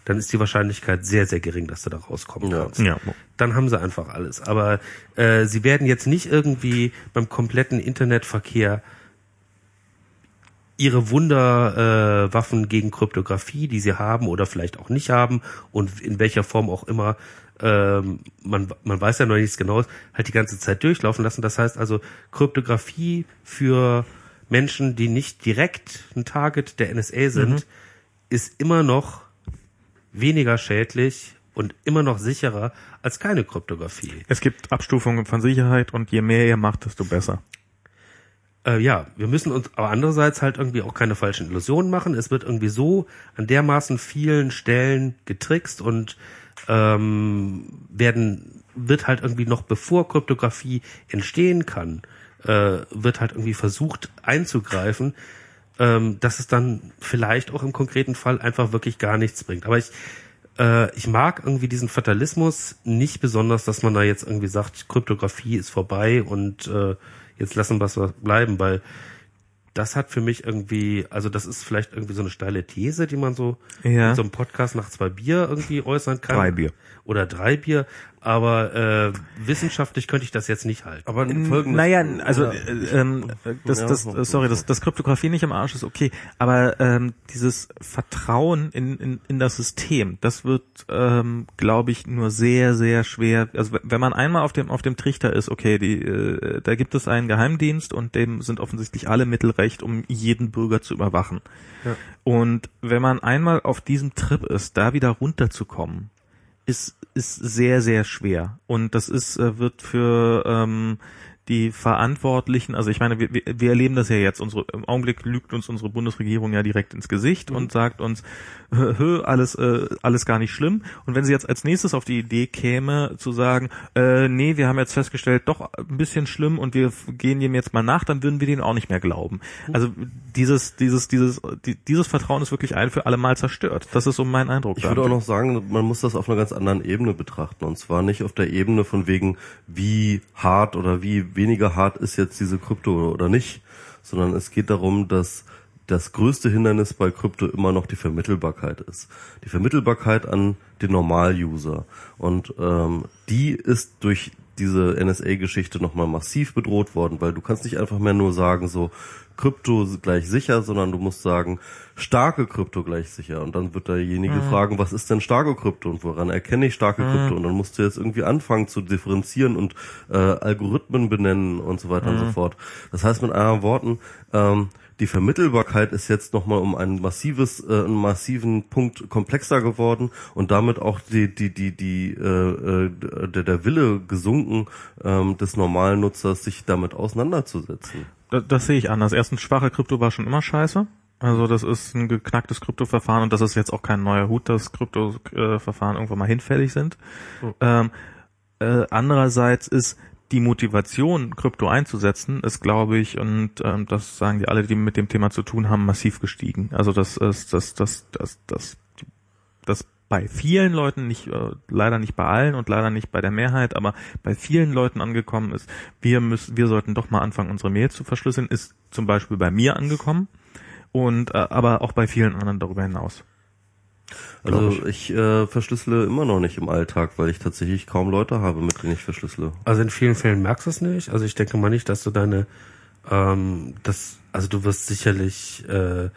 dann ist die Wahrscheinlichkeit sehr, sehr gering, dass du da rauskommen Ja. kannst. ja. Dann haben sie einfach alles. Aber äh, sie werden jetzt nicht irgendwie beim kompletten Internetverkehr ihre Wunderwaffen äh, gegen Kryptographie, die sie haben oder vielleicht auch nicht haben und in welcher Form auch immer, ähm, man, man weiß ja noch nichts Genaues, halt die ganze Zeit durchlaufen lassen. Das heißt also Kryptographie für Menschen, die nicht direkt ein Target der NSA sind, ist immer noch weniger schädlich und immer noch sicherer als keine Kryptographie. Es gibt Abstufungen von Sicherheit und je mehr ihr macht, desto besser. Äh, ja, wir müssen uns aber andererseits halt irgendwie auch keine falschen Illusionen machen. Es wird irgendwie so an dermaßen vielen Stellen getrickst und ähm, werden wird halt irgendwie noch bevor Kryptographie entstehen kann, äh, wird halt irgendwie versucht einzugreifen, ähm, dass es dann vielleicht auch im konkreten Fall einfach wirklich gar nichts bringt. Aber ich äh, ich mag irgendwie diesen Fatalismus nicht besonders, dass man da jetzt irgendwie sagt, Kryptographie ist vorbei und äh, jetzt lassen wir es bleiben, weil das hat für mich irgendwie, also das ist vielleicht irgendwie so eine steile These, die man so Ja. in so einem Podcast nach zwei Bier irgendwie äußern kann. Drei Bier. Oder drei Bier, aber äh, wissenschaftlich könnte ich das jetzt nicht halten. Aber folgendes, Naja, also äh, ähm, das, das, so. äh, sorry, das, das Kryptografie nicht im Arsch ist okay, aber ähm, dieses Vertrauen in, in, in das System, das wird, ähm, glaube ich, nur sehr, sehr schwer. Also wenn man einmal auf dem auf dem Trichter ist, okay, die, äh, da gibt es einen Geheimdienst und dem sind offensichtlich alle Mittel recht, um jeden Bürger zu überwachen. Ja. Und wenn man einmal auf diesem Trip ist, da wieder runterzukommen, ist ist sehr sehr schwer. Und das ist äh, wird für ähm, die Verantwortlichen, also ich meine, wir, wir- erleben das ja jetzt. Unsere, Im Augenblick lügt uns unsere Bundesregierung ja direkt ins Gesicht und sagt uns, hö, hö, alles, äh, alles gar nicht schlimm. Und wenn sie jetzt als nächstes auf die Idee käme, zu sagen, äh, nee, wir haben jetzt festgestellt, doch ein bisschen schlimm und wir gehen dem jetzt mal nach, dann würden wir denen auch nicht mehr glauben. Also dieses, dieses, dieses, die, dieses Vertrauen ist wirklich ein für alle Mal zerstört. Das ist so mein Eindruck. Ich würde auch noch sagen, man muss das auf einer ganz anderen Ebene betrachten. Und zwar nicht auf der Ebene von wegen, wie hart oder wie weniger hart ist jetzt diese Krypto oder nicht, sondern es geht darum, dass das größte Hindernis bei Krypto immer noch die Vermittelbarkeit ist. Die Vermittelbarkeit an den Normal-User. Und ähm, die ist durch diese NSA-Geschichte nochmal massiv bedroht worden, weil du kannst nicht einfach mehr nur sagen, so Krypto gleich sicher, sondern du musst sagen, starke Krypto gleich sicher. Und dann wird derjenige fragen, was ist denn starke Krypto und woran erkenne ich starke Krypto? Und dann musst du jetzt irgendwie anfangen zu differenzieren und äh, Algorithmen benennen und so weiter und so fort. Das heißt mit anderen Worten, ähm, die Vermittelbarkeit ist jetzt nochmal um ein massives, äh, einen massiven Punkt komplexer geworden und damit auch die, die, die, die, äh, äh, der, der Wille gesunken ähm, des normalen Nutzers, sich damit auseinanderzusetzen. Das, das sehe ich anders. Erstens, schwache Krypto war schon immer scheiße. Also das ist ein geknacktes Kryptoverfahren und das ist jetzt auch kein neuer Hut, dass Kryptoverfahren irgendwann mal hinfällig sind. Ähm, äh, andererseits ist die Motivation, Krypto einzusetzen, ist, glaube ich, und ähm, das sagen die alle, die mit dem Thema zu tun haben, massiv gestiegen. Also das ist das, das, das, das, das bei vielen Leuten, nicht äh, leider nicht bei allen und leider nicht bei der Mehrheit, aber bei vielen Leuten angekommen ist, wir müssen, wir sollten doch mal anfangen, unsere Mails zu verschlüsseln, ist zum Beispiel bei mir angekommen und äh, aber auch bei vielen anderen darüber hinaus. Also Glaub ich äh, verschlüssele immer noch nicht im Alltag, weil ich tatsächlich kaum Leute habe, mit denen ich verschlüssele. Also in vielen Fällen merkst du es nicht. Also ich denke mal nicht, dass du deine, ähm, das, also du wirst sicherlich äh,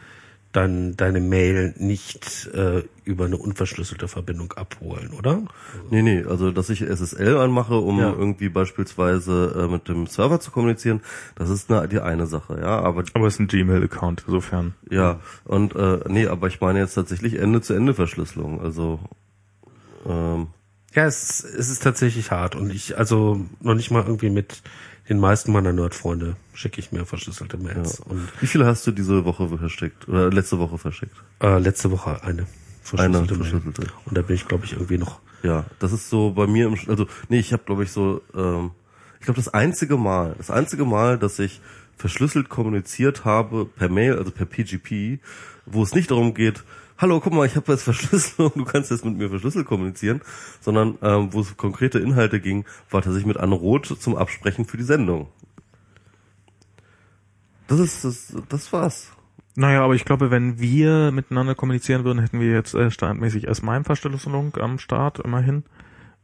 dann deine Mail nicht äh, über eine unverschlüsselte Verbindung abholen, oder? Nee, nee, also dass ich SSL anmache, um Ja. irgendwie beispielsweise äh, mit dem Server zu kommunizieren, das ist eine, die eine Sache, ja, aber Aber es ist ein Gmail-Account, insofern. ja, und äh, nee, aber ich meine jetzt tatsächlich Ende-zu-Ende-Verschlüsselung, also ähm, Ja, es, es ist tatsächlich hart und ich, also noch nicht mal irgendwie mit den meisten meiner Nerd-Freunde schicke ich mir verschlüsselte Mails. Und wie viele hast du diese Woche verschickt oder letzte Woche verschickt? äh, letzte Woche eine Eine verschlüsselte Mail. verschlüsselte. Und da bin ich, glaube ich, irgendwie noch. Ja, das ist so bei mir im, also nee, ich habe glaube ich so, ähm, ich glaube das einzige Mal, das einzige Mal, dass ich verschlüsselt kommuniziert habe per Mail, also per PGP, wo es nicht darum geht, hallo, guck mal, ich habe jetzt Verschlüsselung, du kannst jetzt mit mir verschlüsselt kommunizieren, sondern ähm, wo es konkrete Inhalte ging, war tatsächlich mit Anne Roth zum Absprechen für die Sendung. Das ist das, das war's. Naja, aber ich glaube, wenn wir miteinander kommunizieren würden, hätten wir jetzt äh, standardmäßig S-MIME-Verschlüsselung am Start, immerhin.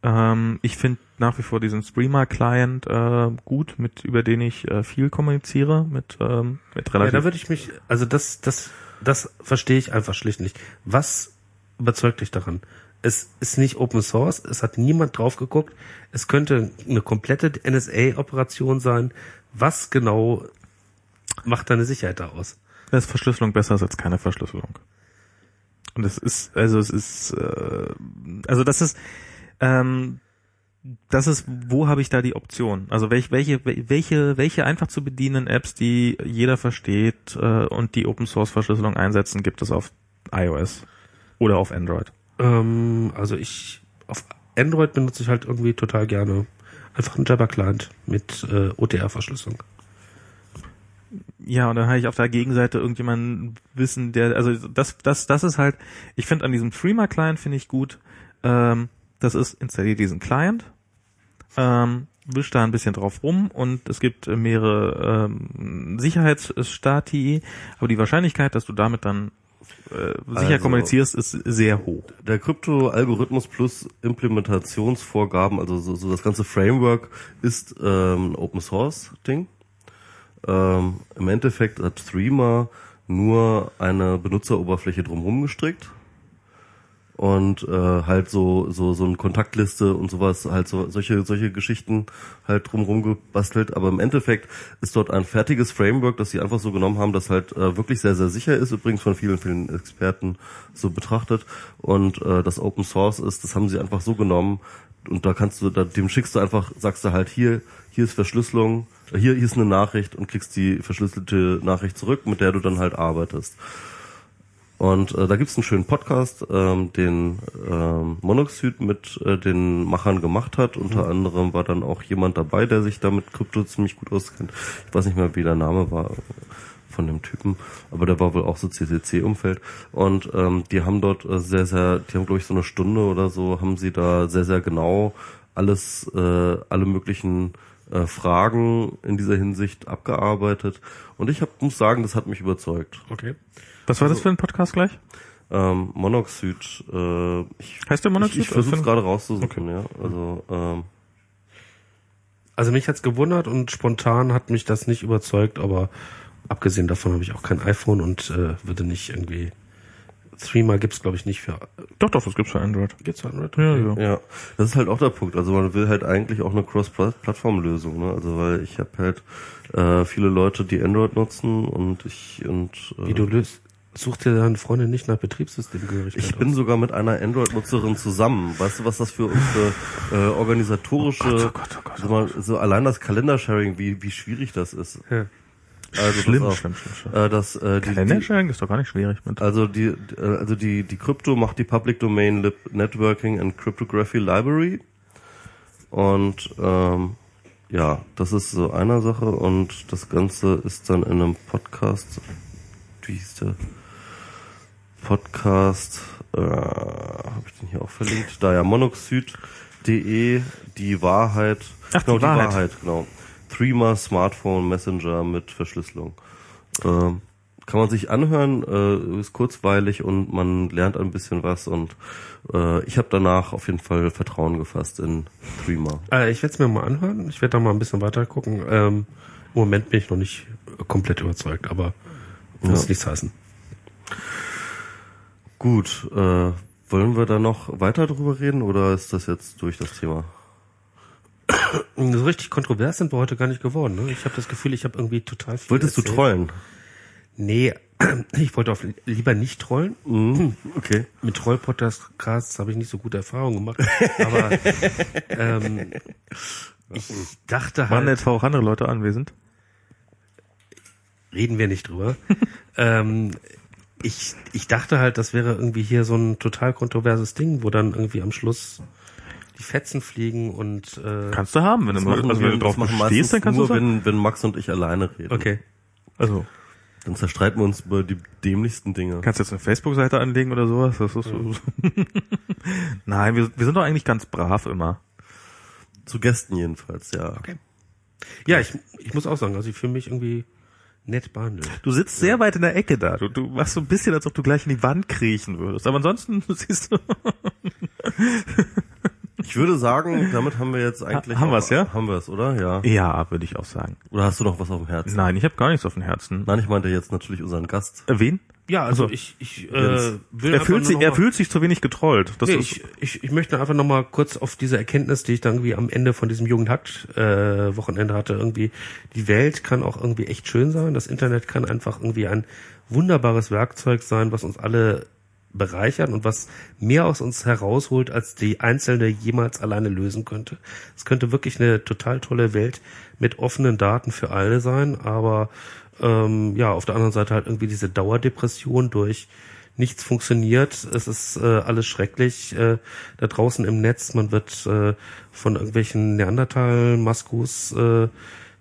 Ähm, ich finde nach wie vor diesen Streamer-Client äh, gut, mit über den ich äh, viel kommuniziere, mit, ähm, mit Ja, relativ... da würde ich mich, also das, das, das verstehe ich einfach schlicht nicht. Was überzeugt dich daran? Es ist nicht Open Source, es hat niemand drauf geguckt. Es könnte eine komplette NSA-Operation sein. Was genau macht deine Sicherheit da aus? Da ist Verschlüsselung besser als keine Verschlüsselung. Und es ist, also es ist, äh, also das ist, ähm, das ist, wo habe ich da die Option? Also welche, welche, welche, welche einfach zu bedienen Apps, die jeder versteht äh, und die Open Source Verschlüsselung einsetzen, gibt es auf iOS oder auf Android? Ähm, also ich auf Android benutze ich halt irgendwie total gerne einfach einen Jabber Client mit äh, OTR-Verschlüsselung. Ja, und dann habe ich auf der Gegenseite irgendjemanden wissen, der, also das, das, das ist halt, ich finde an diesem Freema Client finde ich gut, ähm, das ist, installiert diesen Client, ähm, wisch da ein bisschen drauf rum und es gibt mehrere ähm, Sicherheitsstati, aber die Wahrscheinlichkeit, dass du damit dann äh, sicher Also- kommunizierst, ist sehr hoch. Der Krypto-Algorithmus plus Implementationsvorgaben, also so, so das ganze Framework ist ähm, ein Open Source Ding. Ähm, Im Endeffekt hat Threema nur eine Benutzeroberfläche drumherum gestrickt und äh, halt so so so eine Kontaktliste und sowas halt so solche solche Geschichten halt drumherum gebastelt. Aber im Endeffekt ist dort ein fertiges Framework das sie einfach so genommen haben das halt äh, wirklich sehr sehr sicher ist übrigens von vielen vielen Experten so betrachtet. Und äh, das Open Source ist das haben sie einfach so genommen. Und da kannst du da, dem schickst du einfach sagst du halt hier hier ist Verschlüsselung hier hier ist eine Nachricht und kriegst die verschlüsselte Nachricht zurück mit der du dann halt arbeitest und äh, da gibt's einen schönen Podcast, ähm, den ähm, Monoxid mit äh, den Machern gemacht hat. Unter anderem war dann auch jemand dabei, der sich da mit Krypto ziemlich gut auskennt. Ich weiß nicht mehr, wie der Name war von dem Typen, aber der war wohl auch so CCC-Umfeld. Und ähm, die haben dort äh, sehr, sehr, die haben glaube ich so eine Stunde oder so, haben sie da sehr, sehr genau alles, äh, alle möglichen äh, Fragen in dieser Hinsicht abgearbeitet. Und ich hab, muss sagen, das hat mich überzeugt. Okay. Was war das für ein Podcast gleich? Ähm, Monoxid, äh, ich, Heißt der Monoxid? ich, ich versuche gerade rauszusuchen, ja. Also, ähm, Also mich hat's gewundert und spontan hat mich das nicht überzeugt, aber abgesehen davon habe ich auch kein iPhone und äh, würde nicht irgendwie Threema gibt's glaube ich nicht für Doch, doch, das gibt's für Android. gibt's für Android? Ja, ja. ja, das ist halt auch der Punkt. Also man will halt eigentlich auch eine Cross-Plattform-Lösung, ne? Also weil ich habe halt äh, viele Leute, die Android nutzen und ich und äh, Wie du löst, such dir deine Freundin nicht nach Betriebssystemgehörigkeit ich bin aus. sogar mit einer Android-Nutzerin zusammen. Weißt du, was das für unsere äh, organisatorische, Oh Gott, oh Gott, oh so allein das Kalendersharing, wie wie schwierig das ist. Ja. Also Schlimm, auf, schlimm, schlimm, schlimm. Äh, das, äh, die, die, Kalendersharing ist doch gar nicht schwierig mit. Also die, äh, also die, die Crypto macht die Public Domain Lib Networking and Cryptography Library. Und ähm, ja, das ist so eine Sache und das Ganze ist dann in einem Podcast. Wie hieß der? Podcast, äh, habe ich den hier auch verlinkt? Da ja, monoxid.de, die Wahrheit. Ach, die genau, Wahrheit. genau. Threema Smartphone Messenger mit Verschlüsselung. Ähm, kann man sich anhören, äh, ist kurzweilig und man lernt ein bisschen was und äh, ich habe danach auf jeden Fall Vertrauen gefasst in Threema. Äh, ich werde es mir mal anhören. Ich werde da mal ein bisschen weiter gucken. Ähm, Im Moment bin ich noch nicht komplett überzeugt, aber muss Ja. nichts heißen. Gut, äh, wollen wir da noch weiter drüber reden oder ist das jetzt durch das Thema? So richtig kontrovers sind wir heute gar nicht geworden. Ne? Ich habe das Gefühl, ich habe irgendwie total viel Wolltest du erzählt. trollen? Nee, ich wollte auf, lieber nicht trollen. Mhm, okay. Mit Troll-Podcasts habe ich nicht so gute Erfahrungen gemacht. Aber ähm, ich dachte Waren halt, etwa auch andere Leute anwesend? reden wir nicht drüber. ähm, ich, ich dachte halt, das wäre irgendwie hier so ein total kontroverses Ding, wo dann irgendwie am Schluss die Fetzen fliegen und äh, Kannst du haben, wenn du, machen also wenn du drauf bestehst, dann kannst du nur, wenn, wenn Max und ich alleine reden. okay. Also, Dann zerstreiten wir uns über die dämlichsten Dinge. kannst jetzt eine Facebook-Seite anlegen oder sowas. Das ist so. Nein, wir, wir sind doch eigentlich ganz brav immer. Zu Gästen jedenfalls, ja. Okay. Ja, ich, ich muss auch sagen, also ich fühle mich irgendwie nett behandelt. Du sitzt sehr weit in der Ecke da. Du, du machst so ein bisschen, als ob du gleich in die Wand kriechen würdest. Aber ansonsten siehst du. Ich würde sagen, damit haben wir jetzt eigentlich... haben auch- wir's, ja? Haben wir es, oder? Ja. Ja, würde ich auch sagen. Oder hast du noch was auf dem Herzen? Nein, ich habe gar nichts auf dem Herzen. Nein, ich meinte jetzt natürlich unseren Gast. Äh, Wen? Ja, also Also, ich, ich äh, will Er fühlt, sich, er fühlt sich zu wenig getrollt. Das Nee, ist, ich, ich, ich möchte einfach nochmal kurz auf diese Erkenntnis, die ich dann irgendwie am Ende von diesem Jugendhackt-Wochenende hatte, irgendwie, die Welt kann auch irgendwie echt schön sein. Das Internet kann einfach irgendwie ein wunderbares Werkzeug sein, was uns alle bereichern und was mehr aus uns herausholt, als die Einzelne jemals alleine lösen könnte. Es könnte wirklich eine total tolle Welt mit offenen Daten für alle sein, aber ähm, ja, auf der anderen Seite halt irgendwie diese Dauerdepression durch nichts funktioniert, es ist äh, alles schrecklich äh, da draußen im Netz, man wird äh, von irgendwelchen Neandertal-Maskus äh,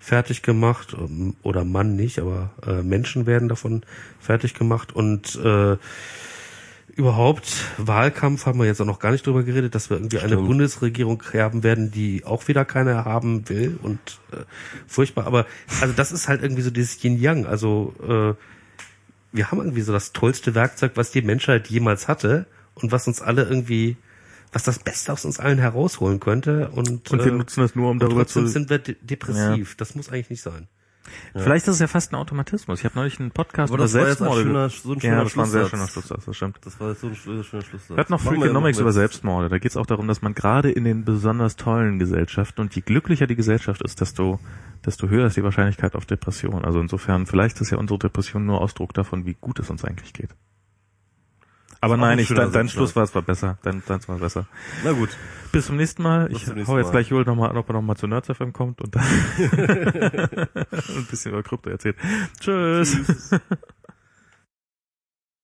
fertig gemacht. Ähm, oder Mann nicht, aber äh, Menschen werden davon fertig gemacht. Und äh, überhaupt Wahlkampf haben wir jetzt auch noch gar nicht drüber geredet, dass wir irgendwie eine Stimmt. Bundesregierung haben werden, die auch wieder keiner haben will und äh, furchtbar. Aber also das ist halt irgendwie so dieses Yin Yang. Also äh, wir haben irgendwie so das tollste Werkzeug, was die Menschheit jemals hatte und was uns alle irgendwie, was das Beste aus uns allen herausholen könnte. Und, Und wir äh, nutzen das nur, um und darüber trotzdem zu... sind wir de depressiv. Das muss eigentlich nicht sein. Vielleicht ist es ja fast ein Automatismus. Ich habe neulich einen Podcast über Selbstmorde. schöner, so ein schöner ja, das war ein sehr schöner Schlusssatz, das stimmt. Das war jetzt so ein sch- schöner Schlusssatz. Hört noch Freakonomics ja über. Selbstmorde. Da geht es auch darum, dass man gerade in den besonders tollen Gesellschaften und je glücklicher die Gesellschaft ist, desto, desto höher ist die Wahrscheinlichkeit auf Depression. Also insofern, vielleicht ist ja unsere Depression nur Ausdruck davon, wie gut es uns eigentlich geht. Aber nein, ein ich, dein, dein Schluss war es war besser. Dein, deins war besser. Na gut. Bis zum nächsten Mal. Bis Ich nächsten hau jetzt Mal. gleich Joel nochmal an, ob er nochmal zu Nerds FM kommt und dann ein bisschen über Krypto erzählt. Tschüss.